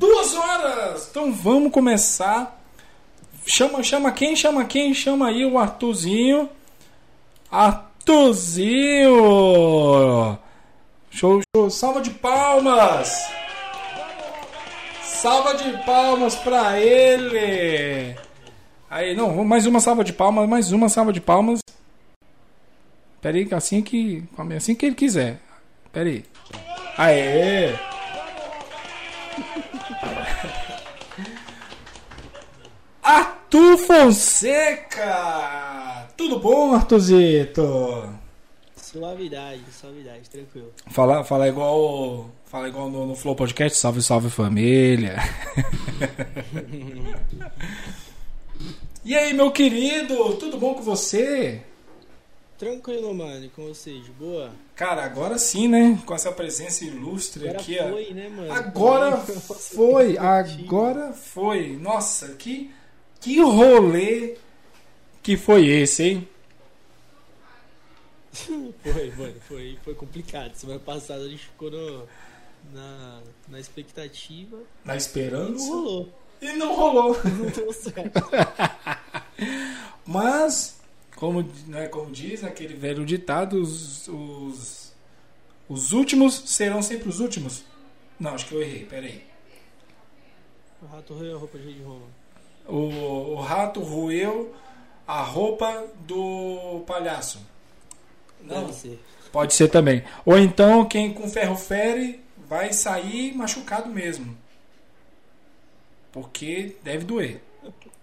Duas horas! Então vamos começar. Chama, chama quem? Chama quem? Chama aí o Arthurzinho. Arthurzinho! Show, show. Salva de palmas! Salva de palmas pra ele! Aí, não, mais uma salva de palmas, mais uma salva de palmas. Pera aí, assim que, assim que ele quiser. Pera aí. Aê! Arthur Fonseca! Tudo bom, Arthurzito? Suavidade, suavidade, tranquilo. Fala, fala igual, fala igual no, no Flow Podcast, salve, salve família. e aí, meu querido, tudo bom com você? Tranquilo, mano, e com você, de boa? Cara, agora sim, né? Com essa presença ilustre Agora aqui, foi, ó. né, mano? Agora foi, agora foi. Nossa, que que rolê que foi esse, hein? Foi, mano, foi, foi complicado. Semana passada a gente ficou no, na, na expectativa Na e esperança. não rolou. E não rolou. Não deu certo. Mas, como, né, como diz aquele velho ditado, os, os, os últimos serão sempre os últimos. Não, acho que eu errei, peraí. O rato roeu a roupa de Roma. O, o rato roeu a roupa do palhaço. Não, Deve ser. pode ser também. Ou então quem com ferro fere vai sair machucado mesmo. Porque deve doer.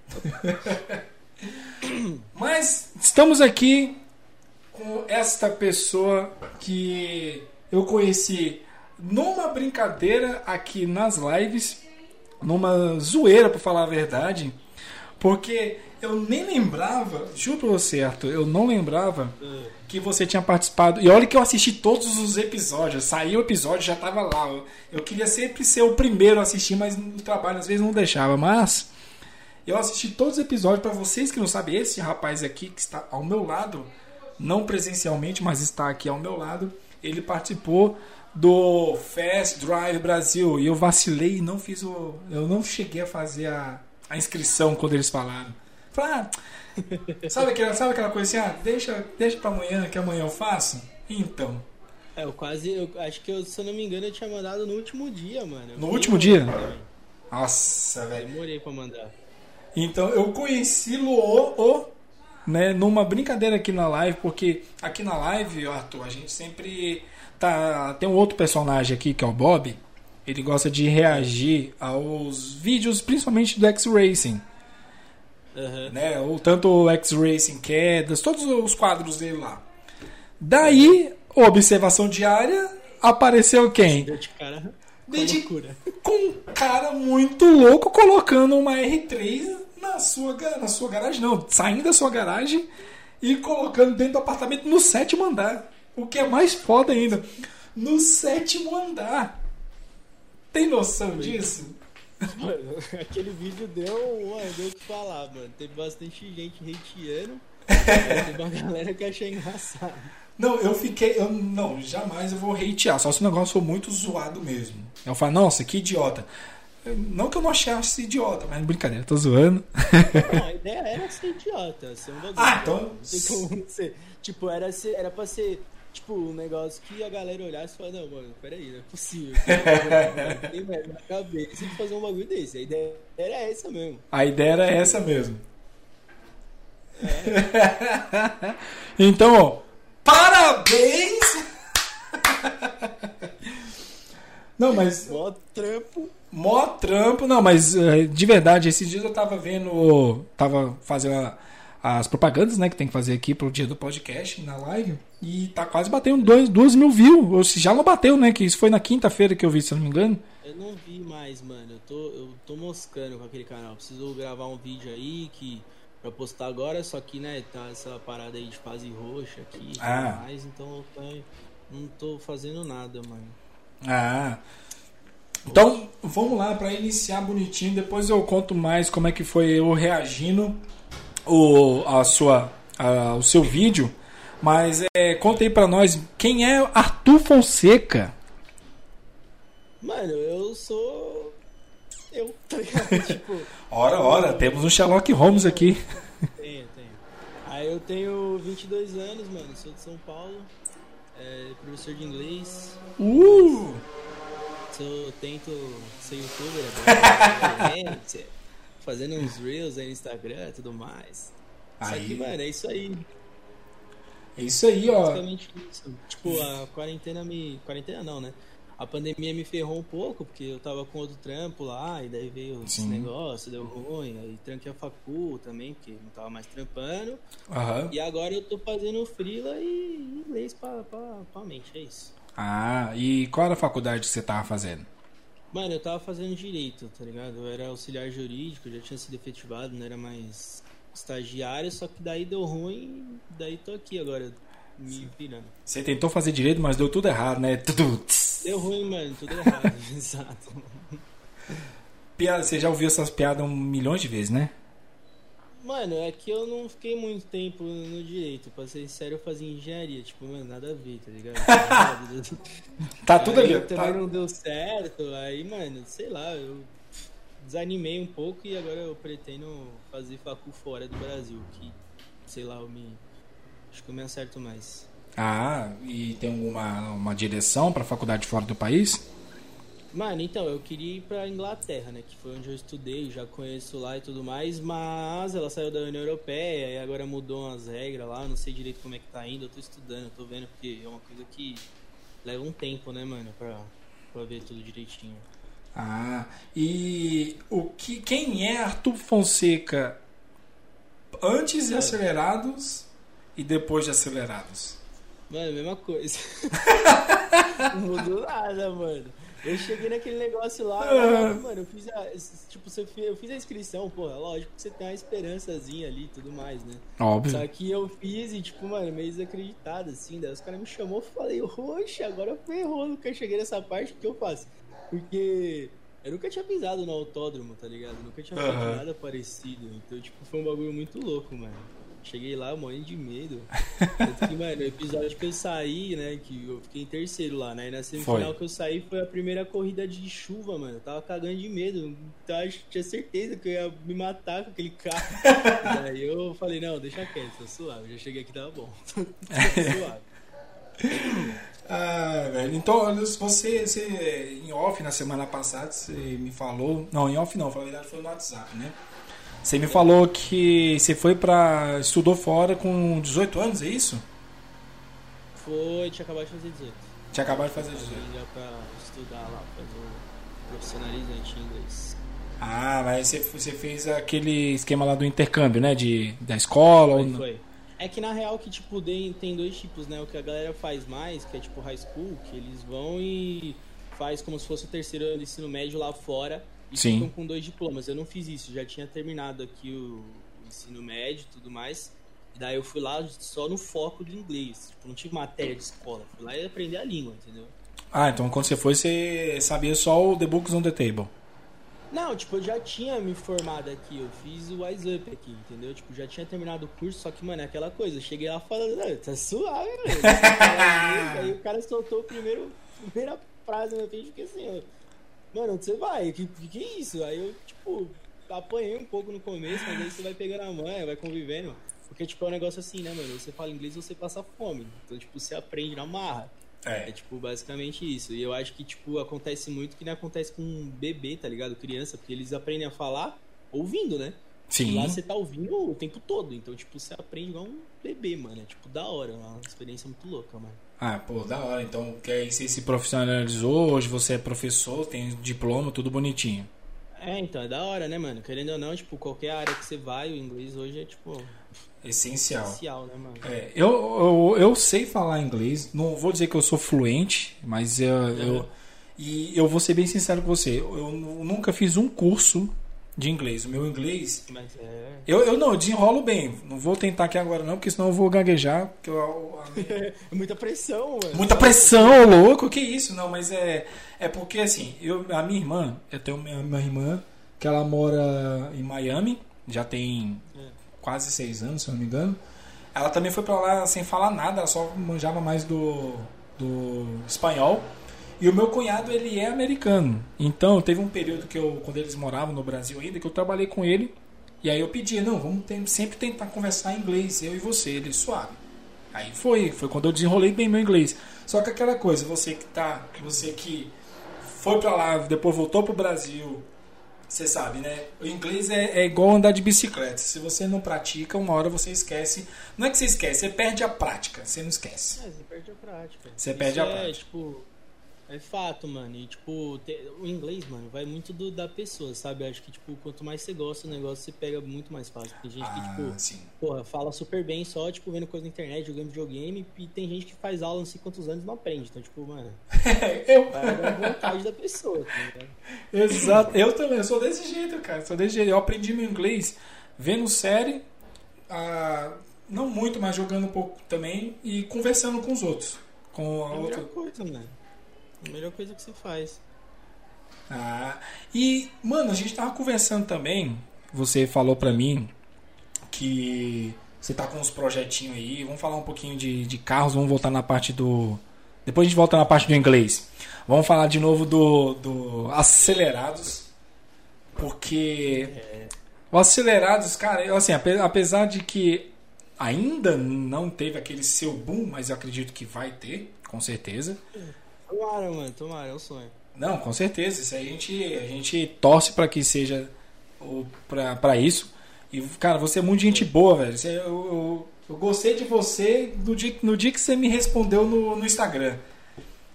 Mas estamos aqui com esta pessoa que eu conheci numa brincadeira aqui nas lives, numa zoeira para falar a verdade, porque eu nem lembrava, juro pra você, Arthur, eu não lembrava que você tinha participado. E olha que eu assisti todos os episódios, saiu o episódio, já tava lá. Eu, eu queria sempre ser o primeiro a assistir, mas no trabalho às vezes não deixava, mas eu assisti todos os episódios para vocês que não sabem, esse rapaz aqui que está ao meu lado, não presencialmente, mas está aqui ao meu lado, ele participou do Fast Drive Brasil e eu vacilei e não fiz o eu não cheguei a fazer a, a inscrição quando eles falaram. Falei, ah, sabe aquela, sabe aquela coisa assim, ah, deixa, deixa para amanhã que amanhã eu faço? Então, É, eu quase, eu acho que eu, se eu não me engano, eu tinha mandado no último dia, mano. Eu No último dia? também. nossa, velho. Demorei pra mandar. Então eu conheci Luo, o, né, numa brincadeira aqui na live, porque aqui na live, Arthur, a gente sempre tá tem um outro personagem aqui que é o Bob. Ele gosta de reagir aos vídeos, principalmente do X-Racing, Aham. né? Ou tanto o X-Racing quedas, todos os quadros dele lá. Daí, observação diária, apareceu quem? De cara com Deu de- loucura. com um cara muito louco colocando uma R3 na sua, na sua garagem, não, saindo da sua garagem e colocando dentro do apartamento no sétimo andar. O que é mais foda ainda. No sétimo andar. Tem noção disso? Mano, aquele vídeo deu, mano, deu o que falar, mano. Teve bastante gente hateando. Teve uma galera que achou engraçado. Não, eu fiquei. Eu, não, jamais eu vou hatear, só se o negócio for muito zoado mesmo. Eu falo, nossa, que idiota. Não que eu não achasse idiota, mas brincadeira, tô zoando. Não, a ideia era ser idiota, ser um bagulho. Ah, então- como ser. Tipo, era, ser, era pra ser, tipo, um negócio que a galera olhasse e falasse, não, mano, peraí, não é possível. Tem merda na cabeça de fazer um bagulho desse. A ideia era essa mesmo. A ideia era essa mesmo. então, ó, parabéns! Não, mas Mó trampo. mó trampo, não, mas eh, de verdade, esses dias eu tava vendo, tava fazendo a- as propagandas, né, que tem que fazer aqui pro dia do podcast na live, e tá quase batendo dois, duas mil views, ou se já não bateu, né, que isso foi na quinta-feira que eu vi, se eu não me engano. Eu não vi mais, mano. Eu tô, eu tô moscando com aquele canal. Preciso gravar um vídeo aí que pra postar agora, só que, né, tá essa parada aí de fase roxa aqui e Ah. mais, então eu não tô fazendo nada, mano. Ah. Então, vamos lá para iniciar bonitinho. Depois eu conto mais como é que foi eu reagindo o, a sua, a- o seu vídeo. Mas é, conta aí para nós quem é Arthur Fonseca. Mano, eu sou eu, tá ligado? tipo, Ora, ora, temos um Sherlock Holmes aqui. tenho, tenho. Aí eu tenho 22 anos, mano, sou de São Paulo, é, professor de inglês, Uh! sou, tento ser youtuber agora, internet, fazendo uns reels aí no Instagram e tudo mais. Só que, Aí, mano, é isso aí. é isso aí, ó. Basicamente isso. Tipo, a quarentena me. Quarentena não, né? A pandemia me ferrou um pouco, porque eu tava com outro trampo lá, e daí veio esse Sim. negócio, deu ruim, aí tranquei a facul também, porque não tava mais trampando. Aham. E agora eu tô fazendo freela e inglês pra, pra, pra mente, é isso. Ah, e qual era a faculdade que você tava fazendo? Mano, eu tava fazendo direito, tá ligado? Eu era auxiliar jurídico, já tinha sido efetivado, não era mais estagiário, só que daí deu ruim, daí tô aqui agora, me virando. Você tentou fazer direito, mas deu tudo errado, né? Tudo. Deu ruim, mano, tudo errado, exato. Piada, você já ouviu essas piadas um milhões de vezes, né? Mano, é que eu não fiquei muito tempo no direito. Pra ser sério, eu fazia engenharia. Tipo, mano, nada a ver, tá ligado? Tá tudo aí ali. também Tá... não deu certo. Aí, mano, sei lá, eu desanimei um pouco e agora eu pretendo fazer facu fora do Brasil. Que, sei lá, eu me. Acho que eu me acerto mais. Ah, e tem alguma uma direção pra faculdade fora do país? Mano, então, eu queria ir pra Inglaterra, né? Que foi onde eu estudei, já conheço lá e tudo mais, mas ela saiu da União Europeia e agora mudou as regras lá, não sei direito como é que tá indo, eu tô estudando, eu tô vendo, porque é uma coisa que leva um tempo, né, mano, pra, pra ver tudo direitinho. Ah, e o que, quem é Arthur Fonseca antes de É. acelerados e depois de acelerados? Mano, mesma coisa. não mudou nada, mano. Eu cheguei naquele negócio lá, Ah. mano, eu fiz a. Tipo, eu fiz a inscrição, porra, lógico que você tem uma esperançazinha ali e tudo mais, né? Óbvio. Só que eu fiz e, tipo, mano, meio desacreditado, assim. Daí os caras me chamou e falei, oxe, agora ferrou, nunca cheguei nessa parte, o que eu faço? Porque eu nunca tinha pisado no autódromo, tá ligado? Nunca tinha feito Aham. nada parecido. Então, tipo, foi um bagulho muito louco, mano. Cheguei lá morrendo de medo. Tanto que, mano, o episódio que eu saí, né? Que eu fiquei em terceiro lá, né? E na semifinal Foi. que eu saí foi a primeira corrida de chuva, mano. Eu tava cagando de medo. Então, eu tinha certeza que eu ia me matar com aquele carro. Daí eu falei, não, deixa quieto, tô suave. Já cheguei aqui, tava bom. tô suave. Ah, velho. Então, você, você, em off na semana passada, você me falou. Não, em off não, na verdade foi no WhatsApp, né? Você me falou que você foi pra. estudou fora com 18 anos, é isso? Foi, tinha acabado de fazer 18. Tinha acabado de fazer 18. Fui já pra estudar lá, fazer o profissionalizante em inglês. Ah, mas você, você fez aquele esquema lá do intercâmbio, né? De, da escola. ou Foi, não? foi. É que na real que tipo tem, tem dois tipos, né? O que a galera faz mais, que é tipo high school, que eles vão e faz como se fosse o terceiro ano do ensino médio lá fora e Sim. ficam com dois diplomas. Eu não fiz isso, já tinha terminado aqui o, ensino médio e tudo mais. E daí eu fui lá só no foco do inglês. Tipo, não tive matéria de escola. Fui lá e aprender a língua, entendeu? Ah, então quando você foi, você sabia só o The Books on the Table. Não, tipo, eu já tinha me formado aqui, eu fiz o Wise Up aqui, entendeu? Tipo, já tinha terminado o curso, só que, mano, é aquela coisa, eu cheguei lá falando, "Não, tá suave, velho. Aí o cara soltou o primeiro, a primeira frase na frente, fiquei assim, ó, mano, onde você vai? Que, que que é isso? Aí eu, tipo, apanhei um pouco no começo, mas aí você vai pegando a manha, vai convivendo. Porque, tipo, é um negócio assim, né, mano? Você fala inglês você passa fome. Então, tipo, você aprende na marra. É, tipo, basicamente isso. E eu acho que, tipo, acontece muito que não acontece com um bebê, tá ligado? Criança, porque eles aprendem a falar ouvindo, né? E Sim. lá você tá ouvindo o tempo todo. Então, tipo, você aprende igual um bebê, mano. É, tipo, da hora. É uma experiência muito louca, mano. Ah, pô, da hora. Então, que aí você se profissionalizou, hoje você é professor, tem diploma, tudo bonitinho. É, então, é da hora, né, mano? Querendo ou não, tipo, qualquer área que você vai, o inglês hoje é, tipo, Essencial. essencial, né, mano? É, eu, eu, eu sei falar inglês, não vou dizer que eu sou fluente, mas eu, eu- e eu vou ser bem sincero com você, eu, eu nu- nunca fiz um curso de inglês. O meu inglês, é. eu, eu não, eu desenrolo bem. Não vou tentar aqui agora não, porque senão eu vou gaguejar. Porque eu- É muita pressão, mano. Muita pressão, louco, que isso? Não, mas é, é porque assim, eu, a minha irmã, eu tenho minha, minha irmã que ela mora em Miami, já tem É. quase seis anos, se eu não me engano. Ela também foi pra lá sem falar nada, ela só manjava mais do, do espanhol. E o meu cunhado, ele é americano. Então, teve um período que eu, quando eles moravam no Brasil ainda, que eu trabalhei com ele. E aí eu pedia, não, vamos sempre tentar conversar em inglês, eu e você, ele suave. Aí foi, foi quando eu desenrolei bem meu inglês. Só que aquela coisa, você que tá, você que foi para lá, depois voltou pro Brasil, você sabe, né? O inglês é, é, igual andar de bicicleta. Se você não pratica, uma hora você esquece. Não é que você esquece, você perde a prática. Você não esquece. É, você perde a prática. Você Isso perde a é, prática. Tipo, é fato, mano. E, tipo, o inglês, mano, vai muito do, da pessoa, sabe? Eu acho que, tipo, quanto mais você gosta do negócio, você pega muito mais fácil. Tem gente ah, que, tipo, sim. porra, fala super bem só, tipo, vendo coisa na internet, jogando videogame. E tem gente que faz aula não sei quantos anos e não aprende. Então, tipo, mano. eu. Vai da vontade da pessoa, tá? Exato. Eu também, eu sou desse jeito, cara. Sou desse jeito. Eu aprendi meu inglês vendo série, ah, não muito, mas jogando um pouco também e conversando com os outros. Com a É a outra. coisa, mano. A melhor coisa que você faz. Ah, e, mano, a gente tava conversando também. Você falou pra mim que você tá com uns projetinhos aí. Vamos falar um pouquinho de, de carros. Vamos voltar na parte do. Depois a gente volta na parte do inglês. Vamos falar de novo do, do Acelerados. Porque. O Acelerados, cara, eu, assim, ape- apesar de que ainda não teve aquele seu boom, mas eu acredito que vai ter, com certeza. Tomara, mano, tomara, é um sonho. Não, com certeza. Isso aí a gente, a gente torce pra que seja pra isso. E, cara, você é muito gente boa, velho. Você- eu, eu, eu gostei de você no dia, no dia que você me respondeu no, no Instagram.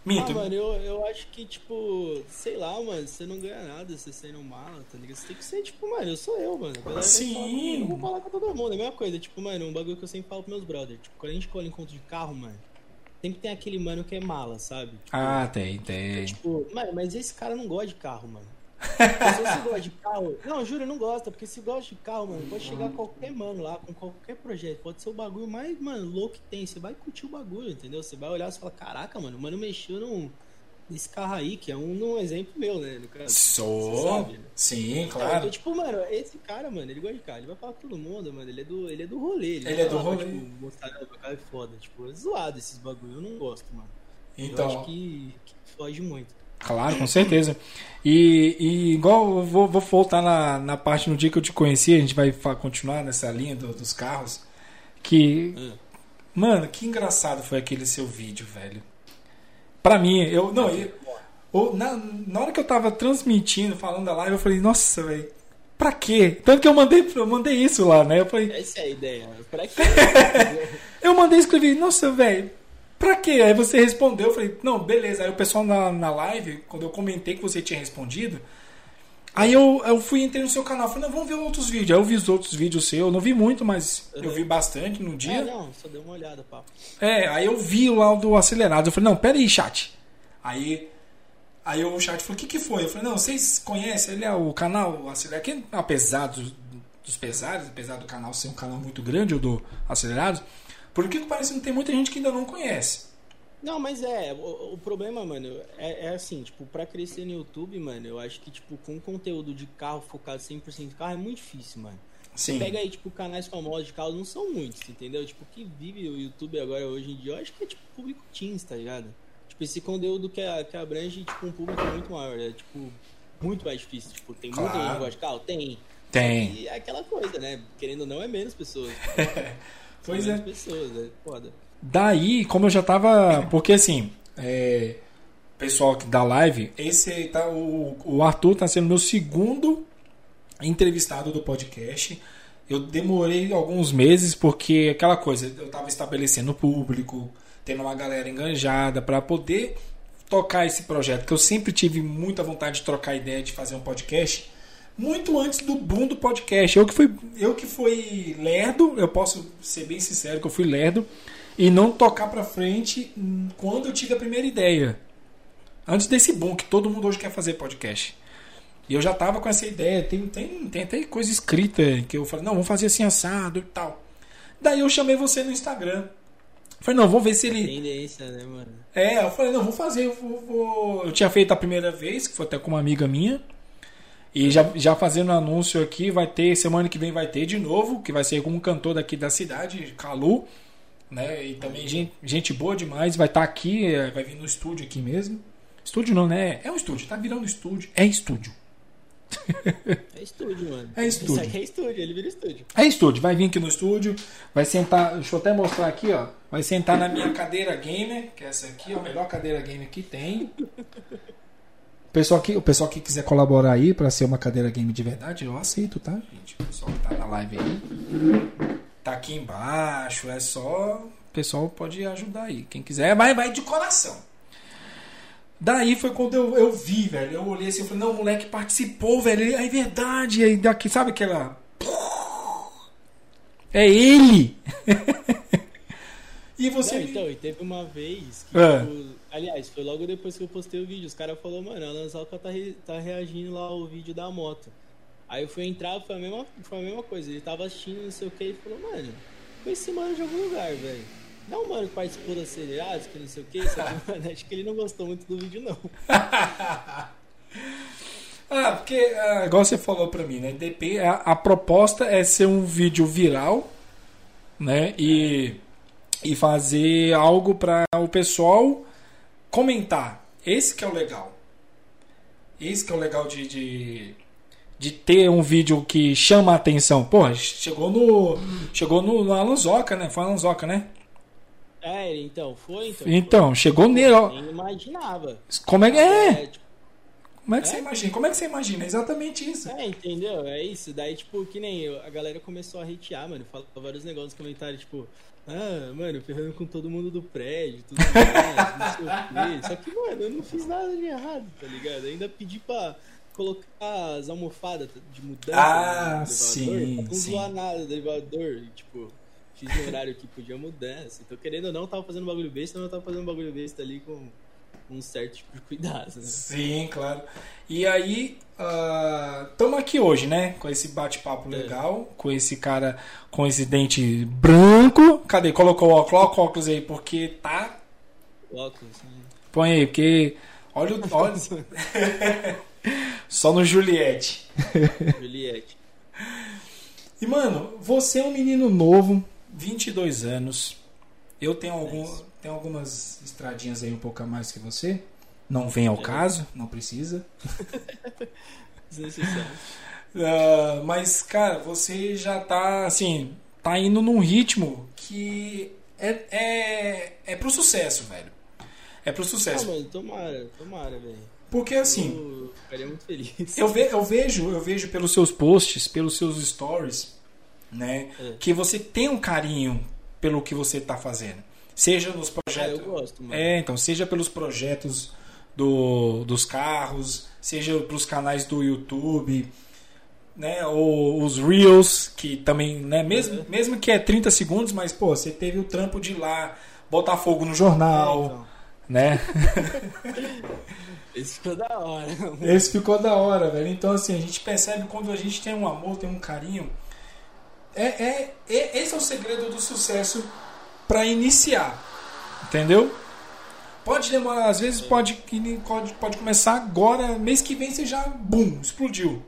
Minto. Ah, mano, eu, eu acho que, tipo, sei lá, mano, você não ganha nada você sendo mala, tá ligado? Você tem que ser, tipo, mano, eu sou eu, mano. A galera Sim. falar Eu vou falar com todo mundo, é a mesma coisa. Tipo, mano, um bagulho que eu sempre falo pros meus brothers. Tipo, quando a gente cola encontro de carro, mano, sempre tem aquele mano que é mala, sabe? Tipo, Ah, tem, tem. Tipo, mano, mas esse cara não gosta de carro, mano. Se você gosta de carro. Não, juro, não gosta, porque se gosta de carro, mano, pode chegar qualquer mano lá com qualquer projeto. Pode ser o bagulho mais, mano, louco que tem. Você vai curtir o bagulho, entendeu? Você vai olhar e falar, caraca, mano, o mano mexeu num, nesse carro aí, que é um, um exemplo meu, né? No caso. Sou. sabe, né? Sim, Então, claro. tipo, mano, esse cara, mano, ele gosta de carro, ele vai falar com todo mundo, mano, ele é do, ele é do rolê. Ele, Ele é do falar pra, rolê. Tipo, mostrar que o cara é foda. Tipo, é zoado esses bagulho, eu não gosto, mano. eu Então, acho que, que foge muito. Claro, com certeza. E, e igual eu vou, vou voltar na, na parte no dia que eu te conheci, a gente vai continuar nessa linha do- dos carros. Que. Hum. Mano, que engraçado foi aquele seu vídeo, velho. Pra mim, eu. Não, eu, eu- na, na hora que eu tava transmitindo, falando da live, eu falei, nossa, velho. Pra quê? Tanto que eu mandei, eu mandei isso lá, né? Eu falei, Essa é a ideia. Pra quê? eu mandei escrevi, nossa, velho, pra quê? Aí você respondeu, eu falei, não, beleza. Aí o pessoal na, na live, quando eu comentei que você tinha respondido, aí eu, eu fui entrei no seu canal, falei, não, vamos ver outros vídeos. Aí eu vi os outros vídeos seus, eu não vi muito, mas eu vi bastante no É, dia. não, só deu uma olhada, papo. É, aí eu vi lá o do acelerado, eu falei, não, pera aí, chat. Aí, aí o chat falou, o que que foi? Eu falei, não, vocês conhecem, ele é o canal Acelerado, que apesar dos, dos pesares, apesar do canal ser um canal muito grande, o do Acelerados, por que que parece que não tem muita gente que ainda não conhece. Não, mas é, o, o problema, mano, é, é assim, tipo, pra crescer no YouTube, mano, eu acho que, tipo, com conteúdo de carro focado 100% em carro é muito difícil, mano. Sim. Pega aí, tipo, canais famosos de carro, não são muitos, entendeu? Tipo, o que vive o YouTube agora, hoje em dia, eu acho que é, tipo, público teens, tá ligado? Tipo, esse conteúdo que, a- que abrange, tipo, um público muito maior, é, tipo, muito mais difícil. Tipo, tem muita Claro. gente que gosta de carro? Tem. Tem. E é aquela coisa, né? Querendo ou não, é menos pessoas. Pois é. menos pessoas, é foda. Daí, como eu já tava. Porque assim, é, pessoal que da live, esse tá, o, o Arthur tá sendo meu segundo entrevistado do podcast. Eu demorei alguns meses porque aquela coisa, eu tava estabelecendo público, tendo uma galera enganjada para poder tocar esse projeto, que eu sempre tive muita vontade de trocar ideia de fazer um podcast. Muito antes do boom do podcast. Eu que fui, eu que fui lerdo, eu posso ser bem sincero que eu fui lerdo e não tocar pra frente quando eu tive a primeira ideia. Antes desse boom que todo mundo hoje quer fazer podcast. E eu já tava com essa ideia, tem, tem, tem até coisa escrita que eu falei, não, vamos fazer assim assado e tal. Daí eu chamei você no Instagram. Falei, não, vamos ver se ele. Tendência, né, mano? É, eu falei, não, vou fazer, eu vou, vou- Eu tinha feito a primeira vez, que foi até com uma amiga minha. E já, já fazendo anúncio aqui, vai ter, semana que vem vai ter de novo, que vai ser com um cantor daqui da cidade, Calu, né? E também gente, gente boa demais, vai estar aqui, é, vai vir no estúdio aqui mesmo. Estúdio não, né? É um estúdio, tá virando estúdio. É estúdio. É estúdio, mano. É estúdio. Isso aqui é estúdio, ele vira estúdio. É estúdio, vai vir aqui no estúdio, vai sentar, deixa eu até mostrar aqui, ó. Vai sentar na minha cadeira gamer, que é essa aqui, ó, a melhor cadeira gamer que tem. O pessoal que, o pessoal que quiser colaborar aí para ser uma cadeira game de verdade, eu aceito, tá, gente? O pessoal que tá na live aí, tá aqui embaixo, é só, o pessoal pode ajudar aí. Quem quiser, vai, vai de coração. Daí foi quando eu, eu vi, velho. Eu olhei assim e falei, não, o moleque participou, velho. É verdade. Aí daqui, sabe aquela. É ele! e você. Não, então, e teve uma vez que, É. tipo, aliás, foi logo depois que eu postei o vídeo. Os caras falaram, mano, a Lanzoca tá, re- tá reagindo lá ao vídeo da moto. Aí eu fui entrar, foi a mesma, foi a mesma coisa. Ele tava assistindo, não sei o que, e falou, mano, conheci esse mano de algum lugar, velho. Não, mano, que participou da Acelerados, que não sei o que, acho que ele não gostou muito do vídeo, não. Ah, porque, ah, igual você falou pra mim, né? DP, a, a proposta é ser um vídeo viral, né? E, e fazer algo pra o pessoal comentar. Esse que é o legal. Esse que é o legal de, de, de ter um vídeo que chama a atenção. Pô, chegou no. Chegou no, no Alanzoca, né? Foi Alanzoca, né? É, então, foi, então. Então, chegou nele, ó. Nem imaginava. Como é que é? tipo, Como é que É? você imagina? Como é que você imagina? Exatamente isso. É, entendeu? É isso. Daí, tipo, que nem eu, a galera começou a hatear, mano. Falou vários negócios nos comentários, tipo, ah, mano, ferrando com todo mundo do prédio, tudo mais, não sei o quê. Só que, mano, eu não fiz nada de errado, tá ligado? Ainda pedi pra colocar as almofadas de mudança Ah, sim, não zoar nada do elevador. Tipo, fiz no horário que podia mudança. Então, querendo ou não, eu tava fazendo bagulho besta, mas eu tava fazendo bagulho besta ali com um certo tipo de cuidado, né? Sim, claro. E aí, estamos aqui hoje, né? Com esse bate-papo É. legal, com esse cara com esse dente branco. Cadê? Colocou o óculos, coloca o óculos aí, porque tá. Óculos, né? Põe aí, porque. Olha o. Olha... Só no Juliette. Juliette. E, mano, você é um menino novo, 22 anos. Eu tenho, algum, tenho algumas estradinhas aí um pouco a mais que você. Não vem ao É. caso, não precisa. Ah, mas, cara, você já tá, assim, tá indo num ritmo que é, é, é pro sucesso, velho. É pro Ah, sucesso. mano, tomara, tomara, velho. Porque, assim, Eu ficaria muito feliz. eu, ve- eu vejo eu vejo pelos seus posts, pelos seus stories, né, É. que você tem um carinho pelo que você tá fazendo. Seja nos Ah, projetos... eu gosto, mano. É, então, seja pelos projetos do, dos carros, seja pelos canais do YouTube, né, ou os Reels, que também, né, mesmo, Uhum. mesmo que é 30 segundos, mas, pô, você teve o trampo de ir lá, botar fogo no É, jornal, então. né? Esse ficou da hora. Esse ficou da hora, velho. Então, assim, a gente percebe quando a gente tem um amor, tem um carinho. É, é, é- esse é o segredo do sucesso para iniciar. Entendeu? Pode demorar, às vezes pode, pode, pode começar agora, mês que vem você já, bum, explodiu.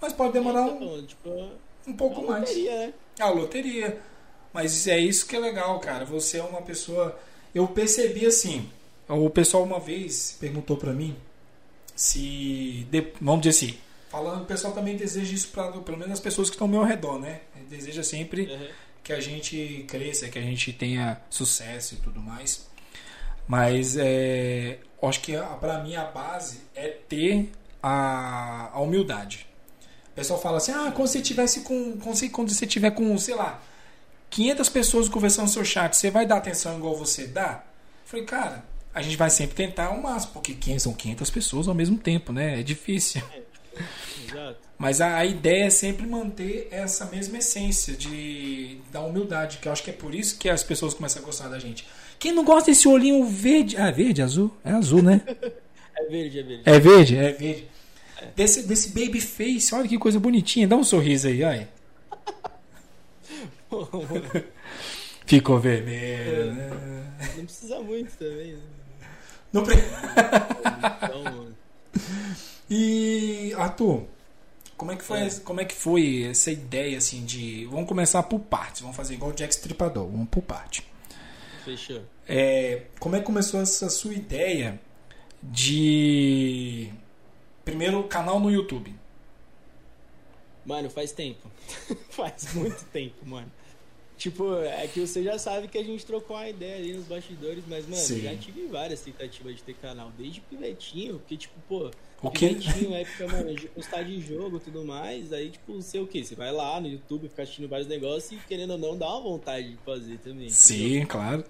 Mas pode demorar um, Então, tipo, um pouco mais. loteria, né? A loteria. Mas é isso que é legal, cara. Você é uma pessoa. Eu percebi assim. O pessoal uma vez perguntou pra mim se. Vamos dizer assim. Falando, o pessoal também deseja isso para pelo menos as pessoas que estão ao meu redor, né? Deseja sempre Uhum. que a gente cresça, que a gente tenha sucesso e tudo mais. Mas é, acho que para mim a base é ter a, a humildade. O pessoal fala assim: ah, quando você tivesse com, quando você, quando você tiver com, sei lá, 500 pessoas conversando no seu chat, você vai dar atenção igual você dá? Eu falei, cara, a gente vai sempre tentar o máximo, porque 500 são 500 pessoas ao mesmo tempo, né? É difícil. Exato. Mas a, a ideia é sempre manter essa mesma essência de da humildade, que eu acho que é por isso que as pessoas começam a gostar da gente. Quem não gosta desse olhinho verde, ah, verde, azul, é azul, né? É verde, é verde. É verde, é verde. Desse, desse baby face, olha que coisa bonitinha, dá um sorriso aí, olha. Ficou vermelho, né? Não precisa muito também, né? Não pre- Então, mano. E Arthur, como é que foi, como é que foi essa ideia assim de, vamos começar por partes, vamos fazer igual o Jack Stripador, vamos por parte. Fechou. É, como é que começou essa sua ideia de primeiro canal no YouTube? Mano, faz tempo. faz muito tempo, mano. Tipo, é que você já sabe que a gente trocou uma ideia ali nos bastidores, mas, mano, Sim. já tive várias tentativas de ter canal, desde pivetinho, porque, tipo, pô, o pivetinho, época, mano, de postar de jogo e tudo mais, aí, tipo, não sei o que, você vai lá no YouTube, fica assistindo vários negócios e, querendo ou não, dá uma vontade de fazer também. Sim, entendeu? claro.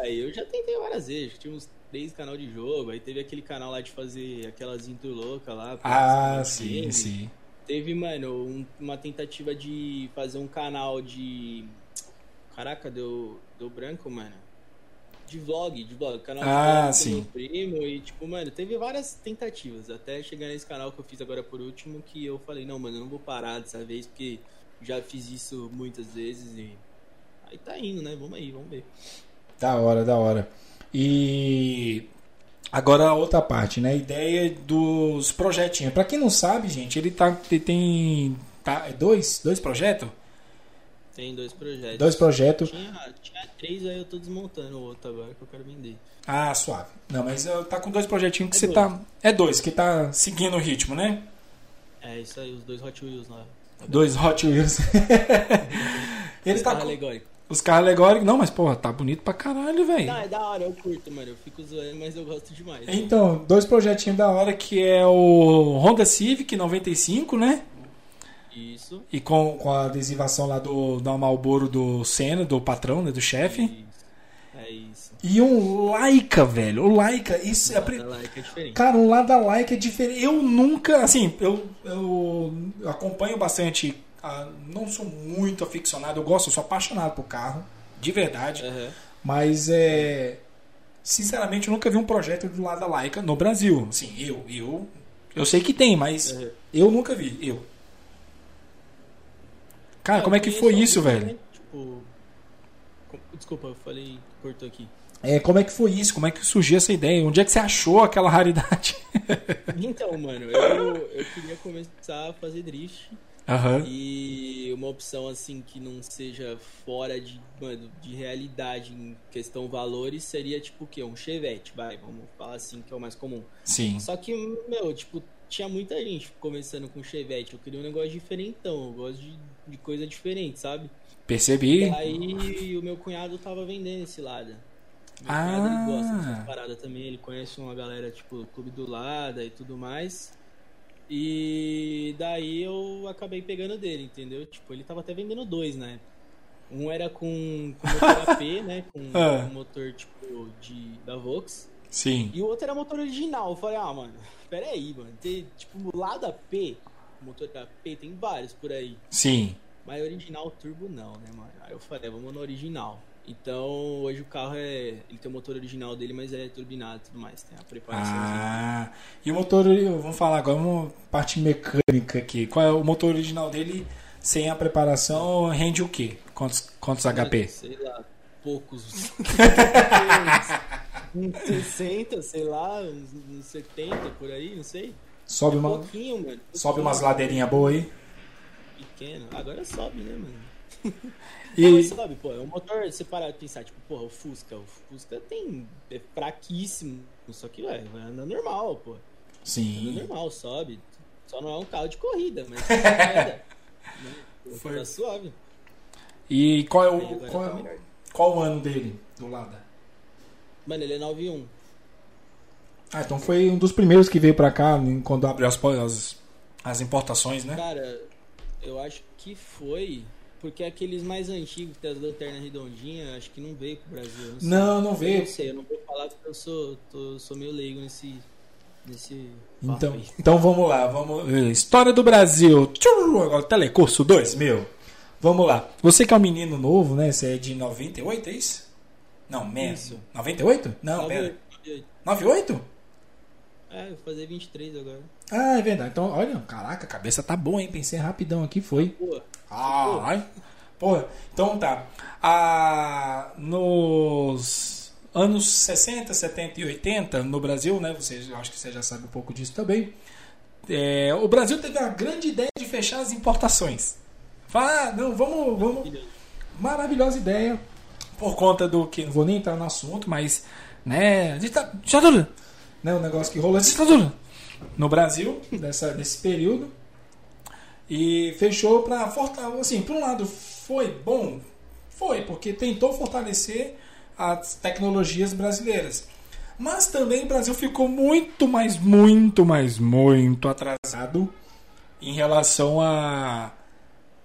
Aí eu já tentei várias vezes, tinha uns três canal de jogo, aí teve aquele canal lá de fazer aquelas intro louca lá. Ah, sim, game. sim. Teve, mano, um, uma tentativa de fazer um canal de Caraca, deu, deu branco, mano. De vlog, de vlog. Canal ah, de sim. meu primo. E, tipo, mano, teve várias tentativas. Até chegar nesse canal que eu fiz agora por último, que eu falei, não, mano, eu não vou parar dessa vez, porque já fiz isso muitas vezes e. Aí tá indo, né? Vamos aí, vamos ver. Da hora, da hora. E agora a outra parte, né? A ideia dos projetinhos. Para quem não sabe, gente, ele tá ele tem tá é dois, dois projetos. Tem dois projetos. Dois projetos. Tinha, tinha três, aí eu tô desmontando o outro agora que eu quero vender. Ah, suave. Não, mas tá com dois projetinhos que é você dois. tá. É dois, que tá seguindo o ritmo, né? É isso aí, os dois Hot Wheels lá. Tá dois Hot Wheels. Ele os tá alegóricos. Os carros alegóricos. Não, mas porra, tá bonito pra caralho, velho. Não, é da hora, eu curto, mano. Eu fico zoando, mas eu gosto demais. Então, dois projetinhos da hora que é o Honda Civic 95, né? Isso. E com, com a adesivação lá do, do Malboro do Senna, do patrão, né, do chefe. É isso. E um Laika, velho. O Laika, isso é, pre... Laika é diferente. Cara, um lado da Laika é diferente. Eu nunca, assim, eu, eu acompanho bastante. Ah, não sou muito aficionado, eu gosto, eu sou apaixonado por carro, de verdade. Uhum. Mas é. Sinceramente, eu nunca vi um projeto do lado da Laika no Brasil. Assim, eu, eu, eu sei que tem, mas uhum. eu nunca vi. Eu. Cara, é, como é que foi isso, velho? Né? Tipo. Desculpa, eu falei, cortou aqui. É, como é que foi isso? Como é que surgiu essa ideia? Onde é que você achou aquela raridade? então, mano, eu, eu queria começar a fazer drift. Uhum. E uma opção assim que não seja fora de, mano, de realidade em questão valores seria tipo o quê? Um Chevette, vai, vamos falar assim, que é o mais comum. Sim. Só que, meu, tipo, tinha muita gente começando com Chevette. Eu queria um negócio diferentão. Eu gosto de, de coisa diferente, sabe? Percebi. E aí o meu cunhado tava vendendo esse Lada. Meu ah. cunhado ele gosta dessa parada também. Ele conhece uma galera, tipo, Clube do Lada e tudo mais. E daí eu acabei pegando dele, entendeu? Tipo, ele tava até vendendo dois, né? Um era com, com motor AP, né? Com ah. um motor tipo de, da Vox. Sim. E o outro era motor original. Eu falei, ah, mano, pera aí, mano. Tem, tipo, lado AP, motor da AP, tem vários por aí. Sim. Mas original turbo não, né, mano? Aí eu falei, vamos no original. Então, hoje o carro é. Ele tem o motor original dele, mas é turbinado e tudo mais. Tem a preparação. Ah, e o motor. Vamos falar agora uma parte mecânica aqui. Qual é o motor original dele? Sem a preparação, rende o quê? Quantos, quantos HP? Sei lá, poucos. uns 60, sei lá, uns 70 por aí, não sei. Sobe, é uma, pouquinho, mano. sobe umas ladeirinhas boas aí. Pequeno. Agora sobe, né, mano? E... Não, sobe, pô, é um motor, você parar de pensar, tipo, porra, o Fusca, o Fusca tem, é fraquíssimo, só que, ué, anda normal, pô. Sim. Anda normal, sobe. Só não é um carro de corrida, mas né? Foi. Tá suave. E qual é o, qual, tá é, qual o ano dele, do Lada? Mano, ele é 9.1. Ah, então foi um dos primeiros que veio pra cá quando abriu as, as, as importações, né? Cara, eu acho que foi. Porque aqueles mais antigos, que tem as lanternas redondinhas, acho que não veio pro Brasil. Não, não, não veio. Eu não sei, eu não vou falar porque eu sou, tô, sou meio leigo nesse. nesse então, então vamos lá, vamos. História do Brasil. Agora Telecurso 2, meu. Vamos lá. Você que é um menino novo, né? Você é de 98, é isso? Não, menos. 98? Não, 98. pera. 98? É, vou fazer 23 agora. Ah, é verdade. Então, olha, caraca, a cabeça tá boa, hein? Pensei rapidão aqui, foi. Ah, ai. Pô, então tá. Ah, nos anos 60, 70 e 80, no Brasil, né? Você, eu acho que você já sabe um pouco disso também. É, o Brasil teve a grande ideia de fechar as importações. Fala, ah, não, vamos, vamos. Maravilhosa ideia por conta do que não vou nem entrar no assunto, mas né, a gente tá, já né, o negócio que rolou no Brasil, dessa, desse período. E fechou para fortalecer. Assim, por um lado, foi bom? Foi, porque tentou fortalecer as tecnologias brasileiras. Mas também o Brasil ficou muito mais, muito mais, muito atrasado em relação a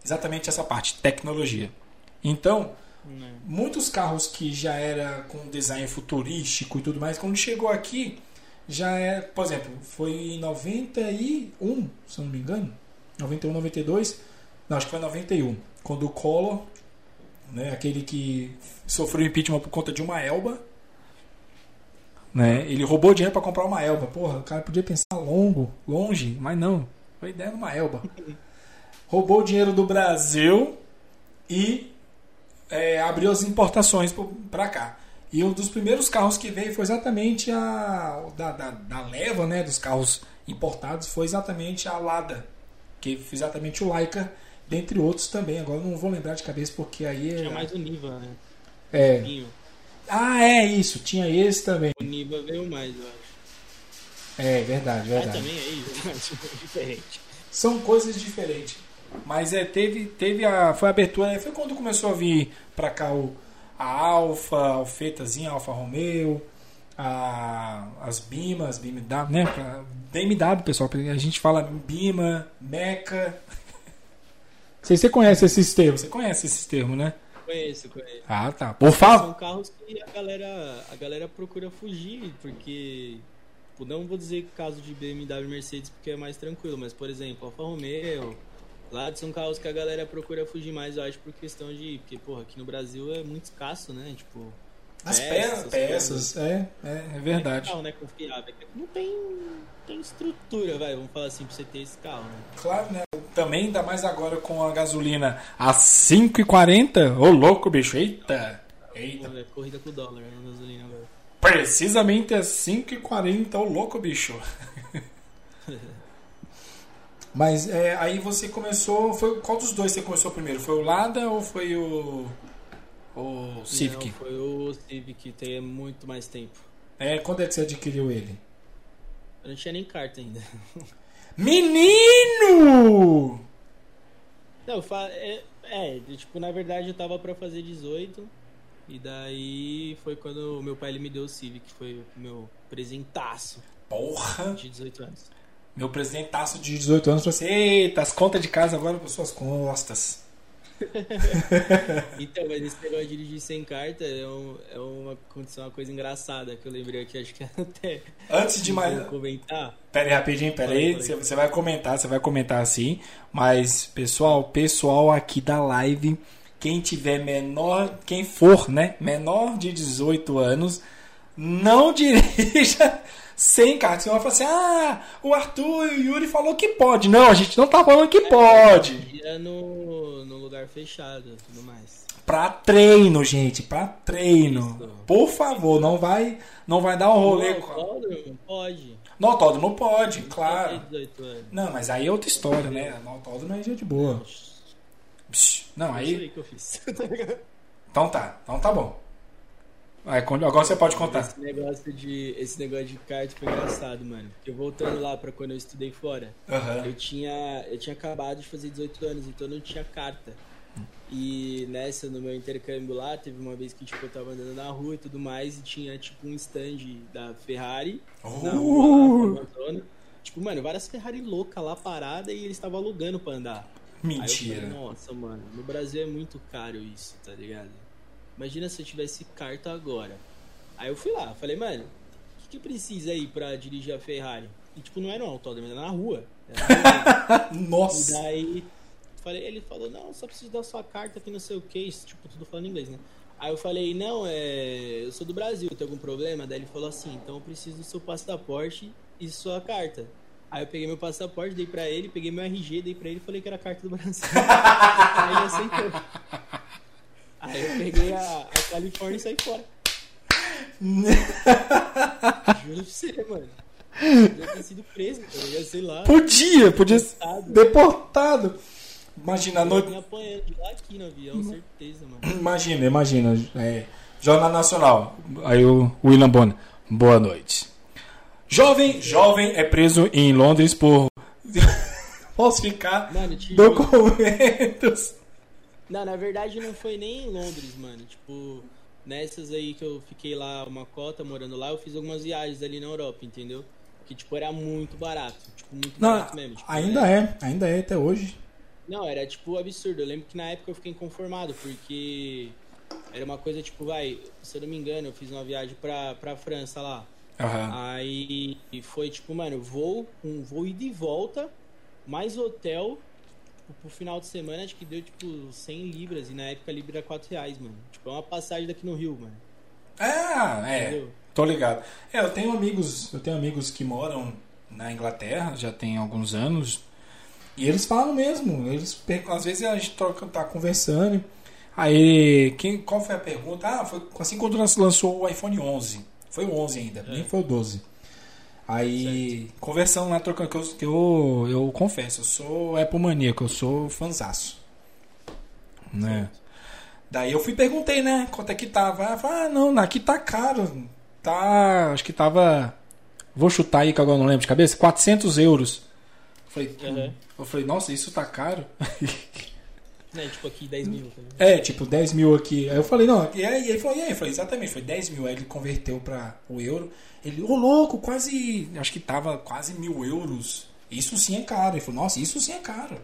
exatamente essa parte, tecnologia. Então, muitos carros que já era com design futurístico e tudo mais, quando chegou aqui, já é, por exemplo, foi em 91, se eu não me engano, 91, 92, não, acho que foi 91, quando o Collor, né, aquele que sofreu impeachment por conta de uma Elba, né, ele roubou dinheiro para comprar uma Elba. Porra, o cara podia pensar longo, longe, mas não, foi ideia de uma Elba. roubou o dinheiro do Brasil e é, abriu as importações para cá. E um dos primeiros carros que veio foi exatamente a da, da, da, leva, né, dos carros importados, foi exatamente a Lada, que foi exatamente o Laika, dentre outros também. Agora não vou lembrar de cabeça porque aí é... tinha mais o Niva, né? É. Ah, é isso, tinha esse também. O Niva veio mais, eu acho. É, verdade, verdade. Ah, também é isso, diferente. São coisas diferentes. Mas é, teve, teve a. Foi a abertura, foi quando começou a vir pra cá o, a Alfa, a Alfetazinha, a Alfa Romeo, a, as Bima, as BMW, né? Pra, BMW, pessoal, a gente fala Bima, Meca. Não sei se você conhece esses termos. Você conhece esses termos, né? Conheço, conheço. Ah, tá. Por favor. São carros que a galera, a galera procura fugir, porque. Tipo, não vou dizer caso de BMW e Mercedes porque é mais tranquilo, mas por exemplo, Alfa Romeo, Lá são carros que a galera procura fugir mais, eu acho, por questão de. Porque, porra, aqui no Brasil é muito escasso, né? Tipo. As peças, peças, é, é, é verdade. É carro, né, confiável. Não tem, tem estrutura, vai, vamos falar assim, pra você ter esse carro, né? Claro, né? Também, ainda mais agora com a gasolina a 5,40. Ô, louco, bicho, eita! Eita. Corrida com o dólar, né, gasolina agora. Precisamente a 5,40, ô, louco, bicho. Mas é, aí você começou. Foi, qual dos dois você começou primeiro? Foi o Lada ou foi o. O Civic? Não, foi o Civic, tem muito mais tempo. É, quando é que você adquiriu ele? Eu não tinha nem carta ainda. Menino! Não, é, é, tipo, na verdade eu tava pra fazer 18. E daí foi quando meu pai ele me deu o Civic, foi o meu presentaço. Porra! De 18 anos. Meu presidentaço de 18 anos falou assim: Eita, as contas de casa agora por suas costas. então, mas esse negócio de dirigir sem carta é, um, é uma uma coisa engraçada que eu lembrei aqui, acho que até. Antes de mais. comentar. Pera aí, rapidinho, pera aí. Você, você vai comentar, você vai comentar assim. Mas, pessoal, pessoal aqui da live, quem tiver menor, quem for, né? Menor de 18 anos, não dirija sem carta. Você vai falar assim: ah, o Arthur e o Yuri falou que pode. Não, a gente não tá falando que pode. É no, no lugar fechado tudo mais. Pra treino, gente, pra treino. Isso. Por favor, não vai, não vai dar um rolê no autódromo pode. No autódromo pode, não claro. Não, mas aí é outra história, né? No autódromo é de boa. Não, aí. então tá, então tá bom. Agora você pode contar. Esse negócio de, esse negócio de kart foi engraçado, mano. Porque voltando lá pra quando eu estudei fora, uhum. eu, tinha, eu tinha acabado de fazer 18 anos, então eu não tinha carta. E nessa, no meu intercâmbio lá, teve uma vez que tipo, eu tava andando na rua e tudo mais, e tinha tipo um stand da Ferrari uh! na rua, lá, Tipo, mano, várias Ferrari loucas lá parada e eles estavam alugando pra andar. Mentira. Falei, Nossa, mano, no Brasil é muito caro isso, tá ligado? Imagina se eu tivesse carta agora. Aí eu fui lá, falei, mano, o que, que precisa aí pra dirigir a Ferrari? E tipo, não era um autódromo, era na rua. Era na. Nossa! E daí, falei, ele falou, não, só preciso dar sua carta aqui, não sei o que, tipo, tudo falando inglês, né? Aí eu falei, não, é. Eu sou do Brasil, tem algum problema? Daí ele falou assim, então eu preciso do seu passaporte e sua carta. Aí eu peguei meu passaporte, dei pra ele, peguei meu RG, dei pra ele e falei que era a carta do Brasil. Aí ele aceitou. Aí eu peguei a, a Califórnia e saí fora. Juro pra você, mano. Podia ter sido preso, tá Sei lá. Podia, podia ser deportado. Imagina a noite. Me apanhando de lá aqui no avião, certeza, mano. Imagina, imagina. É, Jornal Nacional. Aí o William Bonner. Boa noite. Jovem, jovem é preso em Londres por falsificar Mano, documentos. Não, na verdade não foi nem em Londres, mano. Tipo, nessas aí que eu fiquei lá uma cota morando lá, eu fiz algumas viagens ali na Europa, entendeu? Que, tipo, era muito barato. Tipo, muito Não, barato mesmo. Tipo, ainda era- é, ainda é até hoje. Não, era tipo absurdo. Eu lembro que na época eu fiquei inconformado, porque era uma coisa tipo, vai, se eu não me engano, eu fiz uma viagem pra, pra França lá. Aham. Aí foi tipo, mano, voo, um voo ida e volta, mais hotel. Tipo, Pro final de semana, acho que deu tipo 100 libras. E na época a libra era 4 reais, mano. Tipo, é uma passagem daqui no Rio, mano. Ah, é. Entendeu? Tô ligado. É, eu tenho amigos, eu tenho amigos que moram na Inglaterra, já tem alguns anos, e eles falam mesmo, eles às vezes a gente troca, tá conversando, aí quem, qual foi a pergunta? Ah, foi assim quando lan- lançou o iPhone 11. Foi o 11 ainda, nem foi o 12. Aí, conversando lá, trocando, que eu, que eu, eu confesso, eu sou Apple maníaco, eu sou fanzaço. Né? Daí eu fui e perguntei, né, quanto é que tava. Ela falou, ah, não, aqui tá caro. Tá, acho que tava. Vou chutar aí que agora não lembro de cabeça, 400 euros. Eu falei, Uhum. eu falei, nossa, isso tá caro? Né, tipo aqui 10 mil. Tá é, tipo, 10 mil aqui. Aí eu falei, não, e aí ele falou, e aí? Eu falei, exatamente, foi 10 mil. Aí ele converteu pra o euro. Ele, ô louco, quase. Acho que tava quase mil euros. Isso sim é caro. Ele falou, nossa, isso sim é caro.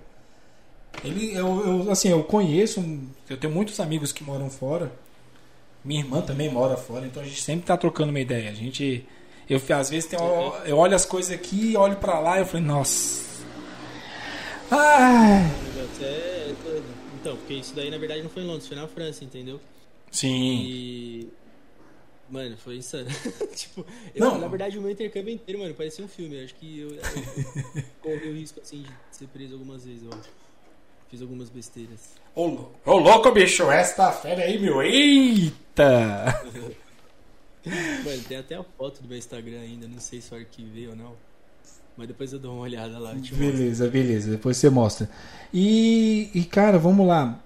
Ele, eu, eu, assim, eu conheço, eu tenho muitos amigos que moram fora. Minha irmã também mora fora, então a gente sempre tá trocando uma ideia. A gente, eu às vezes tem, eu, eu olho as coisas aqui, olho pra lá e eu falei, nossa. Ai. Então, porque isso daí na verdade não foi em Londres, foi na França, entendeu? Sim. E. Mano, foi insano. tipo, eu, Não. na verdade o meu intercâmbio inteiro, mano, parecia um filme. Eu acho que eu, eu corri o risco assim de ser preso algumas vezes, eu acho. Fiz algumas besteiras. Ô, ô, louco, bicho, essa fera aí, meu. Eita! Mano, tem até a foto do meu Instagram ainda, não sei se eu arquivei ou não. Mas depois eu dou uma olhada lá. Beleza, beleza. Depois você mostra. E, e cara, vamos lá.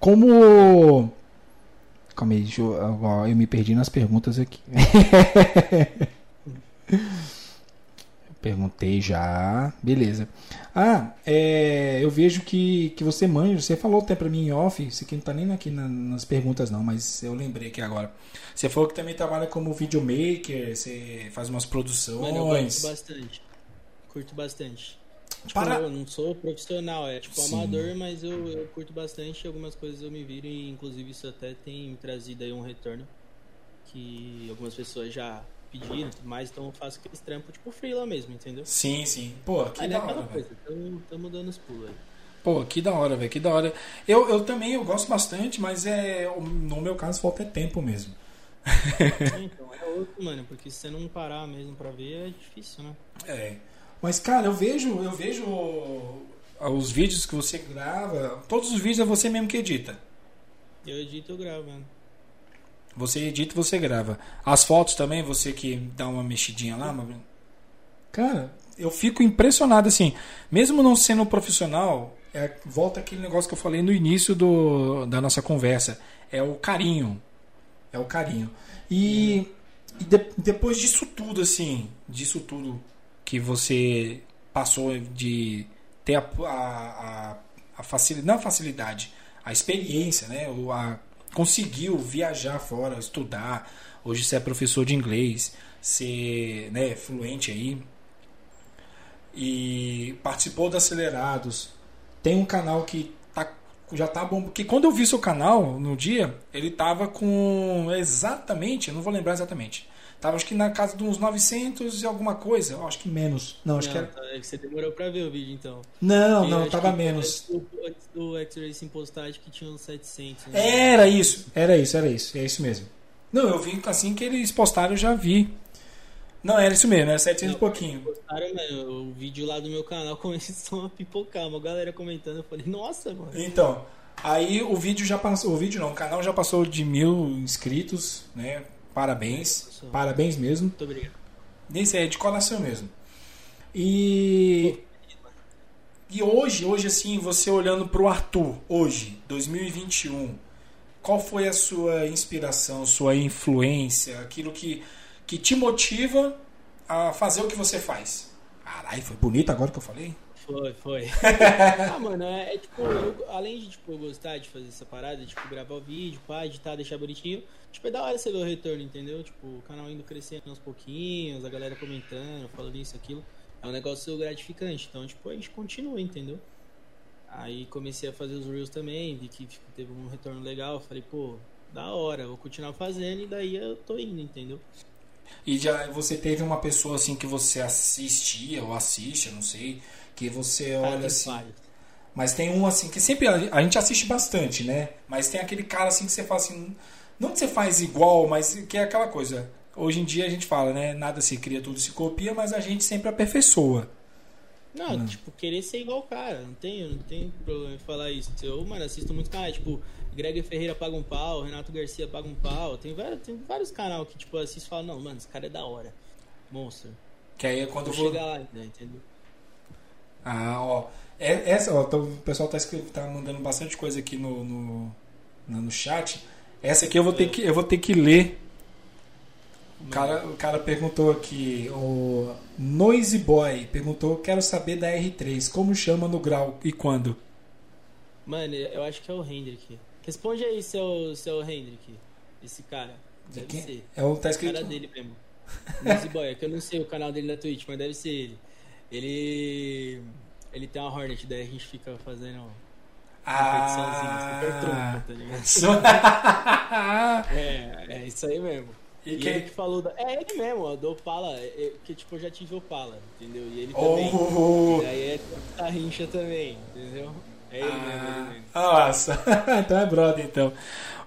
Como. Calma aí, deixa eu, eu me perdi nas perguntas aqui. Perguntei já. Beleza. Ah, é, eu vejo que, que você manja. Você falou até pra mim em off. Isso aqui não tá nem aqui na- nas perguntas, não, mas eu lembrei aqui agora. Você falou que também trabalha como videomaker. Você faz umas produções. Mano, eu gosto bastante. Curto bastante. Tipo, Para- eu não sou profissional, é tipo Sim. amador, mas eu, eu curto bastante algumas coisas eu me viro e inclusive isso até tem trazido aí um retorno que algumas pessoas já pediram tudo mais, então eu faço aqueles trampos tipo freela mesmo, entendeu? Sim, sim. Pô, que Aí é da aquela hora, coisa, tamo, tamo dando os pulos aí. Pô, que da hora, velho, que da hora. Eu, eu também eu gosto bastante, mas é no meu caso falta é tempo mesmo. É, então, é outro, mano, porque se você não parar mesmo pra ver é difícil, né? É. Mas cara, eu vejo, eu vejo os vídeos que você grava, todos os vídeos é você mesmo que edita. Eu edito, eu gravo, mano. Você edita, e você grava. As fotos também, você que dá uma mexidinha lá, uma... Cara, eu fico impressionado assim, mesmo não sendo profissional, é, volta aquele negócio que eu falei no início do, da nossa conversa, é o carinho. É o carinho. E, e de- depois disso tudo, assim, disso tudo que você passou de ter a, a, a, facilidade, não a facilidade, a experiência, né? O, a, conseguiu viajar fora, estudar. Hoje você é professor de inglês, ser né, fluente aí. E participou do Acelerados. Tem um canal que tá, já tá bom. Porque quando eu vi seu canal no dia, ele tava com exatamente, eu não vou lembrar exatamente. Tava acho que na casa de uns 900 e alguma coisa. Eu acho que menos. Não, acho que era. tá, é que você demorou pra ver o vídeo, então. Não, Eu não, tava menos. Antes do, X-Racing postar, acho que tinha uns 700. né? Era isso, era isso, era isso, é isso mesmo. Não, eu vi assim que eles postaram, eu já vi. Não, era isso mesmo, era 700 e pouquinho. Postaram, mano, o vídeo lá do meu canal começou a pipocar, uma galera comentando. Eu falei, nossa, mano. Então, aí o vídeo já passou, o vídeo não, o canal já passou de mil inscritos, né? Parabéns, parabéns mesmo. Muito obrigado. Nesse é de coração mesmo. E e hoje, hoje assim, você olhando pro Arthur, hoje, 2021, qual foi a sua inspiração, sua influência, aquilo que que te motiva a fazer o que você faz? Caralho, foi bonito agora que eu falei? Foi, foi. ah, mano, é, é tipo, eu, além de tipo, gostar de fazer essa parada, tipo, gravar o vídeo, pá, editar, deixar bonitinho, tipo, é da hora você ver o retorno, entendeu? Tipo, o canal indo crescendo aos pouquinhos, a galera comentando, falando isso, aquilo. É um negócio gratificante. Então, tipo, a gente continua, entendeu? Aí comecei a fazer os Reels também, vi que tipo, teve um retorno legal, falei, pô, da hora, vou continuar fazendo e daí eu tô indo, entendeu? E já você teve uma pessoa assim que você assistia ou assiste, não sei, que você olha assim. Mas tem um assim que sempre a gente assiste bastante, né? Mas tem aquele cara assim que você fala assim, não que você faz igual, mas que é aquela coisa. Hoje em dia a gente fala, né? Nada se cria, tudo se copia, mas a gente sempre aperfeiçoa. Não, hum. tipo, querer ser igual o cara, não tem, não tem problema em falar isso. Eu, mano, assisto muito canais, tipo, Greg Ferreira paga um pau, Renato Garcia paga um pau. Tem vários, tem vários canais que, tipo, assisto e falo, não, mano, esse cara é da hora. Monstro. Que aí é quando vou. Chegar lá, né, entendeu? Ah, ó. É, essa, ó, então, o pessoal tá, escrevendo, tá mandando bastante coisa aqui no, no, no chat. Essa aqui eu vou, ter é. que, eu vou ter que ler o cara, o cara perguntou aqui, o Noise Boy perguntou: quero saber da R3, como chama no grau e quando? Mano, eu acho que é o Hendrick. Responde aí, seu, seu Hendrick. Esse cara. Deve ser. É o tá escrito. Cara dele mesmo. Noise Boy, é que eu não sei o canal dele na Twitch, mas deve ser ele. Ele. Ele tem uma Hornet, daí a gente fica fazendo. Ah, super trompa, tá ligado? é, é isso aí mesmo. E, e ele que falou. Da... É ele mesmo, do Opala. É, que tipo, eu já tive Opala, entendeu? E ele também. Oh. E aí é a rincha também, entendeu? É ele ah, mesmo, ele mesmo. Nossa, então é brother então.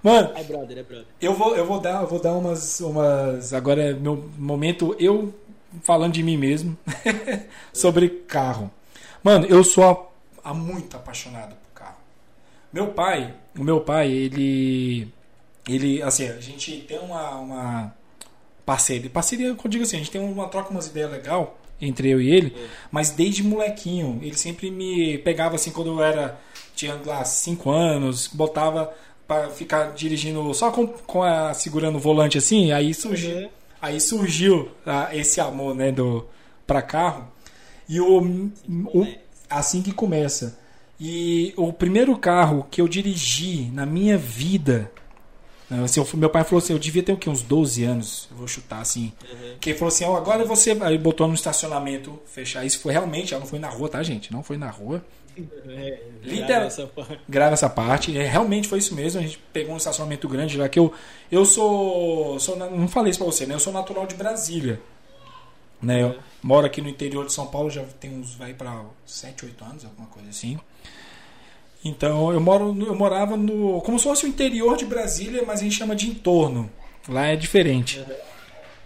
Mano, é brother, é brother. Eu vou, eu vou dar, eu vou dar umas, umas. Agora é meu momento, eu falando de mim mesmo sobre carro. Mano, eu sou a, a muito apaixonado por carro. Meu pai, o meu pai, ele ele, assim, a gente tem uma, uma parceria. Parceria, eu digo assim, a gente tem uma troca, umas ideias legal entre eu e ele, mas desde molequinho, ele sempre me pegava assim quando eu era, tinha lá 5 anos, botava para ficar dirigindo só com, com a, segurando o volante assim, aí surgiu, uhum. Aí surgiu ah, esse amor, né, do para carro. E o, o assim que começa. E o primeiro carro que eu dirigi na minha vida Assim, meu pai falou assim, eu devia ter o quê? Uns 12 anos, eu vou chutar assim. Uhum. Que ele falou assim, oh, agora você. Aí botou no estacionamento, fechar. Isso foi realmente, não foi na rua, tá, gente? Não foi na rua. É, grava, essa parte. grava essa parte. É, realmente foi isso mesmo. A gente pegou um estacionamento grande lá que eu. Eu sou. sou não falei isso pra você, né? Eu sou natural de Brasília. Né? Eu moro aqui no interior de São Paulo, já tem uns. Vai pra 7, 8 anos, alguma coisa assim. Então eu moro, eu morava no, como se fosse o interior de Brasília, mas a gente chama de entorno. Lá é diferente. Uhum.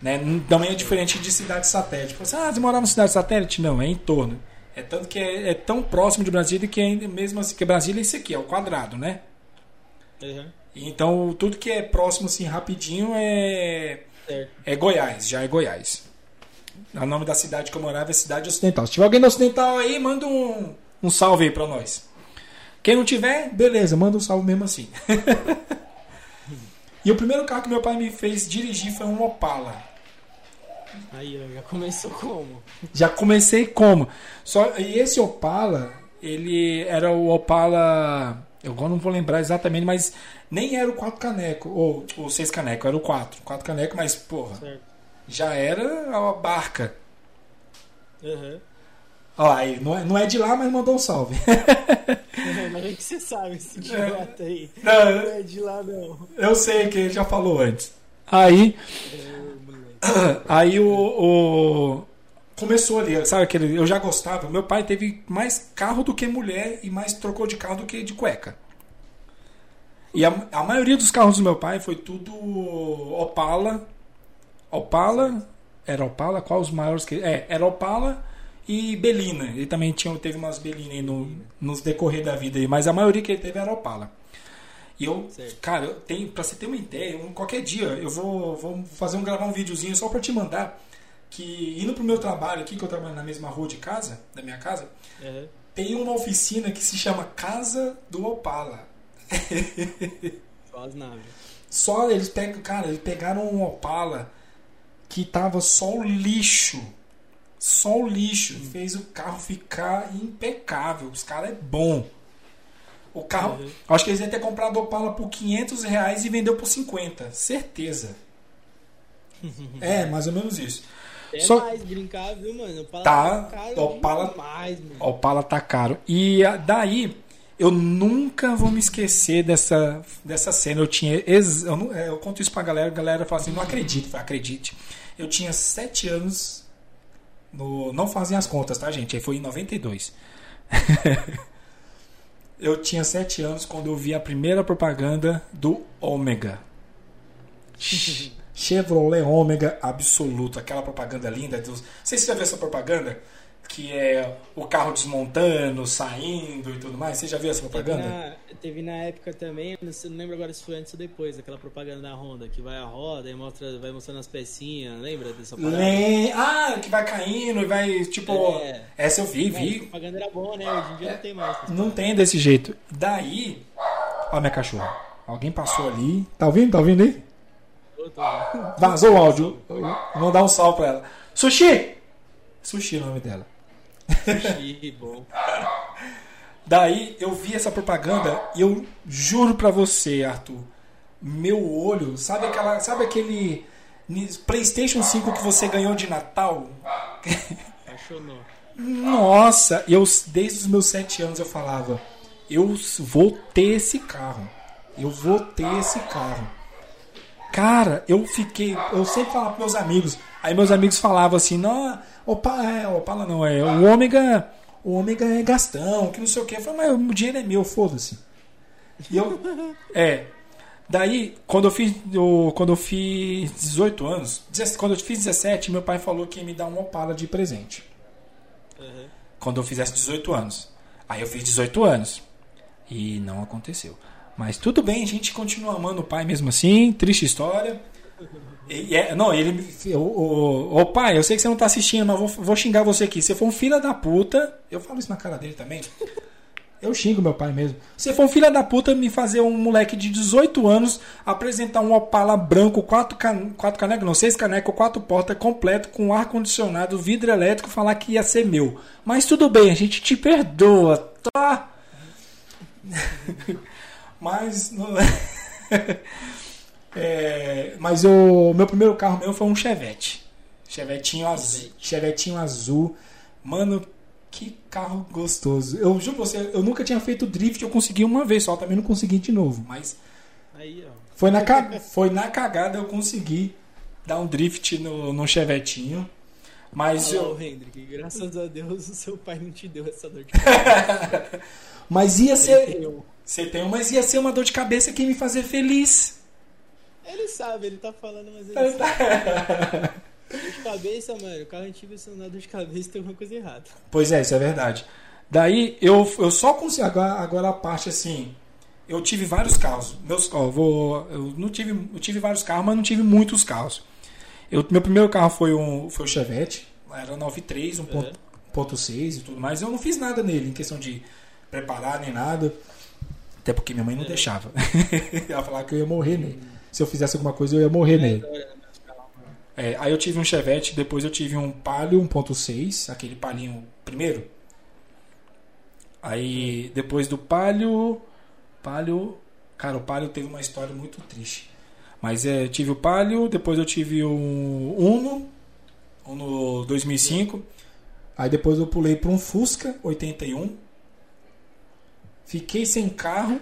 Né? Também é diferente de cidade satélite. Você, ah, você morava em cidade satélite? Não, é entorno. É tanto que é, é tão próximo de Brasília que é mesmo assim, que Brasília é isso aqui, é o quadrado, né? Uhum. Então tudo que é próximo assim rapidinho é é Goiás, já é Goiás. O nome da cidade que eu morava é Cidade Ocidental. Se tiver alguém da Ocidental aí, manda um, um salve aí pra nós. Quem não tiver, beleza, manda um salve mesmo assim. e o primeiro carro que meu pai me fez dirigir foi um Opala. Aí, já começou como? Já comecei como? Só, e esse Opala, ele era o Opala. Eu agora não vou lembrar exatamente, mas nem era o 4 caneco, ou o 6 caneco, era o 4. 4 caneco, mas, porra, certo. já era a barca. Uhum. Ó, aí, não é, não é de lá, mas mandou um salve. mas é que você sabe esse idiota aí. Não, não é de lá, não. Eu sei que ele já falou antes. Aí. É, aí o, o, Começou ali, sabe aquele. Eu já gostava. Meu pai teve mais carro do que mulher e mais trocou de carro do que de cueca. E a, a maioria dos carros do meu pai foi tudo Opala. Opala. Era Opala? Qual os maiores que. É, era Opala e Belina. Ele também tinha, teve umas Belina no, nos decorrer da vida aí, mas a maioria que ele teve era Opala. E eu, certo. cara, eu tenho, pra você ter uma ideia, qualquer dia eu vou, vou fazer um gravar um videozinho só pra te mandar. Que indo pro meu trabalho aqui, que eu trabalho na mesma rua de casa, da minha casa, uhum. tem uma oficina que se chama Casa do Opala. Só as naves. Só eles pegam, cara, eles pegaram um Opala que tava só o lixo. Só o lixo fez o carro ficar impecável. Os caras é bom. O carro, Uhum. acho que eles iam ter comprado o Opala por 500 reais e vendeu por 50. Certeza. é, mais ou menos isso. É Só- mais brincar, viu, mano? Opala Tá, caro o Opala- demais, mano. Opala tá caro. E ah, daí, eu nunca vou me esquecer dessa, dessa cena. Eu tinha. ex- Eu, não- é, eu conto isso pra galera, a galera fala assim: não acredito, acredite. Eu tinha 7 anos. No, não fazem as contas, tá, gente? Aí foi em 92. eu tinha 7 anos quando eu vi a primeira propaganda do Ômega. Chevrolet Ômega absoluto, aquela propaganda linda. Dos... Não sei se você já viu essa propaganda, que é o carro desmontando, saindo e tudo mais. Você já viu essa Teve propaganda? na, teve na época também, não, lembro agora se foi antes ou depois, aquela propaganda da Honda, que vai a roda e mostra, vai mostrando as pecinhas, lembra dessa parada? Le- Ah, que vai caindo e vai, tipo. É. Essa eu vi, a vi. propaganda era boa, né? Hoje em dia não tem mais. Não tem desse jeito. Daí. Ó, minha cachorra. Alguém passou ali. Tá ouvindo? Tá ouvindo aí? Tô, tô vendo. Vazou o áudio. Vou dar um salve pra ela. Sushi! Sushi é o nome dela. Sushi, bom. Daí eu vi essa propaganda e eu juro pra você, Arthur, meu olho, sabe aquela, sabe aquele PlayStation 5 que você ganhou de Natal? Apaixonou. Nossa, eu desde os meus sete anos eu falava, eu vou ter esse carro. Eu vou ter esse carro. Cara, eu fiquei, eu sempre falava pros meus amigos. Aí meus amigos falavam assim, não, opa, é, opala não, é, o ômega, o ômega é gastão, que não sei o que. Eu falei, mas o dinheiro é meu, foda-se. E eu, é. Daí, quando eu fiz, eu, quando eu fiz 18 anos, 17 quando eu fiz 17, meu pai falou que ia me dar um Opala de presente Uhum. quando eu fizesse 18 anos. Aí eu fiz 18 anos. E não aconteceu. Mas tudo bem, a gente continua amando o pai mesmo assim. Triste história. E, é- não, ele. O, o pai, eu sei que você não tá assistindo, mas vou, vou xingar você aqui. Você foi um filho da puta. Eu falo isso na cara dele também. Eu xingo meu pai mesmo. Você foi um filho da puta me fazer um moleque de 18 anos apresentar um Opala branco, quatro, can... quatro canecas, não, seis canecas, quatro portas, completo, com ar-condicionado, vidro elétrico, falar que ia ser meu. Mas tudo bem, a gente te perdoa, tá? Mas. não- É, mas o meu primeiro carro meu foi um Chevette. Chevetinho azul. Chevetinho azul. Mano, que carro gostoso. Eu juro pra você, eu nunca tinha feito drift, eu consegui uma vez só, também não consegui de novo. Mas Aí, ó. foi na, foi na cagada eu consegui dar um drift no, no Chevetinho. Mas lá, eu. Hendrick, graças a Deus o seu pai não te deu essa dor de cabeça. Mas ia ser. Eu- Você tem, mas ia ser uma dor de cabeça que ia me fazer feliz. Ele sabe, ele tá falando, mas ele sabe. Dor de cabeça, mano. O carro antigo, se não dor de cabeça, tem alguma coisa errada. Pois é, isso é verdade. Daí eu, eu só consegui. Agora, agora a parte assim. Eu tive vários carros. Meus, ó, vou, eu não tive, eu tive vários carros, mas não tive muitos carros. Eu, meu primeiro carro foi um foi o Chevette, era 93, 1.6 e tudo mais. Eu não fiz nada nele em questão de preparar nem nada. Até porque minha mãe não deixava. Ela falava que eu ia morrer nele. Se eu fizesse alguma coisa, eu ia morrer nele. É, aí eu tive um Chevette, depois eu tive um Palio 1.6, aquele palhinho primeiro. Aí depois do Palio, Palio, cara, o Palio teve uma história muito triste. Mas é, tive o Palio, depois eu tive o Uno, Uno 2005. Aí depois eu pulei para um Fusca 81. Fiquei sem carro.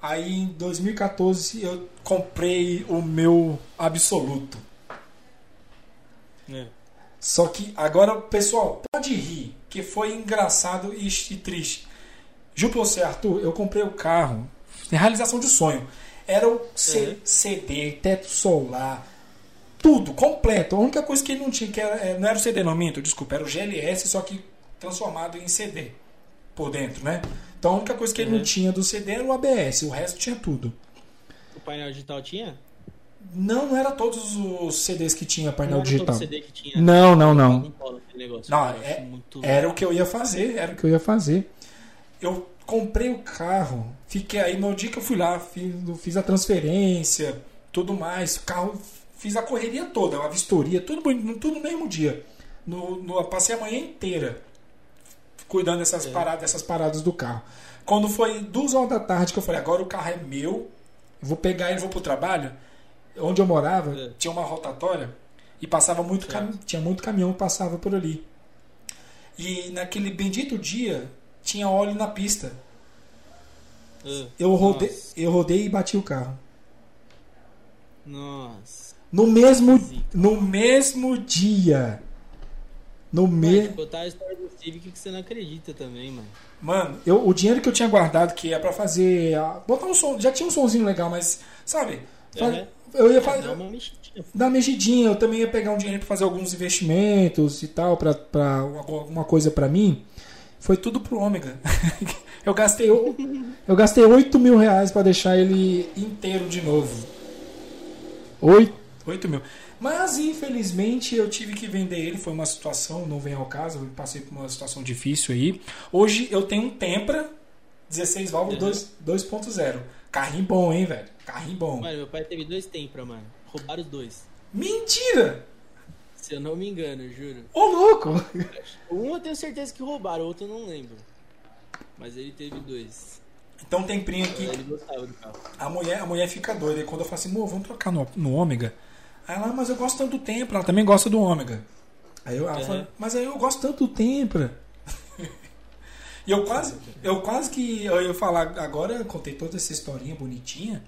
Aí em 2014 eu comprei o meu Absoluto. É. Só que agora, pessoal, pode rir, que foi engraçado e, e triste. Juro pra você, Arthur, eu comprei o carro, realização de sonho. Era o C- Uhum. CD, teto solar, tudo, completo. A única coisa que ele não tinha, que era, é, não era o CD, não minto, desculpa, era o GLS, só que transformado em CD por dentro, né? Então a única coisa que ele não Uhum. tinha do CD era o ABS, o resto tinha tudo. O painel digital tinha? Não, não era todos os CDs que tinha painel não digital. que tinha. Não, não, não. Não é- Era o que eu ia fazer, era o que eu ia fazer. Eu comprei o carro, fiquei aí no dia que eu fui lá, fiz, fiz a transferência, tudo mais. O carro fiz a correria toda, a vistoria, tudo, tudo no mesmo dia. No, no, passei a manhã inteira cuidando dessas, é. paradas, dessas paradas do carro. Quando foi duas horas da tarde que eu falei, agora o carro é meu, vou pegar ele e vou pro trabalho. Onde eu morava, é. tinha uma rotatória e passava muito cam... tinha muito caminhão que passava por ali. E naquele bendito dia tinha óleo na pista. É. Eu rodei, eu rodei e bati o carro. Nossa. No mesmo, no mesmo dia. No mesmo. Botar a história do Civic que você não acredita também, mano. Mano, eu, o dinheiro que eu tinha guardado, que é para fazer. Botar um som. Já tinha um sonzinho legal, mas. Sabe? Uhum. Eu ia fazer. Dá uma mexidinha. Uma mexidinha. Eu também ia pegar um dinheiro para fazer alguns investimentos e tal, pra, pra alguma coisa para mim. Foi tudo pro ômega. eu gastei. Eu, eu gastei 8 mil reais pra deixar ele inteiro de novo. 8, 8 mil. Mas infelizmente eu tive que vender ele, foi uma situação, não vem ao caso, eu passei por uma situação difícil aí. Hoje eu tenho um Tempra 16 válvulas uhum. 2.0. Carrinho bom, hein, velho? Carrinho bom. Mano, meu pai teve dois Tempra, mano. Roubaram os dois. Mentira! Se eu não me engano, juro. Ô, louco! Um eu tenho certeza que roubaram, o outro eu não lembro. Mas ele teve dois. Então tem primo aqui. A mulher, a mulher fica doida. E quando eu falo assim, vamos trocar no, no ômega. Aí ela, mas eu gosto tanto do Tempra, ela também gosta do ômega. Aí eu, uhum. fala, mas aí eu gosto tanto do Tempra. e eu quase, eu quase que eu ia falar, agora eu contei toda essa historinha bonitinha,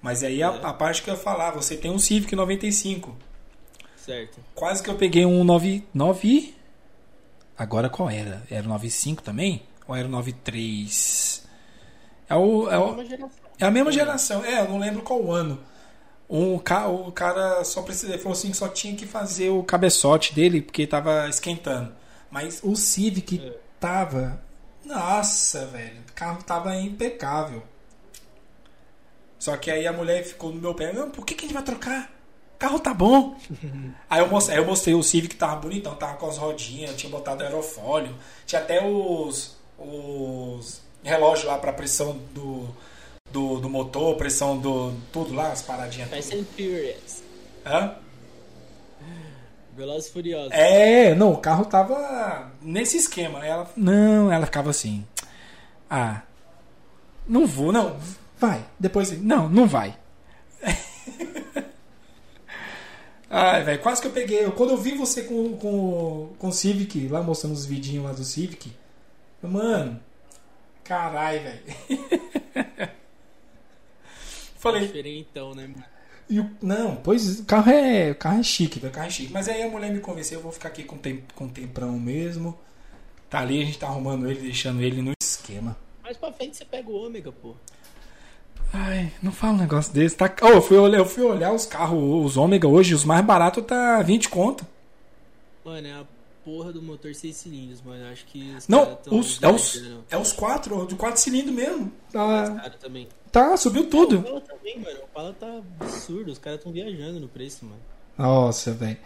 mas aí a, é. a, parte que eu ia falar, você tem um Civic 95. Certo. Quase que eu peguei um 99. Agora qual era? Era o 95 também? Ou era o 93? É, o, é, o, é a mesma geração. É, eu não lembro qual ano. Um, o cara só precisa, falou assim que só tinha que fazer o cabeçote dele porque tava esquentando. Mas o Civic é. tava. Nossa, velho. O carro tava impecável. Só que aí a mulher ficou no meu pé. Não, por que, que a gente vai trocar? O carro tá bom. aí, eu mostrei, aí eu mostrei o Civic tava bonitão, tava com as rodinhas, tinha botado aerofólio. Tinha até os, os relógios lá pra pressão do, do, do motor, pressão do. tudo lá, as paradinhas. Fast and Furious. Hã? Velozes Furiosos. É, não, o carro tava nesse esquema. Ela, não, ela ficava assim. Ah, não vou, não. Vai. Depois, não, não vai. Ai, velho, quase que eu peguei. Quando eu vi você com, com, com o Civic, lá mostrando os vidinhos lá do Civic, mano, carai, velho. Falei. Diferentão, né, mano? E o, não, pois o carro é, o carro é chique, o carro é chique. Mas aí a mulher me convenceu, eu vou ficar aqui com, tem, com temprão mesmo. Tá ali, a gente tá arrumando ele, deixando ele no esquema. Mais pra frente você pega o ômega, pô. Ai, não fala um negócio desse. Tá... Oh, eu, fui olhar, eu fui olhar os carros, os ômega hoje, os mais baratos tá 20 conto. Mano, é a porra do motor 6 cilindros, mano. Acho que. Os não, os, é, os, é os 4, de 4 cilindros mesmo. Tá. também. Tá, subiu tudo. O Opala também, mano. O Opala tá absurdo. Os caras estão viajando no preço, mano. Nossa, velho.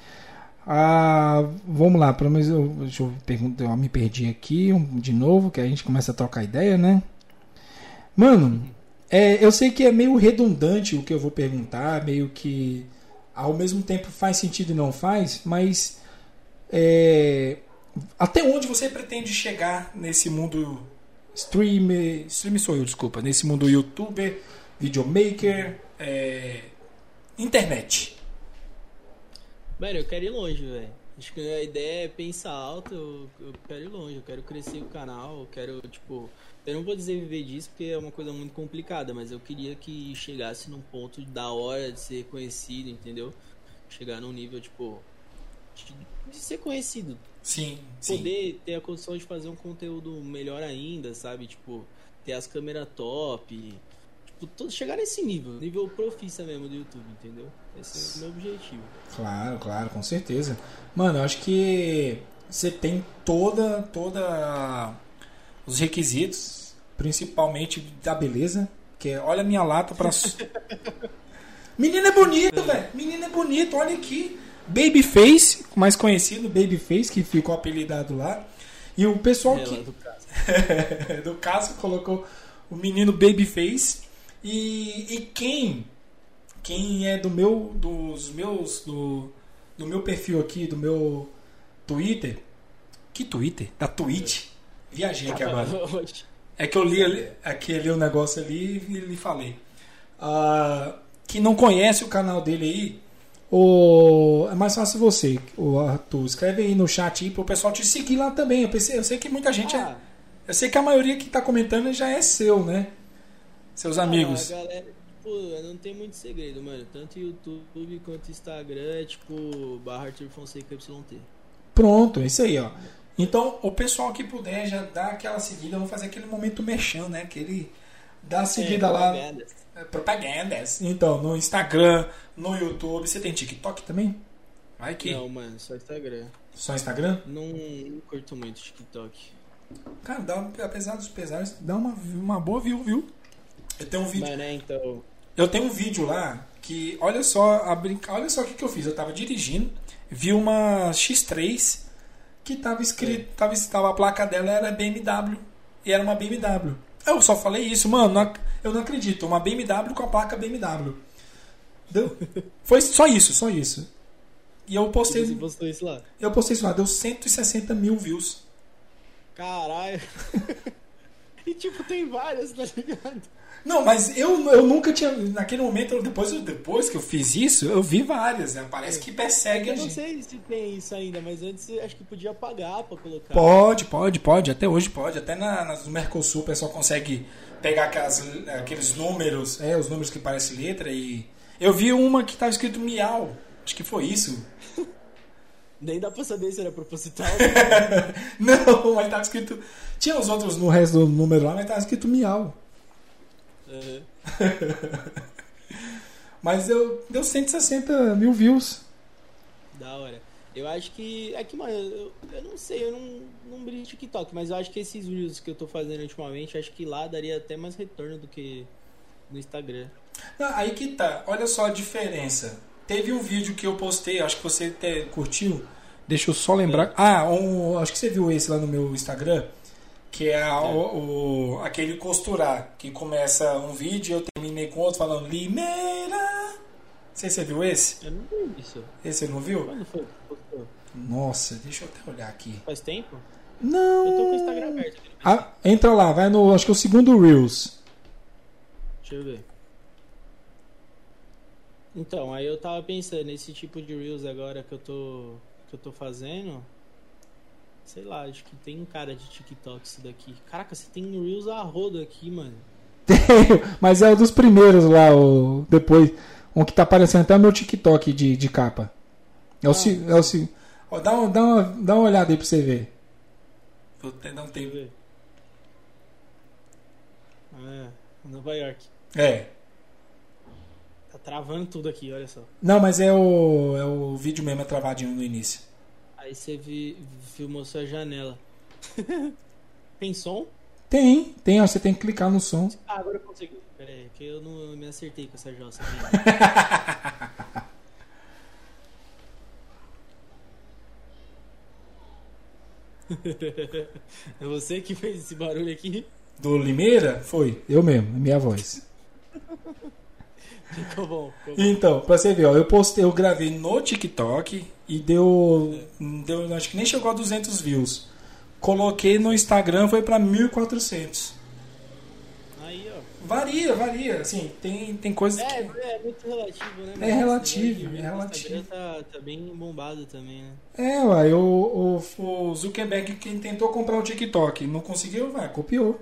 Ah, vamos lá, pelo menos eu, deixa eu perguntar, eu me perdi aqui de novo, que a gente começa a trocar ideia, né? Mano, é, eu sei que é meio redundante o que eu vou perguntar, meio que ao mesmo tempo faz sentido e não faz, mas é, até onde você pretende chegar nesse mundo streamer, streamer sou eu, desculpa, nesse mundo youtuber, videomaker, é, internet. Mano, eu quero ir longe, velho. Acho que a ideia é pensar alto, eu, eu, quero ir longe, eu quero crescer o canal, eu quero, tipo, eu não vou dizer viver disso porque é uma coisa muito complicada, mas eu queria que chegasse num ponto da hora de ser conhecido, entendeu? Chegar num nível, tipo, de ser conhecido, Sim, Poder sim. ter a condição de fazer um conteúdo melhor ainda, sabe? Tipo, ter as câmeras top. Tipo, todo, chegar nesse nível, nível profissa mesmo do YouTube, entendeu? Esse é o meu objetivo. Claro, claro, com certeza. Mano, eu acho que você tem toda, toda os requisitos, principalmente da beleza, que é, olha a minha lata para Menino é bonito, velho. Menino é bonito, olha aqui. Babyface, mais conhecido, Babyface, que ficou apelidado lá. E o pessoal é, que. Do caso. do caso colocou o menino Babyface. E, e quem quem é do meu, dos meus, do, do meu perfil aqui, do meu Twitter. Que Twitter? Da Twitch. Viajei aqui agora. É que eu li ali, aqui li o negócio ali e lhe falei. Ah, que não conhece o canal dele aí, o, é mais fácil você, o Arthur. Escreve aí no chat aí pro pessoal te seguir lá também. Eu, pensei, eu sei que muita gente Ah. é. Eu sei que a maioria que tá comentando já é seu, né? Seus amigos. Ah, a galera, tipo, não tem muito segredo, mano. Tanto YouTube quanto Instagram é tipo barra Arthur Fonseca YT. Pronto, é isso aí, ó. Então, o pessoal que puder já dá aquela seguida, vamos fazer aquele momento mexão, né? Aquele dá a seguida É, lá. É, Propagandas. Então, no Instagram, no YouTube. Você tem TikTok também? Vai que. Não, mano, só Instagram. Só Instagram? Não, não curto muito TikTok. Cara, dá, apesar dos pesares, dá uma, uma boa view, viu? Eu tenho um vídeo. Né, então. Eu tenho um vídeo lá que, olha só, a brinca... olha só o que, que eu fiz. Eu tava dirigindo, vi uma X3 que tava escrito, tava, tava a placa dela era BMW e era uma BMW. Eu só falei isso, mano, ac- eu não acredito, uma BMW com a placa BMW. Deu? Foi só isso, só isso. E eu Você postei, postou isso lá? eu postei isso lá, deu 160 mil views. Caralho. e tipo, tem várias, tá ligado? Não, mas eu, eu nunca tinha. Naquele momento, eu- depois, eu- depois que eu fiz isso, eu vi várias. Né? Parece que persegue a Eu não gente. sei se tem isso ainda, mas antes eu acho que podia pagar pra colocar. Pode, pode, pode. Até hoje pode. Até na, no Mercosul o pessoal consegue pegar aquelas, aqueles números, é, os números que parecem letra e. Eu vi uma que tava escrito miau. Acho que foi isso. Nem dá pra saber se era proposital. Não, mas tava escrito. Tinha os outros no resto do número lá, mas tava escrito miau. Aham. Mas eu, deu 160 mil views. Da hora. Eu acho que. É que, mano, eu, eu não sei, eu não, não brilho TikTok, mas eu acho que esses vídeos que eu tô fazendo ultimamente, acho que lá daria até mais retorno do que no Instagram. Não, aí que tá, olha só a diferença. Teve um vídeo que eu postei, acho que você até curtiu. Deixa eu só lembrar. Ah, um, acho que você viu esse lá no meu Instagram. Que é, a- o, o- aquele costurar. Que começa um vídeo e eu terminei com outro falando Limeira. Não sei se você viu esse. Eu não vi isso. Esse você não viu? Quando foi? Nossa, deixa eu até olhar aqui. Faz tempo? Não. Eu tô com o Instagram aberto aqui. Ah, entra lá, vai no. Acho que é o segundo Reels. Deixa eu ver. Então, aí eu tava pensando, nesse tipo de Reels agora que eu tô, que eu tô fazendo. Sei lá, acho que tem cara de TikTok isso daqui. Caraca, você tem Reels a rodo aqui, mano. Mas é o dos primeiros lá, o, depois. Um que tá aparecendo até o meu TikTok de, de capa. É o, se- é o ó, dá, uma, dá, uma, dá uma olhada aí pra você ver. Vou até dar um Deixa eu ver. Ah, Nova York. É. Tá travando tudo aqui, olha só. Não, mas é o, é o vídeo mesmo, é travadinho no início. Aí você vi, filmou sua janela. tem som? Tem, tem, ó, você tem que clicar no som. Ah, agora eu consegui. Pera aí, que eu não me acertei com essa jossa aqui. é você que fez esse barulho aqui? Do Limeira? Foi, eu mesmo, é minha voz. Ficou bom. Ficou bom. Então, pra você ver, ó, eu postei, eu gravei no TikTok e deu, deu, acho que nem chegou a 200 views. Coloquei no Instagram, foi pra 1400. Varia, varia, assim, tem, tem coisas É, que... é muito relativo, né? É relativo, esse negócio de é relativo. Instagram tá, tá bem bombado também, né? É, uai, o, o, o Zuckerberg quem tentou comprar o TikTok, não conseguiu, vai, copiou.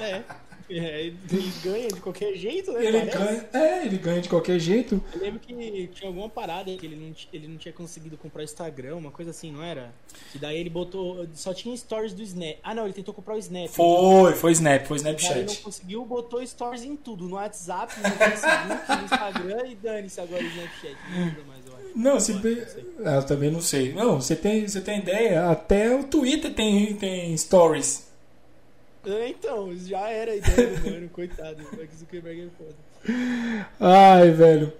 É. É, ele ganha de qualquer jeito, né? Ele parece? ganha, é, ele ganha de qualquer jeito. Eu lembro que tinha alguma parada que ele não, ele não tinha conseguido comprar Instagram, uma coisa assim, não era? E daí ele botou. Só tinha stories do Snap. Ah, não, ele tentou comprar o Snap. Foi, foi Snap, foi Daí ele não Snapchat. conseguiu, botou stories em tudo. No WhatsApp, no Facebook, no Instagram e dane-se agora o Snapchat. Não mais, eu acho. Não, se bem-. Ah, eu também não sei. Não, você tem, você tem ideia? Até o Twitter tem, tem stories. É, então, já era a ideia do mano, coitado. O Mark Zuckerberg é foda. Ai, velho.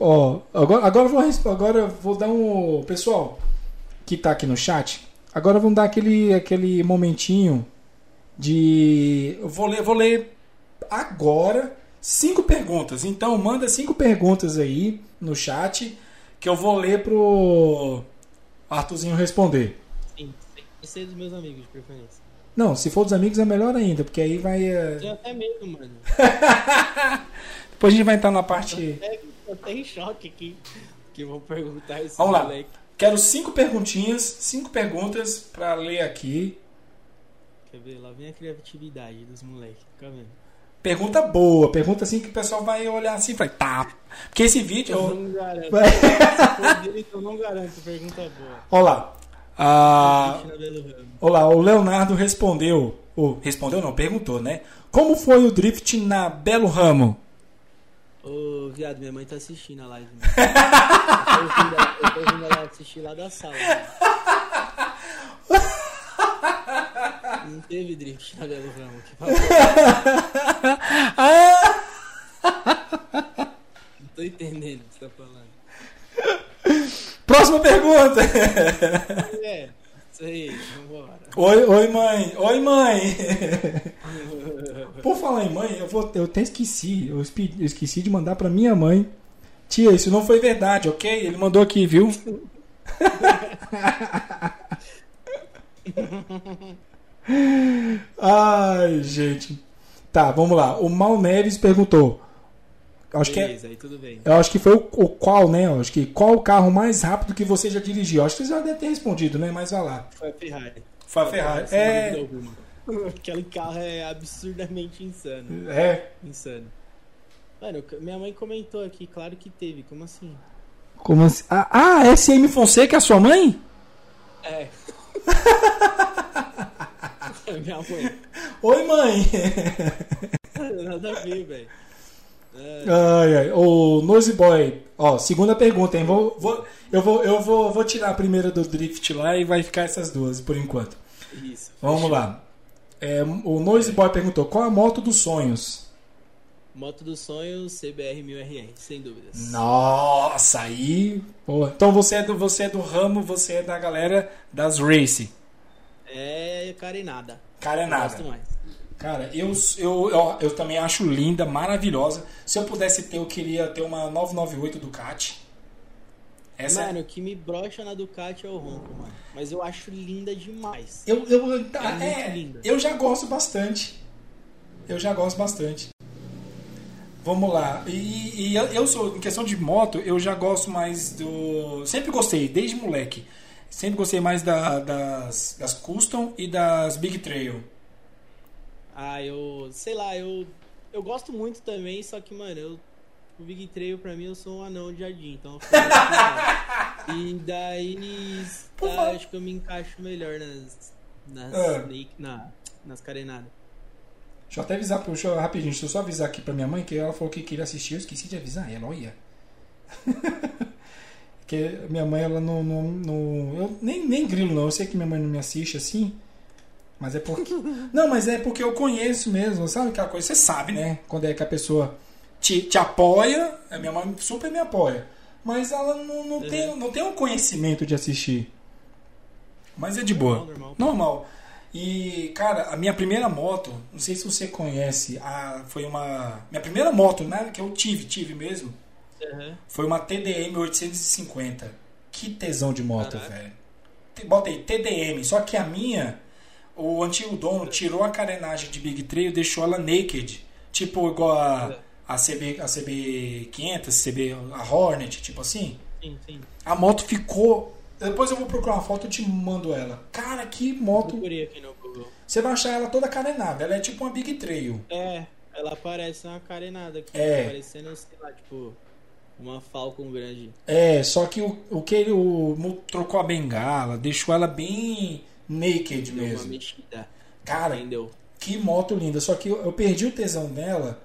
Ó, agora, agora eu vou agora vou dar um pessoal que tá aqui no chat. Agora vamos dar aquele aquele momentinho de eu vou ler, vou ler agora. cinco perguntas. Então manda cinco perguntas aí no chat que eu vou ler pro Arthurzinho responder. Sim, tem que ser dos meus amigos, de preferência. Não, se for dos amigos é melhor ainda, porque aí vai. é, Tenho até medo, mano. Depois a gente vai entrar na parte. Eu tô em choque aqui. Que vão perguntar esse Vamos lá. moleque. Quero cinco perguntinhas, cinco perguntas pra ler aqui. Quer ver? Lá vem a criatividade dos moleques. Fica vendo. Pergunta boa, pergunta assim que o pessoal vai olhar assim e vai, tá. Porque esse vídeo. Eu eu- não garanto. Se for eu não garanto. Pergunta boa. Olha lá. Ah. Olá, o Leonardo respondeu. Ou, respondeu não, perguntou, né? Como foi o drift na Belo Ramo? Ô, viado, minha mãe tá assistindo a live. Eu tô ouvindo ela- assistir lá da sala. mano. Não teve drift na Belo. Que é? Não tô entendendo o que você tá falando. Próxima pergunta. É, isso aí. Oi, oi, mãe. Oi, mãe. Por falar em mãe, eu, vou, eu até esqueci. Eu esqueci de mandar pra minha mãe. Tia, isso não foi verdade, ok? Ele mandou aqui, viu? Ai, gente. Tá, vamos lá. O Mal Neves perguntou. Acho que é, Beleza, aí tudo bem. eu acho que foi o, o qual, né? Eu Acho que qual o carro mais rápido que você já dirigiu? Eu Acho que você já deve ter respondido, né? Mas vai lá. Foi a Ferrari. Foi a Ferrari. É. Aquele carro é absurdamente insano. é. Insano. Mano, minha mãe comentou aqui, claro que teve, como assim? Como assim? Ah, ah, SM Fonseca é a sua mãe? É. minha mãe. Oi, mãe. Nada a ver, velho. Ai, ai. O Noisy Boy. Ó, segunda pergunta, hein? Vou, vou, eu vou, eu vou, vou tirar a primeira do Drift lá e vai ficar essas duas por enquanto. isso. Vamos lá. É, o Noisy Boy perguntou: qual a moto dos sonhos? Moto dos sonhos CBR 1000RR, sem dúvidas. Nossa, aí. Pô, então você é, do, você é do ramo, você é da galera das race. É carenada. Cara, é Eu. Gosto mais. Cara, eu, eu, eu, eu também acho linda, maravilhosa. Se eu pudesse ter, eu queria ter uma 998 Ducati. Essa é- Mano, o que me brocha na Ducati é o ronco, mano. Mas eu acho linda demais. eu, eu, tá, É é, linda. eu já gosto bastante. Eu já gosto bastante. Vamos lá. E, e eu, eu sou, em questão de moto, eu já gosto mais do. Sempre gostei, desde moleque. Sempre gostei mais da- das, das Custom e das Big Trail. Ah, eu. Sei lá, eu. Eu gosto muito também, só que, mano, eu. O Big Trail pra mim eu sou um anão de jardim, então. E daí. Tá, acho que eu me encaixo melhor nas. Nas. Ah. Snake, na, nas carenadas. Deixa eu até avisar, pro- deixa eu, rapidinho, deixa eu só avisar aqui pra minha mãe que ela falou que queria assistir, eu esqueci de avisar ela, olha. que minha mãe, ela não. não, não- eu, nem, nem grilo, não, eu sei que minha mãe não me assiste assim, mas é porque. não, mas é porque eu conheço mesmo, sabe aquela coisa? Você sabe, né? Quando é que a pessoa te, te apoia, a minha mãe super me apoia, mas ela não, não, Uhum. tem, não tem um conhecimento de assistir. Mas é de boa. Normal, normal. Normal. E, cara, a minha primeira moto, não sei se você conhece, a, foi uma. Minha primeira moto, né? Que eu tive, tive mesmo. Aham. Foi uma TDM 850. Que tesão de moto, Caraca. velho. Bota aí, TDM. Só que a minha, o antigo dono tirou a carenagem de Big Trail e deixou ela naked. Tipo, igual a, a CB, a CB 500, CB, a Hornet, tipo assim. Sim, sim. A moto ficou. Depois eu vou procurar uma foto e te mando ela. Cara, que moto. Você vai achar ela toda carenada. Ela é tipo uma Big Trail. É, ela parece uma carenada aqui. É. Parecendo, sei lá, tipo. Uma Falcon grande. É, só que o, o que ele o, trocou a bengala, deixou ela bem naked Deu uma mesmo. mexida. Cara, Entendeu? que moto linda. Só que eu, eu perdi o tesão dela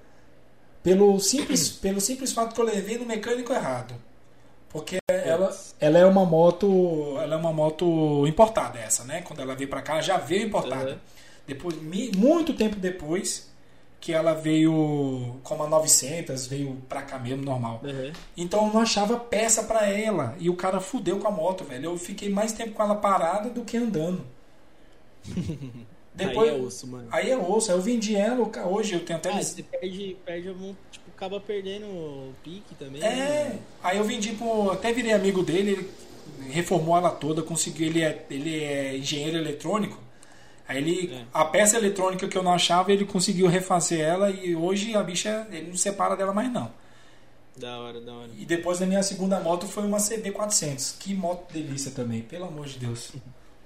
pelo simples, pelo simples fato que eu levei no mecânico errado. Porque ela, ela é uma moto, ela é uma moto importada essa, né? Quando ela veio pra cá, ela já veio importada. Uhum. Depois, muito tempo depois que ela veio como a 900, veio pra cá mesmo normal. Uhum. Então eu não achava peça pra ela. E o cara fudeu com a moto, velho. Eu fiquei mais tempo com ela parada do que andando. Depois, Aí é osso, mano. Aí é osso. Aí eu vendi ela, hoje eu tenho até. Ah, você perde, perde algum. Tipo, acaba perdendo o pique também. É, né? aí eu vendi pro. Até virei amigo dele, ele reformou ela toda, conseguiu. Ele é, ele é engenheiro eletrônico. Aí ele. É. A peça eletrônica que eu não achava, ele conseguiu refazer ela e hoje a bicha, ele não separa dela mais não. Da hora, da hora. E depois da minha segunda moto foi uma CB400. Que moto delícia também, pelo amor de Deus.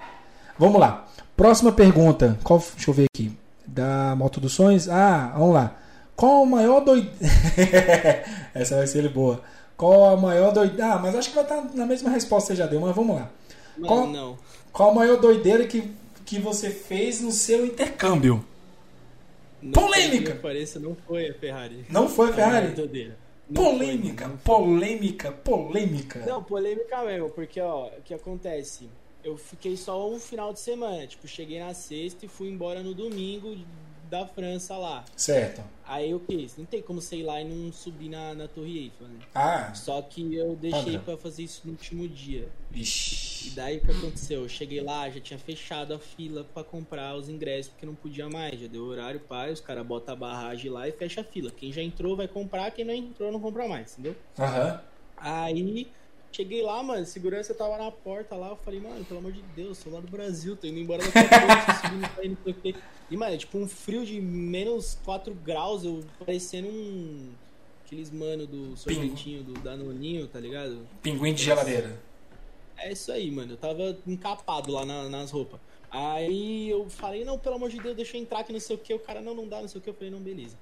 Vamos lá. Próxima pergunta. Qual, deixa eu ver aqui. Da Moto dos Sonhos. Ah, vamos lá. Qual a maior doideira. Essa vai ser boa. Qual a maior doideira. Ah, mas acho que vai estar na mesma resposta que você já deu, mas vamos lá. Mano, Qual- não. Qual a maior doideira que, que você fez no seu intercâmbio? Não, Polêmica! que Pareça, não foi a Ferrari. Não foi a Ferrari? Não, Polêmica, foi. polêmica, polêmica. Não, polêmica mesmo, porque ó, o que acontece? Eu fiquei só um final de semana, tipo, cheguei na sexta e fui embora no domingo da França lá. Certo. Aí eu fiz, não tem como sei lá e não subir na, na Torre Eiffel, né? Ah, Só que eu deixei pra fazer isso no último dia. E Ixi. daí o que aconteceu? Eu cheguei lá, já tinha fechado a fila pra comprar os ingressos, porque não podia mais. Já deu horário para, os caras botam a barragem lá e fecha a fila. Quem já entrou vai comprar, quem não entrou não compra mais, entendeu? Aham. Aí cheguei lá, mano, segurança tava na porta lá, eu falei, mano, pelo amor de Deus, sou lá do Brasil, tô indo embora daqui a pouco, tô subindo pra ir, não sei o quê. E, mano, é tipo um frio de menos 4 graus, eu parecendo um. Aqueles mano do sorvetinho, do Danoninho, tá ligado? Pinguim de geladeira. É isso aí, mano. Eu tava encapado lá na- nas roupas. Aí eu falei, não, pelo amor de Deus, deixa eu entrar que não sei o que. O cara, não, não dá, não sei o que. Eu falei, não, beleza.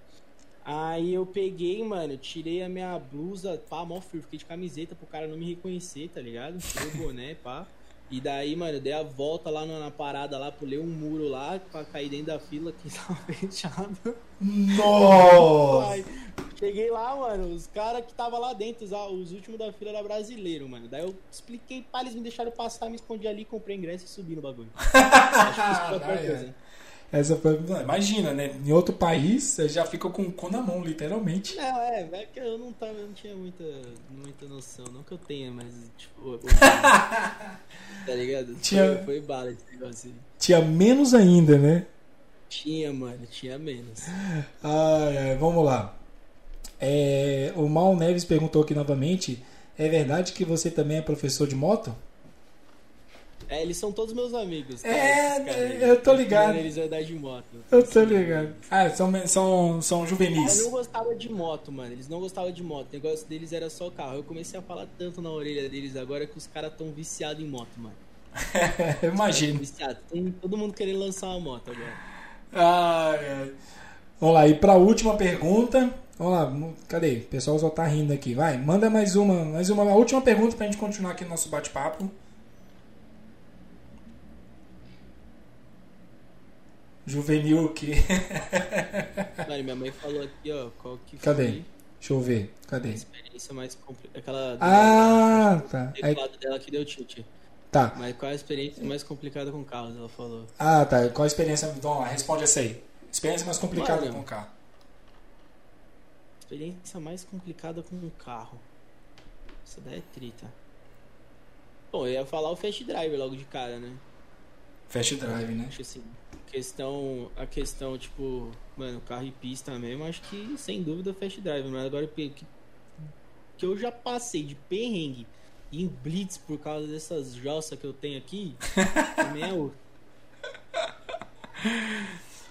Aí eu peguei, mano, tirei a minha blusa, pá, mó frio, fiquei de camiseta pro cara não me reconhecer, tá ligado? Tirei o boné, pá. E daí, mano, eu dei a volta lá na, na parada lá, pulei um muro lá pra cair dentro da fila que tava fechado. Nossa! Cheguei lá, mano, os caras que tava lá dentro, os, os últimos da fila era brasileiro, mano. Daí eu expliquei pra eles me deixaram passar, me escondi ali, comprei ingresso e subi no bagulho. Acho que isso foi a pior coisa. Essa foi. Imagina, né? Em outro país, você já fica com o cu na mão, literalmente. Não, é, é que eu não, tava, eu não tinha muita, muita noção. Não que eu tenha, mas, tipo, o- tá ligado? Tinha- Foi, foi bala esse negócio aí. Tinha menos ainda, né? Tinha, mano, tinha menos. Vamos lá. É, o Mal Neves perguntou aqui novamente: é verdade que você também é professor de moto? É, eles são todos meus amigos. É, caras aí. eu tô ligado. Eles dar de moto. Eu tô ligado. Ah, são, são, são Eu juvenis. não gostava de moto, mano. Eles não gostavam de moto. O negócio deles era só carro. Eu comecei a falar tanto na orelha deles agora que os caras tão viciados em moto, mano. Eu imagino. Viciado. Tem todo mundo querendo lançar uma moto agora. Ai, ai. Vamos lá, e pra última pergunta. Vamos lá, cadê? O pessoal só tá rindo aqui. Vai, manda mais uma, mais uma, a última pergunta pra gente continuar aqui no nosso bate-papo. Juvenil que. Mano, minha mãe falou aqui, ó, qual que Cadê? foi Deixa eu ver. a Cadê? experiência mais complicada. Aquela. Ah, tá. O Aí- dela que deu tilt. tá. Mas qual a experiência mais complicada com carros? Ela falou. Ah, tá. Qual a experiência? Vamos lá, responde essa aí. Experiência mais complicada Mano. com o carro. Experiência mais complicada com um carro. Essa daí é trita. Bom, eu ia falar o Fast Driver logo de cara, né? Fast drive, né? Acho assim, questão, a questão, tipo, mano, carro e pista mesmo, acho que sem dúvida Fast Drive, mas agora que, que eu já passei de perrengue em blitz por causa dessas jossas que eu tenho aqui, também é outro.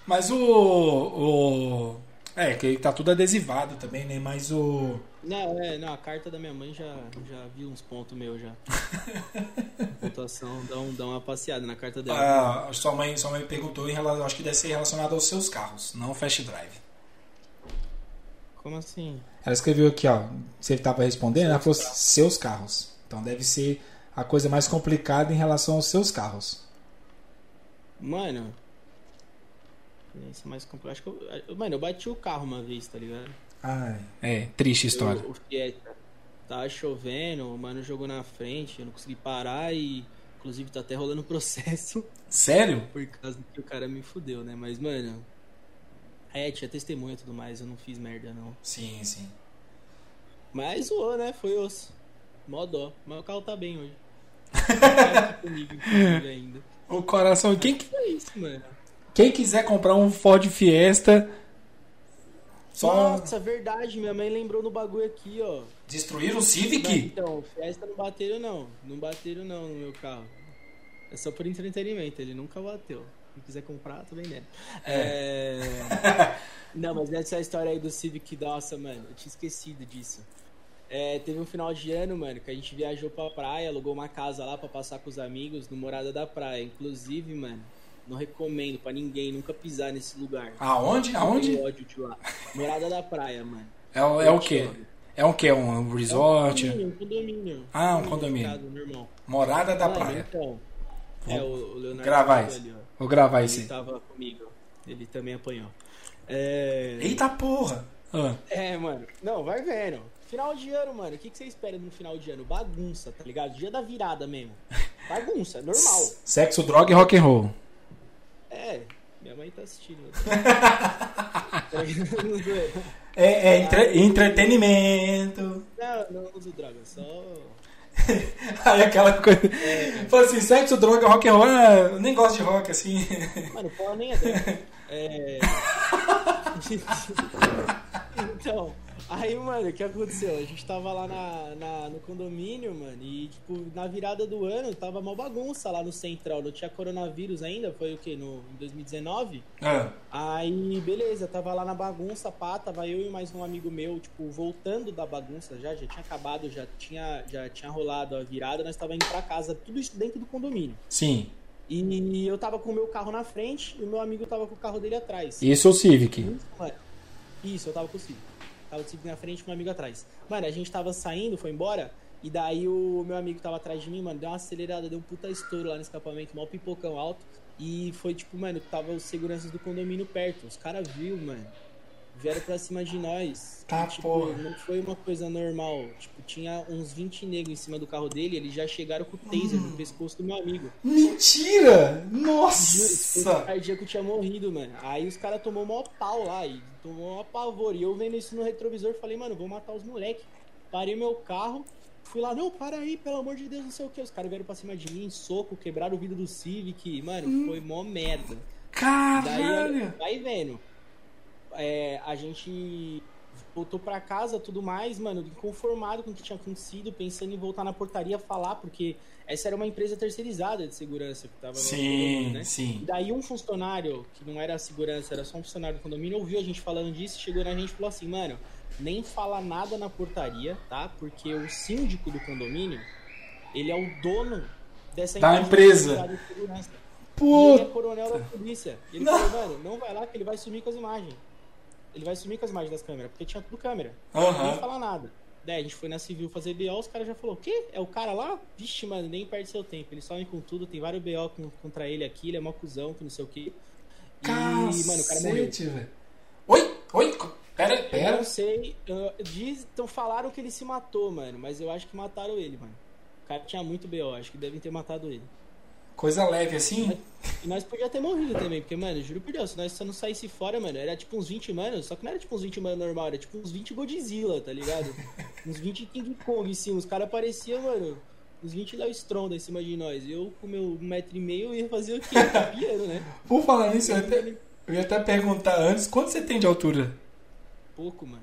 Mas o. o é, que tá tudo adesivado também, né? Mas o. Não, é, não, a carta da minha mãe já, já vi uns pontos meus já. Pontuação, dá, um, dá uma passeada na carta dela. A sua mãe, sua mãe perguntou em relação. Acho que deve ser relacionado aos seus carros, não fast drive. Como assim? Ela escreveu aqui, ó. Você estava respondendo, ela falou seus carros. Então deve ser a coisa mais complicada em relação aos seus carros. Mano. Experiência mais complicada. Acho que eu- mano, eu bati o carro uma vez, tá ligado? Ai, é, triste história. Eu- o Fiesta. Tava chovendo, o mano jogou na frente, eu não consegui parar e. Inclusive tá até rolando processo Sério? por causa que o cara me fudeu, né? Mas, mano. É, tinha testemunha e tudo mais, eu não fiz merda não. Sim, sim. Mas zoou, né? Foi osso. Mó dó. Mas o carro tá bem hoje. Tá comigo, ainda. O coração. Quem que. É isso, mano. Quem quiser comprar um Ford Fiesta, só Nossa, verdade, minha mãe lembrou no bagulho aqui, ó. destruir o Civic? então, Fiesta não bateram não. Não bateram não no meu carro. É só por entretenimento, ele nunca bateu. Se quiser comprar, tô vendendo. É... não, mas essa história aí do Civic, nossa, mano, eu tinha esquecido disso. É, teve um final de ano, mano, que a gente viajou pra praia, alugou uma casa lá pra passar com os amigos no Morada da Praia. Inclusive, mano, não recomendo pra ninguém nunca pisar nesse lugar. Aonde? Aonde? Ódio de lá. Morada da Praia, mano. É, o- é o quê? É um quê? Um resort? Um condomínio, um condomínio. Ah, um condomínio. Morada da Mano, praia. Então, é, o, Leonardo gravar isso. ali. Vou gravar Ele esse. tava comigo. Ele também apanhou. É... Eita porra! Ah, é, mano. Não, vai vendo. Final de ano, mano. O que, que você espera no final de ano? Bagunça, tá ligado? Dia da virada mesmo. Bagunça, normal. Sexo, droga e rock and roll. É, minha mãe tá assistindo. não, É, é entre- entretenimento. não uso droga, só. Aí aquela coisa. Fala assim, sexo, droga, rock and roll. Ah, eu nem gosto de rock, assim. Mano, porra nem é droga. É. então, aí, mano, o que aconteceu? A gente tava lá na, na- no condomínio, mano, e, tipo, na virada do ano tava uma bagunça lá no central. Não tinha coronavírus ainda, foi o quê? No, em 2019? Ah, Aí, beleza, tava lá na bagunça, pá, tava eu e mais um amigo meu, tipo, voltando da bagunça já, já tinha acabado, já tinha, já tinha rolado a virada, nós tava indo pra casa, tudo isso dentro do condomínio. sim. E eu tava com o meu carro na frente e o meu amigo tava com o carro dele atrás. Isso é o Civic. Isso, eu tava com o Civic. Tava o Civic na frente e meu amigo atrás. Mano, a gente tava saindo, foi embora, e daí o meu amigo tava atrás de mim, mano, deu uma acelerada, deu um puta estouro lá no escapamento, mal pipocão alto. E foi tipo, mano, tava os seguranças do condomínio perto. Os caras viu, mano. Vieram pra cima de nós. Tá, E, tipo, porra. não foi uma coisa normal. Tipo, tinha uns 20 negros em cima do carro dele, eles já chegaram com o taser no pescoço do meu amigo. Mentira! Juro, o Nossa! cardíaco tinha morrido, mano. Aí os caras tomou maior pau lá e tomou maior pavor. E eu vendo isso no retrovisor, falei, mano, vou matar os moleques. Parei meu carro, fui lá, não, para aí, pelo amor de Deus, não sei o que. Os caras vieram pra cima de mim, soco, quebraram o vidro do Civic. Mano, foi mó merda. Daí, Caralho! vai vendo. É, a gente voltou pra casa, tudo mais, mano, inconformado com o que tinha acontecido, pensando em voltar na portaria falar, porque essa era uma empresa terceirizada de segurança que tava condomínio, Sim, né? E sim. daí um funcionário, que não era segurança, era só um funcionário do condomínio, ouviu a gente falando disso, chegou na gente e falou assim, mano, nem fala nada na portaria, tá? Porque o síndico do condomínio, ele é o dono dessa Da empresa. terceirizada de segurança. E Pô, ele é coronel da polícia. E ele Não. falou, mano, não vai lá que ele vai sumir com as imagens. Ele vai sumir com as imagens das câmeras, porque tinha tudo câmera. Aham. Nem falar nada. Daí a gente foi na civil fazer BO, os caras já falou, o quê? É o cara lá? Vixe, mano, nem perde seu tempo. Ele some com tudo, tem vários BO com- contra ele aqui, ele é mó cuzão, que não sei o quê. E, mano, o cara morreu. cacete, velho. Oi, oi, pera, Eu pera. não sei, eu- diz, então falaram que ele se matou, mano, mas eu acho que mataram ele, mano. O cara tinha muito BO, acho que devem ter matado ele. Coisa leve assim? E nós podia ter morrido também, porque, mano, juro por Deus, se nós só não saísse fora, mano, era tipo uns 20 manos, só que não era tipo uns 20 manos normal, era tipo uns 20 Godzilla, tá ligado? uns 20 King Kong em cima, os caras pareciam, mano, uns 20 Léo Stronda em cima de nós. Eu, com meu metro e meio, ia fazer o quê? Piano, né? Por falar nisso, eu, até- eu ia até perguntar antes, quanto você tem de altura? Pouco, mano.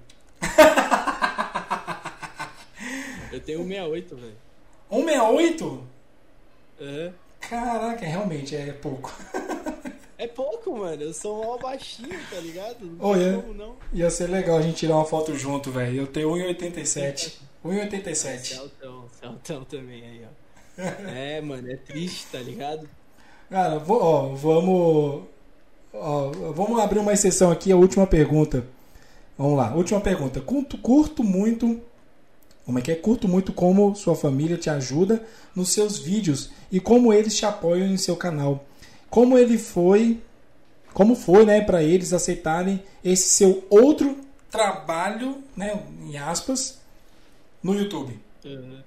Eu tenho 168, velho. 168? Aham. Caraca, realmente é pouco. É pouco, mano. Eu sou mal baixinho, tá ligado? Não é? como não. Ia ser legal a gente tirar uma foto junto, velho. Eu tenho 1,87. É 1,87. Celtão, Celtão também aí, ó. É, mano, é triste, tá ligado? Cara, vou- ó, vamos. ó, vamos abrir uma exceção aqui, a última pergunta. Vamos lá, última pergunta. Curto, curto muito. Como é que é? Curto muito como sua família te ajuda nos seus vídeos e como eles te apoiam em seu canal. Como ele foi. Como foi, né, para eles aceitarem esse seu outro trabalho, né, em aspas, no YouTube. Uhum.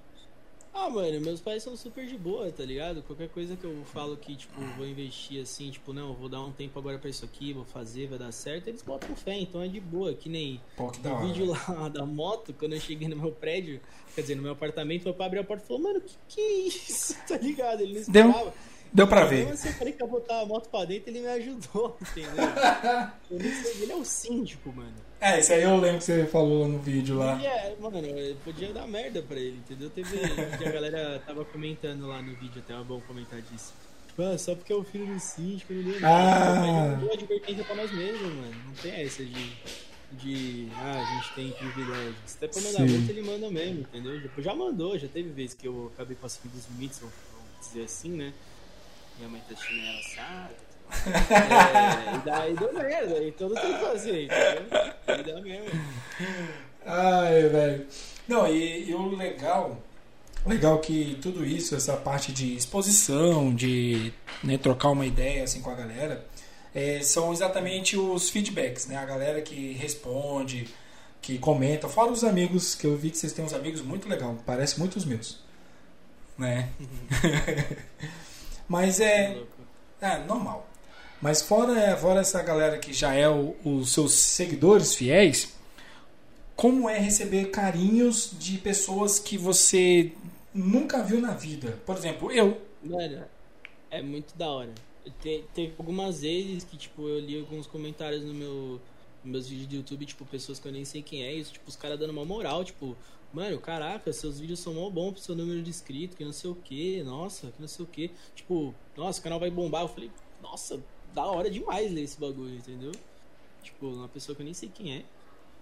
Ah, mano, meus pais são super de boa, tá ligado? Qualquer coisa que eu falo que, tipo, vou investir assim, tipo, não, vou dar um tempo agora pra isso aqui, vou fazer, vai dar certo, eles botam fé, então é de boa, que nem Pô, que no vídeo lá da moto, quando eu cheguei no meu prédio, quer dizer, no meu apartamento, meu pai abriu a porta e falou, mano, que que é isso, tá ligado? Ele não Deu. esperava. Deu pra ver. Então, assim, eu falei que ia botar a moto pra dentro, ele me ajudou, entendeu? ele é o síndico, mano. É, isso aí eu lembro que você falou no vídeo lá. É, mano, podia dar merda pra ele, entendeu? Teve. que a galera tava comentando lá no vídeo, até é bom comentar disso. Tipo, ah, só porque é o filho do síndico, não deu nada. Ah. Mas advertência pra nós mesmos, mano. Não tem essa de. De. Ah, a gente tem privilégio. Se der pra mandar Sim. muito, ele manda mesmo, entendeu? Já- Já mandou, já teve vezes que eu acabei passando dos limites, vamos vamos dizer assim, né? Minha mãe tá assistindo ela, sabe? É, e daí deu merda, então não tem que fazer, entendeu? E mesmo. Ai, velho. Não, e, e o legal, legal que tudo isso, essa parte de exposição, de né, trocar uma ideia assim com a galera, é, são exatamente os feedbacks, né? A galera que responde, que comenta, fora os amigos, que eu vi que vocês têm uns amigos muito legal, parece muito os meus, né? Mas é, é normal. Mas fora, fora essa galera que já é os seus seguidores fiéis, como é receber carinhos de pessoas que você nunca viu na vida? Por exemplo, eu. Mano, é muito da hora. Te- Teve algumas vezes que, tipo, eu li alguns comentários no meu, meus vídeos do YouTube, tipo, pessoas que eu nem sei quem é isso, tipo, os caras dando uma moral, tipo, mano, caraca, seus vídeos são mó bons pro seu número de inscritos, que não sei o que, nossa, que não sei o que. Tipo, nossa, o canal vai bombar. Eu falei, nossa, da hora demais ler esse bagulho, entendeu? Tipo, uma pessoa que eu nem sei quem é.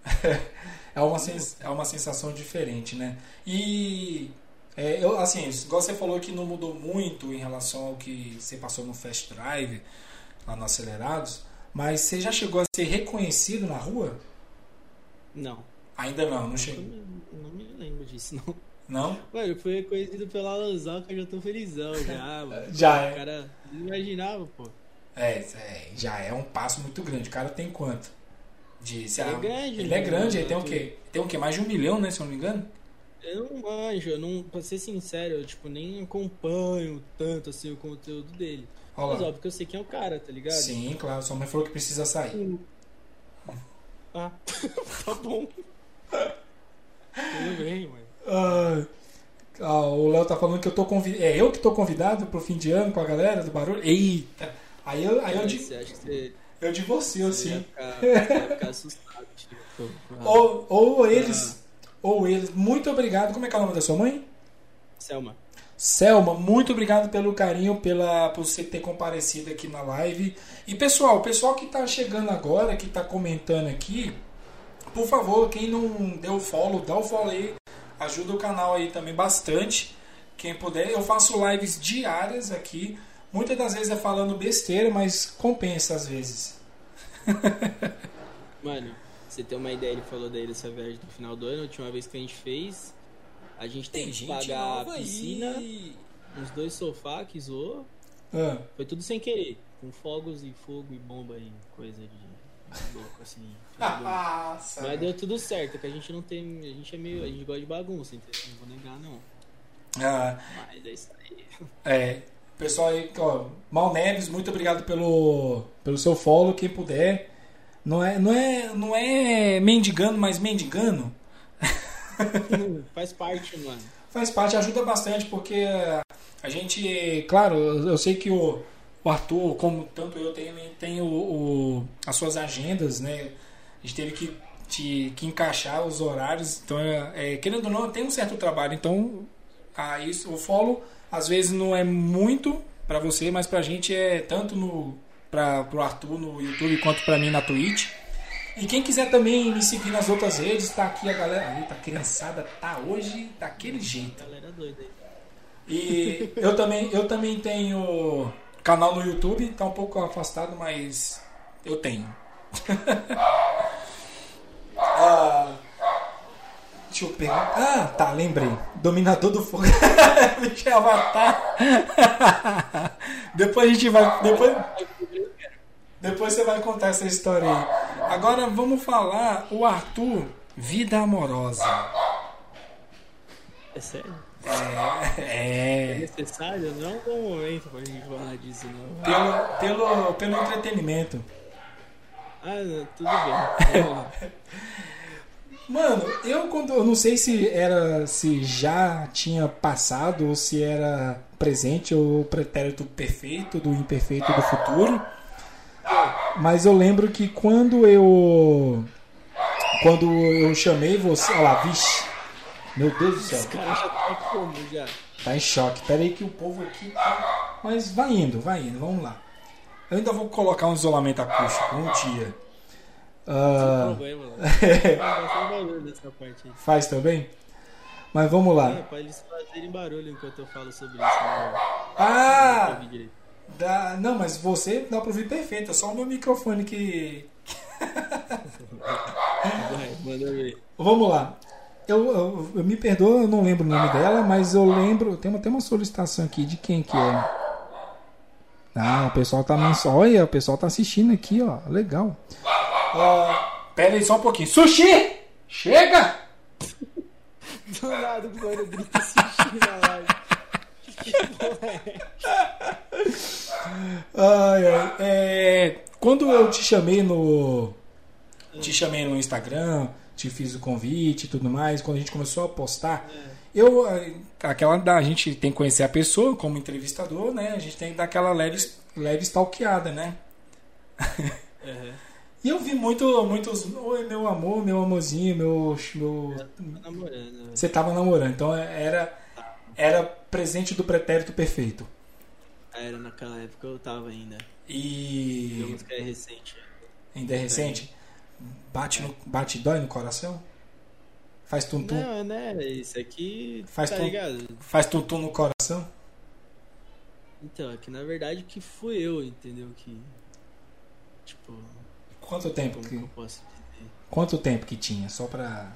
É uma, sens- é uma sensação diferente, né? E é, eu, assim, igual você falou que não mudou muito em relação ao que você passou no Fast Drive, lá no Acelerados, mas você já chegou a ser reconhecido na rua? Não. Ainda não, não chegou. não me lembro disso, não. Não? Mano, eu fui reconhecido pela Lanzoca, eu já tô felizão já, mano. Já O é. cara não imaginava, pô. É, é, já é um passo muito grande. O cara tem quanto? De, sei Ele lá, é grande, Ele né? é grande, ele tem o Eu- quê? Tem o quê? Mais de um milhão, né? Se eu não me engano? Eu não manjo, eu não, pra ser sincero, eu tipo, nem acompanho tanto assim o conteúdo dele. Olha Mas ó, porque eu sei quem é o cara, tá ligado? Sim, claro. Sua mãe falou que precisa sair. Ah, tá bom. Tudo bem, mano. Ah, ah, o Léo tá falando que eu tô convidado. É eu que tô convidado pro fim de ano com a galera do barulho? Eita! Aí eu, aí eu, de, Você eu ia assim. Tipo, ah, Ou, ou eles. Ou eles. Muito obrigado. Como é que é o nome da sua mãe? Selma, Selma, muito obrigado pelo carinho, pela, por você ter comparecido aqui na live. E pessoal, o pessoal que está chegando agora, que está comentando aqui, por favor, quem não deu follow, dá o follow aí. Ajuda o canal aí também bastante. Quem puder, eu faço lives diárias aqui. Muitas das vezes é falando besteira, mas compensa às vezes. Mano, você tem uma ideia, ele falou daí dessa viagem do final do ano, a última vez que a gente fez, a gente tem, que pagar a piscina, uns dois sofás que zoou, Ah, foi tudo sem querer, com fogos e fogo e bomba e coisa de louco assim. Nossa. Mas deu tudo certo, que a gente não tem, a gente é meio, a gente gosta de bagunça, entendeu? Não vou negar não. Ah, Mas é isso aí. É, pessoal aí, ó, Mal Neves, muito obrigado pelo, pelo seu follow, quem puder. Não é, não é, não é mendigando, mas mendigando. Faz parte, mano. Faz parte, ajuda bastante, porque a gente, claro, eu sei que o, o Arthur, como tanto eu, tem, tem o, o- as suas agendas, né? A gente teve que, te, que encaixar os horários, então, é, é, querendo ou não, tem um certo trabalho, então, a, isso, o follow às vezes não é muito pra você, mas pra gente é tanto no para pro Arthur no YouTube quanto pra mim na Twitch. E quem quiser também me seguir nas outras redes, tá aqui a galera. Eita, a criançada tá hoje daquele jeito. Galera doida aí. E eu também, eu também tenho canal no YouTube, tá um pouco afastado, mas eu tenho. Ah, deixa eu pegar. Ah, tá, lembrei. Dominador do Fogo. Michel Avatar. depois a gente vai. Depois, depois você vai contar essa história aí. Agora vamos falar o Arthur, vida amorosa. É sério? É. É é necessário? Não é um bom momento pra gente falar disso, não. pelo, pelo, pelo entretenimento. Ah, tudo bem. Mano, eu quando eu não sei se era se já tinha passado ou se era presente ou pretérito perfeito do imperfeito do futuro. Mas eu lembro que quando eu quando eu chamei você, olha lá, vixe. Meu Deus do céu. Esse cara já tá como já? Tá em choque. Pera aí que o povo aqui tá... Mas vai indo, vai indo, vamos lá. Eu ainda vou colocar um isolamento acústico um dia. Ah, Sem problema, mano. Faz também? Mas vamos É, lá. pra eles fazerem barulho enquanto eu falo sobre isso. Né? Ah! Dá, não, mas você dá pra ouvir perfeito. É só o meu microfone que. Vai, manda ver. Vamos lá. Eu, eu- eu me perdoa, eu não lembro o nome dela, mas eu lembro. Tem até uma solicitação aqui de quem que é. Ah, o pessoal tá Olha, o pessoal tá assistindo aqui, ó. Legal. Ah, pera aí só um pouquinho. Sushi! Chega! Do nada o mano grita sushi na live. É? Ai, ai. É, quando eu te chamei no. Te chamei no Instagram, te fiz o convite e tudo mais, quando a gente começou a postar, eu. eh, Aquela da. A gente tem que conhecer a pessoa como entrevistador, né? A gente tem que dar aquela leve, leve stalkeada, né? Uhum. E eu vi muito, muitos. Oi, meu amor, meu amorzinho, meu. meu Tá namorando. né? você tava namorando, então era. Era presente do pretérito perfeito. Era naquela época eu tava ainda. E a música é recente. Ainda é recente? Bate, no, bate e dói no coração? Faz tum-tum? Não, né? Isso aqui. Faz tá tom- ligado? Faz tum-tum no coração? Então, é que na verdade que fui eu, entendeu? Que. Tipo. Quanto tempo que quanto tempo que tinha? Só pra.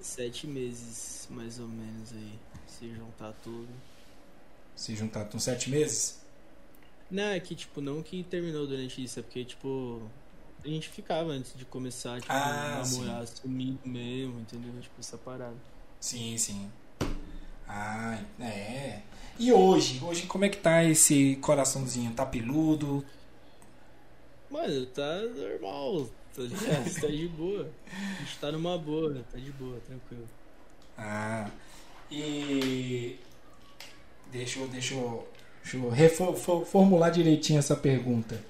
Sete meses, mais ou menos aí. Se juntar tudo. se juntar com sete meses? Não, é que, tipo, não que terminou durante isso, é porque, tipo, a gente ficava antes de começar, tipo, Ah, namorar, sumindo mesmo, entendeu? Tipo, essa parada. Sim, sim. Ah, é. E hoje? Hoje como é que tá esse coraçãozinho? Tá peludo? Mano, tá normal, tá ligado? tá de boa. A gente tá numa boa, tá de boa, tranquilo. Ah. E. Deixa eu, deixa eu, deixa eu reformular direitinho essa pergunta.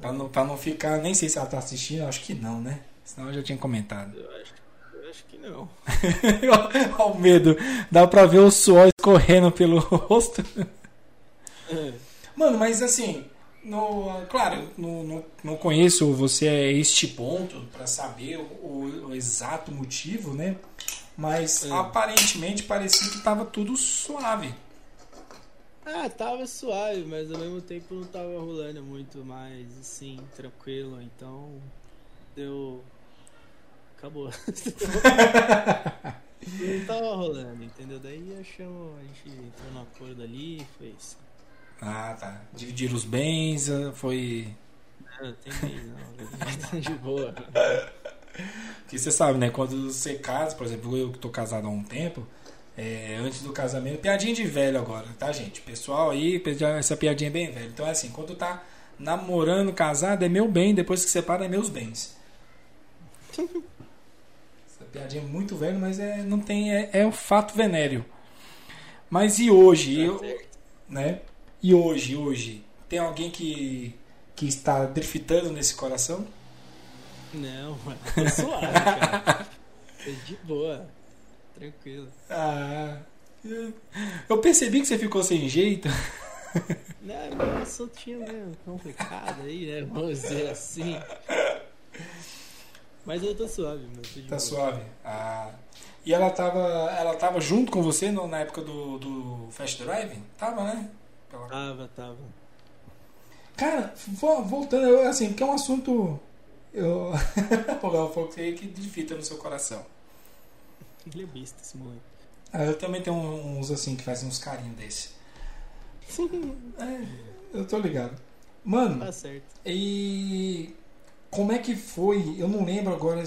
Pra não, pra não ficar. Nem sei se ela tá assistindo, acho que não, né? Senão eu já tinha comentado. Eu acho, eu acho que não. Olha o medo. Dá pra ver o suor escorrendo pelo rosto. Mano, mas assim. No, claro, não, não, não conheço você a este ponto pra saber o, o exato motivo, né? Mas É. aparentemente parecia que tava tudo suave. Ah, tava suave, mas ao mesmo tempo não tava rolando muito mais, assim, tranquilo, então deu. Acabou. não tava rolando, entendeu? Daí achamos, a gente entrou no acordo ali, foi isso. Ah, tá. Dividir os bens, ah, foi. Não, tem bem, não, tá de boa. Porque você sabe, né? Quando você casa, por exemplo, eu que tô casado há um tempo, é, antes do casamento, piadinha de velho agora, tá, gente? Pessoal aí, essa piadinha é bem velha. Então é assim, quando tá namorando, casado, é meu bem, depois que separa, é meus bens. Essa piadinha é muito velha, mas é, não tem, é, é um fato venéreo. Mas e hoje? Tá Eu, certo. né? E hoje, hoje, tem alguém que, que está driftando nesse coração? Não, mano, tá suave, cara. De boa, tranquilo. Ah, eu- eu percebi que você ficou sem jeito. Não, é meio assuntinho meio complicado aí, né? Vamos dizer assim. Mas eu tô suave, meu. Tô Tá boa. suave. Ah, e ela tava, ela tava junto com você no- na época do, do Fast Drive? Tava, né? Tava, tava. Cara, vo- voltando, eu, assim, porque é um assunto. Eu. o Léo falou que que fita no seu coração. Ele é besta esse moleque. Ah, eu também tenho uns assim que fazem uns carinhos desse. É, eu tô ligado. Mano, Tá certo. E como é que foi? Eu não lembro agora.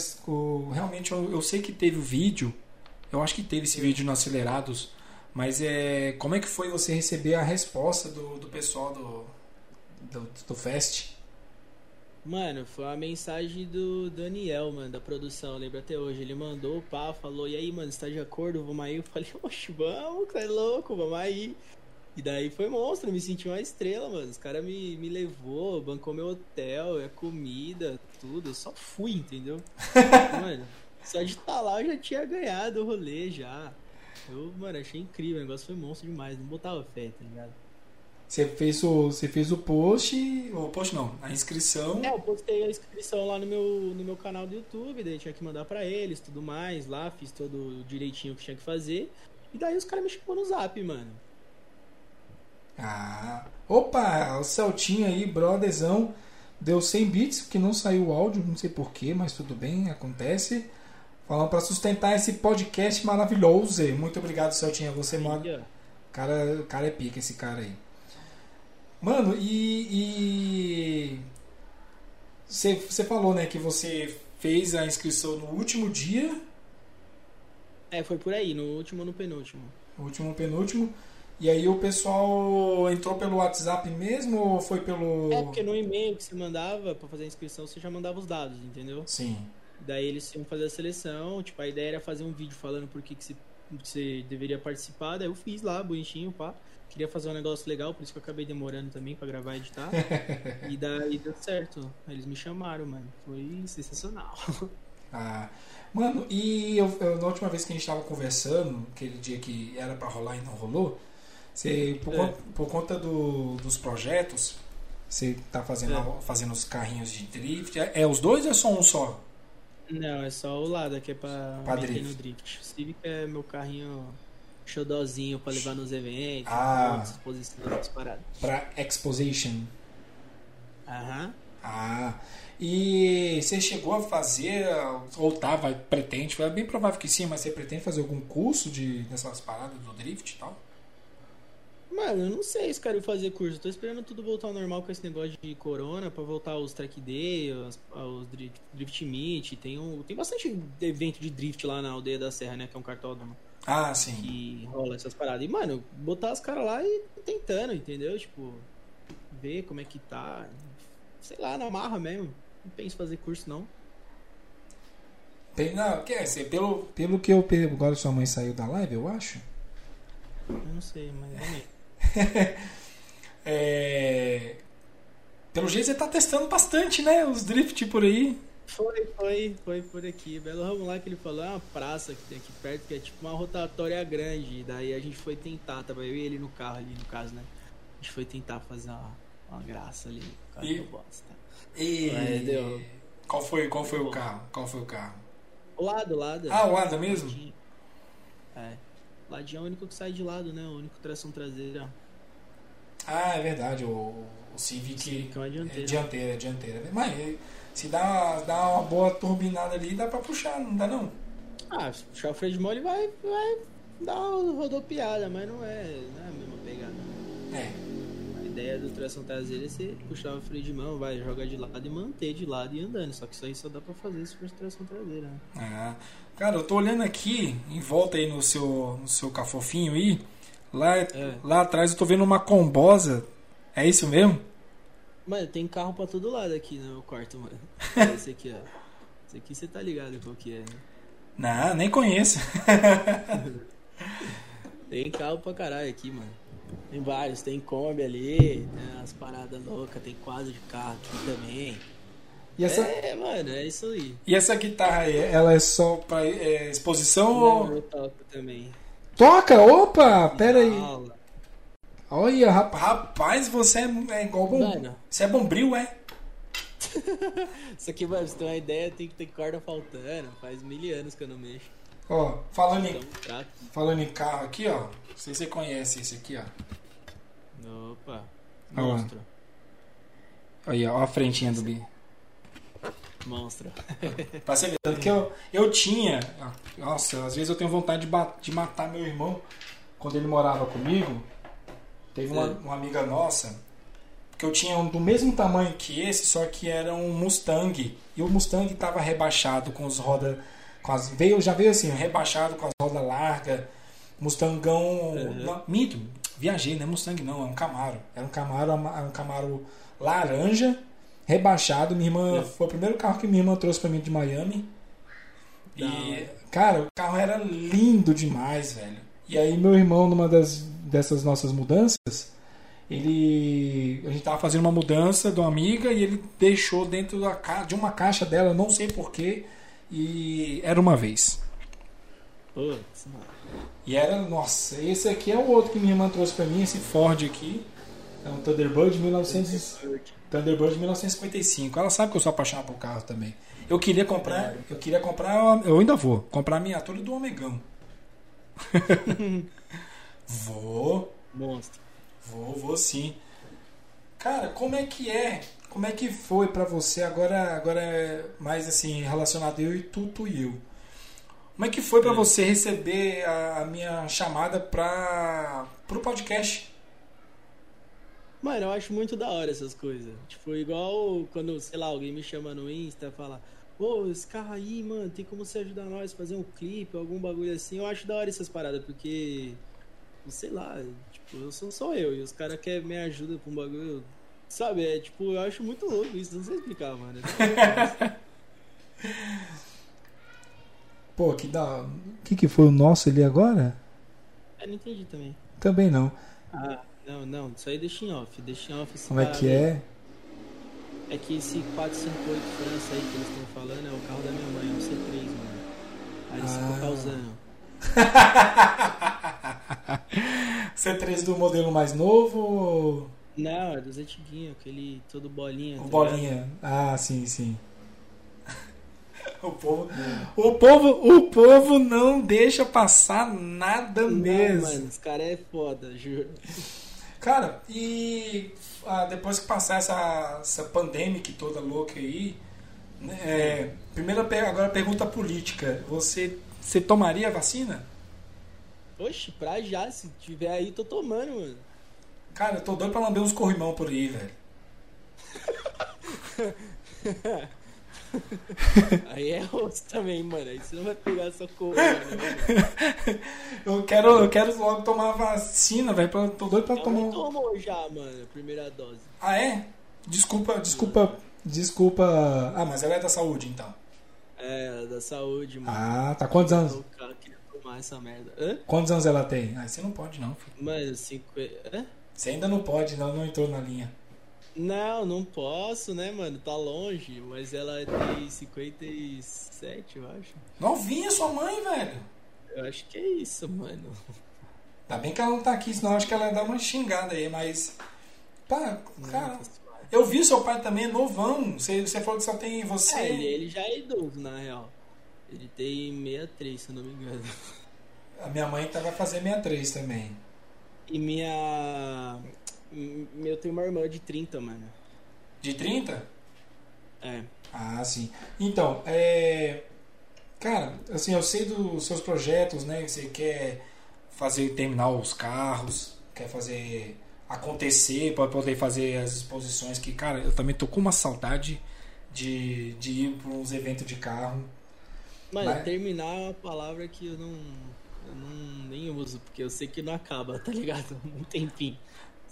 Realmente eu, eu sei que teve o vídeo. Eu acho que teve esse vídeo no Acelerados. Mas é como é que foi você receber a resposta do, do pessoal do, do, do Fest? Mano, foi uma mensagem do Daniel, mano, da produção, lembro até hoje. Ele mandou, pá, falou, e aí, mano, você tá de acordo? Vamos aí? Eu falei, oxe, vamos, é louco, vamos aí. E daí foi monstro, me senti uma estrela, mano. Os caras me, me levou, bancou meu hotel, a comida, tudo. Eu só fui, entendeu? mano, só de estar tá lá eu já tinha ganhado o rolê já. Eu, mano, achei incrível, o negócio foi monstro demais, não botava fé, tá ligado? Você fez o, você fez o post, o post não, a inscrição. É, eu postei a inscrição lá no meu, no meu canal do YouTube, daí tinha que mandar para eles, tudo mais, lá fiz todo direitinho que tinha que fazer. E daí os caras me chamou no Zap, mano. Ah, opa, o Celtinho aí, brotherzão, deu 100 bits, que não saiu o áudio, não sei porquê, mas tudo bem, acontece. Falando para sustentar esse podcast maravilhoso. Muito obrigado, Celtinho, você mora. Cara, cara é pica esse cara aí. Mano, e. Você falou, né, que você fez a inscrição no último dia. É, foi por aí, no último ou no penúltimo. No último penúltimo. E aí o pessoal entrou pelo WhatsApp mesmo ou foi pelo. É, porque no e-mail que você mandava pra fazer a inscrição, você já mandava os dados, entendeu? Sim. Daí eles iam fazer a seleção, tipo, a ideia era fazer um vídeo falando por que, que você, você deveria participar, daí eu fiz lá, bonitinho, pá. Queria fazer um negócio legal, por isso que eu acabei demorando também para gravar e editar. e daí deu certo. Eles me chamaram, mano. Foi sensacional. Ah, mano, e eu, eu, na última vez que a gente tava conversando, aquele dia que era para rolar e não rolou, você, por, é. conta, por conta do, dos projetos, você tá fazendo, é. fazendo os carrinhos de drift. É, é, os dois ou é só um só? Não, é só o lado que é pra, pra drift. no drift. Civic é meu carrinho xodózinho pra levar nos eventos, ah, exposições, paradas. Pra exposition. Aham. Ah, e você chegou a fazer, ou tá, vai, pretende, é bem provável que sim, mas você pretende fazer algum curso de, dessas paradas do drift e tal? Mano, eu não sei se quero fazer curso. tô esperando tudo voltar ao normal com esse negócio de corona pra voltar os track day, os, os drift, drift meet. Tem, um, tem bastante evento de drift lá na aldeia da Serra, né? Que é um cartódromo. Ah, sim. Que rola essas paradas. E, mano, botar os caras lá e tentando, entendeu? Tipo, ver como é que tá. Sei lá, na marra mesmo. Não penso em fazer curso, não. Não, quer dizer, pelo, pelo que eu pego, agora sua mãe saiu da live, eu acho. Eu não sei, mas é... Pelo jeito você tá testando bastante, né? Os drift por aí. Foi, foi, foi por aqui. Belo Ramo lá que ele falou, é uma praça que tem aqui perto, que é tipo uma rotatória grande. Daí a gente foi tentar, tava eu e ele no carro ali, no caso, né? A gente foi tentar fazer uma, uma graça ali. Carro e... bosta. E... Deu... Qual foi, qual foi o carro? Qual foi o carro? O lado, o lado. Ah, o lado mesmo? É. Ladinho é o único que sai de lado, né? O único tração traseira. Ah, é verdade. O, o Civic, Civic é uma dianteira. É dianteira, é dianteira. Mas se dá, dá uma boa turbinada ali, dá pra puxar, não dá não? Ah, se puxar o freio de mão, ele vai, vai dar uma rodopiada, mas não é, não é a mesma pegada. É. A ideia do tração traseira é você puxar o freio de mão, vai jogar de lado e manter de lado e andando. Só que isso aí só dá pra fazer se for tração traseira. Né? Ah, cara, eu tô olhando aqui, em volta aí no seu, no seu cafofinho aí. Lá, é. lá atrás eu tô vendo uma combosa. É isso mesmo? Mano, tem carro pra todo lado aqui no meu quarto, mano. Esse aqui, ó. Esse aqui você tá ligado qual que é, né? Não, nem conheço. tem carro pra caralho aqui, mano. Tem vários, tem Kombi ali, né, as paradas loucas, tem quadro de carro aqui também. E essa... É, mano, é isso aí. E essa guitarra aí, ela é só pra é, exposição Não, ou. Eu toco também. Toca? Opa! Pera aí. Olha, rapaz, você é, é igual bom. Mano. Você é bombril, é? Isso aqui, mano, você tem uma ideia, tem que ter corda faltando. Faz mil anos que eu não mexo. Ó, falando em, falando em carro aqui, ó. Não sei se você conhece esse aqui, ó. Opa. Monstro. Aí, ó, a frentinha do Bi. Monstro. você ver, tanto que eu, eu tinha. Nossa, às vezes eu tenho vontade de, de matar meu irmão quando ele morava comigo. Teve uma, é. uma amiga nossa que eu tinha um do mesmo tamanho que esse, só que era um Mustang. E o Mustang estava rebaixado com as rodas. Com as, veio, já veio assim, rebaixado com as rodas largas. Mustangão. Uhum. Não, mito, viajei, não é Mustang não, é um Camaro. Era um Camaro, um Camaro laranja rebaixado. Minha irmã É. foi o primeiro carro que minha irmã trouxe pra mim de Miami. E, cara, o carro era lindo demais, velho. E aí meu irmão, numa das dessas nossas mudanças, ele a gente tava fazendo uma mudança de uma amiga e ele deixou dentro da ca- de uma caixa dela, não sei porquê, e era uma vez. Putz. E era, nossa, esse aqui é o outro que minha irmã trouxe pra mim, esse Ford aqui. É um Thunderbird 1900 Thunderbird 1955. Ela sabe que eu sou apaixonado por carro também. Eu queria comprar, eu queria comprar, eu ainda vou comprar a miniatura do Omegão. vou, Monstro. vou, vou sim. Cara, como é que é? Como é que foi pra você agora, agora é mais assim relacionado eu e tu, tu e eu? Como é que foi pra É. você receber a, a minha chamada para pro podcast? Mano, eu acho muito da hora essas coisas. Tipo, igual quando, sei lá, alguém me chama no Insta e fala, pô, esse carro aí, mano, tem como você ajudar nós a fazer um clipe, algum bagulho assim. Eu acho da hora essas paradas, porque, sei lá, tipo, eu sou só eu e os caras querem me ajuda pra um bagulho. Sabe, é tipo, eu acho muito louco isso, não sei explicar, mano. Pô, que da. O que, que foi o nosso ali agora? Eu não entendi também. Também não. Ah, não, não, isso aí deixa em off, deixa em off Como é que é? É que esse 458 França aí que eles estão falando é o carro da minha mãe, é um C3, mano. Aí eles Ah. ficam causando. C3 do modelo mais novo Não, é dos antiguinhos, aquele todo bolinha. o tá bolinha? Ah, sim, sim. O povo, o povo, o povo não deixa passar nada? Não, mesmo. mano, os caras é foda, juro. Cara, e ah, depois que passar essa, essa pandemia toda louca aí, né, é, primeira per- agora pergunta política. Você, você tomaria a vacina? Oxe, pra já, se tiver aí, tô tomando, mano. Cara, eu tô doido pra lamber uns corrimão por aí, velho. Aí é osso também, mano. Aí você não vai pegar essa corona, né? Eu quero, eu quero logo tomar a vacina, velho. Tô doido pra Ela tomar. tomou já, mano, a primeira dose. Ah, é? Desculpa, desculpa, desculpa. Ah, mas ela é da saúde, então. É, da saúde, mano. Ah, tá. Quantos anos? O cara queria tomar essa merda. Hã? Quantos anos ela tem? Ah, você não pode, não. filho. Mano, 50. Hã? Você ainda não pode, não, não entrou na linha. Não, não posso, né, mano? Tá longe, mas ela tem 57, eu acho. Novinha sua mãe, velho. Eu acho que é isso, mano. Ainda bem que ela não tá aqui, senão acho que ela ia dar uma xingada aí, mas. Pá, cara. Tá. Eu vi seu pai também novão. Você, você falou que só tem você. É, ele, ele já é idoso, na real. Ele tem 63, se eu não me engano. A minha mãe tá, vai fazer 63 também. E minha. Eu tenho uma irmã de 30, mano. De 30? É. Ah, sim. Então, é. Cara, assim, eu sei dos seus projetos, né? Você quer fazer, terminar os carros, quer fazer acontecer, para poder fazer as exposições que, cara, eu também tô com uma saudade de, de ir para uns eventos de carro. Mano, Mas- terminar é uma palavra que eu não. Eu não nem uso, porque eu sei que não acaba, tá ligado? Um tempinho.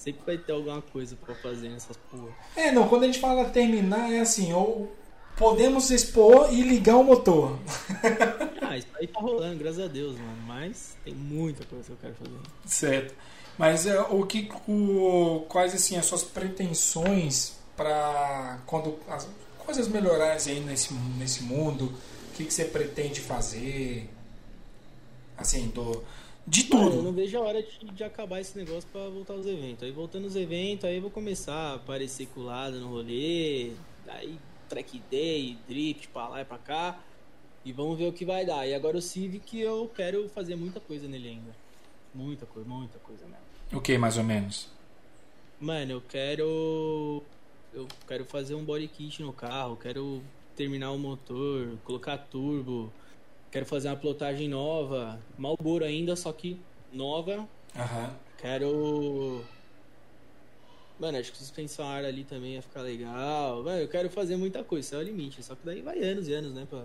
Sempre vai ter alguma coisa pra fazer nessas porra. É, não, quando a gente fala terminar, é assim, ou podemos expor e ligar o motor. Ah, isso aí tá rolando, graças a Deus, mano. Mas tem muita coisa que eu quero fazer. Certo. Mas é, o que o, quais assim as suas pretensões para quando as coisas melhorarem aí nesse nesse mundo, o que, que você pretende fazer? Assim, do de Mano, eu não tudo. vejo a hora de, de acabar esse negócio pra voltar aos eventos. Aí voltando aos eventos, aí eu vou começar a aparecer colado no rolê. Aí track day, drift pra lá e pra cá. E vamos ver o que vai dar. E agora o Civic eu quero fazer muita coisa nele ainda. Muita coisa, muita coisa mesmo. O que mais ou menos? Mano, eu quero. Eu quero fazer um body kit no carro, quero terminar o motor, colocar turbo, quero fazer uma plotagem nova, Malboro ainda, só que nova. Aham. Quero. Mano, acho que suspensão ar ali também ia ficar legal. Mano, eu quero fazer muita coisa, isso é o limite. Só que daí vai anos e anos, né, pra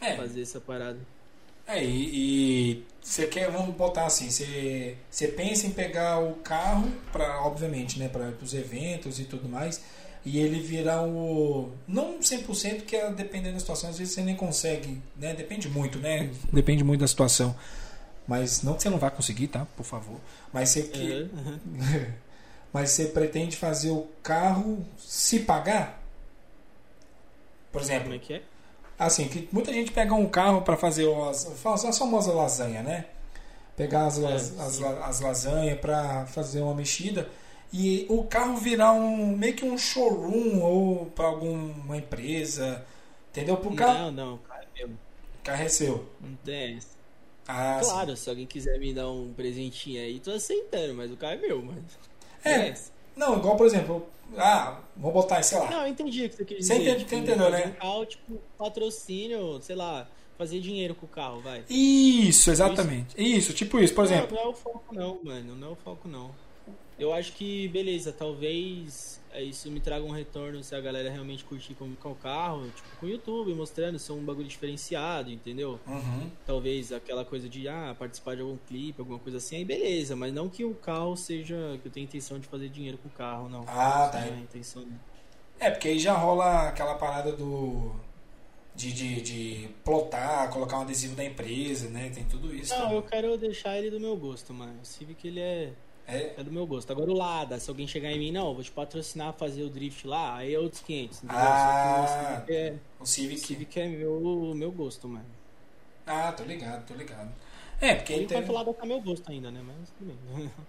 É. fazer essa parada. É, e você quer, vamos botar assim, você, você pensa em pegar o carro para, obviamente, né, para os eventos e tudo mais, e ele virar o. Não 100%, que é dependendo da situação, às vezes você nem consegue, né? Depende muito, né? Depende muito da situação. Mas não que você não vá conseguir, tá? Por favor. Mas você que. Uhum. Mas você pretende fazer o carro se pagar? Por exemplo, Como é que é? assim, que muita gente pega um carro para fazer as, faz a famosa lasanha, né? Pegar as, É, as, la- as lasanhas para fazer uma mexida e o carro virar um meio que um showroom ou para alguma empresa, entendeu? Pro carro, Não, não, cara, é meu. o carro é seu. Não tem essa. Ah, sim. Claro, se alguém quiser me dar um presentinho aí, tô aceitando, mas o carro é meu, mano. É. essa. Não, igual por exemplo, ah, vou botar, sei lá. Não, eu entendi o que você quis Você dizer. entende- tipo, você entendeu, né? Um carro, tipo, patrocínio, sei lá, fazer dinheiro com o carro, vai. Isso, exatamente. Isso, tipo isso, por exemplo. Não, não é o foco não, mano. Não é o foco não. Eu acho que, beleza, talvez é, isso me traga um retorno se a galera realmente curtir com, com o carro, tipo, com o YouTube, mostrando ser um bagulho diferenciado, entendeu? Uhum. Talvez aquela coisa de, ah, participar de algum clipe, alguma coisa assim, aí beleza, mas não que o carro seja, que eu tenha intenção de fazer dinheiro com o carro, não. Ah, tá. É intenção. É, porque aí já rola aquela parada do. De, de, de plotar, colocar um adesivo da empresa, né? Tem tudo isso. Não, também. eu quero deixar ele do meu gosto, mano. O Civic, ele é... É, É do meu gosto. Agora o Lada, se alguém chegar em mim, não, vou te patrocinar fazer o drift lá, aí é outros 500. Entendeu? Ah. O Civic é, o o Civic. Civic é meu, meu gosto, mano. Ah, tô ligado, tô ligado. É, porque Por ele tem... enquanto o Lada tá meu gosto ainda, né? Mas tudo bem.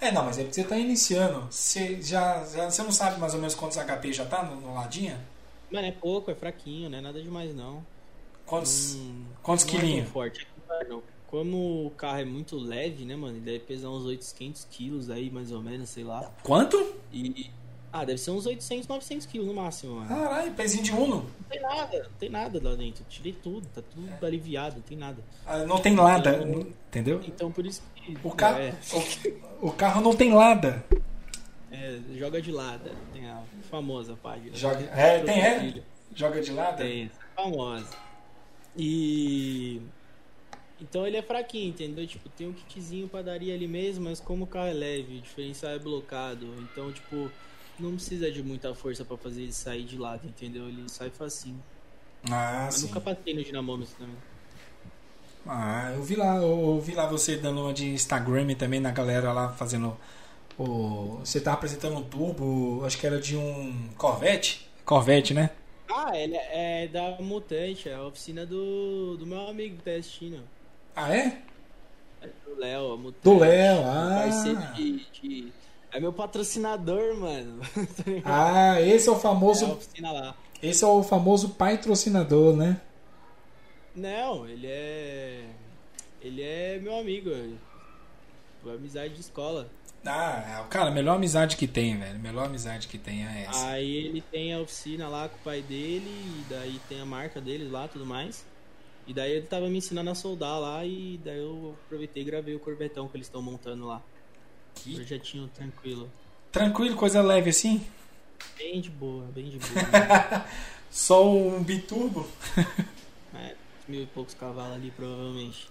É, não, mas é porque você tá iniciando. Você já, já você não sabe mais ou menos quantos HP já tá no, no ladinha? Mano, é pouco, é fraquinho, não é nada demais, não. Quantos, Hum, quantos não é quilinhos? forte. Não. Como o carro é muito leve, né, mano? Ele deve pesar uns 800 quilos aí, mais ou menos, sei lá. Quanto? E... Ah, deve ser uns 800, 900 quilos no máximo, mano. Caralho, pezinho de Uno. Não tem nada, não tem nada lá dentro. Tirei tudo, tá tudo aliviado, não tem nada. Ah, Não tem lada, Eu- entendeu? Então por isso que. O, ca... É, o, o carro não tem lada. é, joga de lado. Tem a famosa página. Joga- é, tem, é? Joga de lada? Tem, famosa. E. Então ele é fraquinho, entendeu? Tipo, tem um kitzinho padaria ali mesmo, mas como o carro é leve, o diferencial é blocado. Então, tipo, não precisa de muita força pra fazer ele sair de lado, entendeu? Ele sai facinho. Ah, Eu sim. nunca passei no dinamômetro também. Ah, eu vi lá, eu vi lá você dando uma de Instagram também na galera lá fazendo o. Você tava apresentando um turbo, acho que era de um Corvette. Corvette, né? Ah, ele é, é da Mutante, é a oficina do, do meu amigo que tá assistindo. Ah, é? É do Léo, a Mutante. Do Léo, ah. parceiro de, de- É meu patrocinador, mano. Ah, esse é o É famoso. lá. Esse é o famoso patrocinador, né? Não, ele é. Ele é meu amigo. velho. Amizade de escola. Ah, cara, a melhor amizade que tem, velho. Melhor amizade que tem é essa. Aí ele tem a oficina lá com o pai dele, e daí tem a marca deles lá tudo mais. E daí ele tava me ensinando a soldar lá, e daí eu aproveitei e gravei o corvetão que eles estão montando lá. Que Projetinho tranquilo. tranquilo, coisa leve assim. Bem de boa, bem de boa. Só um biturbo. é, mil e poucos cavalos ali, provavelmente.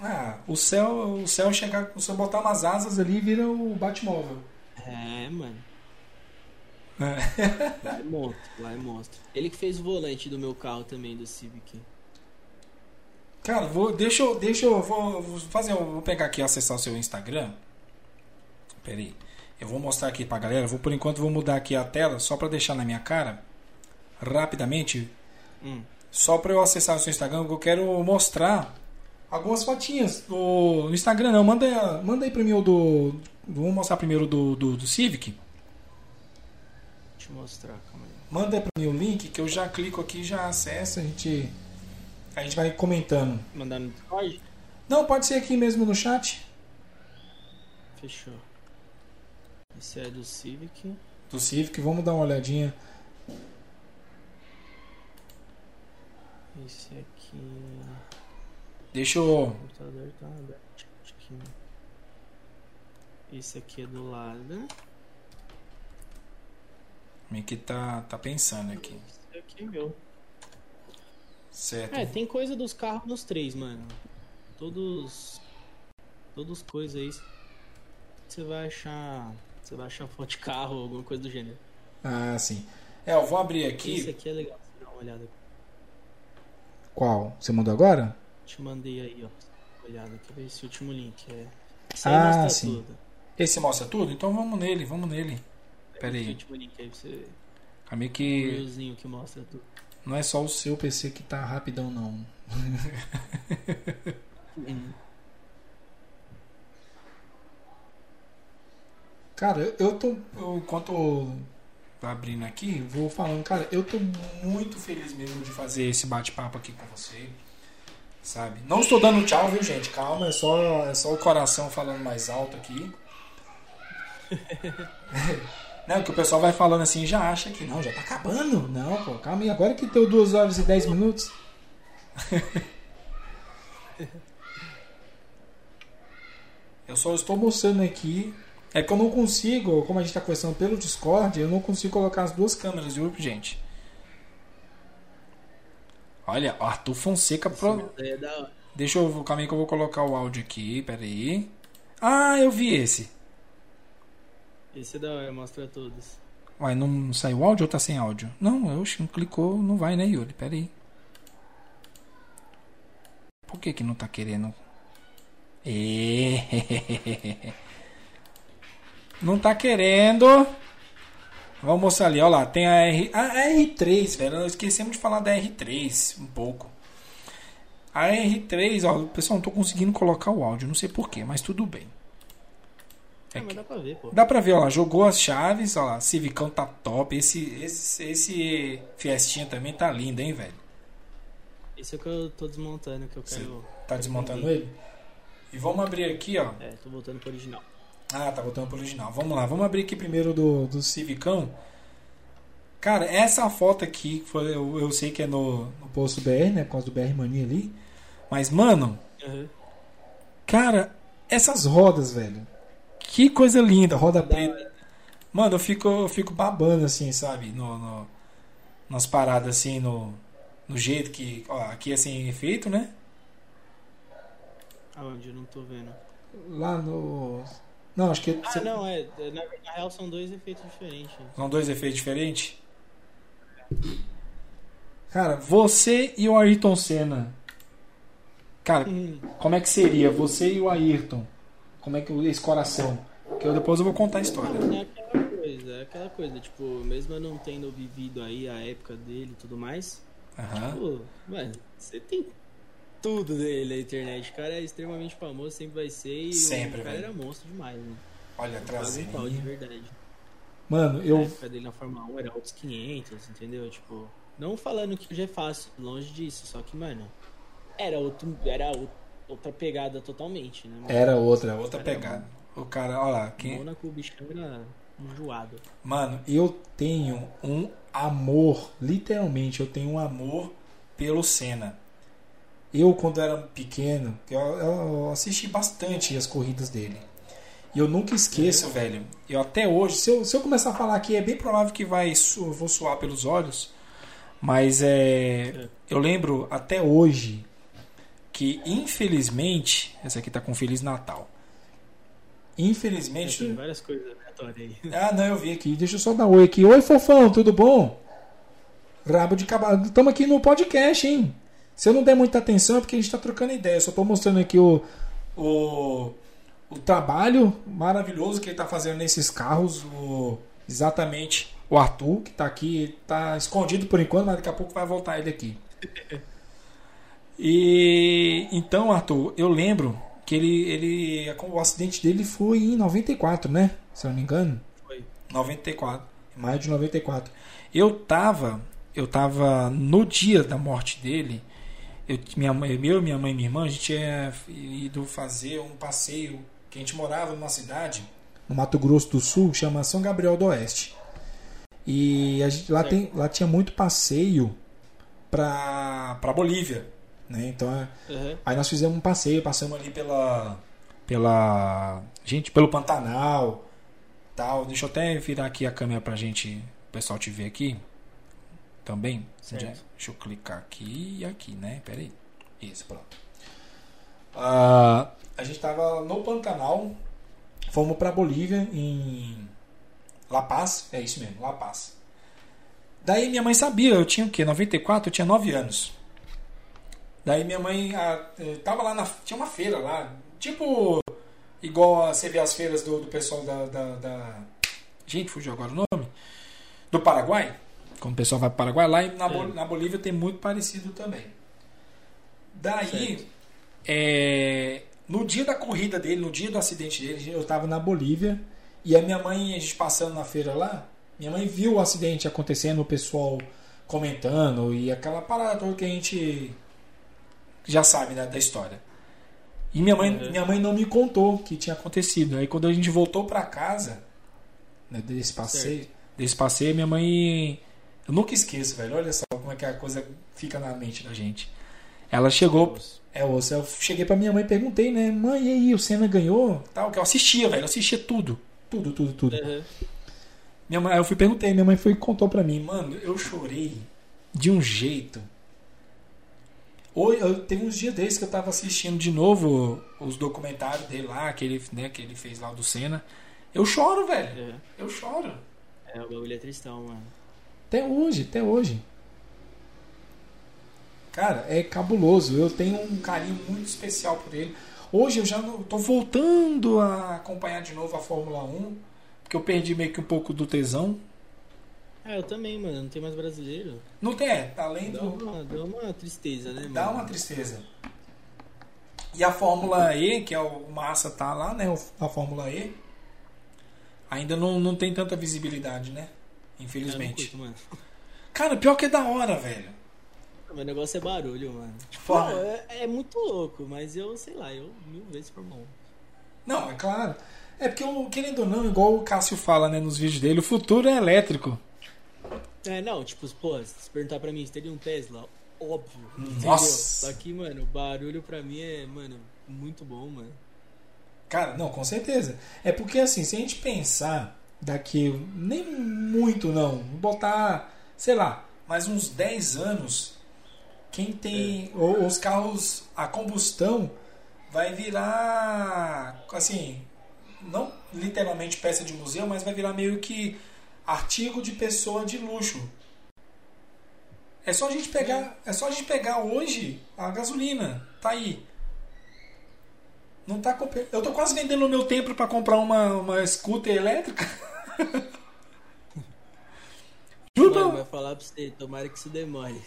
Ah, o céu, o céu chegar, se eu botar umas asas ali, vira o Batmóvel. É, mano. É. Lá é monstro, lá é monstro. Ele que fez o volante do meu carro também, do Civic. Cara, vou, deixa eu, deixa eu, vou, vou fazer, eu vou pegar aqui e acessar o seu Instagram. Pera aí. Eu vou mostrar aqui pra galera. Vou por enquanto vou mudar aqui a tela só pra deixar na minha cara rapidamente, Hum. só pra eu acessar o seu Instagram, eu quero mostrar algumas fotinhas do no Instagram, não, manda, manda aí pra mim o do vamos mostrar primeiro o do, do, do Civic. Deixa eu mostrar, calma aí. Manda pra mim o link que eu já clico aqui, já acesso, a gente a gente vai comentando. Mandar no Discord? Não, pode ser aqui mesmo no chat Fechou. Esse é do Civic. do Civic, vamos dar uma olhadinha. Esse aqui. Deixa eu O computador tá aberto aqui. Esse aqui é do lado. meio que tá tá pensando aqui. Esse aqui é meu. Certo. É, tem coisa dos carros nos três, mano. Todos. Todos coisas aí. Você vai achar. Você vai achar foto de carro ou alguma coisa do gênero. Ah, sim. É, eu vou abrir aqui. Esse aqui é legal, você dá uma olhada. Qual? Você mandou agora? Te mandei aí, ó. Olhada, quer ver esse último link. É... Esse Ah, sim. tudo. Esse mostra tudo? Então vamos nele, vamos nele. Pera Esse aí. último link aí você. Calma O que reelzinho que mostra tudo. Não é só o seu PC que tá rapidão, não. Cara, eu- tô. enquanto eu abrindo aqui, vou falando, cara, eu tô muito feliz mesmo de fazer esse bate-papo aqui com você. Sabe? Não estou dando tchau, viu, gente? Calma, é só, é só o coração falando mais alto aqui. Não, que o pessoal vai falando assim, já acha que não, já tá acabando. Não, pô, calma aí, agora que deu 2 horas e 10 minutos. Eu só estou mostrando aqui. É que eu não consigo, como a gente está conversando pelo Discord, eu não consigo colocar as duas câmeras, viu, gente? Olha, Arthur Fonseca. Pro... É da hora. Deixa eu. Calma aí que eu vou colocar o áudio aqui, peraí. Ah, eu vi esse. Esse é da hora, mostra todos. Uai, não saiu áudio ou tá sem áudio? Não, eu não clicou, não vai, né, Yuri? Pera aí. Por que que não tá querendo? É. Não tá querendo. Vamos mostrar ali, ó lá, tem a R, a a R3, velho, esquecemos de falar da R3 um pouco. A R3, ó, pessoal, não tô conseguindo colocar o áudio, não sei porquê, mas tudo bem. É mas dá pra ver, pô. Dá pra ver, ó lá, jogou as chaves, ó lá, Civicão tá top. Esse, esse, esse Fiestinha também tá lindo, hein, velho? Esse é o que eu tô desmontando, que eu quero. Tá desmontando ele? E vamos abrir aqui, ó. É, tô voltando pro original. Ah, tá voltando pro original. Vamos lá, vamos abrir aqui primeiro do, do Civicão. Cara, essa foto aqui, foi, eu, eu sei que é no, no posto BR, né? Por causa do BR Mania ali. Mas, mano, Aham. cara, essas rodas, velho. Que coisa linda, roda Da preta. Mano, eu fico, eu fico babando assim, sabe? No, no- nas paradas assim, no, no jeito que. Ó, aqui é sem efeito, né? Aonde? Eu não tô vendo. Lá no. Não, acho que Ah, não, é. é, Na, na real são dois efeitos diferentes. são dois efeitos diferentes. Cara, você e o Ayrton Senna. Cara, Hum. como é que seria você e o Ayrton? Como é que esse coração? Que eu depois eu vou contar a história. Não, é aquela coisa, é aquela coisa, tipo, mesmo eu não tendo vivido aí a época dele e tudo mais, Aham. pô, mano, você tem tudo dele na internet. O cara é extremamente famoso, sempre vai ser, e Sempre, o cara velho. era monstro demais, né? Olha, Paga um de verdade. Mano, A eu. época dele na Fórmula 1 era outros 500, entendeu? Tipo, não falando que já é fácil, longe disso, só que, mano, era outro, era ou- outra pegada totalmente, né? mano? Era outra, outra Cara, pegada. O cara, olha lá, quem, Mônaco, o bichão era enjoado. Mano, eu tenho um amor, literalmente, eu tenho um amor pelo Senna. Eu, quando era pequeno, eu, eu assisti bastante as corridas dele. E eu nunca esqueço, velho. Eu até hoje, se eu, se eu começar a falar aqui, é bem provável que vai, eu vou suar pelos olhos. Mas é, É. eu lembro até hoje que, infelizmente, essa aqui tá com Feliz Natal. Infelizmente, Tem várias coisas aleatórias aí. ah, não, eu vi aqui. Deixa eu só dar oi aqui. Oi, fofão, tudo bom? Rabo de cavalo. Estamos aqui no podcast, hein? Se eu não der muita atenção é porque a gente tá trocando ideia. Eu só tô mostrando aqui o, o, o trabalho maravilhoso que ele tá fazendo nesses carros. O, exatamente o Arthur, que tá aqui, tá escondido por enquanto, mas daqui a pouco vai voltar ele aqui. E então, Arthur, eu lembro que ele, ele o acidente dele foi em 94, né? Se eu não me engano. Foi. 94. Em maio de 94. Eu tava, eu tava no dia da morte dele. Eu, minha mãe, eu, minha mãe e minha irmã, a gente tinha ido fazer um passeio que a gente morava numa cidade no Mato Grosso do Sul, chama São Gabriel do Oeste. E a gente, lá, Certo. tem, lá tinha muito passeio pra, pra Bolívia. Né? Então, Aham. Aí nós fizemos um passeio, passamos ali pela. pela. Gente, pelo Pantanal. Tal. Deixa eu até virar aqui a câmera pra gente. O pessoal te ver aqui. Também. Certo. Deixa eu clicar aqui e aqui, né? Pera aí. Isso, pronto. Ah, a gente tava no Pantanal. Fomos pra Bolívia em. La Paz, é isso mesmo, La Paz. Daí minha mãe sabia, eu tinha o quê? 94, eu tinha 9 anos. Daí minha mãe a, eh, tava lá na. Tinha uma feira lá, tipo. Igual você vê as feiras do, do pessoal da, da, da, Gente, fugiu agora o nome. Do Paraguai. Quando o pessoal vai para o Paraguai, lá na, Bol na Bolívia tem muito parecido também. Daí, é, no dia da corrida dele, no dia do acidente dele, eu estava na Bolívia e a minha mãe, a gente passando na feira lá, minha mãe viu o acidente acontecendo, o pessoal comentando e aquela parada toda que a gente já sabe né, da história. E minha mãe, uhum. minha mãe não me contou que tinha acontecido. Aí quando a gente voltou para casa, né, desse passeio, certo. desse passeio, minha mãe, eu nunca esqueço, velho. Olha só como é que a coisa fica na mente da gente. Ela chegou, é osso. Eu cheguei para minha mãe e perguntei, né, mãe, e aí, o Senna ganhou? Tal, que eu assistia, velho, eu assistia tudo, tudo, tudo, tudo. Uhum. Minha mãe, eu fui perguntei, minha mãe foi contou para mim, mano, eu chorei de um jeito Hoje, eu, teve uns dias desses que eu tava assistindo de novo os documentários dele lá, que ele, né, que ele fez lá do Senna. Eu choro, velho. É. Eu choro. É, o bagulho é tristão, mano. Até hoje, até hoje. Cara, é cabuloso. Eu tenho um carinho muito especial por ele. Hoje eu já não, tô voltando a acompanhar de novo a Fórmula 1, porque eu perdi meio que um pouco do tesão ah, eu também, mano. Não tem mais brasileiro. Não tem, é. Além dá do. Uma, dá uma tristeza, né, Dá uma tristeza. E a Fórmula E, que é o Massa tá lá, né? A Fórmula E. Ainda não, não tem tanta visibilidade, né? Infelizmente. Curto, Cara, pior que é da hora, velho. O negócio é barulho, mano. Não, é, é, muito louco, mas eu, sei lá, eu mil vezes por mão. Não, é claro. É porque, querendo ou não, igual o Cássio fala né, nos vídeos dele, o futuro é elétrico. É, não, tipo, pô, se perguntar pra mim se teria um Tesla, óbvio. Nossa! Só que, mano, o barulho pra mim é, mano, muito bom, mano. Cara, não, com certeza. É porque, assim, se a gente pensar daqui, nem muito não, botar, sei lá, mais uns 10 anos, quem tem é. os carros a combustão vai virar, assim, não literalmente peça de museu, mas vai virar meio que artigo de pessoa de luxo. É só a gente pegar, é só a gente pegar hoje a gasolina, tá aí. Não tá Eu tô quase vendendo o meu tempo para comprar uma uma scooter elétrica. Juro. Vai falar pra você, tomara que isso demore.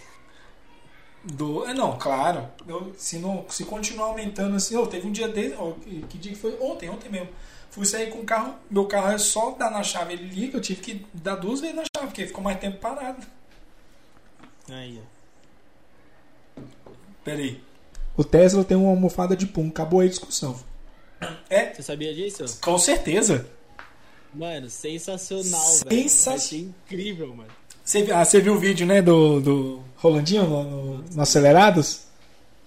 Do, é, não, claro. Eu, se, não, se continuar aumentando assim, oh, teve um dia que, que dia que foi? Ontem, ontem mesmo. Fui sair com o carro, meu carro é só dar na chave, ele liga, eu tive que dar duas vezes na chave, porque ficou mais tempo parado. Aí, ó. Peraí. O Tesla tem uma almofada de pum, acabou a discussão. É? Você sabia disso? Com certeza. Mano, sensacional, velho. Sensacional. incrível, mano. Você, ah, você viu o vídeo, né, do, do Rolandinho no, no, no Acelerados?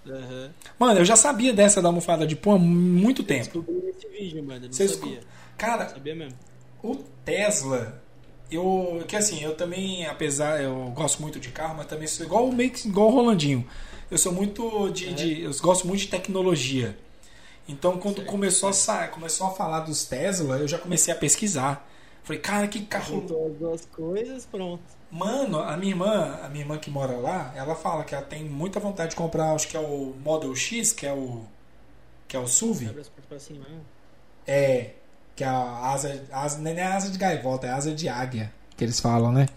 Uhum. Mano, eu já sabia dessa da almofada de pão há muito tempo. Eu descobri esse vídeo, mano. não sabia. Cara, sabia mesmo. o Tesla, eu. Que assim, eu também, apesar, eu gosto muito de carro, mas também sou igual, meio que igual o Rolandinho. Eu sou muito de, é. de. Eu gosto muito de tecnologia. Então, quando começou, a sair, começou a falar dos Tesla, eu já comecei a pesquisar. Falei, cara, que carro. Juntou as duas coisas, pronto. Mano, a minha irmã, a minha irmã que mora lá, ela fala que ela tem muita vontade de comprar, acho que é o Model X, que é o que é o SUV. É, que é a asa, asa nem é asa de gaivota, é asa de águia, que eles falam, né?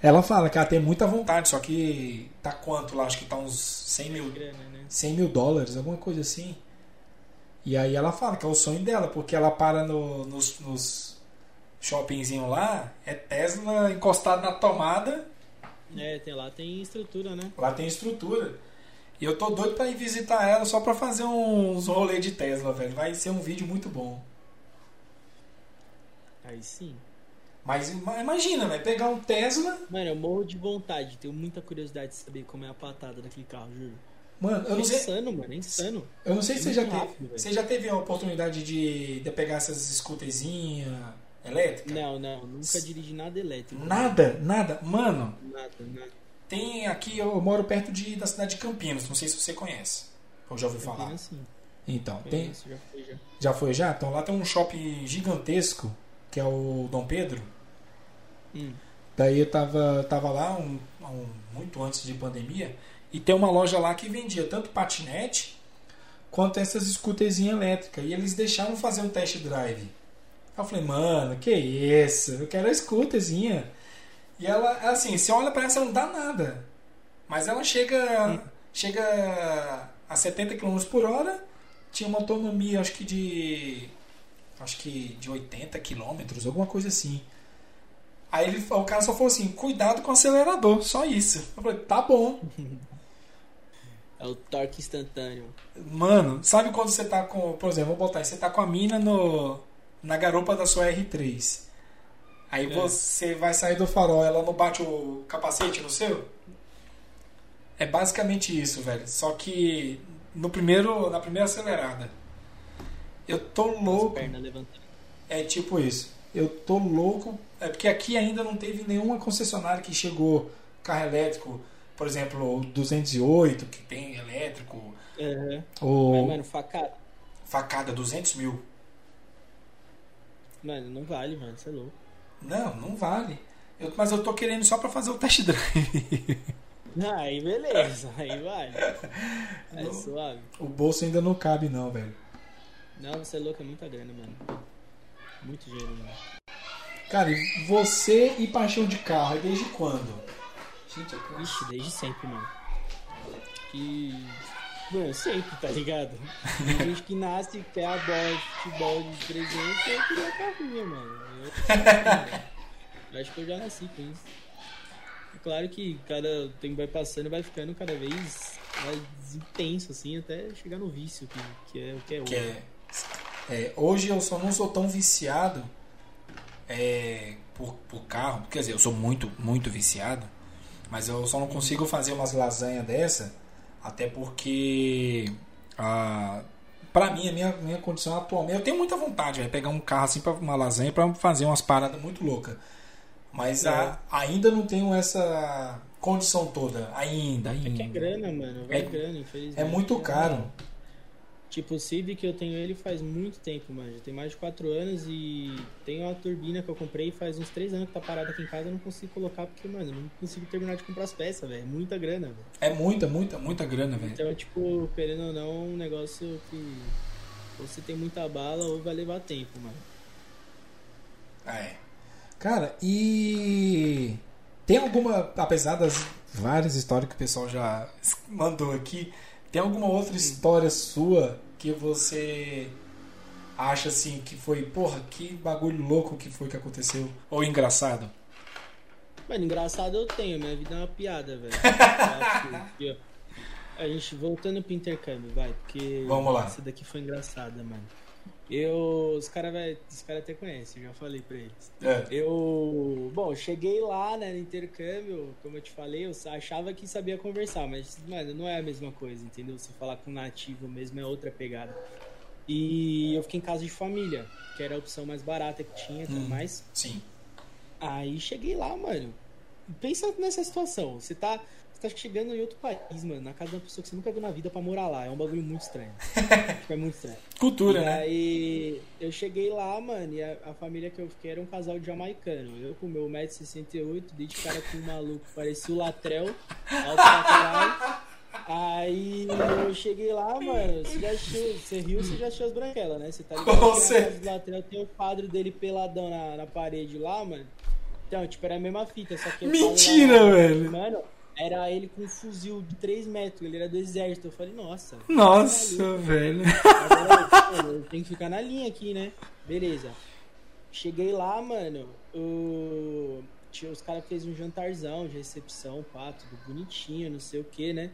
Ela fala que ela tem muita vontade, só que tá quanto lá? Acho que tá uns 100 mil, 100 né? mil dólares, alguma coisa assim. E aí ela fala que é o sonho dela, porque ela para no, nos, nos shoppingzinho lá, é Tesla encostado na tomada. É, tem, lá tem estrutura, né? Lá tem estrutura. E eu tô doido pra ir visitar ela só pra fazer uns rolês de Tesla, velho. Vai ser um vídeo muito bom. Aí sim. Mas imagina, velho, pegar um Tesla. Mano, eu morro de vontade, tenho muita curiosidade de saber como é a patada daquele carro, juro. Mano, eu não sei. É insano, mano, é insano. Eu não sei é se você já rápido, teve. Você já teve a oportunidade de, de pegar essas scooterzinhas elétrica? Não, não, nunca dirigi nada elétrico. Nada, nada. Mano, nada, nada. Tem aqui, eu moro perto de, da cidade de Campinas, não sei se você conhece. Ou já ouviu Campinas, falar? Sim. Então, Conheço, tem. Já foi já. Já foi já? Então lá tem um shopping gigantesco que é o Dom Pedro. Hum. Daí eu tava, tava lá um, um- muito antes de pandemia e tem uma loja lá que vendia tanto patinete quanto essas scooterzinhas elétricas. E eles deixaram fazer um test drive. Eu falei, mano, que isso? Eu quero a scooterzinha. E ela, assim, você olha pra ela, ela não dá nada. Mas ela chega, chega a 70 km por hora, tinha uma autonomia, acho que de. Acho que de 80 km, alguma coisa assim. Aí ele, o cara só falou assim: cuidado com o acelerador, só isso. Eu falei: tá bom. É o torque instantâneo. Mano, sabe quando você tá com. Por exemplo, vou botar aí: você tá com a mina no, na garupa da sua R3. Aí É. você vai sair do farol, ela não bate o capacete no seu? É basicamente isso, velho. Só que no primeiro, na primeira acelerada. Eu tô louco. É tipo isso. Eu tô louco. É porque aqui ainda não teve nenhuma concessionária que chegou carro elétrico, por exemplo, o 208 que tem elétrico. Mas, ou mano, facada. facada 200 mil. Mano, não vale, mano. Você é louco. Não, não vale. Eu- mas eu tô querendo só pra fazer o test drive. Aí beleza, aí vale. É Não. suave. o bolso ainda não cabe não, velho. Não, você é louco, é muita grana, mano. Muito dinheiro, mano. Cara, e você e paixão de carro, desde quando? Gente, eu. Ixi, desde sempre, mano. Que. Mano, sempre, tá ligado? Tem gente que nasce, quer a bola de futebol de presente e eu queria a carrinha, mano. Eu, eu acho que eu já nasci com isso. É claro que cada tempo vai passando vai ficando cada vez mais intenso, assim, até chegar no vício, que, que é o que é hoje. que é, é, hoje eu só não sou tão viciado é, por, por carro. Quer dizer, eu sou muito, muito viciado. Mas eu só não consigo fazer umas lasanhas dessa. Até porque. A, pra mim, a minha, minha condição atualmente. Eu tenho muita vontade de pegar um carro assim pra uma lasanha pra fazer umas paradas muito loucas. Mas a- ainda não tenho essa condição toda. Ainda, É que é ainda. grana, mano. Vai É- grana, infelizmente. É muito caro. Tipo, o Civic eu tenho ele faz muito tempo, mano. Já tem mais de 4 anos e tem uma turbina que eu comprei faz uns 3 anos que tá parada aqui em casa. Eu não consigo colocar porque, mano, eu não consigo terminar de comprar as peças, velho. É muita grana, velho. É muita, muita, muita grana, velho. Então, tipo, querendo ou não, um negócio que ou você tem muita bala ou vai levar tempo, mano. É. Cara, e tem alguma, apesar das várias histórias que o pessoal já mandou aqui, tem alguma outra história sua que você acha assim que foi, porra, que bagulho louco que foi que aconteceu ou engraçado? Mano, engraçado eu tenho, minha vida é uma piada, velho. A gente voltando pro intercâmbio, vai, porque Vamos lá. essa daqui foi engraçada, mano. Eu. Os caras os cara até conhecem, eu já falei pra eles. É. Eu. Bom, cheguei lá, né, no intercâmbio, como eu te falei, eu achava que sabia conversar, mas, mano, não é a mesma coisa, entendeu? Você falar com nativo mesmo é outra pegada. E eu fiquei em casa de família, que era a opção mais barata que tinha e tudo Hum. mais. Sim. Aí cheguei lá, mano. Pensa nessa situação. Você tá, tá chegando em outro país, mano, na casa de uma pessoa que você nunca viu na vida pra morar lá. É um bagulho muito estranho. Tipo, é muito estranho. Cultura, e né? aí eu cheguei lá, mano, e a, a família que eu fiquei era um casal de jamaicano. Eu com meu 1,68m, dei de cara com um maluco, parecia o Latrell, alto pra caralho. Aí eu cheguei lá, mano, você já assistiu, você riu, você já assistiu as branquelas, né? Você tá ligado? Com certeza. Latrell tem o quadro dele peladão na, na parede lá, mano. Então, tipo, era a mesma fita, só que Mentira, lá- velho. Mano, era ele com um fuzil de 3 metros, ele era do exército. Eu falei, nossa. Nossa, velho. Agora, eu tenho que ficar na linha aqui, né? Beleza. Cheguei lá, mano. O... Os caras fez um jantarzão de recepção, pá, tudo bonitinho, não sei o que, né?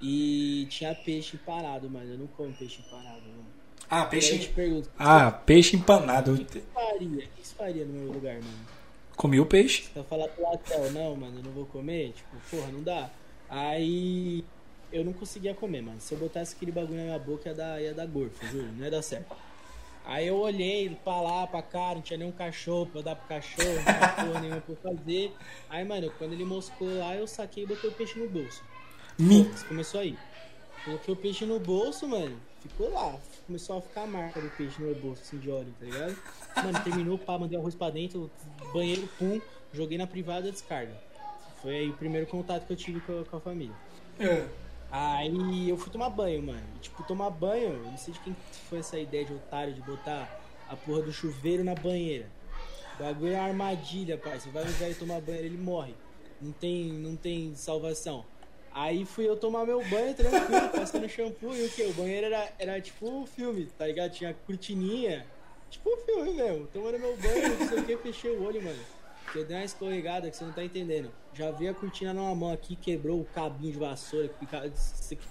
E tinha peixe empanado, mano. Eu não como peixe empanado, mano. Ah, peixe. pergunto, Ah, peixe empanado. o que faria? O que faria no meu lugar, mano? Comi o peixe. Você vai falar pro Latel, não, mano, eu não vou comer? Tipo, porra, não dá. Aí eu não conseguia comer, mano. Se eu botasse aquele bagulho na minha boca, ia dar, ia dar gorfo, juro, não ia dar certo. Aí eu olhei pra lá, pra cá, não tinha nenhum cachorro pra eu dar pro cachorro, não tinha porra nenhuma pra eu fazer. Aí, mano, quando ele moscou lá, eu saquei e botei o peixe no bolso. Mi... Foda-se, Começou aí. Coloquei o peixe no bolso, mano. Ficou lá. Começou a ficar a marca do peixe no meu bolso, assim, de óleo, tá ligado? Mano, terminou, pá, mandei arroz pra dentro, banheiro, pum, joguei na privada descarga. Foi aí o primeiro contato que eu tive com a, com a família. É. Aí eu fui tomar banho, mano. E, tipo, tomar banho, eu não sei de quem foi essa ideia de otário de botar a porra do chuveiro na banheira. O bagulho é uma armadilha, pai. Você vai no velho tomar banho, ele morre. Não tem, não tem salvação. Aí fui eu tomar meu banho tranquilo, passando shampoo e o que? O banheiro era, era tipo um filme, tá ligado? Tinha cortininha, tipo um filme mesmo. Tomando meu banho, não sei o que, fechei o olho, mano. Porque deu uma escorregada que você não tá entendendo. Já vi a cortina numa mão aqui, quebrou o cabinho de vassoura que ficava.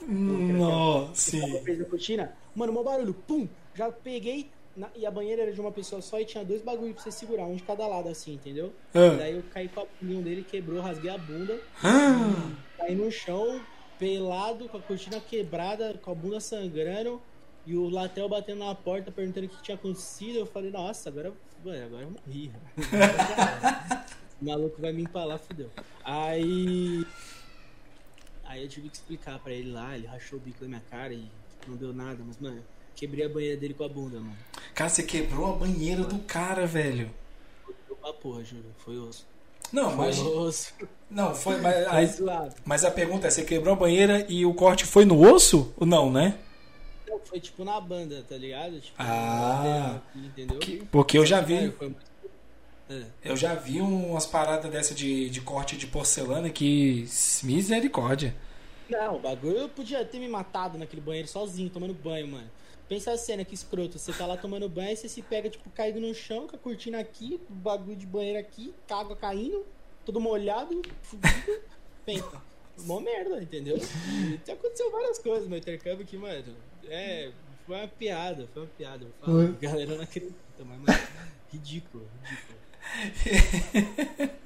Nossa, sim. fez a cortina. Mano, mó barulho, pum! Já peguei. Na- e a banheira era de uma pessoa só e tinha dois bagulhos pra você segurar, um de cada lado assim, entendeu? Ah. Daí eu caí com a bundinha dele, quebrou, rasguei a bunda. Ah, Caí no chão, pelado, com a cortina quebrada, com a bunda sangrando. E o Latel batendo na porta, perguntando o que tinha acontecido. Eu falei, nossa, agora, agora eu morri. o maluco vai me empalar, fudeu. Aí. Aí eu tive que explicar pra ele lá, ele rachou o bico da minha cara e não deu nada, mas, mano, quebrei a banheira dele com a bunda, mano. cara, você quebrou a banheira do cara, velho. Pra porra, juro. Foi osso. Não, Foi mas. osso. Não, foi. Mas, Foi zoado. mas a pergunta é: você quebrou a banheira e o corte foi no osso? Ou não, né? Não, Foi tipo na banda, tá ligado? Tipo, Ah. entendeu? Que- porque eu já vi. Foi É. Eu já vi umas paradas dessa de, de corte de porcelana que. Misericórdia. Não, o bagulho eu podia ter me matado naquele banheiro sozinho, tomando banho, mano. Pensa a cena que escroto, você tá lá tomando banho, você se pega, tipo, caído no chão, com a cortina aqui, o bagulho de banheiro aqui, com a água caindo, todo molhado, fudido, pensa. Mó merda, entendeu? E aconteceu várias coisas no intercâmbio que, mano, é, foi uma piada, foi uma piada. Eu falo, a galera não acredita, mas, mano, ridículo, ridículo.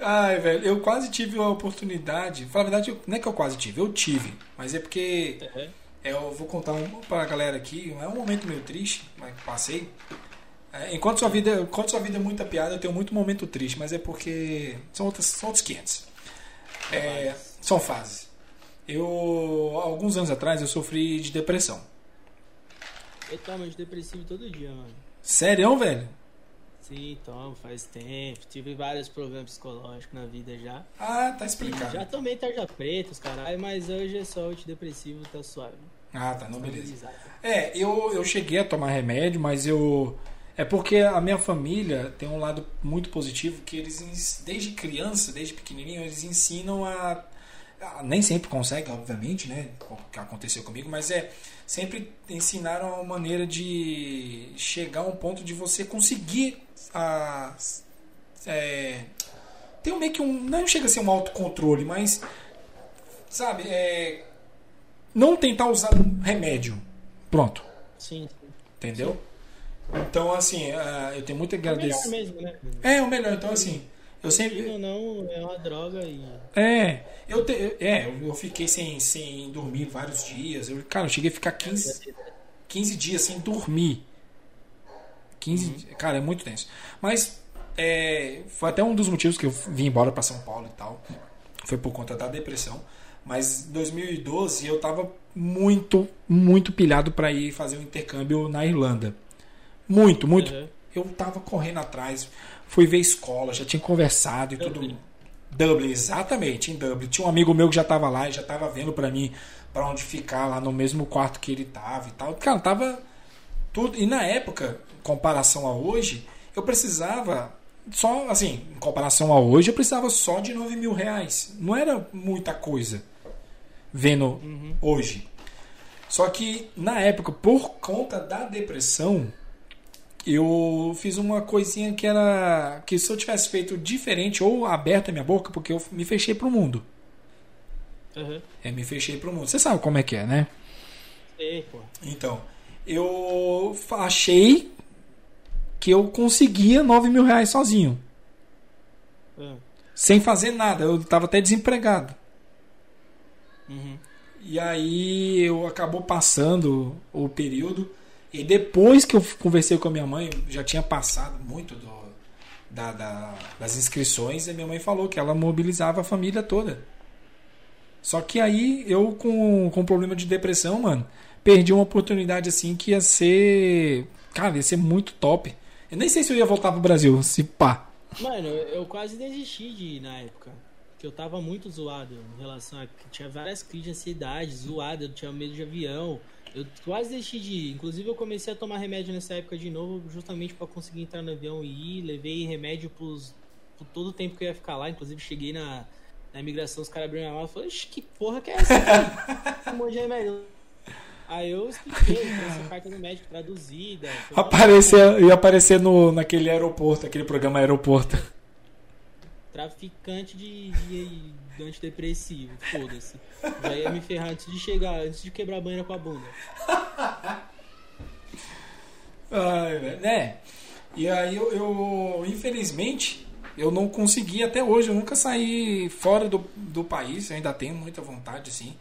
Ai, velho, eu quase tive a oportunidade. Fala a verdade, não é que eu quase tive, eu tive. Mas é porque É. é, eu vou contar um, pra galera aqui. É um momento meio triste, mas passei. É, enquanto, sua vida, enquanto sua vida é muita piada, eu tenho muito momento triste, mas é porque são, outras, são outros 500. É, são fases. Eu, alguns anos atrás, eu sofri de depressão. Eu tomo antidepressivo todo dia, mano. Sério, velho? Sim, tomo, faz tempo. Tive vários problemas psicológicos na vida já. Ah, tá E explicado. já tomei tarja preta, os caralho, mas hoje é só antidepressivo, tá suave. Ah, tá, não, beleza. É, eu, eu cheguei a tomar remédio, mas eu. É porque a minha família tem um lado muito positivo que eles, desde criança, desde pequenininho, eles ensinam a. a- nem sempre conseguem, obviamente, né? O que aconteceu comigo, mas é. Sempre ensinaram a maneira de chegar a um ponto de você conseguir a. É, tem um meio que um. Não chega a ser um autocontrole, mas. Sabe, é. Não tentar usar remédio. Pronto. Sim, sim. Entendeu? Então, assim, ah, eu tenho muito a É o melhor agradecer. mesmo, né? É, o melhor. Então, assim, eu Ou sempre. não, é uma droga e. É, eu, te, é, eu fiquei sem, sem dormir vários dias. Eu, cara, eu cheguei a ficar 15, 15 dias sem dormir. 15, cara, é muito tenso. Mas é, foi até um dos motivos que eu vim embora para São Paulo e tal. Foi por conta da depressão. Mas em 2012 eu tava muito, muito pilhado para ir fazer um intercâmbio na Irlanda. Muito, muito. Uhum. Eu tava correndo atrás, fui ver escola, já tinha conversado e tudo. Dublin. Dublin, exatamente, em Dublin. Tinha um amigo meu que já tava lá e já tava vendo pra mim pra onde ficar lá no mesmo quarto que ele tava e tal. Cara, tava tudo. E na época, em comparação a hoje, eu precisava só, assim, em comparação a hoje, eu precisava só de 9 mil reais. Não era muita coisa vendo hoje. Só que na época, por conta da depressão, eu fiz uma coisinha que era que se eu tivesse feito diferente ou aberto a minha boca, porque eu me fechei pro mundo. Uhum. É, me fechei pro mundo. Você sabe como é que é, né? Sei, pô. Então, eu achei que eu conseguia 9 mil reais sozinho, Ah. sem fazer nada. Eu tava até desempregado. Uhum. E aí eu acabou passando o período. E depois que eu conversei com a minha mãe, já tinha passado muito do, da- da- das inscrições, e minha mãe falou que ela mobilizava a família toda. Só que aí eu, com, com problema de depressão, mano, perdi uma oportunidade assim que ia ser. Cara, ia ser muito top. Eu nem sei se eu ia voltar pro Brasil, se pá. Mano, eu quase desisti de ir na época. Que eu tava muito zoado em relação a. Tinha várias crises de ansiedade, zoado, eu tinha medo de avião. Eu quase desisti de ir. Inclusive, eu comecei a tomar remédio nessa época de novo, justamente para conseguir entrar no avião e ir. Levei remédio pros, por todo o tempo que eu ia ficar lá. Inclusive, cheguei na, na imigração, os caras abriram a mala e falaram: que porra que é essa? Um monte de remédio. Aí eu expliquei, essa carta do médico traduzida. Aparecer, ia aparecer no, naquele aeroporto, aquele programa aeroporto. Traficante de, de, de antidepressivo, foda-se. Já ia me ferrar antes de chegar, antes de quebrar a banheira com a bunda. Ai, velho. É. E aí eu, eu, infelizmente, eu não consegui até hoje, eu nunca saí fora do, do país, eu ainda tenho muita vontade, assim.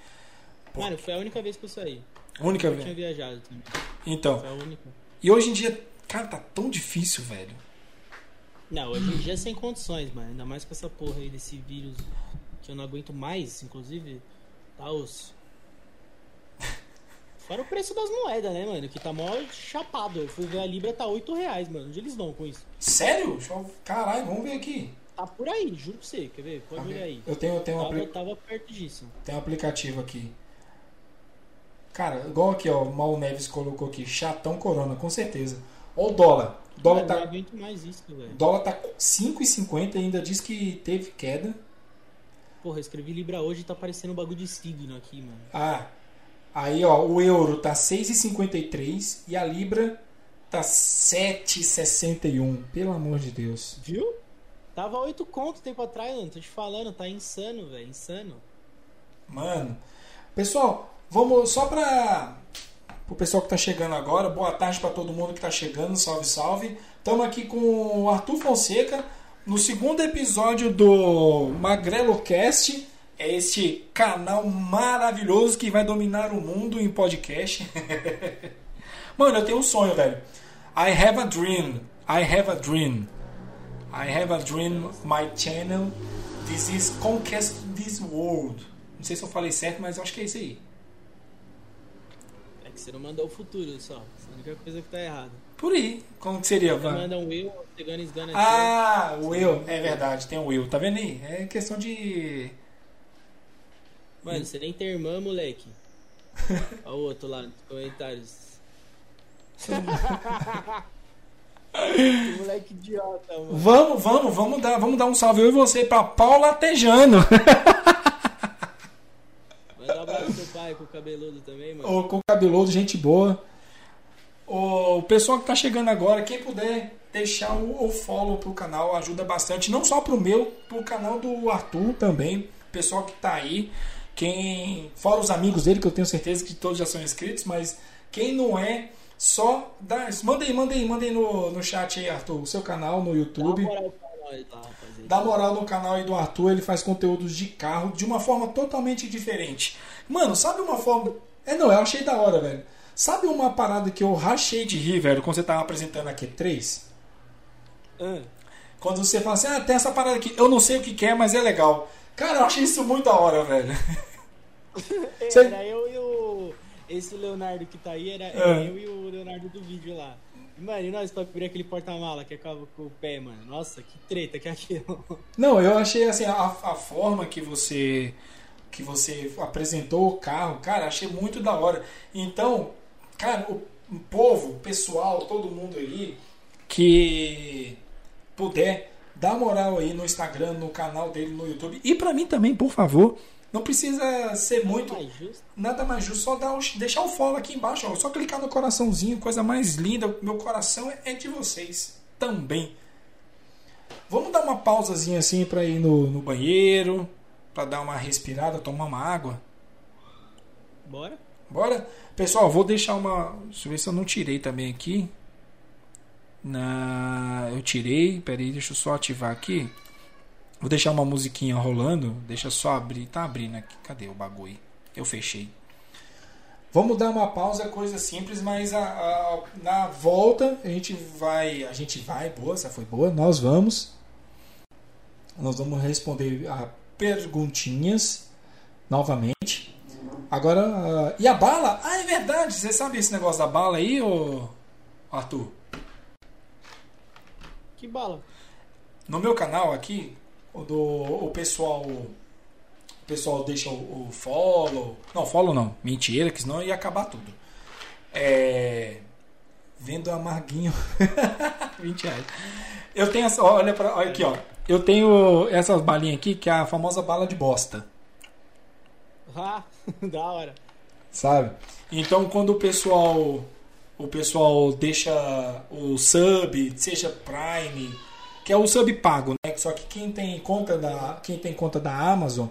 Mano, foi a única vez que eu saí. Única Eu vez. tinha viajado também. Então. Foi a única. E hoje em dia, cara, tá tão difícil, velho. Não, hoje em dia é sem condições, mano. Ainda mais com essa porra aí desse vírus que eu não aguento mais, inclusive. Tá osso. Fora o preço das moedas, né, mano? Que tá mó chapado. Eu fui ver a Libra, tá 8 reais, mano. Onde eles vão com isso? Sério? Eu- Caralho, vamos ver aqui. Tá por aí, juro pra você. Quer ver? Pode olhar aí. Eu tenho, eu tenho, um Tava, apli- tava perto disso. tenho um aplicativo aqui. Cara, igual aqui, ó, o Mal Neves colocou aqui, chatão corona, com certeza. Ó o dólar. O dólar eu tá, mais isso, velho. dólar tá 5,50 e ainda diz que teve queda. Porra, eu escrevi Libra hoje e tá parecendo um bagulho de signo aqui, mano. Ah, aí ó, o euro tá 6,53 e a libra tá 7,61. Pelo amor de Deus. Viu? Tava 8 conto tempo atrás, mano. Tô te falando, tá insano, velho. Insano. Mano, pessoal, vamos só pra o pessoal que tá chegando agora. Boa tarde pra todo mundo que tá chegando. Salve, salve. Estamos aqui com o Arthur Fonseca no segundo episódio do Magrelo Cast. É este canal maravilhoso que vai dominar o mundo em podcast. Mano, eu tenho um sonho, velho. I have a dream. I have a dream. I have a dream. My channel. This is conquest this world. Não sei se eu falei certo, mas eu acho que é isso aí. Que você não mandou o futuro só. Essa é a única coisa que tá errada. Por aí. Como que seria? Você manda um eu, você gana esgana Ah, o eu. É verdade, tem o eu. Tá vendo aí? É questão de. Mano, você nem tem irmã, moleque. Olha o outro lá nos comentários. que moleque idiota, mano. Vamos, vamos, vamos dar, vamos dar um salve eu e você pra Paula Tejano. Manda um abraço pro seu pai com o cabeludo também, mano. Ô, com cabeludo, gente boa. O pessoal que tá chegando agora, quem puder deixar o, o follow pro canal ajuda bastante, não só pro meu, pro canal do Arthur também. Pessoal que tá aí, quem fora os amigos dele que eu tenho certeza que todos já são inscritos, mas quem não é, só dá, manda aí, manda aí, manda aí no, no chat aí, Arthur, o seu canal no Dá uma YouTube. moral lá, rapaziada. Dá moral no canal aí do Arthur, ele faz conteúdos de carro de uma forma totalmente diferente. Mano, sabe uma forma. É, não, eu achei da hora, velho. Sabe uma parada que eu rachei de rir, velho, quando você tava apresentando a Q3? Ah, Quando você fala assim, ah, tem essa parada aqui, eu não sei o que, que é, mas é legal. Cara, eu achei isso muito da hora, velho. Você- Era eu e o. Esse Leonardo que tá aí, era Ah. eu e o Leonardo do vídeo lá. Mano, e nós pra abrir aquele porta-mala que acaba com o pé, mano. Nossa, que treta que é aquilo. Não, eu achei assim, a, a forma que você que você apresentou o carro, cara, achei muito da hora. Então, cara, o, povo, o pessoal, todo mundo aí que puder dar moral aí no Instagram, no canal dele, no YouTube e pra mim também, por favor. Não precisa ser muito Mais nada mais justo, só dar deixar o follow aqui embaixo, ó, só clicar no coraçãozinho, coisa mais linda. Meu coração é, de vocês também. Vamos dar uma pausazinha assim pra ir no, no banheiro, pra dar uma respirada, tomar uma água. Bora? Bora? Pessoal, vou deixar uma. Deixa eu ver se eu não tirei também aqui. Na... Eu tirei, peraí, deixa eu só ativar aqui. Vou deixar uma musiquinha rolando. Deixa só abrir. Tá abrindo aqui. Cadê o bagulho? Eu fechei. Vamos dar uma pausa, coisa simples, mas a- a- na volta a gente vai. A gente vai, boa, essa foi boa. Nós vamos. Nós vamos responder a perguntinhas novamente. Agora, uh, e a bala? Ah, é verdade. Você sabe esse negócio da bala aí, ô Arthur? Que bala? No meu canal aqui, o do o pessoal o pessoal deixa o, o follow. Não, follow não. Mentira, que senão ia acabar tudo. É vendo amarguinho 20 reais. Eu tenho essa, olha para olha aqui, ó. Eu tenho essas balinhas aqui que é a famosa bala de bosta. Ah, da hora. Sabe? Então quando o pessoal o pessoal deixa o sub, seja Prime, que é o sub pago, né? Só que quem tem conta da quem tem conta da Amazon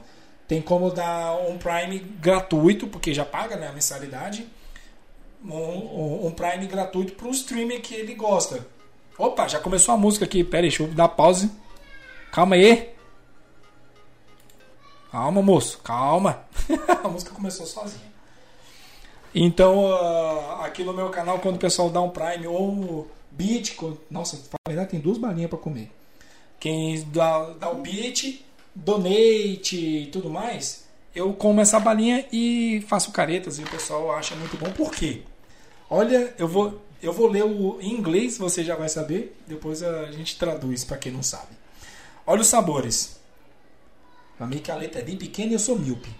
tem como dar um Prime gratuito, porque já paga né, a mensalidade. Um, um Prime gratuito para o streamer que ele gosta. Opa, já começou a música aqui. Pera aí, deixa eu dar pause. Calma aí. Calma, moço, calma. a música começou sozinha. Então, uh, aqui no meu canal, quando o pessoal dá um Prime ou Beat, nossa, na verdade tem duas balinhas para comer. Quem dá, dá o Beat, Donate e tudo mais, eu como essa balinha e faço caretas e o pessoal acha muito bom. Por quê? Olha, eu vou, eu vou ler o em inglês, você já vai saber. Depois a gente traduz para quem não sabe. Olha os sabores. Pra mim que a letra é bem pequena e eu sou míope.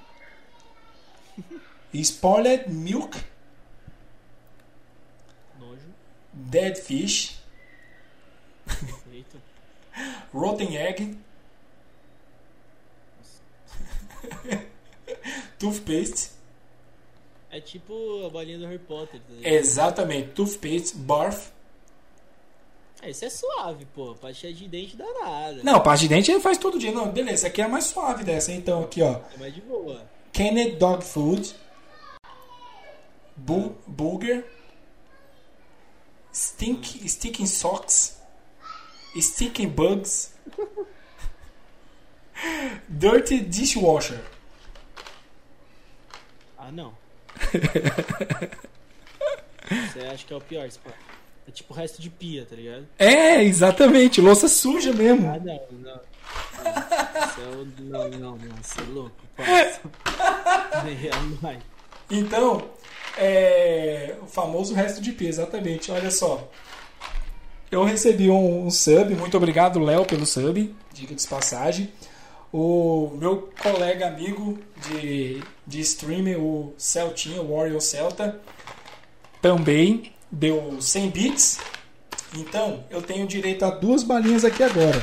Spoiled milk. Dead fish. Rotten egg. Toothpaste. É tipo a balinha do Harry Potter. Tá? Exatamente. Toothpaste. Barf. É, isso é suave, pô. Pastinha de dente danada. Não, pasta de dente ele faz todo dia. Não, beleza. Aqui é a mais suave dessa. Então, aqui, ó. É mais de boa. Canned Dog Food. Bu Burger. Stink, sticking Socks. Sticking Bugs. Dirty Dishwasher. Ah, não. Você acha que é o pior, esse. É tipo o resto de pia, tá ligado? É, exatamente. Louça suja mesmo. Ah, não, não. Você é o... Não, não, não. Você é louco, parça. É. Então, é, o famoso resto de pia, exatamente. Olha só. Eu recebi um, um sub, muito obrigado, Léo, pelo sub, dica de passagem. O meu colega amigo de, de streaming, o Celtinha, o Warrior Celta, também deu 100 bits. Então, eu tenho direito a duas balinhas aqui agora.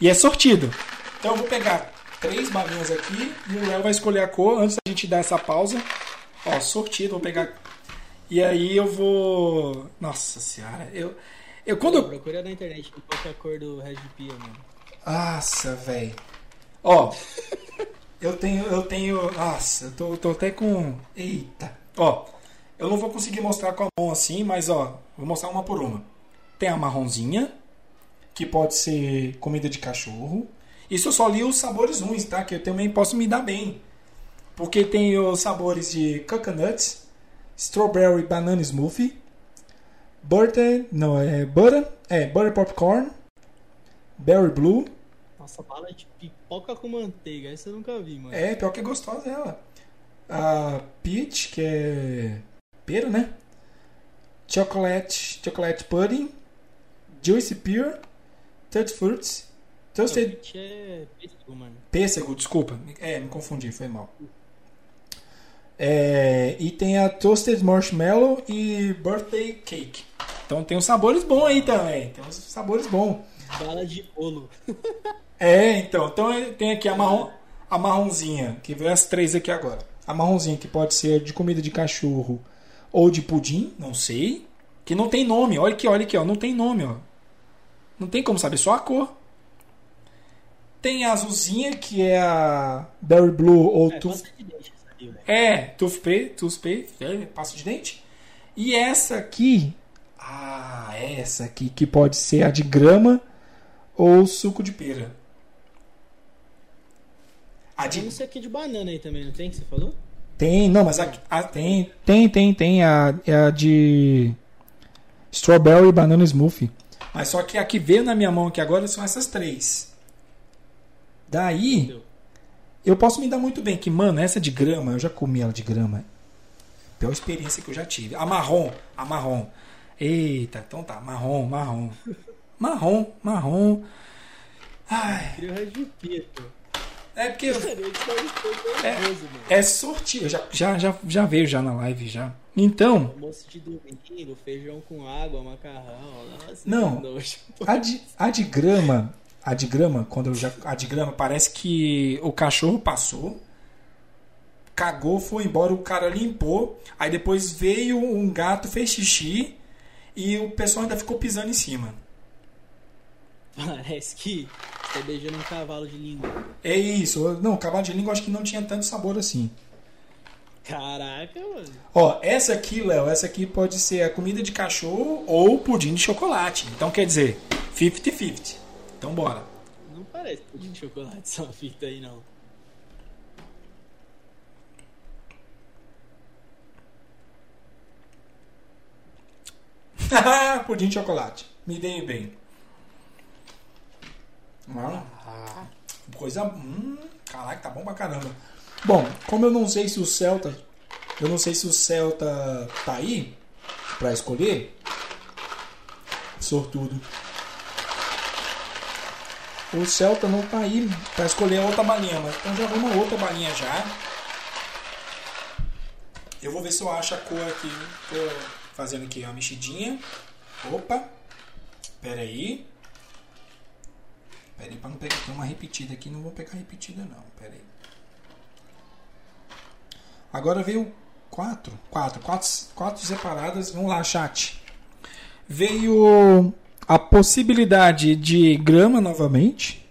E é sortido. Então, eu vou pegar três balinhas aqui e o Léo vai escolher a cor antes da gente dar essa pausa. Ó, sortido, vou pegar. E aí eu vou. Nossa senhora, eu. Eu quando. Procura na internet qual é a cor do de pia, mano. Nossa, velho. Ó, eu tenho, eu tenho. Nossa, eu tô, tô até com. Eita. Ó, eu não vou conseguir mostrar com a mão assim, mas ó, vou mostrar uma por uma. Tem a marronzinha, que pode ser comida de cachorro. Isso eu só li os sabores ruins, tá? Que eu também posso me dar bem. Porque tem os sabores de coconut, strawberry banana smoothie, butter, não, é butter, é butter popcorn, berry blue, Nossa, bala de pipoca com manteiga. Essa eu nunca vi, mano. É, pior que é gostosa ela. A peach, que é pera, né? Chocolate, chocolate pudding, juicy pear, tutti fruits, toasted Palpite é pêssego, mano. pêssego, desculpa. É, me confundi, foi mal. É, e tem a toasted marshmallow e birthday cake. Então tem uns sabores bons aí também. Tem uns sabores bons. Bala de bolo. É, então. Então tem aqui a, marrom, a marronzinha, que vem as três aqui agora. A marronzinha que pode ser de comida de cachorro ou de pudim, não sei. Que não tem nome. Olha aqui, olha aqui, ó. Não tem nome, ó. Não tem como saber, só a cor. Tem a azulzinha, que é a Berry Blue ou É, É, toothpaste, toothpaste, é, pasta de dente. E essa aqui, ah, essa aqui que pode ser a de grama ou suco de pera. A Tem de não sei o que de banana aí também, não tem que você falou? tem, não, mas a, a- tem, tem, tem, tem a, é a de strawberry banana smoothie. Mas só que a que veio na minha mão aqui agora são essas três. Daí, Entendeu? Eu posso me dar muito bem. Que, mano, essa de grama, eu já comi ela de grama. Pior experiência que eu já tive. A marrom, a marrom. Eita, então tá, marrom, marrom. Marrom, marrom. Ai. É porque. Eu nervoso, mano. É sortido. Já, já, já, já veio já na live já. Então, Almoço de domingo, feijão com água, macarrão. Nossa, Não. a de, a de grama. A de grama, quando eu já. A de grama, parece que o cachorro passou. Cagou, foi embora, o cara limpou. Aí depois veio um gato, fez xixi. E o pessoal ainda ficou pisando em cima. Parece que você tá beijando um cavalo de língua. É isso. Não, cavalo de língua acho que não tinha tanto sabor assim. Caraca, mano. Ó, essa aqui, Léo, essa aqui pode ser a comida de cachorro ou pudim de chocolate. Então quer dizer, 50-50. Então bora. Não parece pudim de chocolate essa fita aí, não. pudim de chocolate. Me dei bem. Ah, coisa. Hum, caraca, tá bom pra caramba. Bom, como eu não sei se o Celta. Eu não sei se o Celta tá aí pra escolher. Sortudo. O Celta não tá aí pra escolher outra balinha, mas então já vamos outra balinha já. Eu vou ver se eu acho a cor aqui. Tô fazendo aqui uma mexidinha. Opa. Pera aí. Pera aí pra não pegar. Tem uma repetida aqui, não vou pegar repetida não. Pera aí. Agora veio quatro. Quatro. Quatro, quatro separadas. Vamos lá, chat. Veio a possibilidade de grama novamente.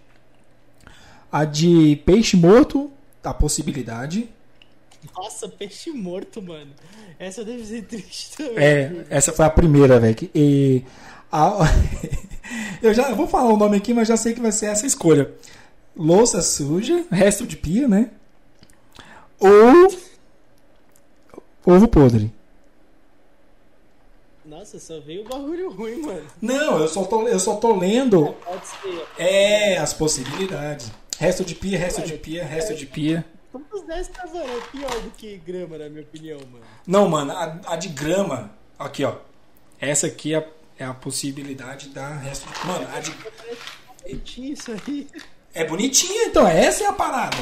A de peixe morto. A possibilidade. Nossa, peixe morto, mano. Essa deve ser triste também. É, essa foi a primeira, velho. E a- eu já vou falar o nome aqui, mas já sei que vai ser essa escolha. Louça suja, resto de pia, né? Ou ovo podre. Nossa, só veio bagulho ruim, mano. Não, eu só tô, eu só tô lendo Pode ser. é as possibilidades. Resto de pia, resto de pia, resto de pia. Todos 10 casais é pior do que grama, na minha opinião, mano. Não, mano, a, a de grama, aqui, ó. Essa aqui é a, é a possibilidade da resto de. Mano, a de Bonitinho isso aí. É bonitinha, então. Essa é a parada.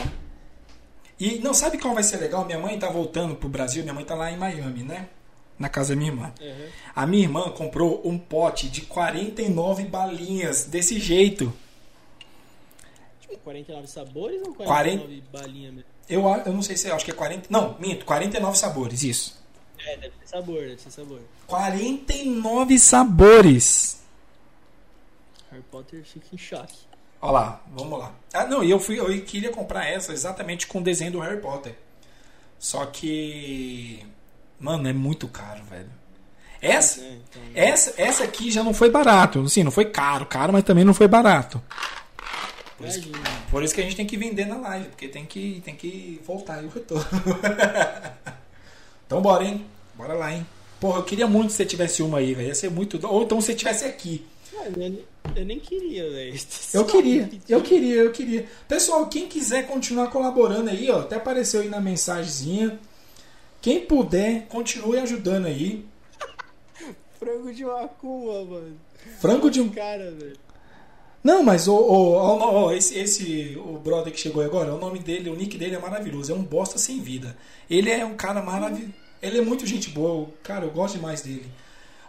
E não sabe qual vai ser legal? Minha mãe tá voltando pro Brasil. Minha mãe tá lá em Miami, né? Na casa da minha irmã. Uhum. A minha irmã comprou um pote de 49 balinhas desse jeito. Tipo, 49 sabores ou 49 Quarenta- balinhas mesmo? Eu, eu não sei se acho que é 40. Não, minto, 49 sabores, isso. É, deve ser sabor, deve ser sabor. 49 sabores. Harry Potter fica em choque. Olha lá, vamos lá. Ah, não, e eu fui, eu queria comprar essa exatamente com o desenho do Harry Potter. Só que. Mano, é muito caro, velho. Essa, É, então, essa, essa aqui já não foi barato. Assim, não foi caro, caro, mas também não foi barato. Por isso, imagina. por isso que a gente tem que vender na live, porque tem que, tem que voltar aí o retorno. então bora, hein? Bora lá, hein? Porra, eu queria muito que você tivesse uma aí, velho. Ia ser muito. Ou então se você tivesse aqui. Eu nem queria, velho. Eu queria, eu queria, eu queria. Pessoal, quem quiser continuar colaborando aí, ó, até apareceu aí na mensagenzinha. Quem puder, continue ajudando aí. Frango de macumba, mano. Frango de um. Cara, velho. Não, mas o, o, o- esse, esse o brother que chegou agora, o nome dele, o nick dele é maravilhoso, é um bosta sem vida. Ele é um cara maravilhoso. Ele é muito gente boa, cara, eu gosto demais dele.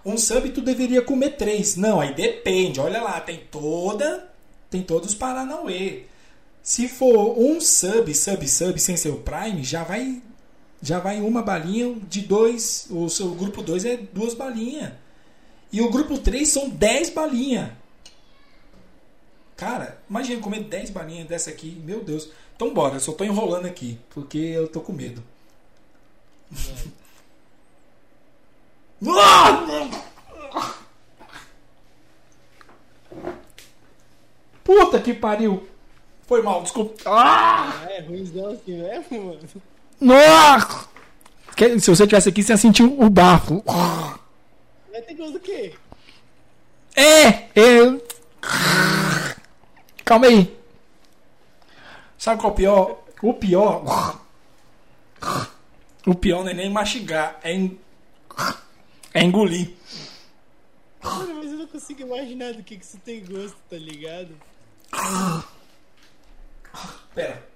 Um sub tu deveria comer três. Não, aí depende. Olha lá, tem toda. Tem todos os Paranauê. Se for um sub, sub, sub sem ser o Prime, já vai. Já vai uma balinha de dois. O seu grupo 2 é duas balinhas. E o grupo 3 são 10 balinhas. Cara, imagina comer 10 balinhas dessa aqui. Meu Deus. Então bora, eu só tô enrolando aqui. Porque eu tô com medo. Puta que pariu. Foi mal, desculpa. Ah! Ah, é ruimzão assim mesmo, mano. Nossa! Se você tivesse aqui, você ia sentir o bafo. Vai ter gosto do quê? É, é. Calma aí. Sabe qual é o pior? O pior. O pior não é nem mastigar, é, en... é engolir. Mano, mas eu não consigo imaginar do que, que isso tem gosto, tá ligado? Pera.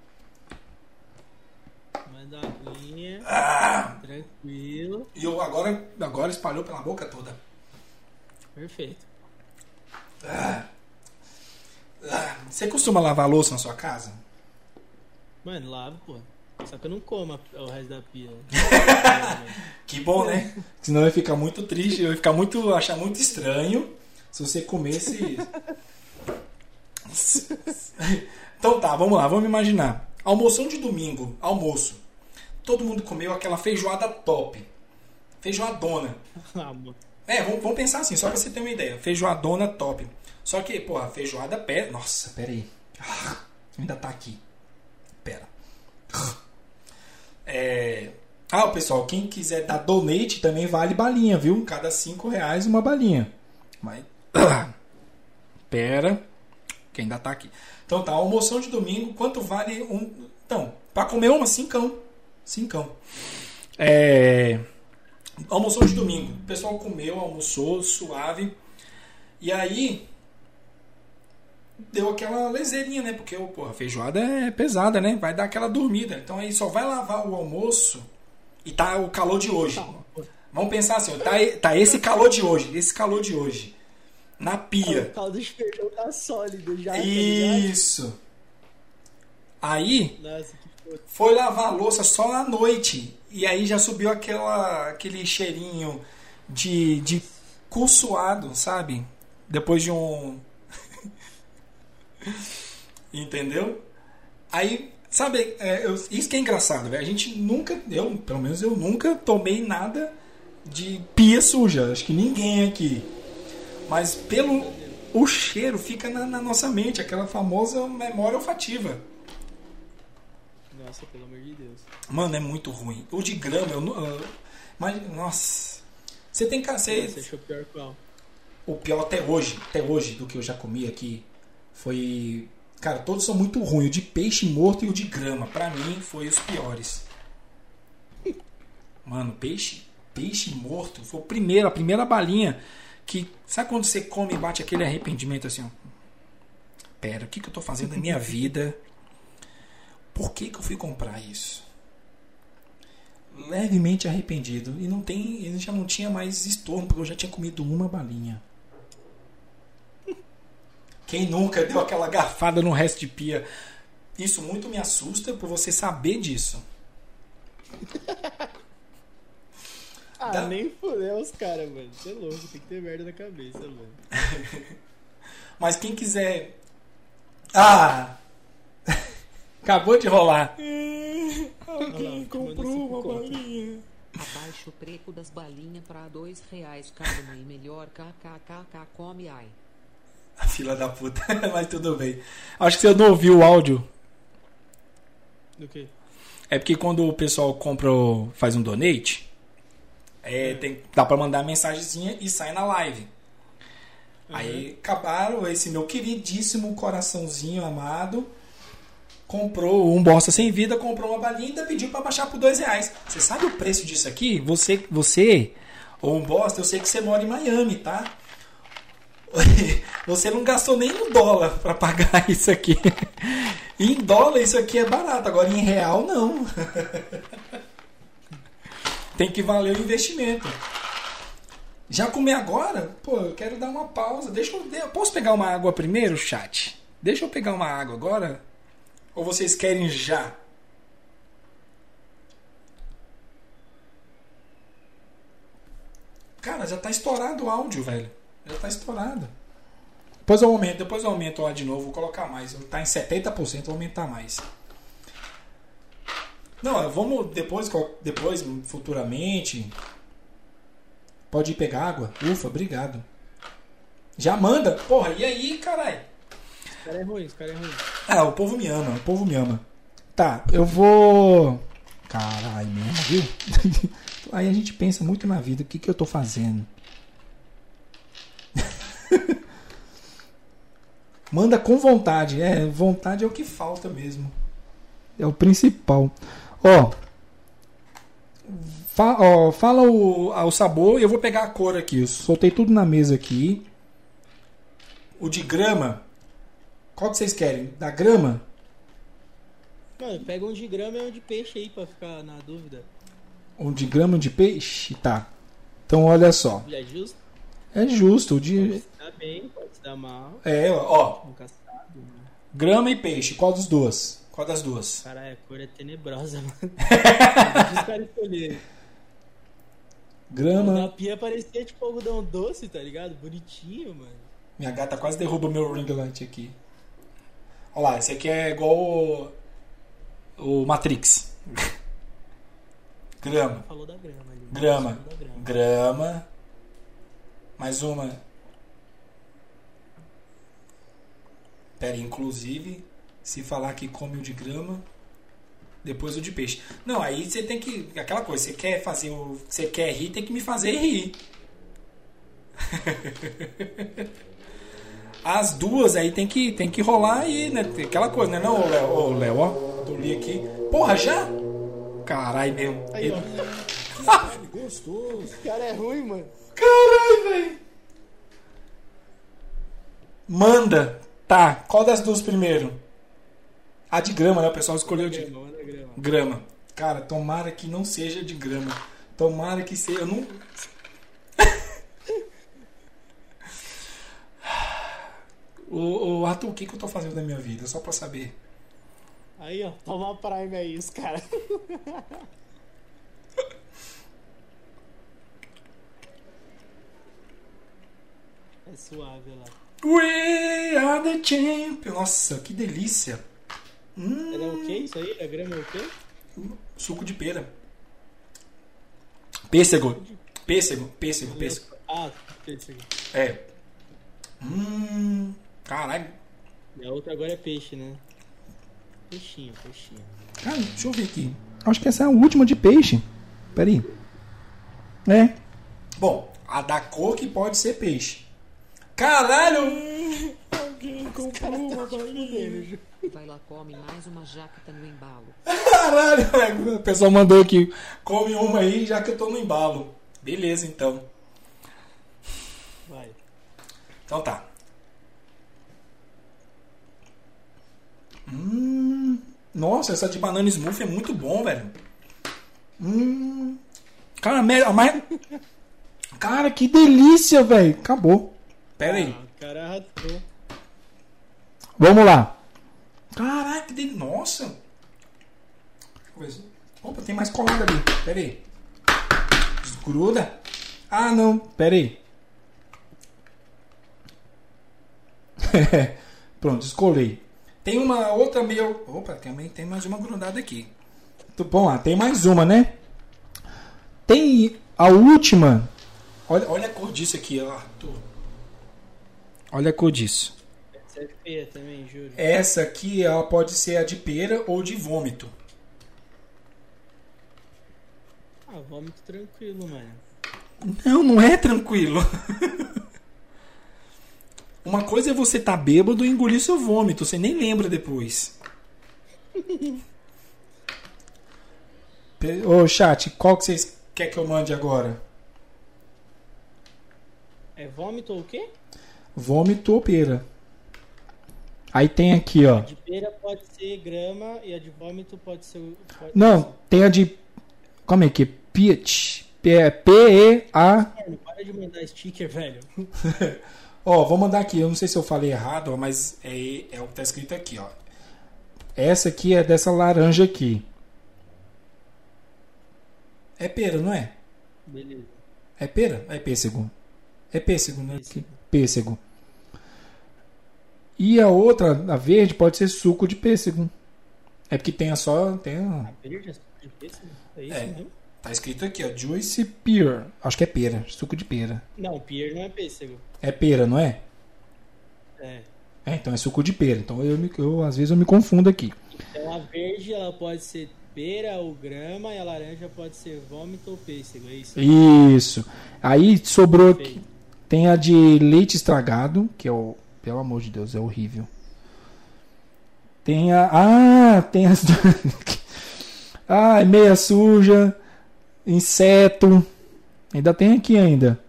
Uma aguinha. Ah, Tranquilo. e eu agora, agora espalhou pela boca toda. Perfeito. Ah, você costuma lavar louça na sua casa? Mano, lava, pô. Só que eu não como o resto da pia. Que bom, né? Senão eu ia ficar muito triste, eu ia ficar muito. achar muito estranho se você comesse. então tá, vamos lá, vamos imaginar. Almoção de domingo, almoço. Todo mundo comeu aquela feijoada top. Feijoadona. ah. É, vamos, vamos pensar assim, só pra você ter uma ideia. Feijoadona top. Só que, pô, a feijoada pera. Nossa, pera aí. Ah, ainda tá aqui. Pera. É... Ah, pessoal, quem quiser dar donate também vale balinha, viu? Cada cinco reais uma balinha. Mas. Pera. Que ainda tá aqui. Então tá, almoção de domingo, quanto vale um. Então, pra comer uma, cincão. Cincão. É. Almoção de domingo. O pessoal comeu, almoçou, suave. E aí. Deu aquela leseirinha, né? Porque pô, a feijoada é pesada, né? Vai dar aquela dormida. Então aí só vai lavar o almoço. E tá o calor de hoje. Vamos pensar assim, tá, tá esse calor de hoje. Esse calor de hoje. Na O pia. caldo de feijão tá sólido já, tá? Isso. Aí Nossa. Foi lavar a louça só à noite. E aí já subiu aquela, aquele cheirinho de, de cu suado, sabe? Depois de um. Entendeu? Aí, sabe, é, eu- isso que é engraçado, velho. A gente nunca, eu, pelo menos eu nunca tomei nada de pia suja. Acho que ninguém aqui. Mas pelo. O cheiro fica na, na nossa mente, aquela famosa memória olfativa. Nossa, pelo amor de Deus. Mano, é muito ruim. O de grama, eu, não- eu- mas, nossa. Você tem que Você achou pior qual? O pior até hoje, até hoje, do que eu já comi aqui, foi. Cara, todos são muito ruins. O de peixe morto e o de grama, pra mim, foi os piores. Mano, peixe, peixe morto foi o primeiro, a primeira balinha que. Sabe quando você come e bate aquele arrependimento assim, ó? Pera, o que, que eu tô fazendo na minha vida? Por que, que eu fui comprar isso? Levemente arrependido. E não tem. Ele já não tinha mais estorno, porque eu já tinha comido uma balinha. Quem nunca deu aquela garfada no resto de pia? Isso muito me assusta por você saber disso. Ah, Dá- nem fudeu os caras, mano. Você é louco, tem que ter merda na cabeça, mano. Mas quem quiser. Ah! Acabou de rolar. Alguém comprou uma balinha. Abaixa o preço das balinhas pra dois reais cada uma e melhor kkkk come ai. Fila da puta. Mas tudo bem. Acho que você não ouviu o áudio. Do que? É porque quando o pessoal compra, faz um donate, é, tem, dá pra mandar mensagenzinha e sai na live. Aí acabaram, esse meu queridíssimo coraçãozinho amado comprou um bosta sem vida, comprou uma balinha ainda pediu pra baixar por dois reais. Você sabe o preço disso aqui? Você, você ou um bosta, eu sei que você mora em Miami, tá? Você não gastou nem um dólar pra pagar isso aqui. Em dólar isso aqui é barato, agora em real não. Tem que valer o investimento. Já comer agora? Pô, eu quero dar uma pausa. Deixa eu posso pegar uma água primeiro, chat? Deixa eu pegar uma água agora? Ou vocês querem já? Cara, já tá estourado o áudio, velho. Já tá estourado. Depois eu aumento, depois eu aumento lá de novo, vou colocar mais. Tá em 70%, vou aumentar mais. Não, vamos depois, depois futuramente. Pode ir pegar água? Ufa, obrigado. Já manda. Porra, e aí, caralho? Cara é ruim, esse cara é ruim. Ah, o povo me ama, o povo me ama. Tá, eu vou. Caralho mesmo, viu? Aí a gente pensa muito na vida, o que, que eu tô fazendo? Manda com vontade, é, vontade é o que falta mesmo. É o principal. Ó. Fa- ó, fala o, o sabor e eu vou pegar a cor aqui. Eu soltei tudo na mesa aqui. O de grama. Qual que vocês querem? Da grama? Mano, pega um de grama e um de peixe aí pra ficar na dúvida. Um de grama de peixe? Tá. Então olha só. É justo? É justo. O Pode de. se dar bem, pode se dar mal. É, ó. Nunca sabe, né? Grama e peixe. Qual dos duas? Qual das duas? Caralho, a cor é tenebrosa, mano. Deixa os caras escolher. Na Grama. pia parecia tipo algodão doce, tá ligado? Bonitinho, mano. Minha gata quase derruba meu ring light aqui. Olha lá, esse aqui é igual o, o Matrix. Grama. Falou da grama ali. Grama. Falou da grama. Grama. Mais uma. Pera, inclusive, se falar que come o de grama, depois o de peixe. Não, aí você tem que. Aquela coisa, você quer fazer o. Você quer rir, tem que me fazer rir. As duas aí tem que, tem que rolar aí, né? Aquela coisa, né? Não, ô Léo, ô Léo, ó. Tô li aqui. Porra, já? Caralho mesmo. Aí. Gostoso. Esse cara é ruim, mano. Caralho, velho. Manda. Tá, qual das duas primeiro? A de grama, né? O pessoal escolheu de grama. Cara, tomara que não seja de grama. Tomara que seja. Eu não. Ô, ô, Arthur, o que, que eu tô fazendo da minha vida? Só pra saber. Aí, ó. Toma Prime aí, os caras. É suave lá. We are the champion. Nossa, que delícia. Hum, Era o quê isso aí? A grama é o quê? suco de pera. Pêssego. Pêssego, pêssego, pêssego. Ah, aqui. É. Hum. Caralho. E a outra agora é peixe, né? Peixinho, peixinho. Cara, deixa eu ver aqui. Acho que essa é a última de peixe. Pera aí. É. Bom, a da cor que pode ser peixe. Caralho! Alguém comprou uma barulho. Vai lá, come mais uma jaca tá no embalo. Caralho! O pessoal mandou aqui. Come uma aí, já que eu tô no embalo. Beleza, então. Vai. Então tá. Hum, nossa, essa de banana smoothie é muito bom, velho. Hum, cara, mais... cara, que delícia, velho. Acabou. Pera aí. Ah, cara arrasou. Vamos lá. Caraca, que delícia. Nossa. Opa, tem mais colada ali. Pera aí. Desgruda. Ah, não. Pera aí. Pronto, escolhi. Tem uma outra meio. Opa, também tem mais uma grudada aqui. Então, Bom, lá, tem mais uma, né? Tem a última. Olha, olha a cor disso aqui, ó. Arthur. Olha a cor disso. Essa é feia também, juro. Essa aqui, ela pode ser a de pera ou de vômito. Ah, vômito tranquilo, mano. Não, não é tranquilo. Uma coisa é você tá bêbado e engolir seu vômito, você nem lembra depois. Ô chat, qual que vocês querem que eu mande agora? É vômito ou o quê? Vômito ou pera? Aí tem aqui, ó. A de pera pode ser grama e a de vômito pode ser. Pode Não, tem a de. Como é que é? Peach. P-E-A. Mano, para de mandar sticker, velho. Ó, vou mandar aqui. Eu não sei se eu falei errado, ó, mas é, é o que tá escrito aqui, ó. Essa aqui é dessa laranja aqui. É pera, não é? Beleza. É pera? É pêssego. É pêssego, né? Pêssego. Pêssego. E a outra, a verde, pode ser suco de pêssego. É porque tem a só. Tem a, A verde é suco de pêssego? É isso É. mesmo? Tá escrito aqui, ó. Juice pear. Acho que é pera. Suco de pera. Não, pear não é pêssego. É pera, não é? É. É, então é suco de pera. Então eu, me- eu às vezes eu me confundo aqui. Então a verde ela pode ser pera ou grama e a laranja pode ser vômito ou pêssego, é isso? Isso. Aí sobrou aqui. Tem a de leite estragado, que é o. Pelo amor de Deus, é horrível. Tem a. Ah, tem as. ah, meia suja. Inseto. Ainda tem aqui ainda.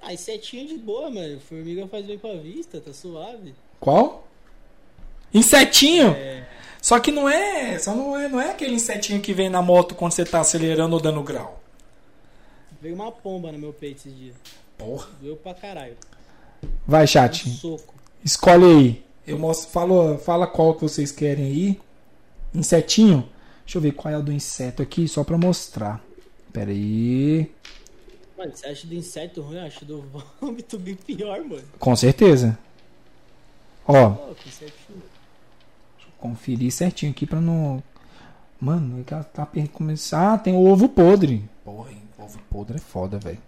Ah, insetinho de boa, mano. Formiga faz bem pra vista, tá suave. Qual? Insetinho? É. Só que não é. Só não é, não é aquele insetinho que vem na moto quando você tá acelerando ou dando grau. Veio uma pomba no meu peito esses dias. Porra. Doeu pra caralho. Vai, Um chat. soco. Escolhe aí. Eu mostro, falo, fala qual que vocês querem aí. Insetinho. Deixa eu ver qual é o do inseto aqui, só pra mostrar. Pera aí. Mano, você acha do inseto ruim? Eu acho do vômito bem pior, mano. Com certeza. Ó, Pô, que insetinho. conferir certinho aqui pra não. Mano, é ela tá começando. Ah, tem o ovo podre. Porra, hein? ovo podre é foda, velho.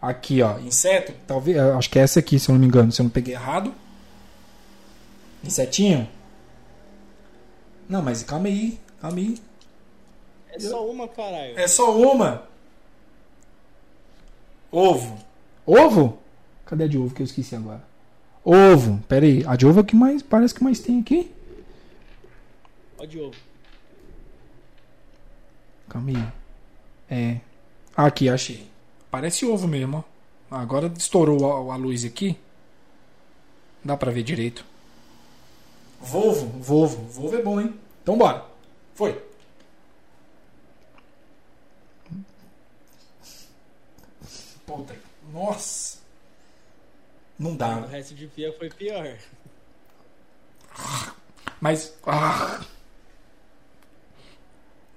Aqui, ó. Inseto? Talvez. eu Acho que é essa aqui, se eu não me engano. Se eu não peguei errado. Insetinho? Não, mas calma aí. Calma aí. É só uma, caralho. É só uma. Ovo. Ovo? Cadê a de ovo que eu esqueci agora? Ovo. Pera aí. A de ovo é que mais parece que mais tem aqui. Ó de ovo. Calma aí. É. Aqui, achei. Parece ovo mesmo, ó. Agora estourou a, a luz aqui. Dá pra ver direito. Volvo, Volvo. Volvo é bom, hein? Então bora. Foi. Puta. Nossa. Não dá. O resto de pia foi pior. Mas. Ah,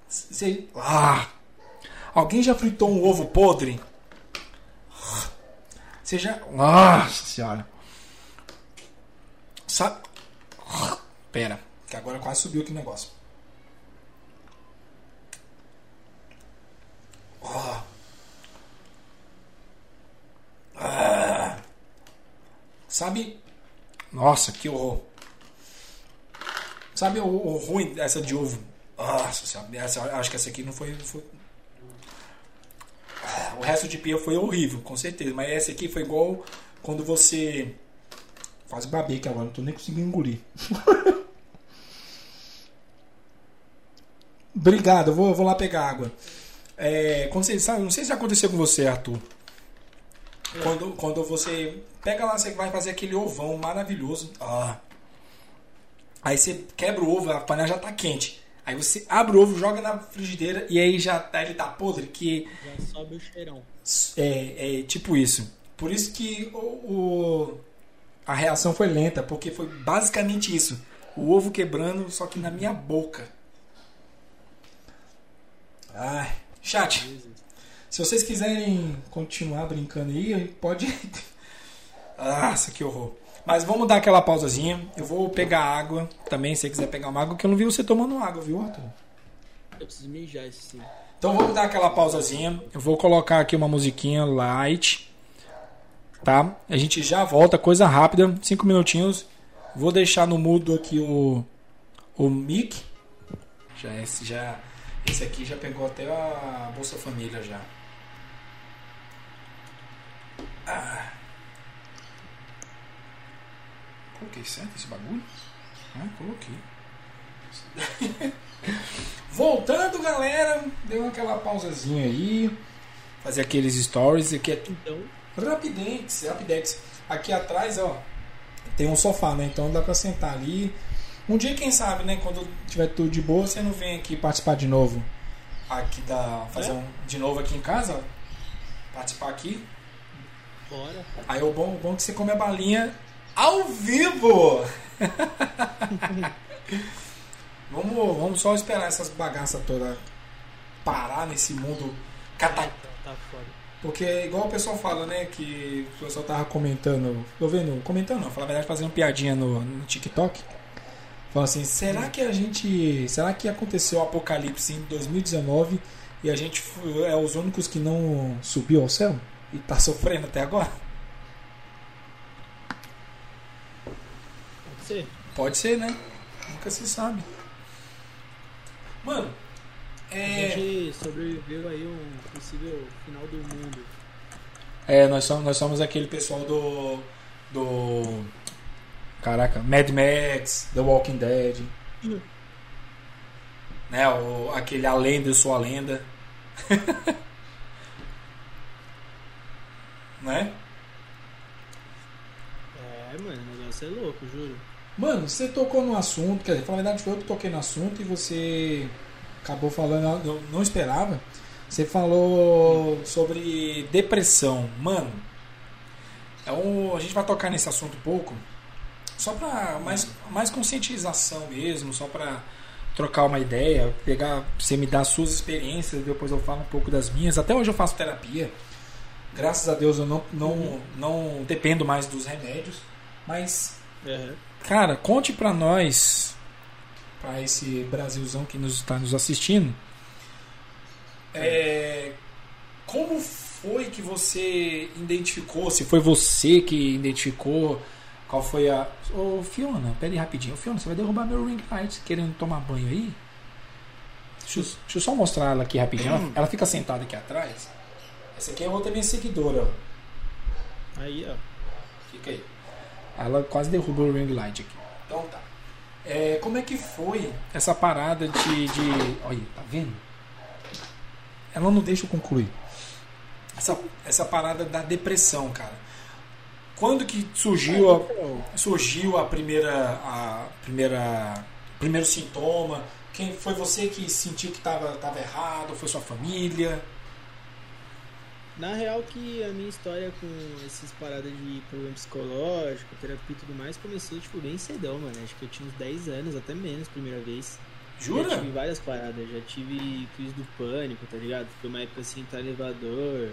Cê- ah. Alguém já fritou um ovo podre? Você já. Nossa senhora. Sabe. Pera, que agora quase subiu aqui o negócio. Ah. Sabe. Nossa, que horror. Sabe o, o ruim dessa de ovo? Nossa essa, acho que essa aqui não foi, foi- Ah, O resto de pia foi horrível, com certeza. Mas essa aqui foi igual quando você. Quase babei que agora, não tô nem conseguindo engolir. Obrigado, eu vou, eu vou lá pegar água. É, quando você, sabe, não sei se aconteceu com você, Arthur. Quando, quando você pega lá, você vai fazer aquele ovão maravilhoso. Ah. Aí você quebra o ovo, a panela já tá quente. Aí você abre o ovo, joga na frigideira e aí já tá, ele tá podre, que Já sobe o cheirão. é, é tipo isso. Por isso que o, o- a reação foi lenta, porque foi basicamente isso. O ovo quebrando, só que na minha boca. Ai, chat. Se vocês quiserem continuar brincando aí, pode. Nossa, que horror. Mas vamos dar aquela pausazinha. Eu vou pegar água também, se você quiser pegar uma água, que eu não vi você tomando água, viu, Arthur? Eu preciso mijar esse sim. Então vamos dar aquela pausazinha. Eu vou colocar aqui uma musiquinha light. Tá? A gente já volta, coisa rápida, cinco minutinhos. Vou deixar no mudo aqui o o mic. Já esse já esse aqui já pegou até a Bolsa Família já. Ah. Coloquei certo esse bagulho? Ah, coloquei. Voltando, galera. Deu aquela pausazinha aí. Fazer aqueles stories. Aqui é Então, Rapidex, Rapidex. Aqui atrás, ó, tem um sofá, né? Então dá pra sentar ali. Um dia, quem sabe, né? Quando tiver tudo de boa, você não vem aqui participar de novo. Aqui da. Fazer É? um de novo aqui em casa, ó. Participar aqui. bora. Aí o bom, o bom é que você come a balinha ao vivo! vamos, vamos só esperar essas bagaças todas parar nesse mundo cata Tá, tá foda. Porque igual o pessoal fala, né? Que o pessoal tava comentando. Tô vendo, comentando não, fala a verdade, fazendo piadinha no, no TikTok. Falando assim, será que a gente. Será que aconteceu o apocalipse em 2019 e a gente é os únicos que não subiu ao céu? E tá sofrendo até agora? Pode ser? Pode ser, né? Nunca se sabe. Mano, A é. gente sobreviveu aí um possível final do mundo. É, nós somos, nós somos aquele pessoal do. do. Caraca, Mad Max, The Walking Dead. Né, o, aquele A Lenda, Eu Sou a Lenda. né? É, mano, o negócio é louco, juro. Mano, você tocou no assunto, quer dizer, na verdade foi eu que toquei no assunto e você acabou falando, eu não esperava. Você falou sobre depressão. Mano, é um, a gente vai tocar nesse assunto um pouco, só pra mais, mais conscientização mesmo, só pra trocar uma ideia, pegar, você me dar suas experiências, depois eu falo um pouco das minhas. Até hoje eu faço terapia. Graças a Deus eu não, não, não dependo mais dos remédios. Mas, Uhum. cara, conte pra nós, pra esse Brasilzão que nos está nos assistindo, é, como foi que você identificou? Se foi você que identificou? Qual foi a. Ô Fiona, pera aí rapidinho. Ô, Fiona, você vai derrubar meu ring light querendo tomar banho aí? Deixa eu, deixa eu só mostrar ela aqui rapidinho. Ela, ela fica sentada aqui atrás. Essa aqui é outra minha seguidora. Aí, ó. Fica aí. Ela quase derrubou o ring light aqui. Então tá. É, como é que foi essa parada de, de. Olha, tá vendo? Ela não deixa eu concluir. Essa, essa parada da depressão, cara. Quando que surgiu a, surgiu a primeira a primeira primeiro sintoma? Quem foi você que sentiu que estava tava errado? Foi sua família? Na real que a minha história com essas paradas de problema psicológico, terapia e tudo mais começou, tipo, bem cedão, mano. Acho que eu tinha uns 10 anos, até menos, primeira vez. Jura? Já tive várias paradas, já tive crise do pânico, tá ligado? Foi uma época assim, tá elevador.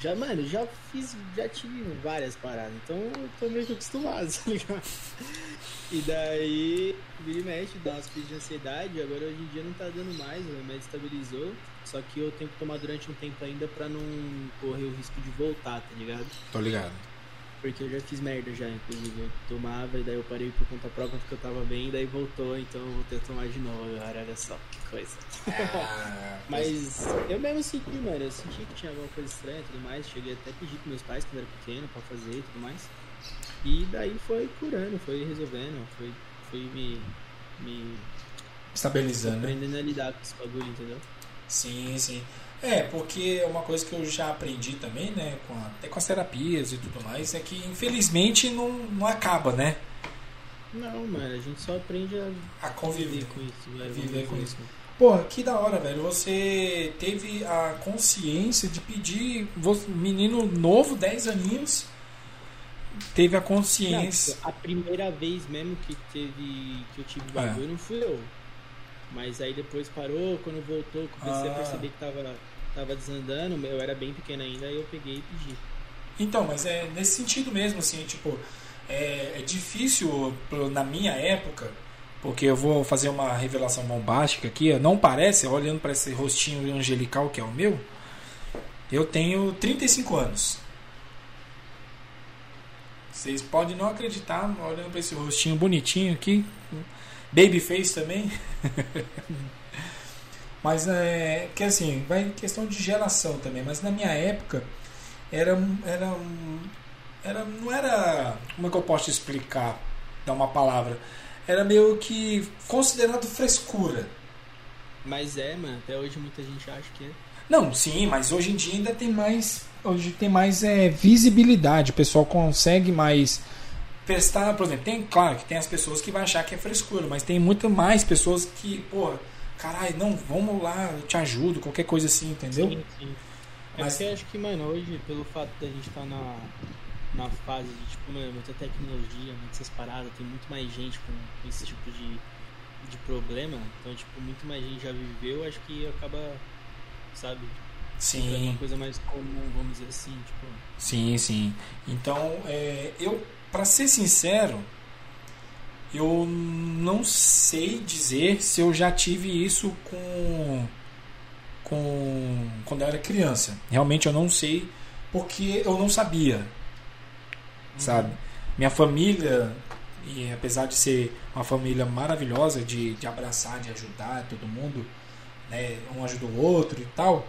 Já, mano, já fiz, já tive várias paradas, então eu tô meio que acostumado, tá ligado? E daí, vira e mexe, dá umas crises de ansiedade, agora hoje em dia não tá dando mais, o remédio estabilizou, só que eu tenho que tomar durante um tempo ainda pra não correr o risco de voltar, tá ligado? Tô ligado. Porque eu já fiz merda já, inclusive. Eu tomava e daí eu parei por conta própria porque eu tava bem e daí voltou, então eu vou ter que tomar de novo agora, olha só, que coisa. Ah, Mas eu mesmo senti, mano, eu senti que tinha alguma coisa estranha e tudo mais. Cheguei até a pedir pros meus pais quando era pequeno pra fazer e tudo mais. E daí foi curando, foi resolvendo, foi, foi me, me estabilizando, né? aprendendo a lidar com esse bagulho, entendeu? Sim, sim. É, porque é uma coisa que eu já aprendi também, né, com a- até com as terapias e tudo mais, é que infelizmente não, não acaba, né? Não, mano, a gente só aprende a A conviver. viver com isso, velho. Viver com isso. Porra, que da hora, velho. Você teve a consciência de pedir. Menino novo, 10 aninhos, teve a Não, consciência. tipo, a primeira vez mesmo que teve que eu tive É. bagulho não fui eu. Mas aí depois parou, quando voltou, comecei Ah. a perceber que tava, tava desandando, eu era bem pequeno ainda, aí eu peguei e pedi. Então, mas é nesse sentido mesmo, assim, tipo, é, é difícil na minha época, porque eu vou fazer uma revelação bombástica aqui, não parece, olhando para esse rostinho angelical que é o meu, eu tenho 35 anos. Vocês podem não acreditar, olhando para esse rostinho bonitinho aqui, babyface também. mas é que assim, vai em questão de geração também, mas na minha época era um- era era não era como é que eu posso explicar dar uma palavra era meio que considerado frescura Mas é, mano, até hoje muita gente acha que é. não sim mas hoje em dia ainda tem mais hoje tem mais é, visibilidade o pessoal consegue mais prestar por exemplo tem claro que tem as pessoas que vão achar que é frescura mas tem muito mais pessoas que pô caralho não vamos lá eu te ajudo qualquer coisa assim entendeu Sim, sim. É Mas- porque eu acho que, mano, hoje, pelo fato da gente estar na, na fase de, tipo, mano, muita tecnologia, muitas paradas, tem muito mais gente com, com esse tipo de, de problema. Então, tipo, muito mais gente já viveu, acho que acaba, sabe, sim uma coisa mais comum, vamos dizer assim, tipo. Sim, sim. Então, é, eu, para ser sincero, eu não sei dizer se eu já tive isso com, com quando eu era criança. Realmente eu não sei porque eu não sabia, sabe? Minha família, e apesar de ser uma família maravilhosa de, de abraçar, de ajudar todo mundo, né, um ajuda o outro e tal,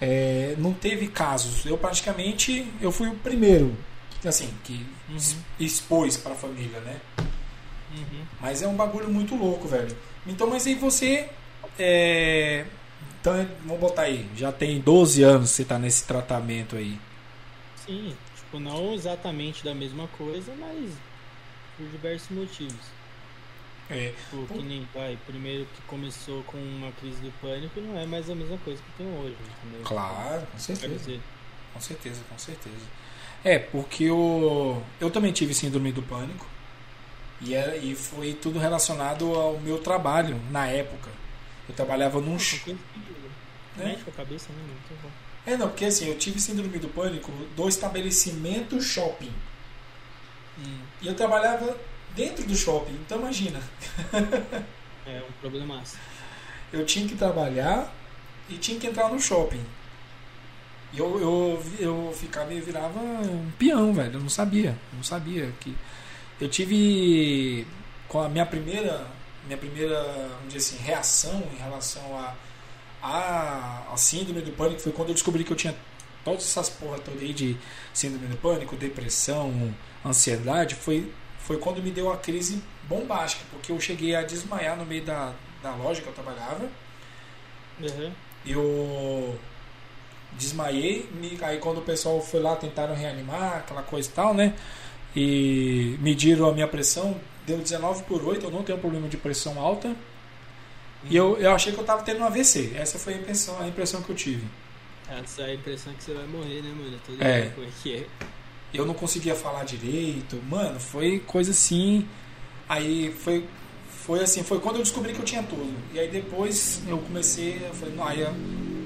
é, não teve casos. Eu praticamente eu fui o primeiro assim, que Uhum. expôs pra família, né? Uhum. Mas é um bagulho muito louco, velho. Então, mas aí você. É... Então, vamos botar aí. Já tem 12 anos que você tá nesse tratamento aí. Sim, tipo, não exatamente da mesma coisa, mas por diversos motivos. É. Tipo, que nem, vai, primeiro que começou com uma crise do pânico não é mais a mesma coisa que tem hoje, entendeu? Claro, com certeza. Com certeza, com certeza. É, porque eu, eu também tive síndrome do pânico. E, era, e foi tudo relacionado ao meu trabalho na época. Eu trabalhava num. que né? mexe com a cabeça, né? Muito bom. É, não, porque assim, eu tive síndrome do pânico do estabelecimento shopping. Hum, E eu trabalhava dentro do shopping, então imagina. é um problemaço. Eu tinha que trabalhar e tinha que entrar no shopping. E eu, eu, eu ficava e virava um peão, velho. Eu não sabia. Não sabia que. Eu tive. Com a minha primeira. Minha primeira, vamos dizer assim, reação em relação a, a, a síndrome do pânico foi quando eu descobri que eu tinha todas essas porra toda aí de síndrome do pânico, depressão, ansiedade. Foi, foi quando me deu a crise bombástica, porque eu cheguei a desmaiar no meio da, da loja que eu trabalhava. Uhum. Eu desmaiei, me- aí quando o pessoal foi lá, tentaram reanimar, aquela coisa e tal, né? E mediram a minha pressão, deu 19 por 8, eu não tenho problema de pressão alta. E eu, eu achei que eu tava tendo um AVC. Essa foi a impressão, a impressão que eu tive. Essa é a impressão que você vai morrer, né, mano? Tô É. como é que é. Eu não conseguia falar direito. Mano, foi coisa assim. Aí foi foi assim, foi quando eu descobri que eu tinha tudo. E aí depois eu comecei, eu falei, não, aí eu-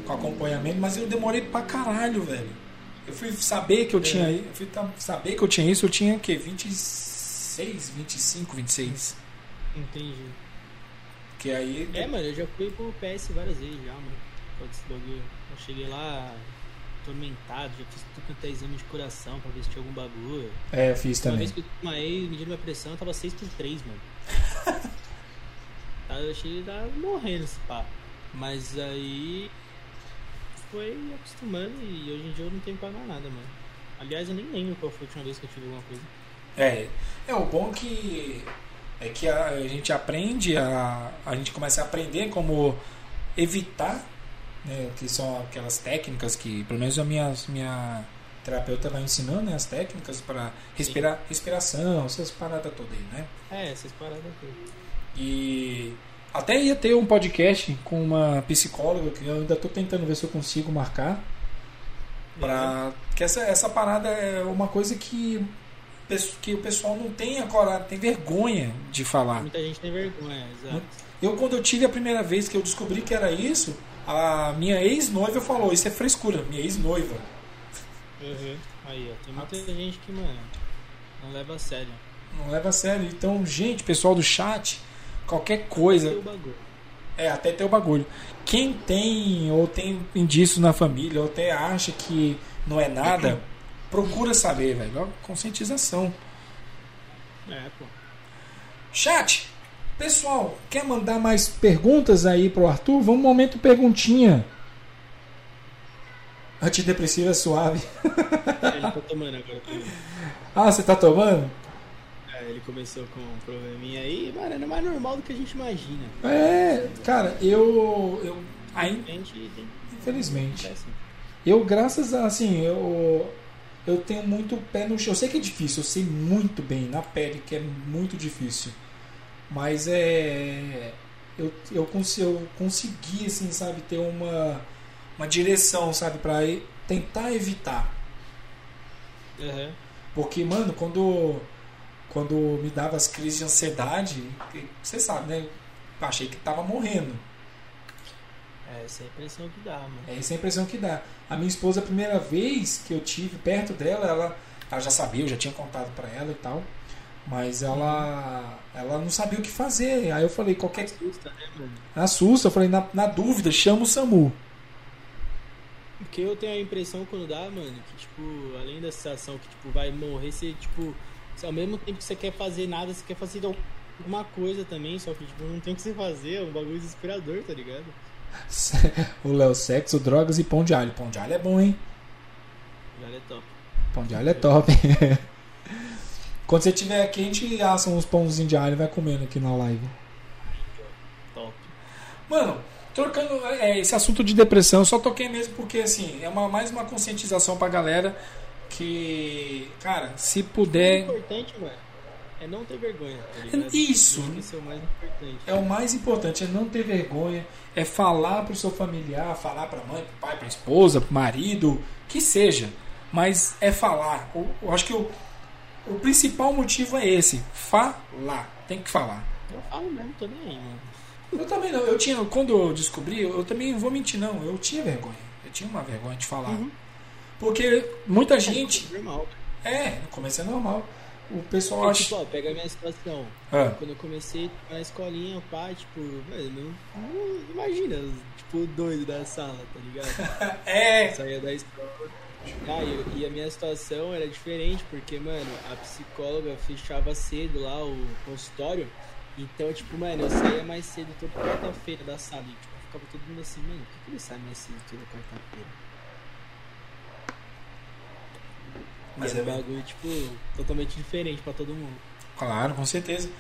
com acompanhamento, mas eu demorei pra caralho, velho. Eu fui saber que eu tinha, eu fui saber que eu tinha isso, eu tinha o quê? 26, 25, 26. Entendi. Que aí É, mano, eu já fui pro PS várias vezes já, mano. Pode esse bagulho. Eu cheguei lá atormentado, já fiz tudo quanto é exame de coração pra ver se tinha algum bagulho. é, eu fiz Uma também. vez que eu desmaiei, medindo minha pressão, eu tava 6 por 3, mano. Eu achei que tava morrendo esse pá. Mas aí foi acostumando e hoje em dia eu não tenho quase mais nada, mano. Aliás, eu nem lembro qual foi a última vez que eu tive alguma coisa. É, é o bom que é que a, a gente aprende a a gente começa a aprender como evitar, né, que são aquelas técnicas que pelo menos a minha minha terapeuta vai ensinando né, as técnicas para respirar, respiração, essas paradas todas aí, né? É, essas paradas aqui. E até ia ter um podcast com uma psicóloga que eu ainda estou tentando ver se eu consigo marcar. Pra, que essa, essa parada é uma coisa que, que o pessoal não tem agora, tem vergonha de falar. Muita gente tem vergonha, exato. Eu, quando eu tive a primeira vez que eu descobri que era isso, a minha ex-noiva falou: Isso é frescura, minha ex-noiva. Uhum. Aí, ó, tem muita gente que, mano, não leva a sério. Não leva a sério. Então, gente, pessoal do chat, qualquer coisa, bagulho. é até ter o bagulho. Quem tem ou tem indício na família, ou até acha que não é nada, procura saber, velho. Ó, Conscientização. É, pô. Chat, pessoal, quer mandar mais perguntas aí pro Arthur? Vamos um momento perguntinha. Antidepressivo é suave. É, ele tá tomando agora também. Ah, você tá tomando? Ele começou com um probleminha aí, mano, é mais normal do que a gente imagina. É, cara, eu. eu ainda, A gente tem infelizmente. Eu, graças a. Assim, eu. Eu tenho muito pé no chão. Eu sei que é difícil, eu sei muito bem na pele que é muito difícil. Mas é. Eu, eu, cons- eu consegui, assim, sabe, ter uma, uma direção, sabe, pra tentar evitar. Aham. Porque, mano, quando, quando me dava as crises de ansiedade, você sabe, né? Achei que tava morrendo. É, essa é a impressão que dá, mano. É essa a impressão que dá. A minha esposa, a primeira vez que eu tive perto dela, ela, ela já sabia, eu já tinha contado pra ela e tal. Mas ela, ela não sabia o que fazer. Aí eu falei, qualquer. Assusta, né, mano? Assusta, eu falei, na, na dúvida, chama o SAMU. Porque eu tenho a impressão quando dá, mano, que, tipo, além da sensação que, tipo, vai morrer, você, tipo, se ao mesmo tempo que você quer fazer nada, você quer fazer alguma coisa também, só que, tipo, não tem o que você fazer, é um bagulho desesperador, tá ligado? o Léo, sexo, drogas e pão de alho. Pão de alho é bom, hein? Já é top. Pão de alho é top. Quando você tiver aqui, a gente assa uns pãozinhos de alho e vai comendo aqui na live. Top. Mano, trocando é, esse assunto de depressão, eu só toquei mesmo porque, assim, é uma, mais uma conscientização pra galera que, cara, se O puder. importante, mano, é não ter vergonha, tá ligado? Isso. Esse é o mais importante. É o mais importante, é não ter vergonha, é falar pro seu familiar, falar pra mãe, pro pai, pra esposa, pro marido, que seja. Mas é falar. Eu, eu acho que o, o principal motivo é esse: falar. Tem que falar. Eu falo mesmo, tô nem aí, mano. Eu também não. Eu tinha, quando eu descobri, eu, eu também vou mentir, não. Eu tinha vergonha. Eu tinha uma vergonha de falar. Uhum. Porque muita gente. Normal. É, no começo é normal. O pessoal É, acha. tipo, ó, pega a minha situação. Ah, Quando eu comecei na escolinha, o pai, tipo, mano, não, não- imagina, tipo, doido da sala, tá ligado? é. Saía da escola. Ah, e, e a minha situação era diferente, porque, mano, a psicóloga fechava cedo lá o consultório. Então, tipo, mano, eu saía mais cedo toda quarta-feira da sala. E, tipo, ficava todo mundo assim, mano, por que ele sai mais cedo toda quarta-feira? Mas e é era um bagulho, tipo, totalmente diferente pra todo mundo. Claro, com certeza.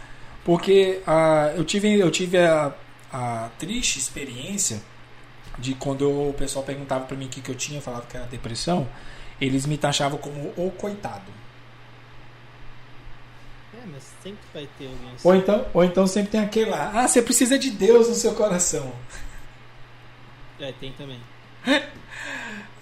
Porque ah, eu tive, eu tive a, a triste experiência de quando o pessoal perguntava pra mim o que, que eu tinha, falava que era depressão, eles me taxavam como o coitado. É, mas sempre vai ter alguém assim. Ou então, ou então sempre tem aquele lá, ah, você precisa de Deus no seu coração. É, tem também.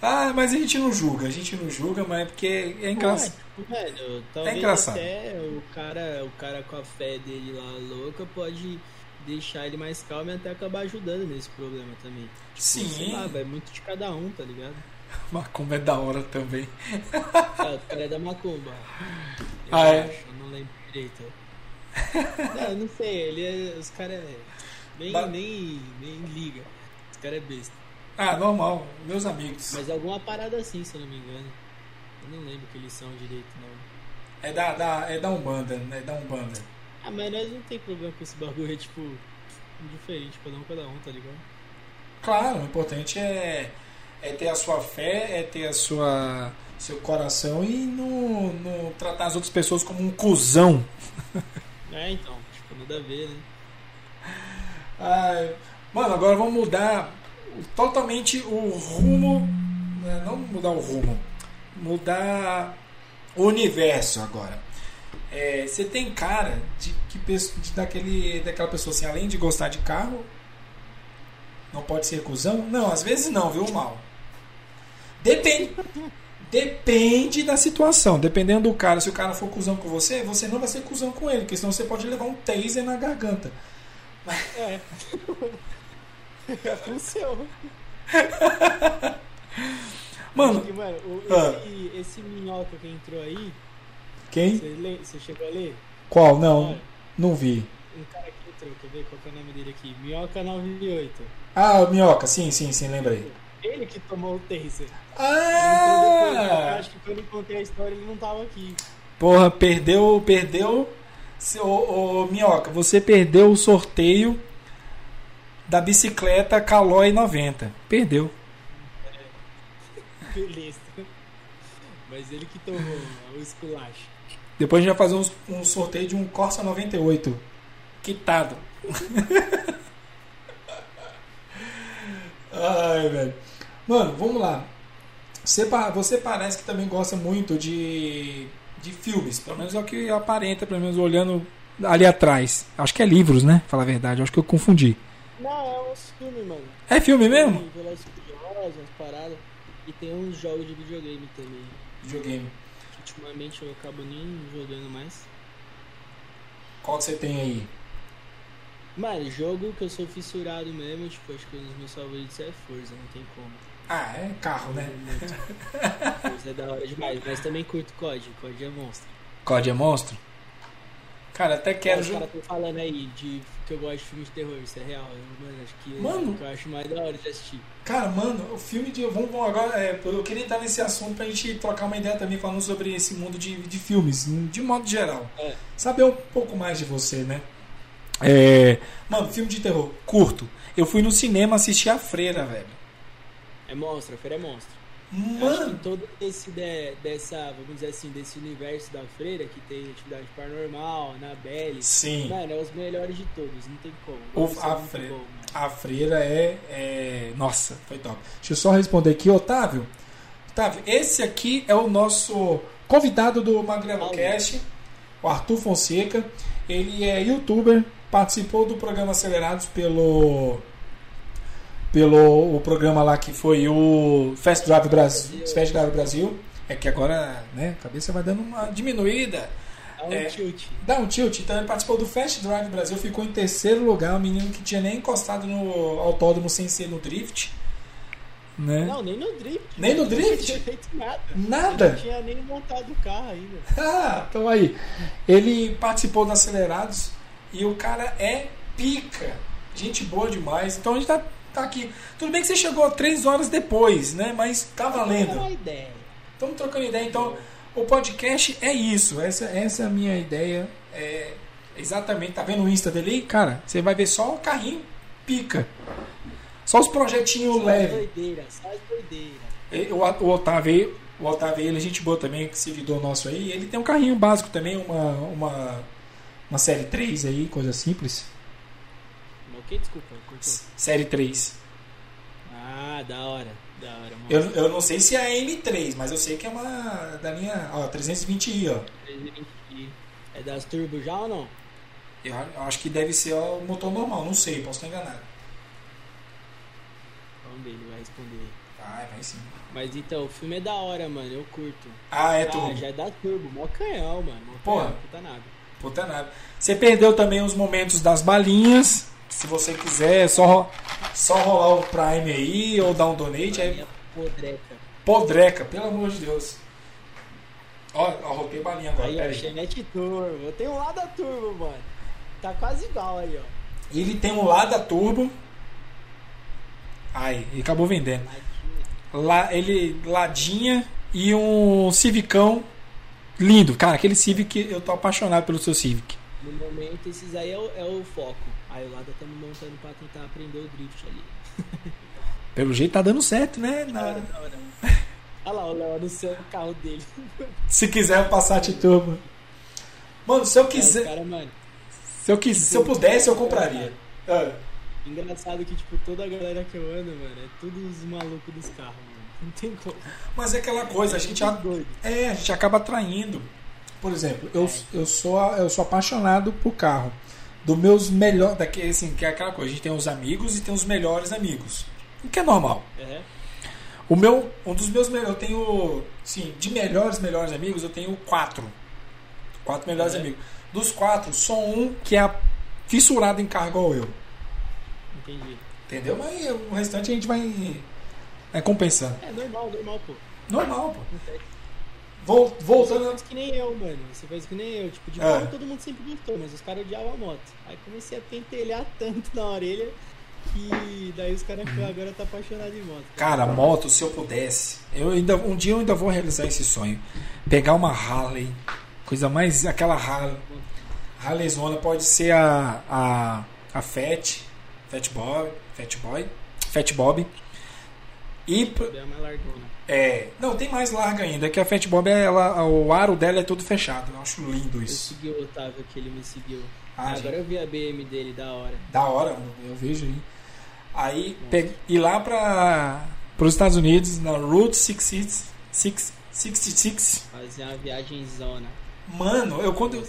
Ah, mas a gente não julga, a gente não julga, mas é porque é engraçado. Velho, talvez engraçado. até o cara, o cara com a fé dele lá louca pode deixar ele mais calmo e até acabar ajudando nesse problema também. Tipo, Sim. Sei lá, vai muito de cada um, tá ligado? Macumba é da hora também. Ah, o cara é da Macumba. Eu Ah, é? acho, eu não lembro direito. Não, não sei, ele é. Os caras nem, Ba- nem, nem liga. Os caras é besta. Ah, normal, meus amigos. Mas alguma parada assim, se eu não me engano. Eu não lembro que eles são direito, não. É da, da, é da Umbanda, né? É da Umbanda. Ah, mas nós não tem problema com esse bagulho, é tipo. Diferente, cada um, cada um, tá ligado? Claro, o importante é, é ter a sua fé, é ter a sua seu coração e não, não tratar as outras pessoas como um cuzão. É, então, tipo, nada a ver, né? Ai, mano, agora vamos mudar totalmente o rumo. né, Não mudar o rumo, mudar o universo agora. É, você tem cara de que de, daquele, daquela pessoa assim, além de gostar de carro, não pode ser cuzão? Não, às vezes não, viu, mal. Depende. Depende da situação. Dependendo do cara, se o cara for cuzão com você, você não vai ser cuzão com ele, porque senão você pode levar um taser na garganta. É. Funciona. Mano, Porque, mano, o- Ah. esse, esse minhoca que entrou aí, quem? você, chegou a ler? Qual? Não, Olha, não vi. um cara que entrou, quer ver qual que é o nome dele aqui? Minhoca 98. Ah, o Minhoca, sim, sim, sim, lembrei. Ele que tomou o taser. Entrou depois, eu Ah! acho que quando eu contei a história ele não tava aqui. Porra, perdeu, perdeu. Ô, ô, Minhoca, você perdeu o sorteio da bicicleta Caloi 90. Perdeu. Beleza. Mas ele que tomou o esculacho. Depois a gente vai fazer um, um sorteio de um Corsa 98. Quitado. Ai, velho. Mano, vamos lá. Você, você parece que também gosta muito de, de filmes. Pelo menos é o que aparenta, pelo menos olhando ali atrás. Acho que é livros, né? Falar a verdade. Acho que eu confundi. Não, é uns filmes, mano. É filme mesmo? Velozes Furiosos, umas paradas. E tem uns jogos de videogame também. Videogame. Ultimamente eu acabo nem jogando mais. Qual que você tem aí? Mano, jogo que eu sou fissurado mesmo, tipo, acho que um dos meus favoritos é Forza, não tem como. Ah, é carro, né? Forza é da hora demais, mas também curto COD, COD é monstro. COD é monstro? Cara, até quero Os caras estão falando aí de que eu gosto de filmes de terror, isso é real. Eu, mano, acho que Mano. é o que eu acho mais da hora de assistir. Cara, mano, o filme de. Vamos, vamos agora. é, eu queria entrar nesse assunto pra gente trocar uma ideia também falando sobre esse mundo de, de filmes, de modo geral. É. Saber um pouco mais de você, né? É, mano, filme de terror, curto. Eu fui no cinema assistir A Freira, velho. É monstro, a feira é monstro. Mano, todo esse de- dessa, vamos dizer assim, desse universo da freira, que tem atividade paranormal, Anabelle, sim. mano, é os melhores de todos, não tem como. O- é a freira. bom. A freira é, é- Nossa, foi top. Deixa eu só responder aqui, Otávio. Otávio, esse aqui é o nosso convidado do Magrelo Cast, o Arthur Fonseca. Ele é youtuber, participou do programa Acelerados pelo. Pelo o programa lá que foi o Fast Drive Brasil. Fast Drive Brasil. É que agora, né, a cabeça vai dando uma diminuída. Dá um É. tilt. Dá um tilt, então ele participou do Fast Drive Brasil, ficou em terceiro lugar, um menino que tinha nem encostado no autódromo sem ser no drift. Né? Não, nem no drift. Nem no drift? Não tinha feito nada. Nada? Ele não tinha nem montado o carro ainda. Ah, então aí. Ele participou do Acelerados e o cara é pica. Gente boa demais. Então a gente tá, tá aqui. Tudo bem que você chegou três horas depois, né? Mas tá valendo. ideia. Estamos trocando ideia. Então o podcast é isso. Essa, essa é a minha ideia. É exatamente. Tá vendo o Insta dele aí? Cara, você vai ver só o carrinho pica. Só os projetinhos leves. só as doideiras. E O, o Otávio, aí- o Otávio, ele é gente boa também, que seguidor nosso aí. Ele tem um carrinho básico também, uma, uma, uma série 3 aí, coisa simples. O que? Desculpa, cortou. Série 3. Ah, da hora. Da hora, mano. Eu, eu não sei se é a M3, mas eu sei que é uma da linha ó, 320i, ó. 320i. É das turbo já ou não? Eu, eu acho que deve ser o motor normal, não sei, posso estar enganado. Vamos ver, ele vai responder. Vai, vai sim. Mas então, o filme é da hora, mano. Eu curto. Ah, é ah, tudo. já é da turbo. Mó canhão, mano. Mó Porra. canhão, puta nave. Puta nada. Você perdeu também os momentos das balinhas. Se você quiser, é só, só rolar o Prime aí ou dar um donate. Aí podreca. Podreca, pelo amor de Deus. Ó, ó rotei balinha agora. Aí, ó, Turbo. Eu tenho um lá da Turbo, mano. Tá quase igual aí, ó. Ele tem um Lada Turbo. Ai, ele acabou vendendo. Lá, ele ladinha e um Civicão lindo. Cara, aquele Civic, eu tô apaixonado pelo seu Civic. No momento, esses aí é o, é o foco. Aí o Lada estamos montando pra tentar aprender o drift ali. Pelo jeito tá dando certo, né? Na-. Olha lá o Léo no seu carro dele. Se quiser o Passat Turbo. Mano, se eu É, quiser, o cara, mano. se eu quis, se eu pudesse, eu compraria. Ah. Engraçado que, tipo, toda a galera que eu ando, mano, é tudo os malucos dos carros, mano. Não tem como. Mas é aquela coisa, a gente, a-. É, a gente acaba atraindo. Por exemplo, eu, eu, sou, eu sou apaixonado por carro. Dos meus melhores. Assim, que é aquela coisa, a gente tem os amigos e tem os melhores amigos. O que é normal. É. O meu, um dos meus melhores. Eu tenho. Sim, de melhores, melhores amigos, eu tenho quatro. Quatro melhores É. amigos. Dos quatro, só um que é fissurado em carro igual eu. Entendi. Entendeu? Mas o restante a gente vai. Vai compensando. É normal, normal, pô. Normal, pô. Acontece. Vol- Você voltando. faz que nem eu, mano. Você faz que nem eu. Tipo, de É. todo mundo sempre gostou, mas os caras odiavam a moto. Aí comecei a pentelhar tanto na orelha que daí os caras ficam agora tá apaixonado em moto. Cara, moto, se eu pudesse, eu ainda, um dia eu ainda vou realizar esse sonho. Pegar uma Harley, coisa mais. aquela Harley. Harleyzona pode ser a. a. a Fat, Fat Boy, Fat Boy, Fat Bob. E. É uma largona. É, não, tem mais larga ainda, que a Fat Bob, ela, o aro dela é todo fechado. Eu acho lindo Eu isso. segui o Otávio que ele me seguiu. Ah, agora gente. eu vi a BM dele, da hora. Da hora, eu vejo aí. Aí, pe- ir lá para os Estados Unidos, na Route 66, 66. Fazer uma viagem zona. Mano, eu quando. eu-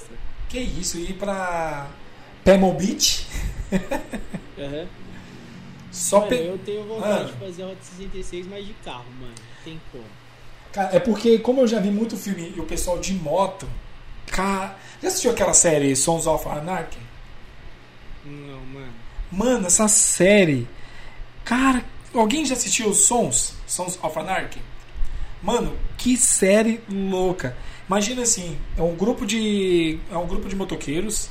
Que isso? Ir pra Pebble Beach? Aham. Só Mano, pe... eu tenho vontade Ah. de fazer a Rota 66, mas de carro, mano. Tem como. Cara, é porque, como eu já vi muito filme e o pessoal de moto. Cara. Já assistiu aquela série Sons of Anarchy? Não, mano. Mano, essa série. Cara, alguém já assistiu Sons? Sons of Anarchy? Mano, que série louca. Imagina assim, é um grupo de. É um grupo de motoqueiros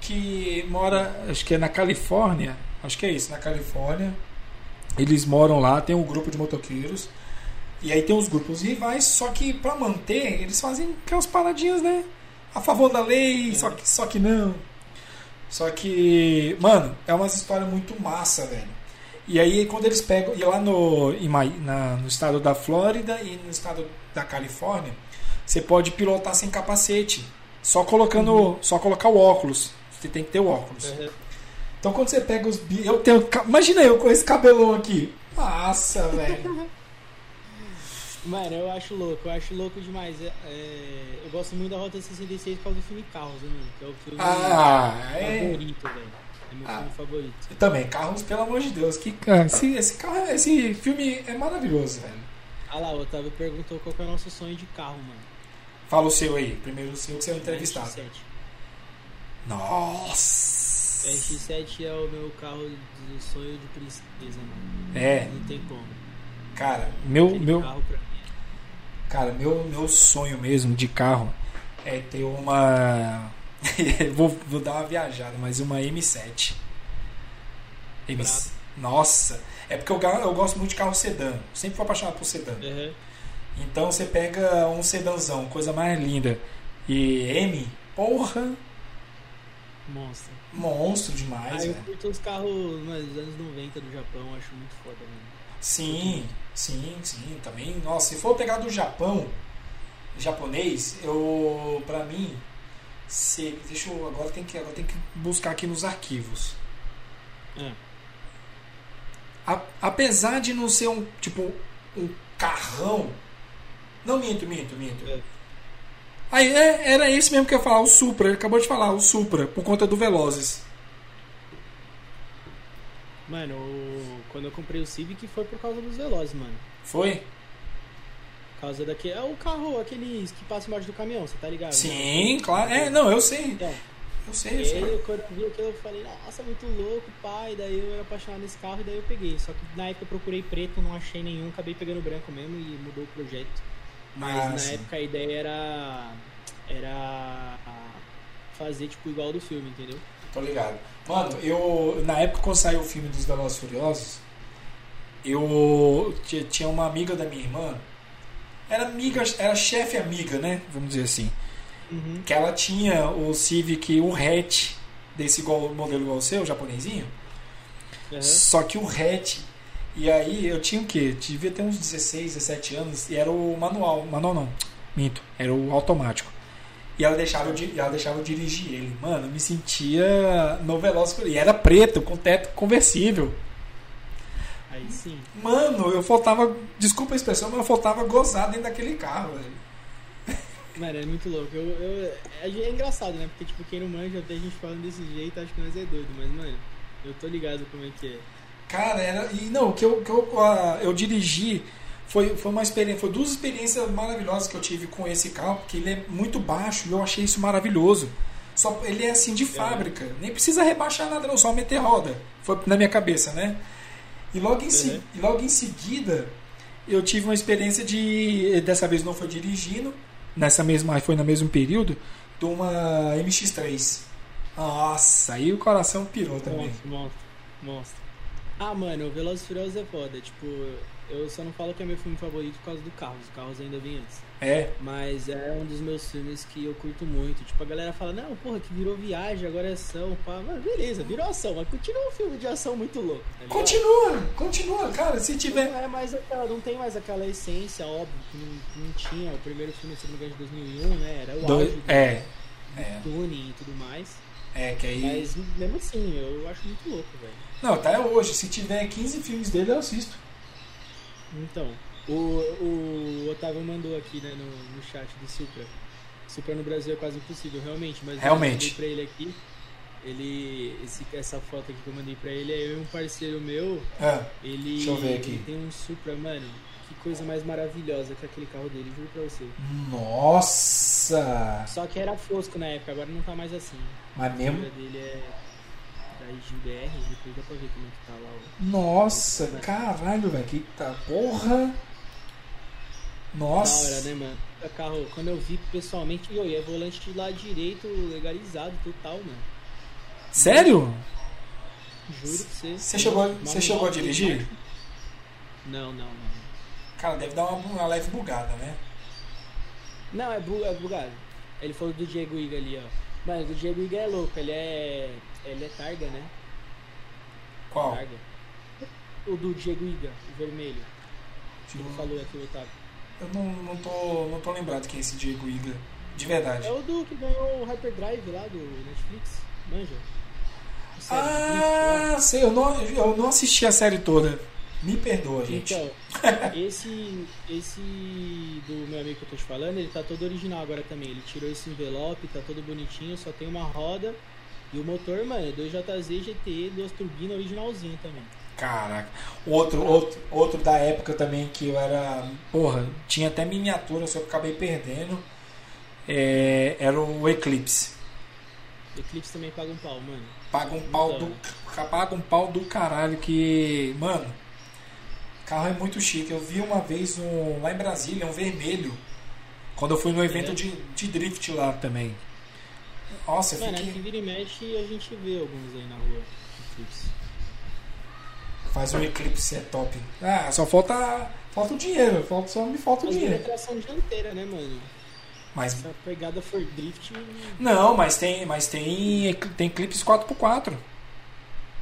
que mora, acho que é na Califórnia. Acho que é isso, na Califórnia. Eles moram lá, tem um grupo de motoqueiros. E aí tem os grupos rivais, só que pra manter, eles fazem aquelas paradinhas, né? A favor da lei, só que, só que não. Só que, mano, é umas histórias muito massa, velho. E aí quando eles pegam. E lá no, em na- no estado da Flórida e no estado da Califórnia, você pode pilotar sem capacete. Só colocando. Só colocar o óculos. Você tem que ter o óculos. Uhum. Então quando você pega os. bi- Eu tenho. Imagina eu com esse cabelão aqui. Nossa, velho. Mano, eu acho louco, eu acho louco demais. É, é, eu gosto muito da Rota 66 por causa do filme Carros, né, mano? Que é o filme Ah, é. favorito, velho. É meu Ah. filme favorito. Eu também, carros, pelo amor de Deus. Que, ah, esse, esse, carro, esse filme é maravilhoso, velho. Ah lá, o Otávio perguntou qual que é o nosso sonho de carro, mano. Fala o seu aí. Primeiro o seu que você é o entrevistado. RX-7. Nossa. RX-7 é o meu carro do sonho de princesa, mano. É, Não tem como. cara, meu, Aquele meu, mim. cara, meu, meu sonho mesmo de carro é ter uma. vou, vou dar uma viajada, mas uma M7. M... Nossa, é porque eu, eu gosto muito de carro sedã. Sempre fui apaixonado por sedã. Uhum. Então você pega um sedanzão, coisa mais linda. E M, porra, Monstro. Monstro Ah, demais, eu velho. curto os carros dos anos 90 do Japão, eu acho muito foda, mano. Sim, sim, sim, também. Nossa, se for pegar do Japão, japonês, eu, pra mim, se, deixa eu, agora tem que, agora tem que buscar aqui nos arquivos. É. A- apesar de não ser um, tipo, um carrão, não minto, minto, minto. É. Aí, é, era esse mesmo que eu ia falar, o Supra, ele acabou de falar, o Supra, por conta do Velozes. Mano, o- quando eu comprei o Civic foi por causa dos Velozes, mano. Foi? Por causa daquele. É o carro, aqueles que passam embaixo do caminhão, você tá ligado? Sim, claro. É, não, eu sei. Então, Eu sei, eu sei. quando eu vi aquilo, eu falei, nossa, muito louco, pai. Daí eu era apaixonado nesse carro e daí eu peguei. Só que na época eu procurei preto, não achei nenhum, acabei pegando branco mesmo e mudou o projeto. Mas Ah, na sim. época a ideia era. Era. Fazer tipo igual ao do filme, entendeu? Tô ligado. Mano, eu. Na época quando saiu o filme dos Velozes Furiosos, eu ti- tinha uma amiga da minha irmã. Era amiga, era chefe amiga, né? Vamos dizer assim. Uhum. Que ela tinha o Civic, o hatch, desse igual, modelo igual o seu, japonesinho. Uhum. Só que o hatch. E aí eu tinha o quê? Devia ter uns 16, 17 anos. E era o manual. Manual não. Minto. Era o automático. E ela deixava, eu, ela deixava eu dirigir ele. Mano, eu me sentia no Veloz. E era preto, com teto conversível. Aí sim. Mano, eu faltava. Desculpa a expressão, mas eu faltava gozar dentro daquele carro, velho. Mano, é muito louco. Eu, eu- é, é engraçado, né? Porque, tipo, quem não manja, até a gente falando desse jeito, acho que nós é doido. Mas, mano, eu tô ligado como é que é. Cara, era. E não, o que eu, que eu, ah, eu dirigi foi, foi uma experiência. Foi duas experiências maravilhosas que eu tive com esse carro, porque ele é muito baixo e eu achei isso maravilhoso. Só, ele é assim de fábrica, nem precisa rebaixar nada, não, só meter roda. Foi na minha cabeça, né? E logo em, Uhum. e logo em seguida eu tive uma experiência de. Dessa vez não foi dirigindo, nessa mesma, foi no mesmo período, de uma MX3. Nossa, aí o coração pirou também. Monstro, monstro, monstro. Ah, mano, o Velozes e Furiosos é foda. Tipo, eu só não falo que é meu filme favorito por causa do Carros. O Carros ainda vem antes. É, Mas é um dos meus filmes que eu curto muito. Tipo, a galera fala, não, porra, que virou viagem, agora é ação, pá. Mano, beleza, virou ação, mas continua um filme de ação muito louco, tá continua, continua, cara. Se tiver. Não é mais aquela, não tem mais aquela essência, óbvio, que não, não tinha. O primeiro filme, se não me engano, de 2001, né? Era o Do- do é, é, tuning e tudo mais. é, que aí. Mas mesmo assim, eu acho muito louco, velho. Não, tá é hoje. Se tiver 15 filmes dele, eu assisto. Então, o, o Otávio mandou aqui, né, no, no chat do Supra. Supra no Brasil é quase impossível, realmente, mas Realmente. eu mandei pra ele aqui. Ele. Esse, essa foto aqui que eu mandei pra ele é eu e um parceiro meu. Ah, Ele, Deixa eu ver aqui. ele tem um Supra, mano. Que coisa mais maravilhosa que aquele carro dele, juro pra você. nossa! Só que era fosco na época, agora não tá mais assim. Mas A mesmo. câmera dele é depois dá pra ver como é que tá lá. Nossa, caralho, velho. Que tá. Porra! Nossa! Da hora, né, mano? O carro, quando eu vi pessoalmente, eu ia volante de lado direito legalizado, total, mano. Sério? Juro pra você. Você chegou, você chegou a dirigir? Não, não, não. Cara, deve dar uma, uma leve bugada, né? Não, é, bu é bugado. Ele falou do Diego Iga ali, ó. Mano, do Diego Iga é louco, ele é. Ele é targa, né? Qual? Targa. o do Diego Iga, o vermelho? Que ele falou aqui, o Otávio. Eu não, não, tô, não tô lembrado quem é esse Diego Iga. De verdade. É o do que ganhou o Hyperdrive lá do Netflix, manja? Série. Ah, sei, eu não, eu não assisti a série toda. Me perdoa, gente. Então, esse, esse do meu amigo que eu tô te falando, ele tá todo original agora também. Ele tirou esse envelope, tá todo bonitinho, só tem uma roda. E o motor, mano, é 2JZ GTE, duas turbinas originalzinho também. Caraca. Outro, outro, outro da época também que eu era. Porra, tinha até miniatura, só que eu acabei perdendo. É, era o Eclipse. Eclipse também paga um pau, mano. Paga um pau do. Paga um pau do caralho que. Mano, carro é muito chique. Eu vi uma vez um, lá em Brasília, um vermelho. Quando eu fui no evento É. de, de drift lá também. Nossa, Mano, fiquei. aqui vira e mexe a gente vê alguns aí na rua. Faz um Eclipse é top. Ah, só falta. Falta o dinheiro. Falta, só me falta o Mas é dinheiro. tração dianteira, né, mano? Mas Se a pegada for drift. Não, mas tem, mas tem, tem clipes 4x4.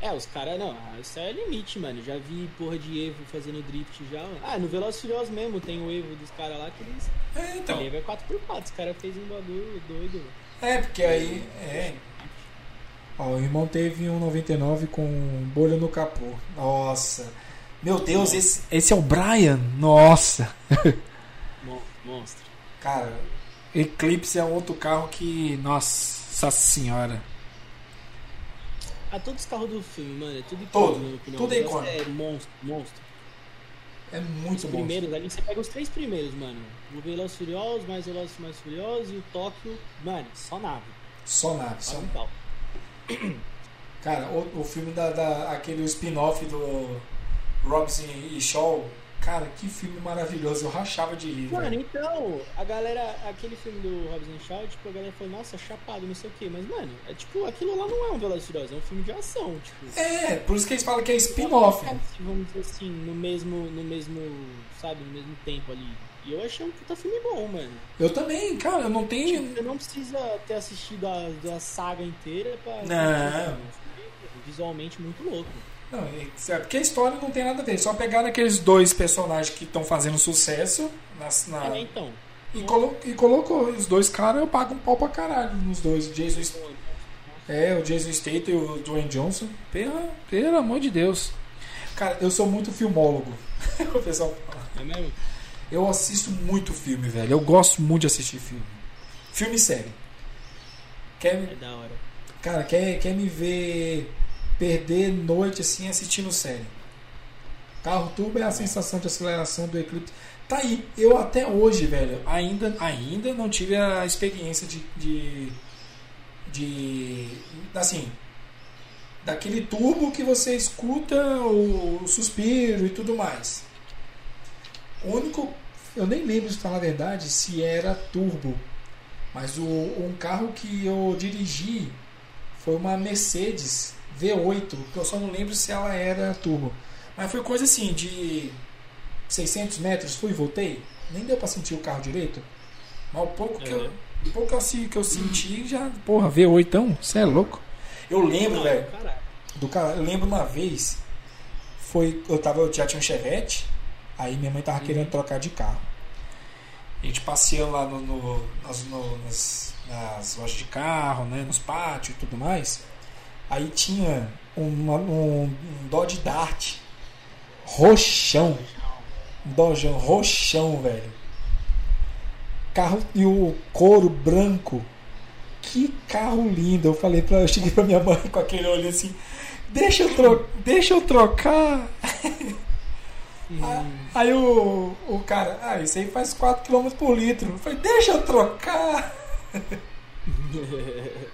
É, os caras, não, isso é limite, mano. Já vi porra de Evo fazendo drift já. Ah, no Velozes Furiosos mesmo tem o Evo dos caras lá que eles. É, então. O Evo é 4x4, os caras fez um bagulho doido. É, porque aí. É. Ó, o irmão teve um 99 com bolha no capô. Nossa. Meu Deus, esse, esse é o Brian? Nossa. Mon- Monstro. Cara, Eclipse é outro carro que. Nossa senhora. Ah, todos os carros do filme, mano, é tudo icônico, minha opinião. tudo é icônico. É monstro, monstro. É muito Os bom. primeiros ali, você pega os três primeiros, mano. O Velozes Furiosos, mais Velozes e mais Furiosos e o Tóquio, mano, só nave. Só nave, só um pau. Cara, o, o filme da, da aquele spin-off do Robson e Shaw, cara, que filme maravilhoso. Eu rachava de rir. Mano, velho. então, a galera, aquele filme do Robson Shaw, tipo, a galera falou, nossa, chapado, não sei o quê. Mas, mano, é tipo, aquilo lá não é um Velozes Furiosos, é um filme de ação, tipo. É, por isso que eles falam que é spin-off. Vamos dizer assim, no mesmo, no mesmo, sabe, no mesmo tempo ali. E eu achei um puta filme bom, mano. Eu também, cara, eu não tenho. Tipo, Você não precisa ter assistido a, a saga inteira pra. Não. Visualmente muito louco. Não, é porque a história não tem nada a ver. Só pegaram aqueles dois personagens que estão fazendo sucesso nas- na- É, então. e, colo- e colocou. Os dois caras eu pago um pau pra caralho nos dois. O Jason, St- é, o Jason Statham e o Dwayne Johnson. Pelo, pelo amor de Deus. Cara, eu sou muito filmólogo. o pessoal fala. É mesmo? Eu assisto muito filme, velho. Eu gosto muito de assistir filme. Filme e série. Quer, É da hora. cara, quer, quer me ver perder noite assim assistindo série? Carro turbo é a sensação de aceleração do Eclipse. Tá aí. Eu até hoje, velho, ainda, ainda não tive a experiência de, de. de. Assim. Daquele turbo que você escuta o, o suspiro e tudo mais. O único. Eu nem lembro de falar a verdade se era turbo. Mas o, um carro que eu dirigi foi uma Mercedes V8. Que eu só não lembro se ela era turbo. Mas foi coisa assim de 600 metros. Fui e voltei. Nem deu pra sentir o carro direito. Mas o pouco que eu, Uhum. o pouco se- que eu senti já. Porra, V8, então? Você é louco? Eu lembro, velho do cara. Eu lembro uma vez, foi, eu tava, eu já tinha um Chevette, aí minha mãe tava querendo trocar de carro. A gente passeando lá no, no- nas, no- nas, nas lojas de carro, né, nos pátios e tudo mais. Aí tinha uma- um, um Dodge Dart roxão, um Dodge roxão, velho. Carro e o couro branco. Que carro lindo! Eu falei para, eu cheguei pra minha mãe com aquele olho assim, deixa eu, tro deixa eu trocar. Hum, Aí o, o cara, ah, isso aí faz 4 km por litro. Eu falei, deixa eu trocar.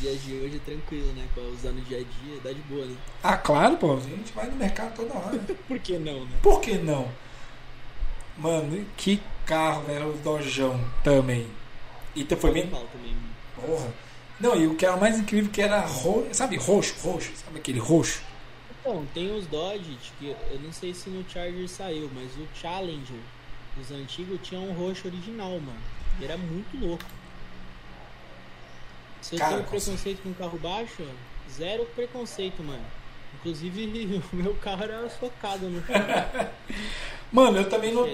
Os dias de hoje é tranquilo, né? Pra usar no dia a dia, dá de boa, né? Ah, claro, pô, a gente vai no mercado toda hora. Por que não, né? Por que não? Mano, que carro, velho, o Dojão também. E então foi bem. Mal também. Porra. Não, e o que era mais incrível que era roxo, sabe, roxo, roxo, sabe aquele roxo? Então, tem os Dodge, que eu não sei se no Charger saiu, mas o Challenger dos antigos tinha um roxo original, mano. Era muito louco. Se eu tenho com preconceito com carro baixo, zero preconceito, mano. Inclusive, o meu carro era socado no Mano, eu também não.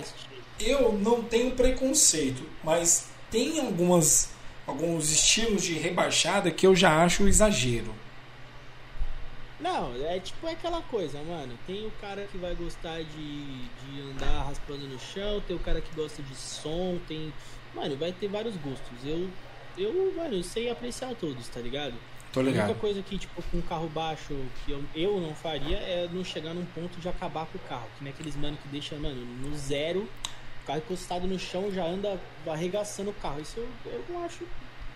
Eu não tenho preconceito, mas tem algumas alguns estilos de rebaixada que eu já acho exagero. Não, é tipo aquela coisa, mano. Tem o cara que vai gostar de, de andar raspando no chão, tem o cara que gosta de som, tem. Mano, vai ter vários gostos. Eu, eu, mano, eu sei apreciar todos, tá ligado? Tô A única ligado. coisa que, tipo, com um carro baixo que eu, eu não faria é não chegar num ponto de acabar com o carro. Que nem aqueles mano que deixa, mano, no zero, o carro encostado no chão já anda arregaçando o carro. Isso eu, eu não acho,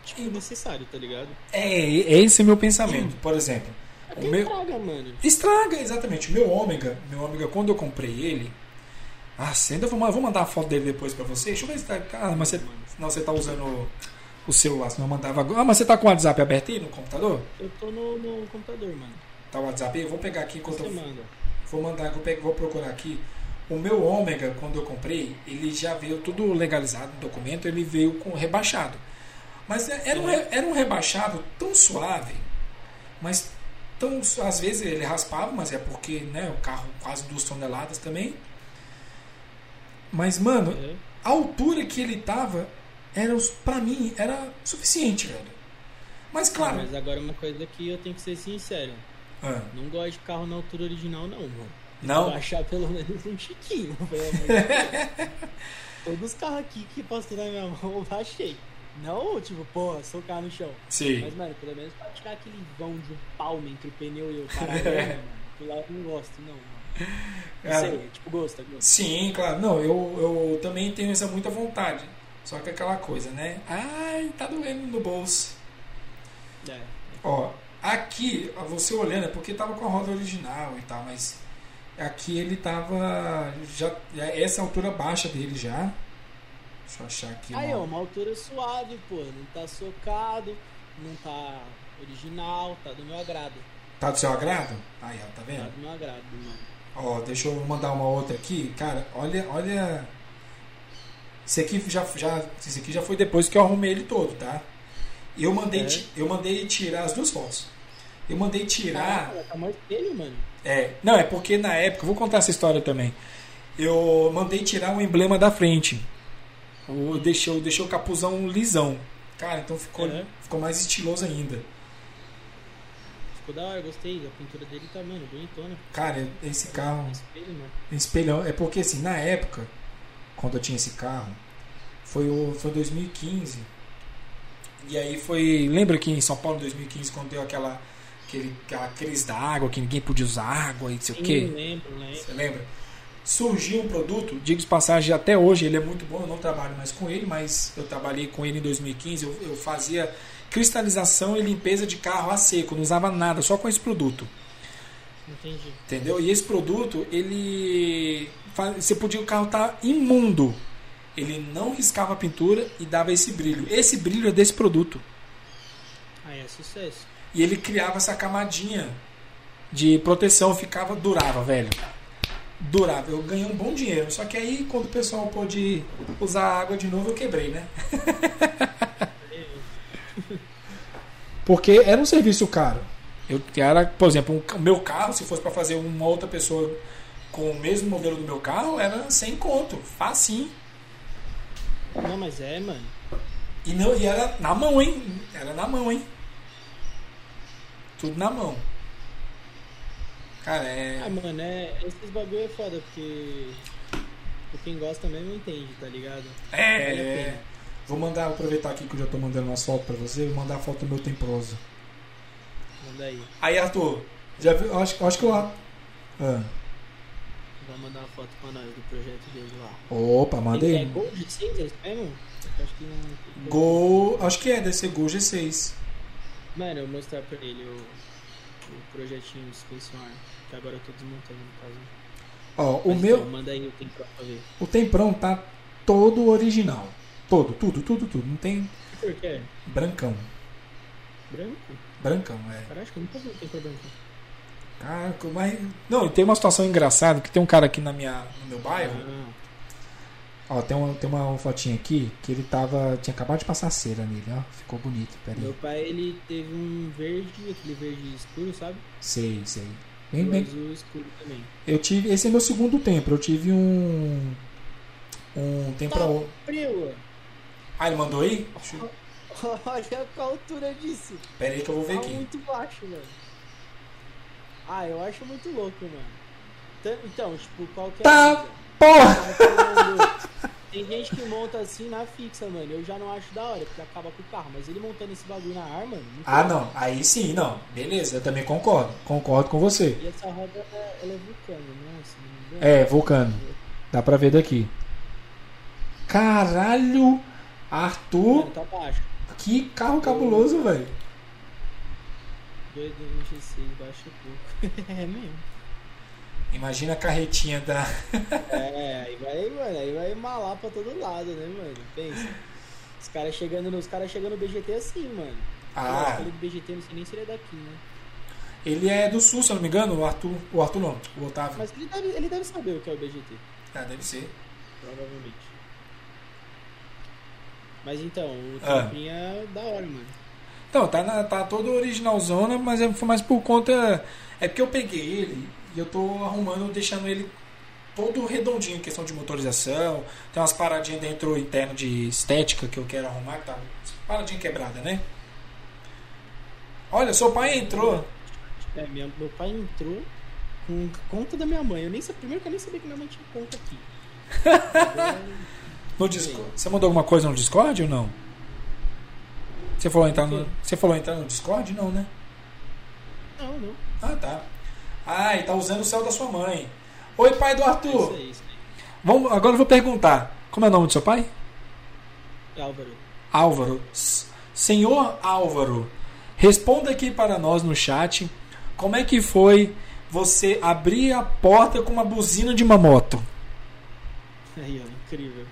tipo, necessário, tá ligado? É, esse é meu pensamento. Por exemplo, É o meu estraga, mano. estraga exatamente. O meu ômega, meu ômega quando eu comprei ele, ah, ainda vou, ma- vou mandar a foto dele depois pra você. Deixa eu ver se tá, ah, mas você, não, você tá usando o, celular, senão eu mandava. Ah, mas você tá com o WhatsApp aberto aí no computador? Eu tô no, no computador, mano. Tá o WhatsApp aí? Eu vou pegar aqui enquanto Você eu manda. Vou mandar, vou, pegar, vou procurar aqui. O meu ômega, quando eu comprei, ele já veio tudo legalizado no documento, ele veio com rebaixado. Mas é- era um, era um rebaixado tão suave, mas tão, às vezes ele raspava, mas é porque né, o carro quase duas toneladas também. Mas, mano, É. a altura que ele tava, era, pra mim, era suficiente, velho. Mas claro. Mas agora uma coisa que eu tenho que ser sincero. Ah, Não gosto de carro na altura original, não, mano. não? Baixar pelo menos um chiquinho, pelo amor. Todos os carros aqui que passou na minha mão eu baixei. Não, tipo, porra, socar no chão. Sim. Mas, mano, pelo menos pra tirar aquele vão de um palmo entre o pneu e o paralelo, mano. Aquilo lá eu não gosto, não, mano. Não Cara, sei, tipo, gosta, gosta. Sim, claro. Não, eu, eu também tenho essa muita vontade. Só que aquela coisa, né? Ai, tá doendo no bolso. É. Ó, aqui, você olhando, é porque tava com a roda original e tal, mas aqui ele tava. Já, essa altura baixa dele já. Deixa eu achar aqui. Aí, ó, uma altura suave, pô. Não tá socado, não tá original, tá do meu agrado. Tá do seu agrado? Aí, ó, tá Tá vendo? do meu agrado, mano. Ó, deixa eu mandar uma outra aqui. Cara, olha, olha. Esse aqui já, já, esse aqui já foi depois que eu arrumei ele todo, tá? Eu mandei, É. eu mandei tirar as duas fotos. Eu mandei tirar. Caraca, tá mais espelho, mano. É, não, é porque na época, vou contar essa história também. Eu mandei tirar o emblema da frente. Eu deixei, eu deixei o capuzão lisão. Cara, então ficou, É. ficou mais estiloso ainda. Ficou da hora, gostei. A pintura dele tá, mano, bonitona. Cara, esse carro. Espelho, mano. Espelhão. É porque assim, na época, quando eu tinha esse carro, foi o foi 2015. E aí foi. Lembra que em São Paulo em 2015, quando deu aquela, aquele, aquela crise da água, que ninguém podia usar água e não sei o Sim, quê? lembro, lembro. Você lembra? Surgiu um produto, digo de passagem, até hoje ele é muito bom, eu não trabalho mais com ele, mas eu trabalhei com ele em 2015, eu, eu fazia cristalização e limpeza de carro a seco, não usava nada, só com esse produto. Entendi. Entendeu? E esse produto, ele. Você podia, o carro tá imundo. Ele não riscava a pintura e dava esse brilho. Esse brilho é desse produto. Aí é sucesso. E ele criava essa camadinha de proteção, ficava, durava, velho. Durava. Eu ganhei um bom dinheiro. Só que aí, quando o pessoal pôde usar água de novo, eu quebrei, né? Porque era um serviço caro. Eu era, por exemplo, um- o meu carro, se fosse para fazer uma outra pessoa com o mesmo modelo do meu carro, era sem conto, facinho. Não, mas é, mano. E não, e era na mão, hein? Era na mão, hein? Tudo na mão. Cara, é. Ah, mano, é. Esses bagulho é foda, porque. Por quem gosta mesmo entende, tá ligado? Vale a É. Vou mandar, aproveitar aqui que eu já tô mandando umas fotos pra você, vou mandar a foto do meu temproso. Manda aí. Aí, Arthur, já viu? Acho, acho que eu. Ah. Vai mandar uma foto pra nós do projeto dele lá. Opa, mandei. É Gold 6 eles? Eu Acho que não. Gol. Acho que é, deve ser Gol G6. Mano, eu vou mostrar pra ele o, o projetinho do Space One, que agora eu tô desmontando no caso. Ó, o Mas meu. então, manda aí o tempo pra ver. O temprão tá todo original. Todo, tudo, tudo, tudo. Não tem Por quê? brancão. Branco? Brancão, é. Cara, acho que eu nunca vi um tempo branco. Caraca, mas. Não, e tem uma situação engraçada que tem um cara aqui na minha, no meu bairro. Ah, Ó, tem uma, tem uma fotinha aqui que ele tava. Tinha acabado de passar cera nele, ó. Ficou bonito, pera meu pai, ele teve um verde, aquele verde escuro, sabe? Sei, sei. Bem, bem- o escuro também. Eu tive. Esse é meu segundo tempo. Eu tive um. Um tempo pra outro. Frio. Ah, ele mandou aí? Olha a altura disso. Pera aí que eu vou ver Tá aqui. muito baixo, mano. Ah, eu acho muito louco, mano. Então, tipo, qual que é Tá. a brisa? Porra! Tava falando, Tem gente que monta assim na fixa, mano. Eu já não acho da hora, porque acaba com o carro. Mas ele montando esse bagulho na ar, mano. muito Ah, não. Aí sim, não. Beleza, eu também concordo. Concordo com você. E essa roda, ela ela é vulcano, né? Não me engano. É, vulcano. Dá pra ver daqui. Caralho! Arthur, Mano, tá que carro cabuloso, velho. Doido no G6, baixa pouco. é mesmo. Imagina a carretinha da. É, aí vai, mano, aí vai malar pra todo lado, né, mano? Pensa. Os caras chegando no, os caras chegando no BGT assim, mano. Ah. Eu do BGT, não sei nem se ele é daqui, né? Ele é do sul, se eu não me engano, o Arthur. O Arthur não, o Otávio. Mas ele deve, ele deve saber o que é o BGT, Ah, deve ser. provavelmente. Mas então, o Ah. Trampinha é da hora, mano. Não, tá, na, tá todo originalzona, mas é- foi mais por conta. É porque eu peguei ele e eu tô arrumando, deixando ele todo redondinho em questão de motorização. Tem umas paradinhas dentro interno de estética que eu quero arrumar, que tá paradinha quebrada, né? Olha, seu pai entrou. É, minha- meu pai entrou com conta da minha mãe. Eu nem sabia, primeiro que eu nem sabia que minha mãe tinha conta aqui. No Discord. Você mandou alguma coisa no Discord ou não? Você falou entrar no, você falou entrar no Discord? Não, né? não, não. Ah, tá. Ah, e tá usando o céu da sua mãe. Oi, pai do É Arthur. aí, isso aí. Vamos, agora eu vou perguntar. Como é o nome do seu pai? Álvaro. Álvaro. Senhor Álvaro, responda aqui para nós no chat como é que foi você abrir a porta com uma buzina de uma moto. Aí, ó, incrível.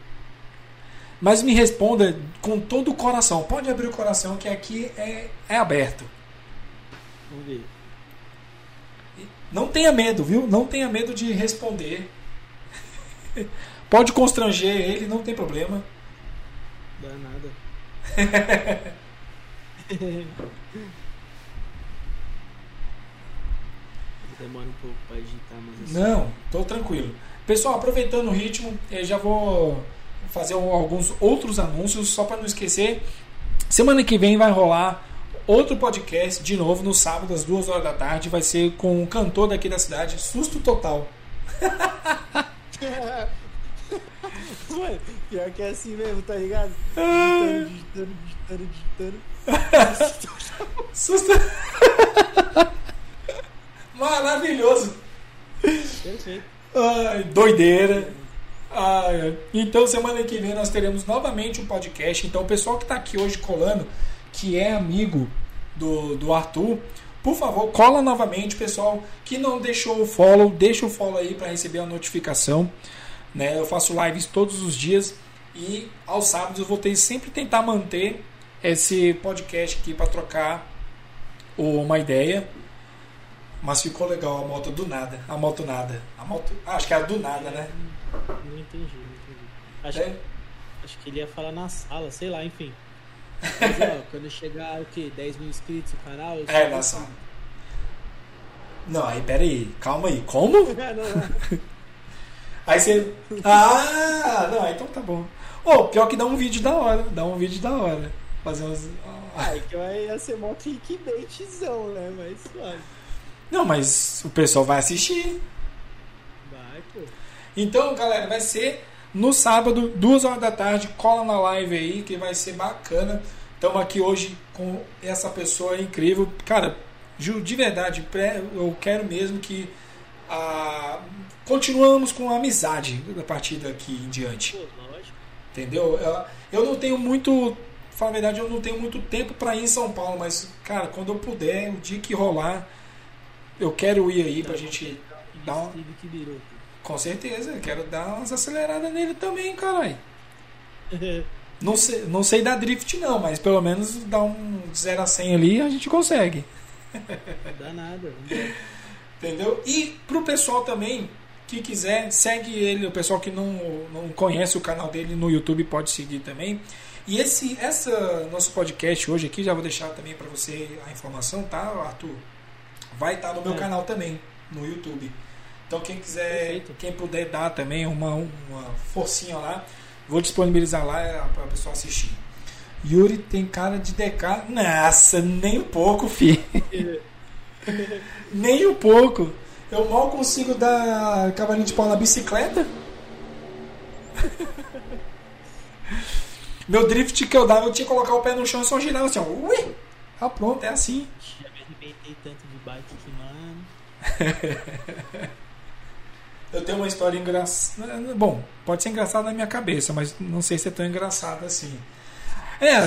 Mas me responda com todo o coração. Pode abrir o coração que aqui é, é aberto. Vamos ver. Não tenha medo, viu? Não tenha medo de responder. Pode constranger ele, não tem problema. Dá nada. Demora um pouco pra digitar, mas assim. Não, tô tranquilo. Pessoal, aproveitando o ritmo, eu já vou fazer alguns outros anúncios, só para não esquecer. Semana que vem vai rolar outro podcast de novo no sábado às duas horas da tarde. Vai ser com um cantor daqui da cidade, Susto Total. Mano, pior que é assim mesmo, tá ligado? Digitando, digitando, digitando, digitando. Susto. Maravilhoso. Perfeito. Ai, doideira. Ai, então, semana que vem nós teremos novamente um podcast. Então, o pessoal que está aqui hoje colando, que é amigo do, do Arthur, por favor, cola novamente. Pessoal que não deixou o follow, deixa o follow aí para receber a notificação. Né? Eu faço lives todos os dias e aos sábados eu vou ter, sempre tentar manter esse podcast aqui para trocar uma ideia. Mas ficou legal a moto do nada. A moto nada. A moto. ah, acho que é a do nada, né? Não entendi, não entendi. Acho, É? acho que ele ia falar na sala, sei lá, enfim. Mas, ó, quando chegar o quê? 10 mil inscritos no canal? É, na sala. Não, aí pera aí. Calma aí. Como? Não, não. Aí você. Ah! Não, então tá bom. Ô, pior que dá um vídeo da hora. Dá um vídeo da hora. Fazer uns. Ah, é que vai ia ser mó clickbaitzão, né? Mas suave. Não, mas o pessoal vai assistir. Então, galera, vai ser no sábado, duas horas da tarde. Cola na live aí, que vai ser bacana. Estamos aqui hoje com essa pessoa incrível. Cara, Ju, de verdade, eu quero mesmo que ah, continuamos com a amizade a partir daqui em diante. Entendeu? Eu, não tenho muito. Fala a verdade, eu não tenho muito tempo para ir em São Paulo, mas, cara, quando eu puder, o dia que rolar, eu quero ir aí pra gente dar um. Com certeza, eu quero dar umas aceleradas nele também, caralho. Não sei, não sei dar drift não, mas pelo menos dar um 0 a 100 ali a gente consegue. Dá nada. Entendeu? E pro pessoal também que quiser, segue ele. O pessoal que não, não conhece o canal dele no YouTube pode seguir também. E esse essa nosso podcast hoje aqui, já vou deixar também para você a informação, tá, Arthur? Vai estar no meu É. canal também. no YouTube. Então quem quiser, Perfeito. quem puder dar também uma, uma forcinha lá, vou disponibilizar lá para a pessoa assistir. Yuri tem cara de DK. Nossa, nem um pouco, fi. nem um pouco. Eu mal consigo dar cavalinho de pau na bicicleta. Meu drift que eu dava, eu tinha que colocar o pé no chão e só girava assim, ó. Ui! Ah, pronto, é assim. Já me arrebentei tanto de bike que, mano. Eu tenho uma história engraçada. Bom, pode ser engraçada na minha cabeça, mas não sei se é tão engraçada assim. É,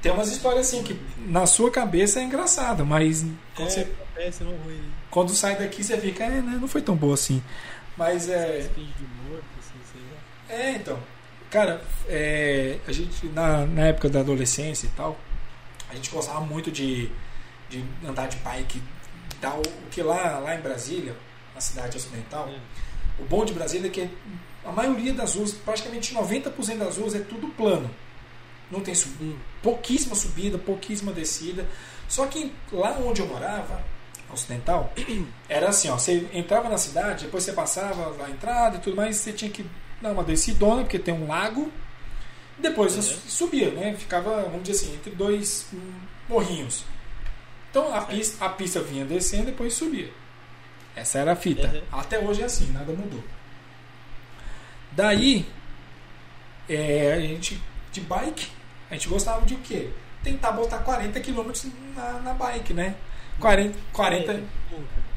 tem umas histórias assim que na sua cabeça é engraçado, mas quando, é, você, é ruim. né? quando sai daqui você fica, é, né, não foi tão boa assim. Mas é. Assim, lá. É, então. Cara, é, a gente, na, na época da adolescência e tal, a gente gostava muito de, de andar de bike. Tal, o que lá, lá em Brasília, na cidade ocidental, o bom de Brasília é que a maioria das ruas, praticamente 90% das ruas é tudo plano. Não tem pouquíssima subida, pouquíssima descida. Só que lá onde eu morava, ocidental, era assim, ó, você entrava na cidade, depois você passava a entrada e tudo mais, você tinha que dar uma descidona, porque tem um lago, depois Uhum. subia, né? Ficava, vamos dizer assim, entre dois hum, morrinhos. Então a pista, a pista vinha descendo e depois subia. Essa era a fita. Uhum. Até hoje é assim, nada mudou. Daí, é, a gente de bike, a gente gostava de o quê? Tentar botar 40 km na, na bike, né? 40, 40 Nunca.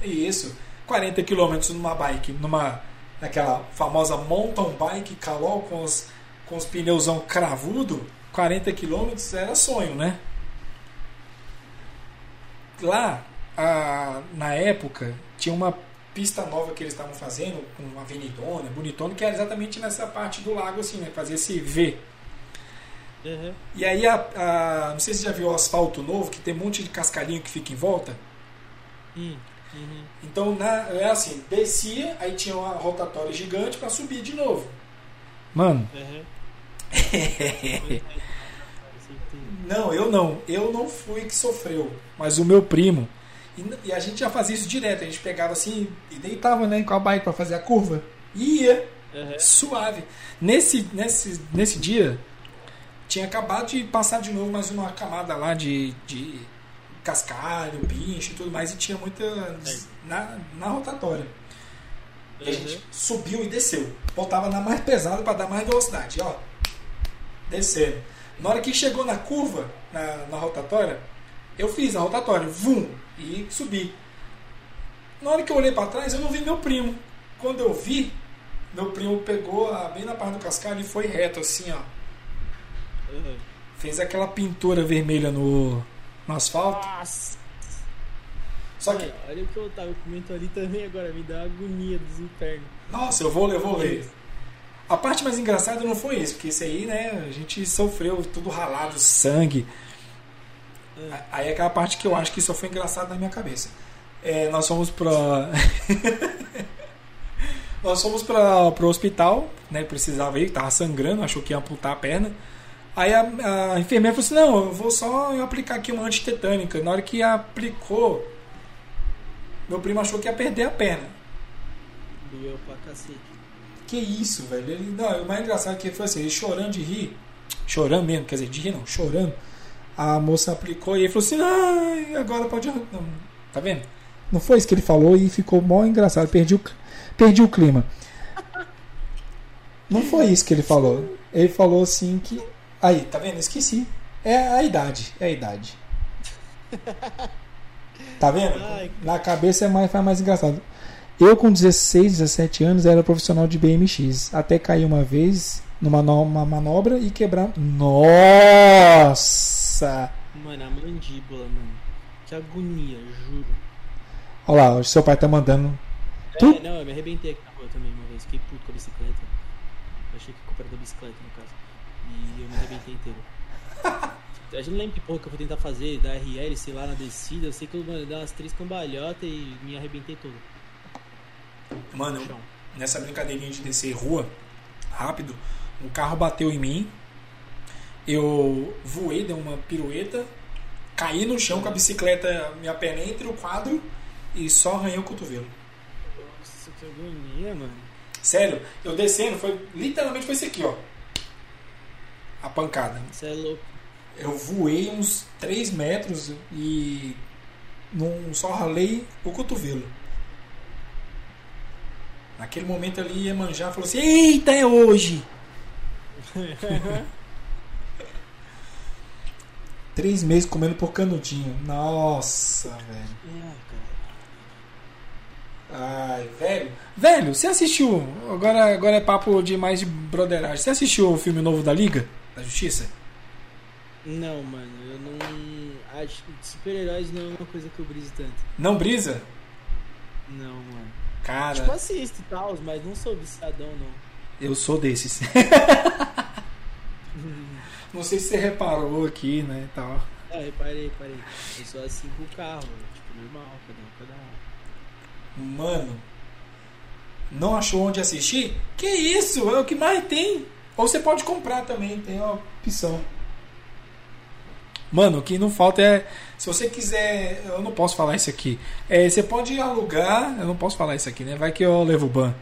isso, 40 km numa bike, numa naquela famosa mountain bike calol com os, com os pneusão cravudo, 40 km era sonho, né? Lá, a- na época, tinha uma pista nova que eles estavam fazendo, com uma avenidona, bonitona, que era exatamente nessa parte do lago, assim, né? Fazia esse V. Uhum. E aí, a, a- não sei se você já viu o asfalto novo, que tem um monte de cascalhinho que fica em volta. Hum. Uhum. Então, na, é assim, descia, aí tinha uma rotatória gigante para subir de novo. Mano, Uhum. não, eu não. Eu não fui que sofreu, mas o meu primo. E, e a gente já fazia isso direto. A gente pegava assim e deitava né, com a bike para fazer a curva. E ia, Uhum. suave. Nesse, nesse, nesse dia, tinha acabado de passar de novo mais uma camada lá de, de cascalho, pincho e tudo mais. E tinha muita na, na rotatória. E a gente subiu e desceu. Voltava na mais pesada para dar mais velocidade. Ó, descendo. Na hora que chegou na curva, na, na rotatória, eu fiz a rotatória, vum, e subi. Na hora que eu olhei para trás, eu não vi meu primo. Quando eu vi, meu primo pegou a- bem na parte do cascalho e foi reto, assim, ó. Uhum. Fez aquela pintura vermelha no, no asfalto. Nossa! Só que, Olha, olha o que eu tava comendo ali também agora, me dá uma agonia dos infernos. nossa, eu vou, eu vou ler. A parte mais engraçada não foi isso, porque isso aí, né, a gente sofreu tudo ralado, sangue. É. Aí é aquela parte que eu acho que só foi engraçado na minha cabeça. É, nós fomos pra. nós fomos pra, pro hospital, né? Precisava ir, tava sangrando, achou que ia amputar a perna. Aí a, a enfermeira falou assim: Não, eu vou só aplicar aqui uma antitetânica. Na hora que aplicou, meu primo achou que ia perder a perna. Doeu pra cacete. Que isso, velho? Ele, não, o mais engraçado é que foi assim, ele chorando de rir, chorando mesmo, quer dizer, de rir não, chorando. A moça aplicou e ele falou assim, ai, agora pode. arran-" Não, tá vendo? Não foi isso que ele falou e ficou mó engraçado, perdi o, perdi o clima. Não foi isso que ele falou. Ele falou assim que. Aí, tá vendo? Esqueci. É a idade, é a idade. Tá vendo? Na cabeça é mais, faz mais engraçado. Eu, com 16, 17 anos, era profissional de BMX. Até cair uma vez numa no- uma manobra e quebrar. Nossa! Mano, a mandíbula, mano. Que agonia, juro. Olha lá, o seu pai tá mandando. Tu- É, não, eu me arrebentei aqui na rua também uma vez. Fiquei puto com a bicicleta. Eu achei que era da bicicleta, no caso. E eu me arrebentei inteiro. A gente não lembra que porra que eu vou tentar fazer da RL, sei lá, na descida. Eu sei que eu mano, dei umas três cambalhotas e me arrebentei todo. Mano, nessa brincadeirinha de descer rua, rápido, um carro bateu em mim. Eu voei, dei uma pirueta, caí no chão com a bicicleta, minha perna entre o quadro e só arranhei o cotovelo. Nossa, que agonia, mano. Sério, eu descendo, foi literalmente foi isso aqui, ó. A pancada. Você é louco. Eu voei uns 3 metros e não só ralei o cotovelo. Naquele momento ali, Iemanjá falou assim: Eita, é hoje! Três meses comendo por canudinho. Nossa, velho. Ai, cara. Ai, velho. Velho, você assistiu. Agora, agora é papo de mais de broderagem. Você assistiu o filme novo da Liga? Da Justiça? Não, mano, eu não. Acho que super-heróis não é uma coisa que eu briso tanto. Não brisa? Não, mano. Cara, Tipo, assisto e tal, mas não sou viciadão, não. eu sou desses. Não sei se você reparou aqui, né, e tal. Ah, reparei, reparei. Eu sou assim com o carro, tipo, normal, cada um, cada um. Mano, não achou onde assistir? Que isso? É o que mais tem. Ou você pode comprar também, tem a opção. Mano, o que não falta é. Se você quiser. Eu não posso falar isso aqui. É, você pode alugar. Eu não posso falar isso aqui, né? Vai que eu levo ban.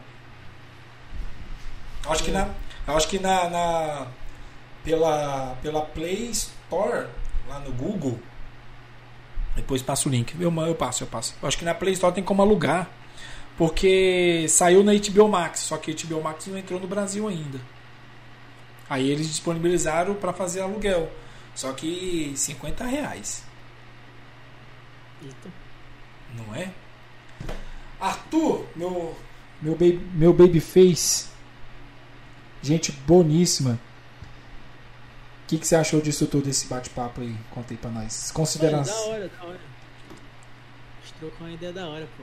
Acho que na. Acho que na. na- pela, pela Play Store, lá no Google. Depois passo o link. Eu, eu passo, eu passo. Eu acho que na Play Store tem como alugar. Porque saiu na HBO Max, só que a HBO Max não entrou no Brasil ainda. Aí eles disponibilizaram para fazer aluguel. Só que 50 reais, Eita. não é? Arthur, meu meu baby, meu babyface. Gente boníssima. O que, que você achou disso tudo, desse bate-papo aí? Conta aí pra nós. Mano, Considerações. da hora, da hora. Trocou uma ideia da hora, pô.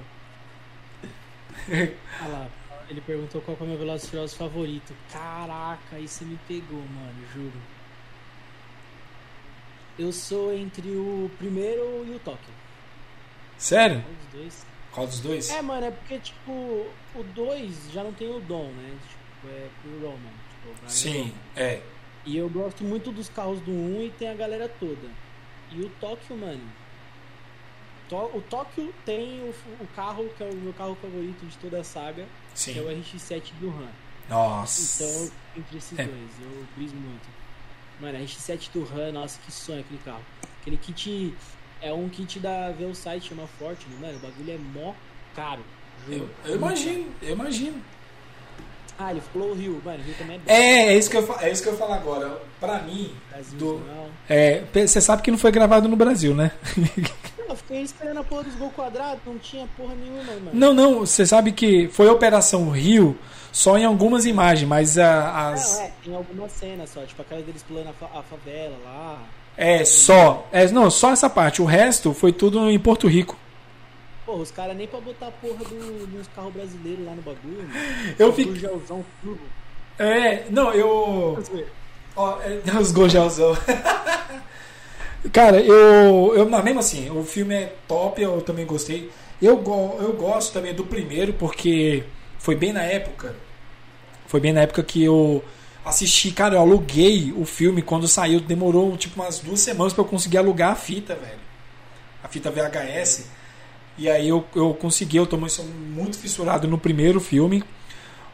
Olha lá, ele perguntou qual é o meu Furiosos favorito. Caraca, aí você me pegou, mano, juro. Eu sou entre o primeiro e o Tóquio. Sério? Qual dos dois? Qual dos dois? É, mano, é porque, tipo, o 2 já não tem o Dom, né? Tipo, é pro Roman. Tipo, Sim, Roman. é. E eu gosto muito dos carros do 1 e tem a galera toda. E o Tóquio, mano. O Tóquio tem o, o carro que é o meu carro favorito de toda a saga, que é o Sim. RX-7 do Han. Nossa. Então, entre esses É. dois, eu briso muito. Mano, RX-7 do Han, nossa, que sonho aquele carro. Aquele kit é um kit da Velsite, chama Fortune, mano. O bagulho é mó caro. Eu, eu imagino, eu imagino. Ah, ele falou o Rio, mano. O Rio também é bom. É, é isso que eu, é isso que eu falar agora. Pra mim, Brasil do- Nacional. é, você sabe que não foi gravado no Brasil, né? Não, eu fiquei esperando a porra dos gol quadrados, não tinha porra nenhuma, mano. Não, não, você sabe que foi Operação Rio só em algumas imagens, mas a- as. Não, é, tem algumas cenas só, tipo aquela deles pulando a, fa- a favela lá. É, só. É, não, só essa parte. O resto foi tudo em Porto Rico. Porra, os caras nem pra botar a porra do, dos carros brasileiros lá no bagulho, mano. Eu fico- Gurgelzão turbo. É, não, eu. Ó, é, os gojalzão. Cara, eu, eu. Mesmo assim, o filme é top, eu também gostei. Eu, eu gosto também do primeiro, porque foi bem na época. Foi bem na época que eu assisti, cara, eu aluguei o filme quando saiu. Demorou tipo umas duas semanas pra eu conseguir alugar a fita, velho. A fita VHS. E aí eu, eu consegui, eu também sou muito fissurado no primeiro filme.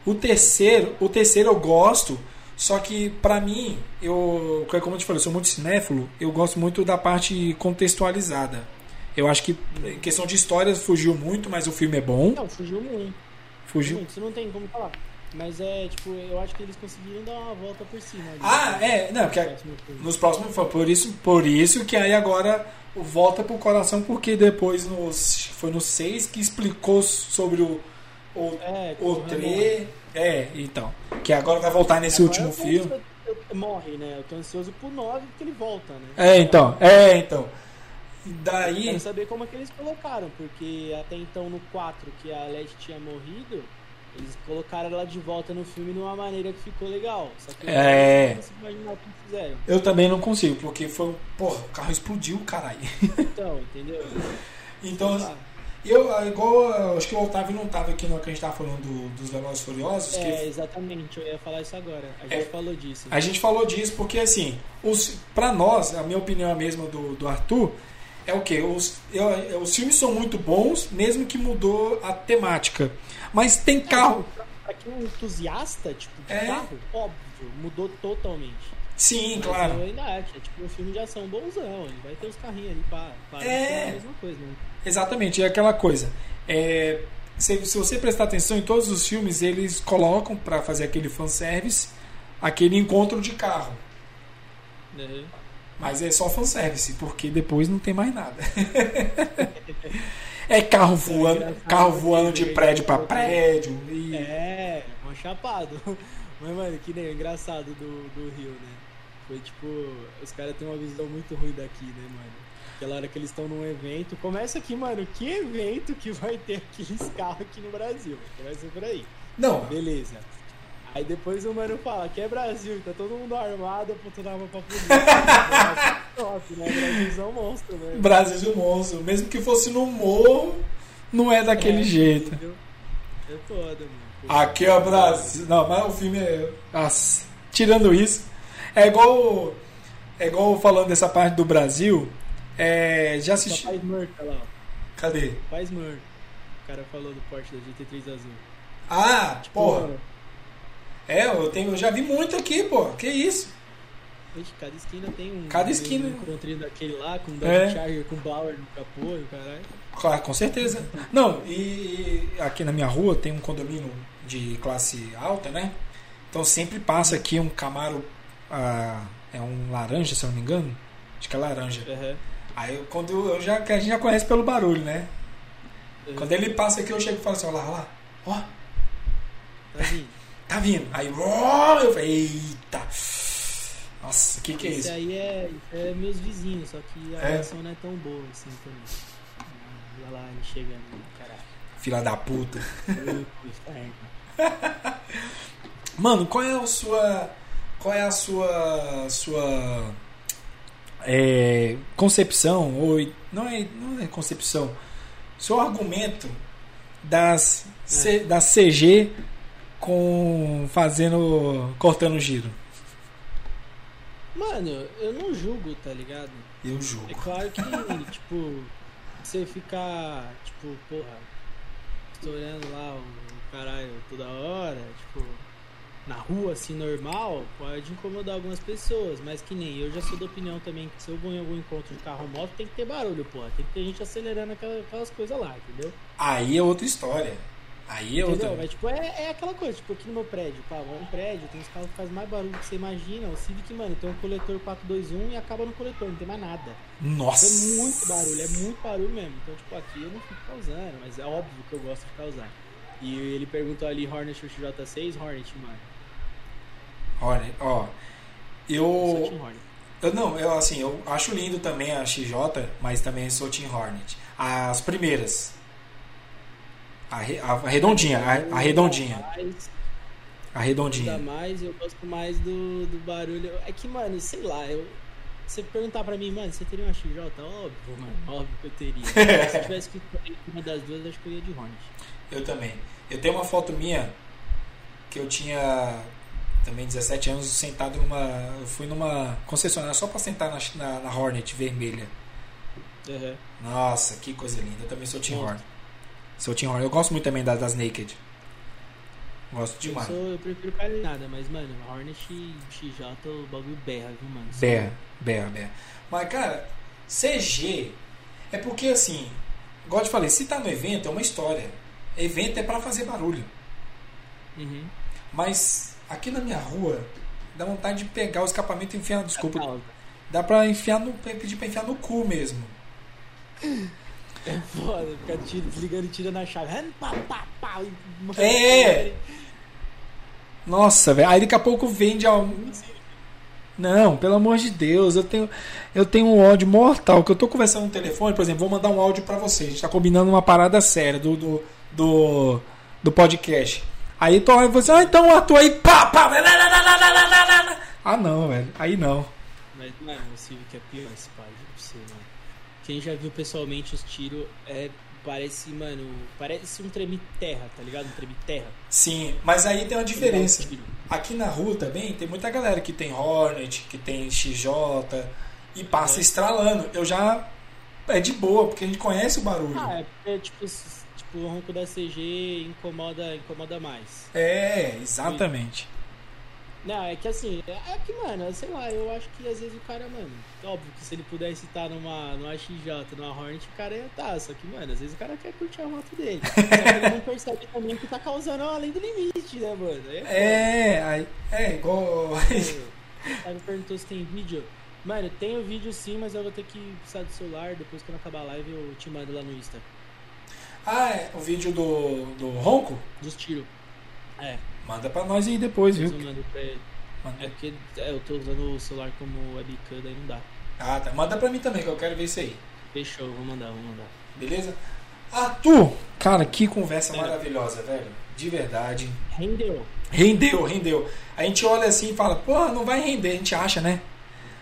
O terceiro, o terceiro eu gosto, só que pra mim, eu, como eu te falei, eu sou muito cinéfilo, eu gosto muito da parte contextualizada. Eu acho que em questão de histórias fugiu muito, mas o filme é bom. Não, fugiu muito. Fugiu. Muito, isso não tem como falar. Mas é, tipo, eu acho que eles conseguiram dar uma volta por cima. ali. Ah, é, não, que é- nos próximos foi por isso, por isso que aí agora volta pro coração porque depois nos foi no 6 que explicou sobre o o, É, o com 3, é, então, que agora vai voltar nesse Agora último eu filme. eu- eu- morre, né? Eu tô ansioso pro 9 porque ele volta, né? É, então, é, então. E Quero Daí, saber como é que eles colocaram, porque até então no 4, que a Led tinha morrido, eles colocaram ela de volta no filme de uma maneira que ficou legal. Só que eu É. não consigo imaginar o que fizeram. eu também não consigo, porque foi, porra, o carro explodiu, caralho. Então, entendeu? Então, Ah, eu, ah, igual, acho que o Otávio não tava aqui no que a gente tava falando do- dos Velozes Furiosos, que é, exatamente, eu ia falar isso agora. A gente É. falou disso. A gente falou disso porque, assim, os, pra nós, a minha opinião é a mesma do, do Arthur, é o que? Os, eu- os filmes são muito bons, mesmo que mudou a temática. Mas tem carro. Pra, pra quem é um entusiasta, tipo, de É. carro, óbvio, mudou totalmente. Sim, Mas claro. eu ainda acho, é tipo um filme de ação bonzão, ele vai ter os carrinhos ali pra, pra É. a mesma coisa, né? Exatamente, é aquela coisa. É, se, se você prestar atenção em todos os filmes, eles colocam pra fazer aquele fanservice aquele encontro de carro. Uhum. Mas é só fanservice, porque depois não tem mais nada. é carro voando, carro voando de prédio pra prédio. E... É, um chapado. Mas, mano, que nem engraçado do, do Rio, né? Foi tipo, os caras têm uma visão muito ruim daqui, né, mano? Aquela hora que eles estão num evento. Começa aqui, mano, que evento que vai ter aqueles carros aqui no Brasil? Começa por aí. Não, Beleza. Aí depois o mano fala que é Brasil, tá todo mundo armado, apontando arma pra polícia. Top, né? Brasilzão monstro, né? Brasil é um monstro. Mesmo que fosse no morro, não é daquele É, jeito. É foda, mano. Aqui é o Brasil. Não, mas o filme é. Nossa, tirando isso, é igual. É igual falando dessa parte do Brasil. É, já Só assisti. faz murta lá, ó. Cadê? Faz murta. O cara falou do Porsche da GT3 azul. Ah, porra. Porra. É, eu, tenho, eu já vi muito aqui, pô. Que isso? Cada esquina tem um. Cada esquina. Um encontrinho daquele lá, com um É. Dodge Charger com Bauer no capô, e o caralho. Claro, com certeza. Não, e e aqui na minha rua tem um condomínio de classe alta, né? Então sempre passa aqui um Camaro. ah, é um laranja, se eu não me engano. Acho que é laranja. Aham. Aí eu- quando eu já, a gente já conhece pelo barulho, né? Aham. Quando ele passa aqui, eu chego e falo assim, ó lá, ó lá, ó, Tá. Tá vindo. Aí, ó, eu falei, eita. Nossa, o que que é Esse isso? aí é, é meus vizinhos, só que a É? relação não é tão boa assim também. Olha lá, ele chegando, caralho. Filha da puta. Inferno. Mano, qual é a sua. Qual é a sua. sua. é, concepção, ou. Não é, não é concepção. Seu argumento das, C- da CG com. fazendo. cortando giro. Mano, eu não julgo, tá ligado? Eu É julgo. claro que, tipo, você ficar, tipo, porra, estourando lá o caralho toda hora, tipo, na rua assim normal, pode incomodar algumas pessoas, mas que nem eu já sou da opinião também que se eu vou em algum encontro de carro moto, tem que ter barulho, porra. Tem que ter gente acelerando aquela- aquelas coisas lá, entendeu? Aí é outra história. Aí é outra. Mas, tipo, é, é aquela coisa, tipo, aqui no meu prédio, pá, é um prédio, tem uns carros que fazem mais barulho do que você imagina. O Civic, mano, tem um coletor 421 e acaba no coletor, não tem mais nada. Nossa. É muito barulho, é muito barulho mesmo. Então, tipo, aqui eu não fico causando, mas é óbvio que eu gosto de causar. E ele perguntou ali Hornet ou XJ6, Hornet, mano. Olha, ó. Eu. Hornet. Eu não, eu assim, eu acho lindo também a XJ, mas também sou Team Hornet. As primeiras. A, re- a redondinha, a, a redondinha. A ainda redondinha. mais, eu gosto mais do, do barulho. É que, mano, sei lá, eu. Você perguntar pra mim, mano, você teria uma XJ? Óbvio, mano, óbvio que eu teria. Se eu tivesse que escolher uma das duas, acho que eu ia de Hornet. Eu também. Eu tenho uma foto minha que eu tinha também 17 anos sentado numa. Eu fui numa concessionária só pra sentar na, na, na Hornet vermelha. Uhum. Nossa, que coisa linda. Eu também sou Monstro. Hornet. Team Hornet. Eu gosto muito também das, das Naked. Gosto Eu, demais. sou, eu prefiro carinhada, mas, mano, Hornet e XJ, o bagulho berra, viu, mano? Berra, berra, berra. Mas, cara, CG é porque assim, igual eu te falei, se tá no evento é uma história. Evento é pra fazer barulho. Uhum. Mas aqui na minha rua dá vontade de pegar o escapamento e enfiar, desculpa, dá pra enfiar no, pedir pra enfiar no cu mesmo. É foda, fica tira, desligando e tirando a chave. É! Assim. Nossa, velho. Aí daqui a pouco vende a. Não, pelo amor de Deus, eu tenho, eu tenho um ódio mortal. Que eu tô conversando no telefone, por exemplo, vou mandar um áudio para você. A gente tá combinando uma parada séria do, do, do, do podcast. Aí tô aí você, ah, então Arthur aí, pá, pá, lá, lá, lá, Ah não, velho, aí não. Mas não é possível que é pior. Esse quem já viu pessoalmente os tiros, é, parece, mano, parece um treme-terra, tá ligado? Um treme-terra. Sim, mas aí tem uma diferença. Tiro. Aqui na rua também tem muita galera que tem Hornet, que tem XJ e passa É. estralando. Eu já é de boa, porque a gente conhece o barulho. Ah, é porque, tipo, tipo, o ronco da CG incomoda, incomoda mais. É, exatamente. Não, é que assim, é é que, mano, sei lá, eu acho que às vezes o cara, mano, óbvio que se ele pudesse estar numa, numa XJ, numa Hornet, o cara ia estar. Só que, mano, às vezes o cara quer curtir a moto dele. Ele não percebe também que tá causando além do limite, né, mano? É É, aí- é igual. Aí me perguntou se tem vídeo. Mano, tem o vídeo sim, mas eu vou ter que precisar do celular. Depois que eu acabar a live, eu te mando lá no Insta. ah, é, o vídeo do, do Ronco? Dos tiros. É, Manda pra nós aí depois, eu viu? mando pra ele. Manda. É porque é, eu tô usando o celular como webcam, daí não dá. Ah, tá. Manda pra mim também, que eu quero ver isso aí. Fechou, vou mandar, vou mandar. Beleza? Arthur! Cara, que conversa É. maravilhosa, velho. De verdade. Rendeu. Rendeu, rendeu. A gente olha assim e fala, porra, não vai render, a gente acha, né?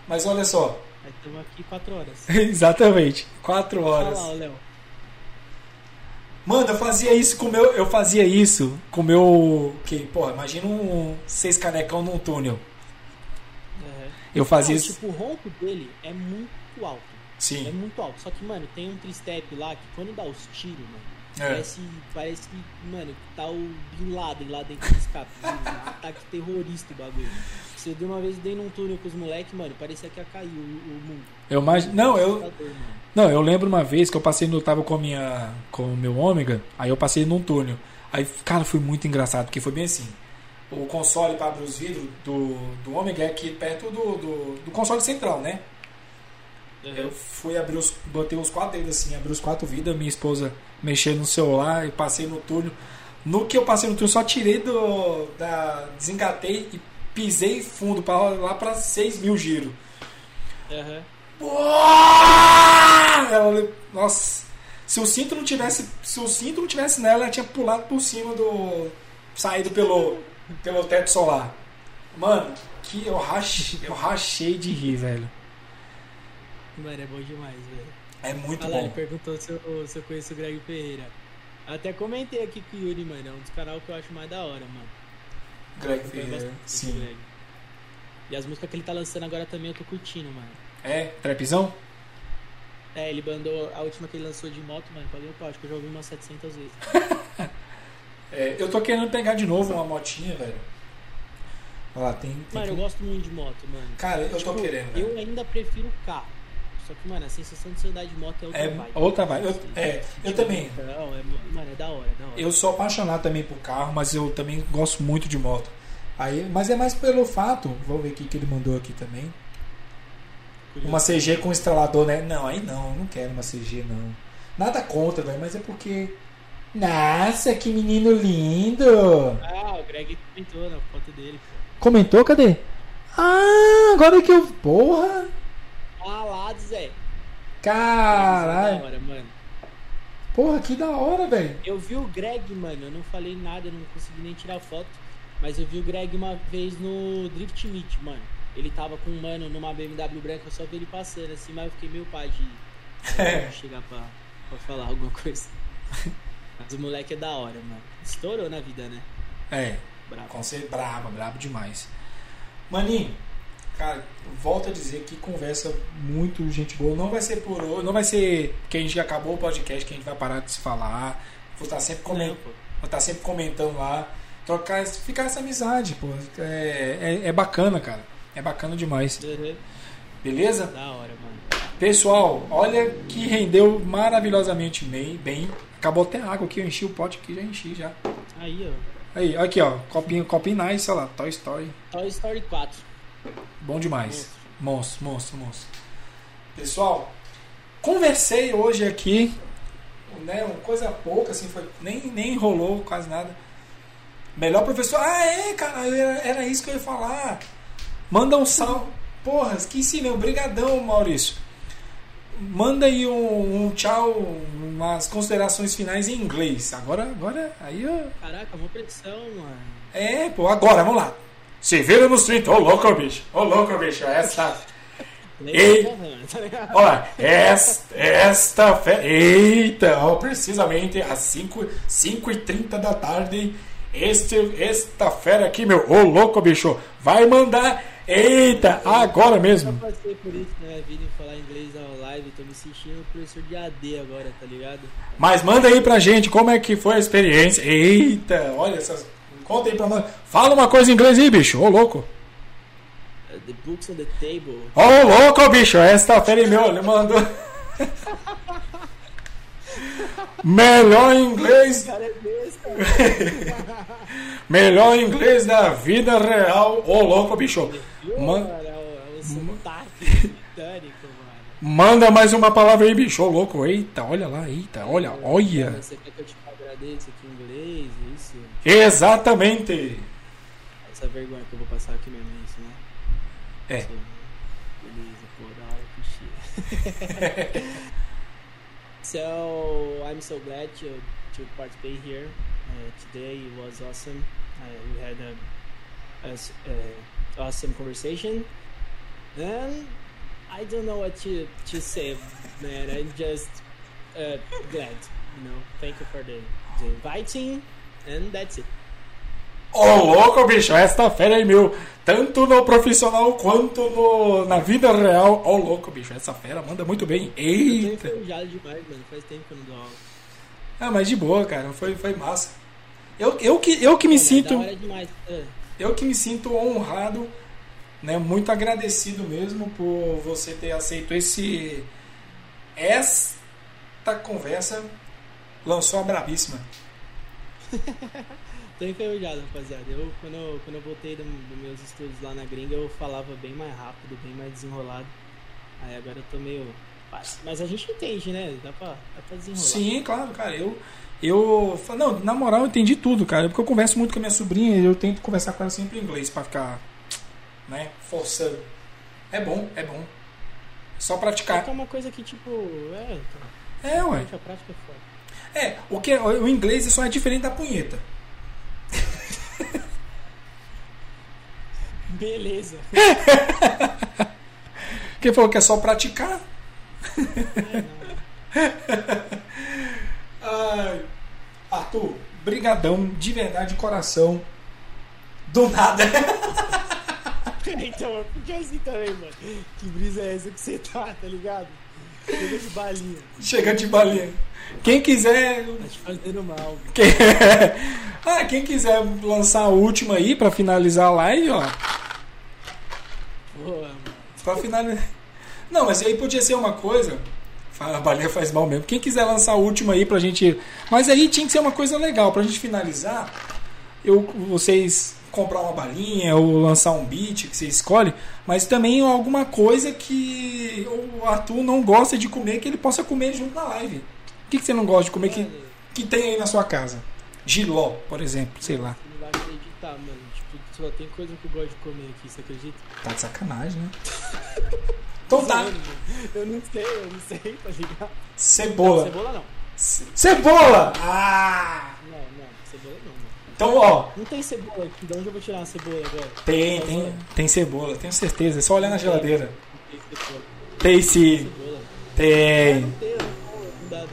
Mas olha só. Estamos aqui 4 horas. Exatamente. Quatro Olha horas. lá, ó, Léo. Mano, eu fazia isso com o meu. Eu fazia isso com o meu. Que, porra, imagina um seis canecão num túnel. É. Eu fazia Não, isso. Tipo, o ronco dele é muito alto. É Sim. muito alto. Só que, mano, tem um tristep lá que quando dá os tiros, mano. É. Parece, parece que, mano, tá o Bin Laden lá dentro do escape. um ataque terrorista o bagulho. Se eu de uma vez dei num túnel com os moleques, mano, parecia que ia cair o, o mundo. Eu imag... Não, eu. Não, eu lembro uma vez que eu passei no. Tava com a minha. com o meu ômega, aí eu passei num túnel. Aí, cara, foi muito engraçado, porque foi bem assim. O console para abrir os vidros do, do ômega é aqui perto do, do, do console central, né? Eu fui abrir os. Botei os quatro dedos assim, abri os quatro vidros, minha esposa mexendo no celular e passei no túnel. No que eu passei no túnel, só tirei do. Da, desengatei e pisei fundo pra, lá para 6 mil giros. Aham. Ela- nossa, se o cinto não tivesse, se o cinto não tivesse nela, ela tinha pulado por cima do saído pelo pelo teto solar. Mano, que eu rachei, eu rachei de rir, velho. Mano, é bom demais, velho. É muito Olha lá, ele bom. perguntou se eu, se eu conheço o Greg Ferreira. Até comentei aqui com o Yuri, mano. É um dos canais que eu acho mais da hora, mano. Greg Ferreira, sim. Greg. E as músicas que ele tá lançando agora também eu tô curtindo, mano. É, trapzão? É, ele mandou a última que ele lançou de moto, mano. Paguei o pau, acho que eu já ouvi umas 700 vezes. É, eu tô querendo pegar de novo uma motinha, velho. Olha lá, tem, tem Mano, que- eu gosto muito de moto, mano. Cara, eu tô Tipo, querendo, velho. Eu ainda prefiro carro. Só que, mano, a sensação de você andar de moto é outra É vibe. outra vibe. Eu- é, eu também. Não, é, mano, é da hora, é da hora. Eu sou apaixonado também por carro, mas eu também gosto muito de moto. Aí, mas é mais pelo fato, vou ver o que ele mandou aqui também. Uma CG com instalador, né? Não, aí não, não quero uma CG não. Nada contra, velho, mas é porque. Nossa, que menino lindo! Ah, o Greg comentou na foto dele, pô. Comentou, cadê? Ah, agora que eu. Porra! Ah lá, Zé. Da Caralho! hora, mano. Porra, que da hora, velho! Eu vi o Greg, mano, eu não falei nada, eu não consegui nem tirar foto. Mas eu vi o Greg uma vez no Drift Meet, mano. Ele tava com um mano numa BMW branca, eu só vi ele passando assim, mas eu fiquei meio pai de, de chegar pra, pra falar alguma coisa. Mas o moleque é da hora, mano. Estourou na vida, né? É, Bravo. com ser brabo, brabo demais. Maninho, cara, volto a dizer que conversa muito gente boa. Não vai ser por hoje, não vai ser que a gente acabou o podcast que a gente vai parar de se falar. Vou estar sempre Não, comentando, vou estar sempre comentando lá, trocar, ficar essa amizade, pô. É, é, é bacana, cara. É bacana demais. Uhum. Beleza? Da hora, mano. Pessoal, olha que rendeu maravilhosamente bem. Acabou até água aqui, eu enchi o pote aqui, já enchi já. Aí, ó. Aí, aqui ó, copinho, copinho nice, olha lá, Toy Story. Toy Story 4. Bom demais. Monstro, monstro, monstro. Pessoal, conversei hoje aqui, né, uma coisa pouca, assim, foi, nem, nem rolou quase nada. Melhor professor. Ah, é, cara, era, era isso que eu ia falar. Manda um salve. Porra, esqueci, meu. Obrigadão, Maurício. Manda aí um, um tchau, umas considerações finais em inglês. Agora, agora, aí, ó. Caraca, uma pressão, mano. É, pô, agora, vamos lá. Se vira nos 30. Ô, louco, bicho. Ô, louco, bicho. Essa. Ei. Mano, tá ligado? Olha, esta, esta fe... Eita, ó, precisamente às 5, 5 e 30 da tarde. Este, esta fera aqui, meu, ô louco, bicho, vai mandar Eita, agora Eu mesmo. passei por isso, né? Virem falar inglês na live, tô me sentindo professor de AD agora, tá ligado? Mas manda aí pra gente como é que foi a experiência. Eita, olha essas. Conta aí pra nós. Fala uma coisa em inglês aí, bicho. Ô, louco. Uh, The books on the table. Ô, louco, bicho. Esta fera meu, ele mandou. Melhor inglês. cara é besta, Melhor inglês da vida real. Ô, louco, bicho. Man- é o, o sotaque britânico, mano. Manda mais uma palavra aí, bicho. Ô, louco. Eita, olha lá. Eita, olha, olha. Você quer que eu te agradeça aqui em inglês? Isso. Exatamente. Essa vergonha que eu vou passar aqui mesmo, isso, né? É. Beleza, hora, puxei. so, I'm so glad to, to participate here. Uh, today was awesome. Uh, we had a, uh, awesome conversation. And I don't know what to, to say, man. I'm just uh, glad, you know. Thank you for the, the inviting. And that's it. Ô, louco, bicho. Esta fera aí, meu. Tanto no profissional quanto no, na vida real. Ô, louco, bicho. Essa fera manda muito bem. Eu Eita. enferrujado demais, mano. Faz tempo que eu não dou aula. Ah, mas de boa, cara. Foi, foi massa. Eu, eu, que, eu que me mas sinto. É. Eu que me sinto honrado, né, muito agradecido mesmo por você ter aceito esse esta conversa lançou a brabíssima. Tô enferrujado, rapaziada. Eu, quando, eu, quando eu voltei do- dos meus estudos lá na gringa, eu falava bem mais rápido, bem mais desenrolado. Aí agora eu tô meio. Mas mas a gente entende, né? Dá pra, dá pra desenrolar. Sim, claro, cara. Eu eu fa- não, na moral eu entendi tudo, cara, porque eu converso muito com a minha sobrinha e eu tento conversar com ela sempre em inglês pra ficar, né, forçando. É bom, é bom. Só Só praticar. é uma coisa que, tipo, é. Então, É, ué. a prática é foda. É, o que o inglês só é diferente da punheta. Beleza. Quem falou que é só praticar? Ai, Arthur, brigadão, de verdade, de coração. Do nada. então, porque assim também, mano. Que brisa é essa que você tá, tá ligado? Chega de balinha. Chega de balinha. Quem quiser. Tá te fazendo mal. Quem, ah, quem quiser lançar a última aí pra finalizar a live, ó. Boa, mano. Pra finalizar. Não, mas aí podia ser uma coisa. A balinha faz mal mesmo. Quem quiser lançar a última aí pra gente. Mas aí tinha que ser uma coisa legal. Pra gente finalizar, eu, vocês comprar uma balinha ou lançar um beat que você escolhe, mas também alguma coisa que o Arthur não gosta de comer que ele possa comer junto na live. O que, que você não gosta de comer que, que tem aí na sua casa? Giló, por exemplo, sei lá. Não vai acreditar, mano. Tipo, só tem coisa que eu gosto de comer aqui, você acredita? Tá de sacanagem, né? Então tá. Mano. Eu não sei, eu não sei, tá ligado? Cebola. Cebola não. Ce- Cebola! Ah! Não, não, cebola não, mano. Então, ó, Não tem cebola aqui, de onde eu vou tirar uma cebola agora? tem, tem, tem cebola, tenho certeza. É só olhar na geladeira. Não tem. Tem sim, tem, Não tem, não, não não.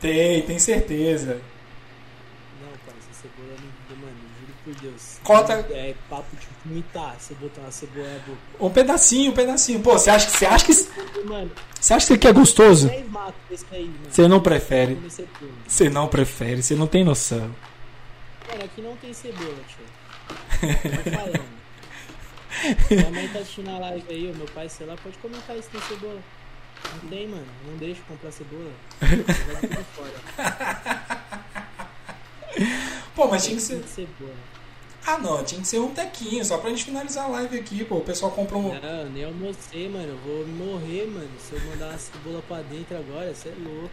tem, tem certeza. Não, pai, essa cebola não. Mano, juro por Deus. Corta- É papo de vomitar você botar uma cebola boca. Um pedacinho, um pedacinho. Pô, você acha, que- você acha que Mano, você acha que isso aqui é gostoso? 10 matos desse aí, mano. Você não prefere. Você não prefere, você não tem noção. Mano, aqui não tem cebola, tio. Tô falando. Minha mãe tá assistindo a live aí, o meu pai, sei lá, pode comentar isso na cebola. Não tem, mano. Não deixa comprar cebola. Joga tudo fora. Pô, mas tinha que Tem ser. cebola. Ah, não, tinha que ser um tequinho, só pra gente finalizar a live aqui, pô. O pessoal compra um. Não, nem almocei, mano. Eu vou morrer, mano. Se eu mandar uma cebola pra dentro agora, você é louco.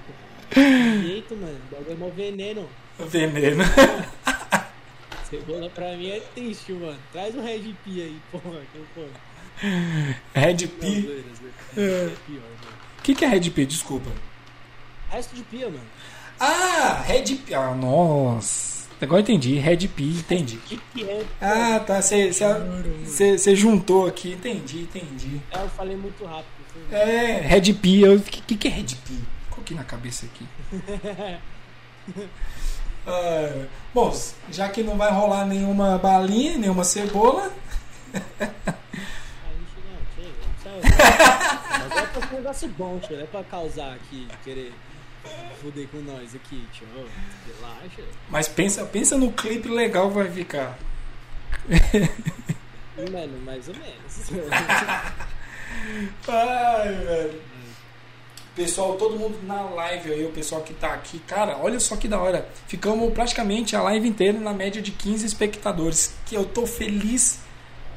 Que jeito, mano. O bagulho é mó veneno. Veneno. Cebola pra mim é triste, mano. Traz o Red Pia aí, porra. Que eu como. Red P. zoeiras. É pior, mano. O que, que é Red P? Desculpa. Resto de pia, mano. Ah, Red P. Ah, nossa. Agora entendi. Red P, entendi. Que que é? Ah, tá. Você juntou aqui. Entendi, entendi. É, eu falei muito rápido. É, Red P. O que, que é Red P? Coloquei na cabeça aqui. Ah, bom, já que não vai rolar nenhuma balinha, nenhuma cebola. Mas é, é um negócio bom, tio. É pra causar aqui, querer foder com nós aqui, tio. Relaxa. Mas pensa, pensa no clipe legal que vai ficar. Mano, mais ou menos. Ai, velho. Pessoal, todo mundo na live aí, o pessoal que tá aqui, cara, olha só que da hora. Ficamos praticamente a live inteira na média de 15 espectadores. Que eu tô feliz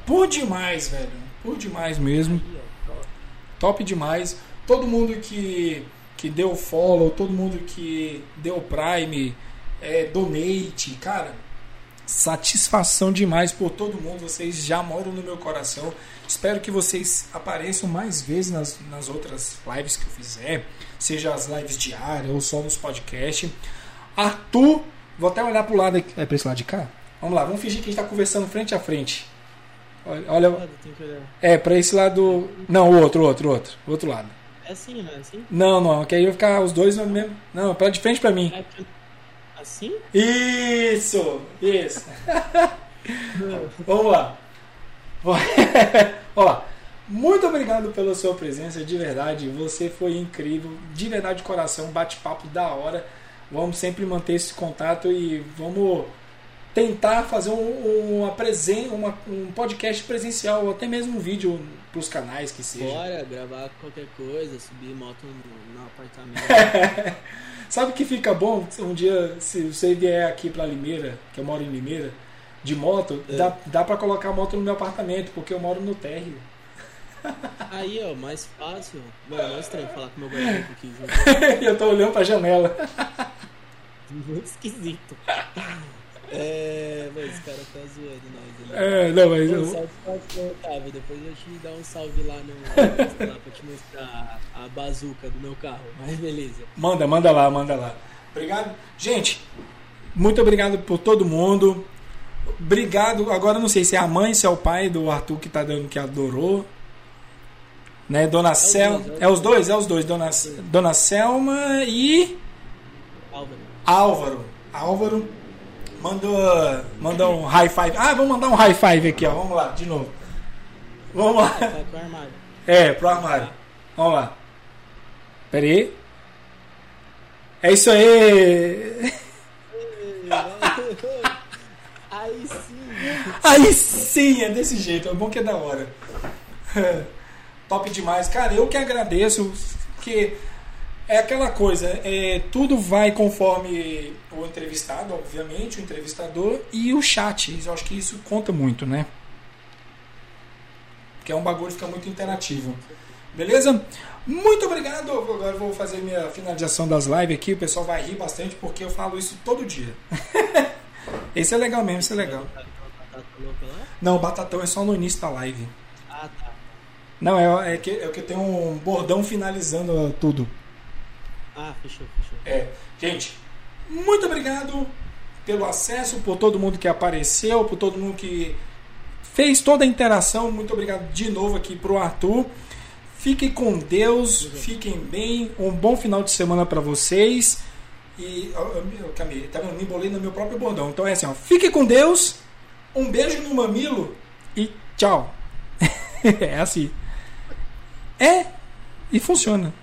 por demais, velho. Por demais mesmo. Top demais. Todo mundo que, que deu follow, todo mundo que deu prime, é, donate, cara. Satisfação demais por todo mundo. Vocês já moram no meu coração. Espero que vocês apareçam mais vezes nas, nas outras lives que eu fizer, seja as lives diárias ou só nos podcasts. Arthur, vou até olhar pro lado aqui. É pra esse lado de cá? Vamos lá, vamos fingir que a gente tá conversando frente a frente. Olha, olha é, pra esse lado. Não, o outro, o outro, o outro. O outro lado. É assim, não é assim? Não, não, que aí vai ficar os dois no mesmo. Não, pra de frente pra mim. É Assim? Isso! Isso! Vamos lá. Ó, muito obrigado pela sua presença, de verdade. Você foi incrível, de verdade de coração, bate-papo da hora. Vamos sempre manter esse contato e vamos tentar fazer um, uma presen uma, um podcast presencial, ou até mesmo um vídeo para os canais que seja. Bora gravar qualquer coisa, subir moto no, no apartamento. Sabe que fica bom um dia, se você vier aqui pra Limeira, que eu moro em Limeira, de moto, É. dá, dá pra colocar a moto no meu apartamento, porque eu moro no térreo. Aí, ó, mais fácil. Mano, é estranho falar com meu guarda-roupa aqui junto. eu tô olhando pra janela. Muito esquisito. É, mas esse cara tá zoando nós ali. É, não, mas Pô, eu, salve você, Otávio. Depois eu te dar um salve lá no lá pra te mostrar a, a bazuca do meu carro. Mas beleza. manda, manda lá, manda lá. Obrigado. Gente, muito obrigado por todo mundo. Obrigado. Agora eu não sei se é a mãe, se é o pai do Arthur que tá dando que adorou. Né, Dona Selma. dois, É os dois, é os dois. Dona, Dona Selma e. Álvaro. Álvaro. Álvaro mandou, mandou um high five. Ah, vou mandar um high five aqui, ó. Vamos lá, de novo. Vamos lá. Armário. É, pro armário. Vamos lá. Pera aí. É isso aí. Aí sim. Aí sim, é desse jeito. É bom que é da hora. Top demais. Cara, eu que agradeço, porque é aquela coisa, é, tudo vai conforme o entrevistado, obviamente, o entrevistador e o chat. Eu acho que isso conta muito, né? Porque é um bagulho que fica muito interativo. Beleza? Muito obrigado. Agora eu vou fazer minha finalização das lives aqui. O pessoal vai rir bastante porque eu falo isso todo dia. Esse é legal mesmo, esse é legal. Não, o batatão é só no início da live. Ah, tá. Não, é, é que, é que tem um bordão finalizando tudo. Ah, fechou, fechou. É, gente, muito obrigado pelo acesso, por todo mundo que apareceu, por todo mundo que fez toda a interação. Muito obrigado de novo aqui pro Arthur. Fiquem com Deus, fiquem bem. Um bom final de semana para vocês. E Camille, tá vendo? Me embolei no meu próprio bordão. Então é assim, ó, fiquem com Deus. Um beijo no mamilo e tchau. é assim. É e funciona.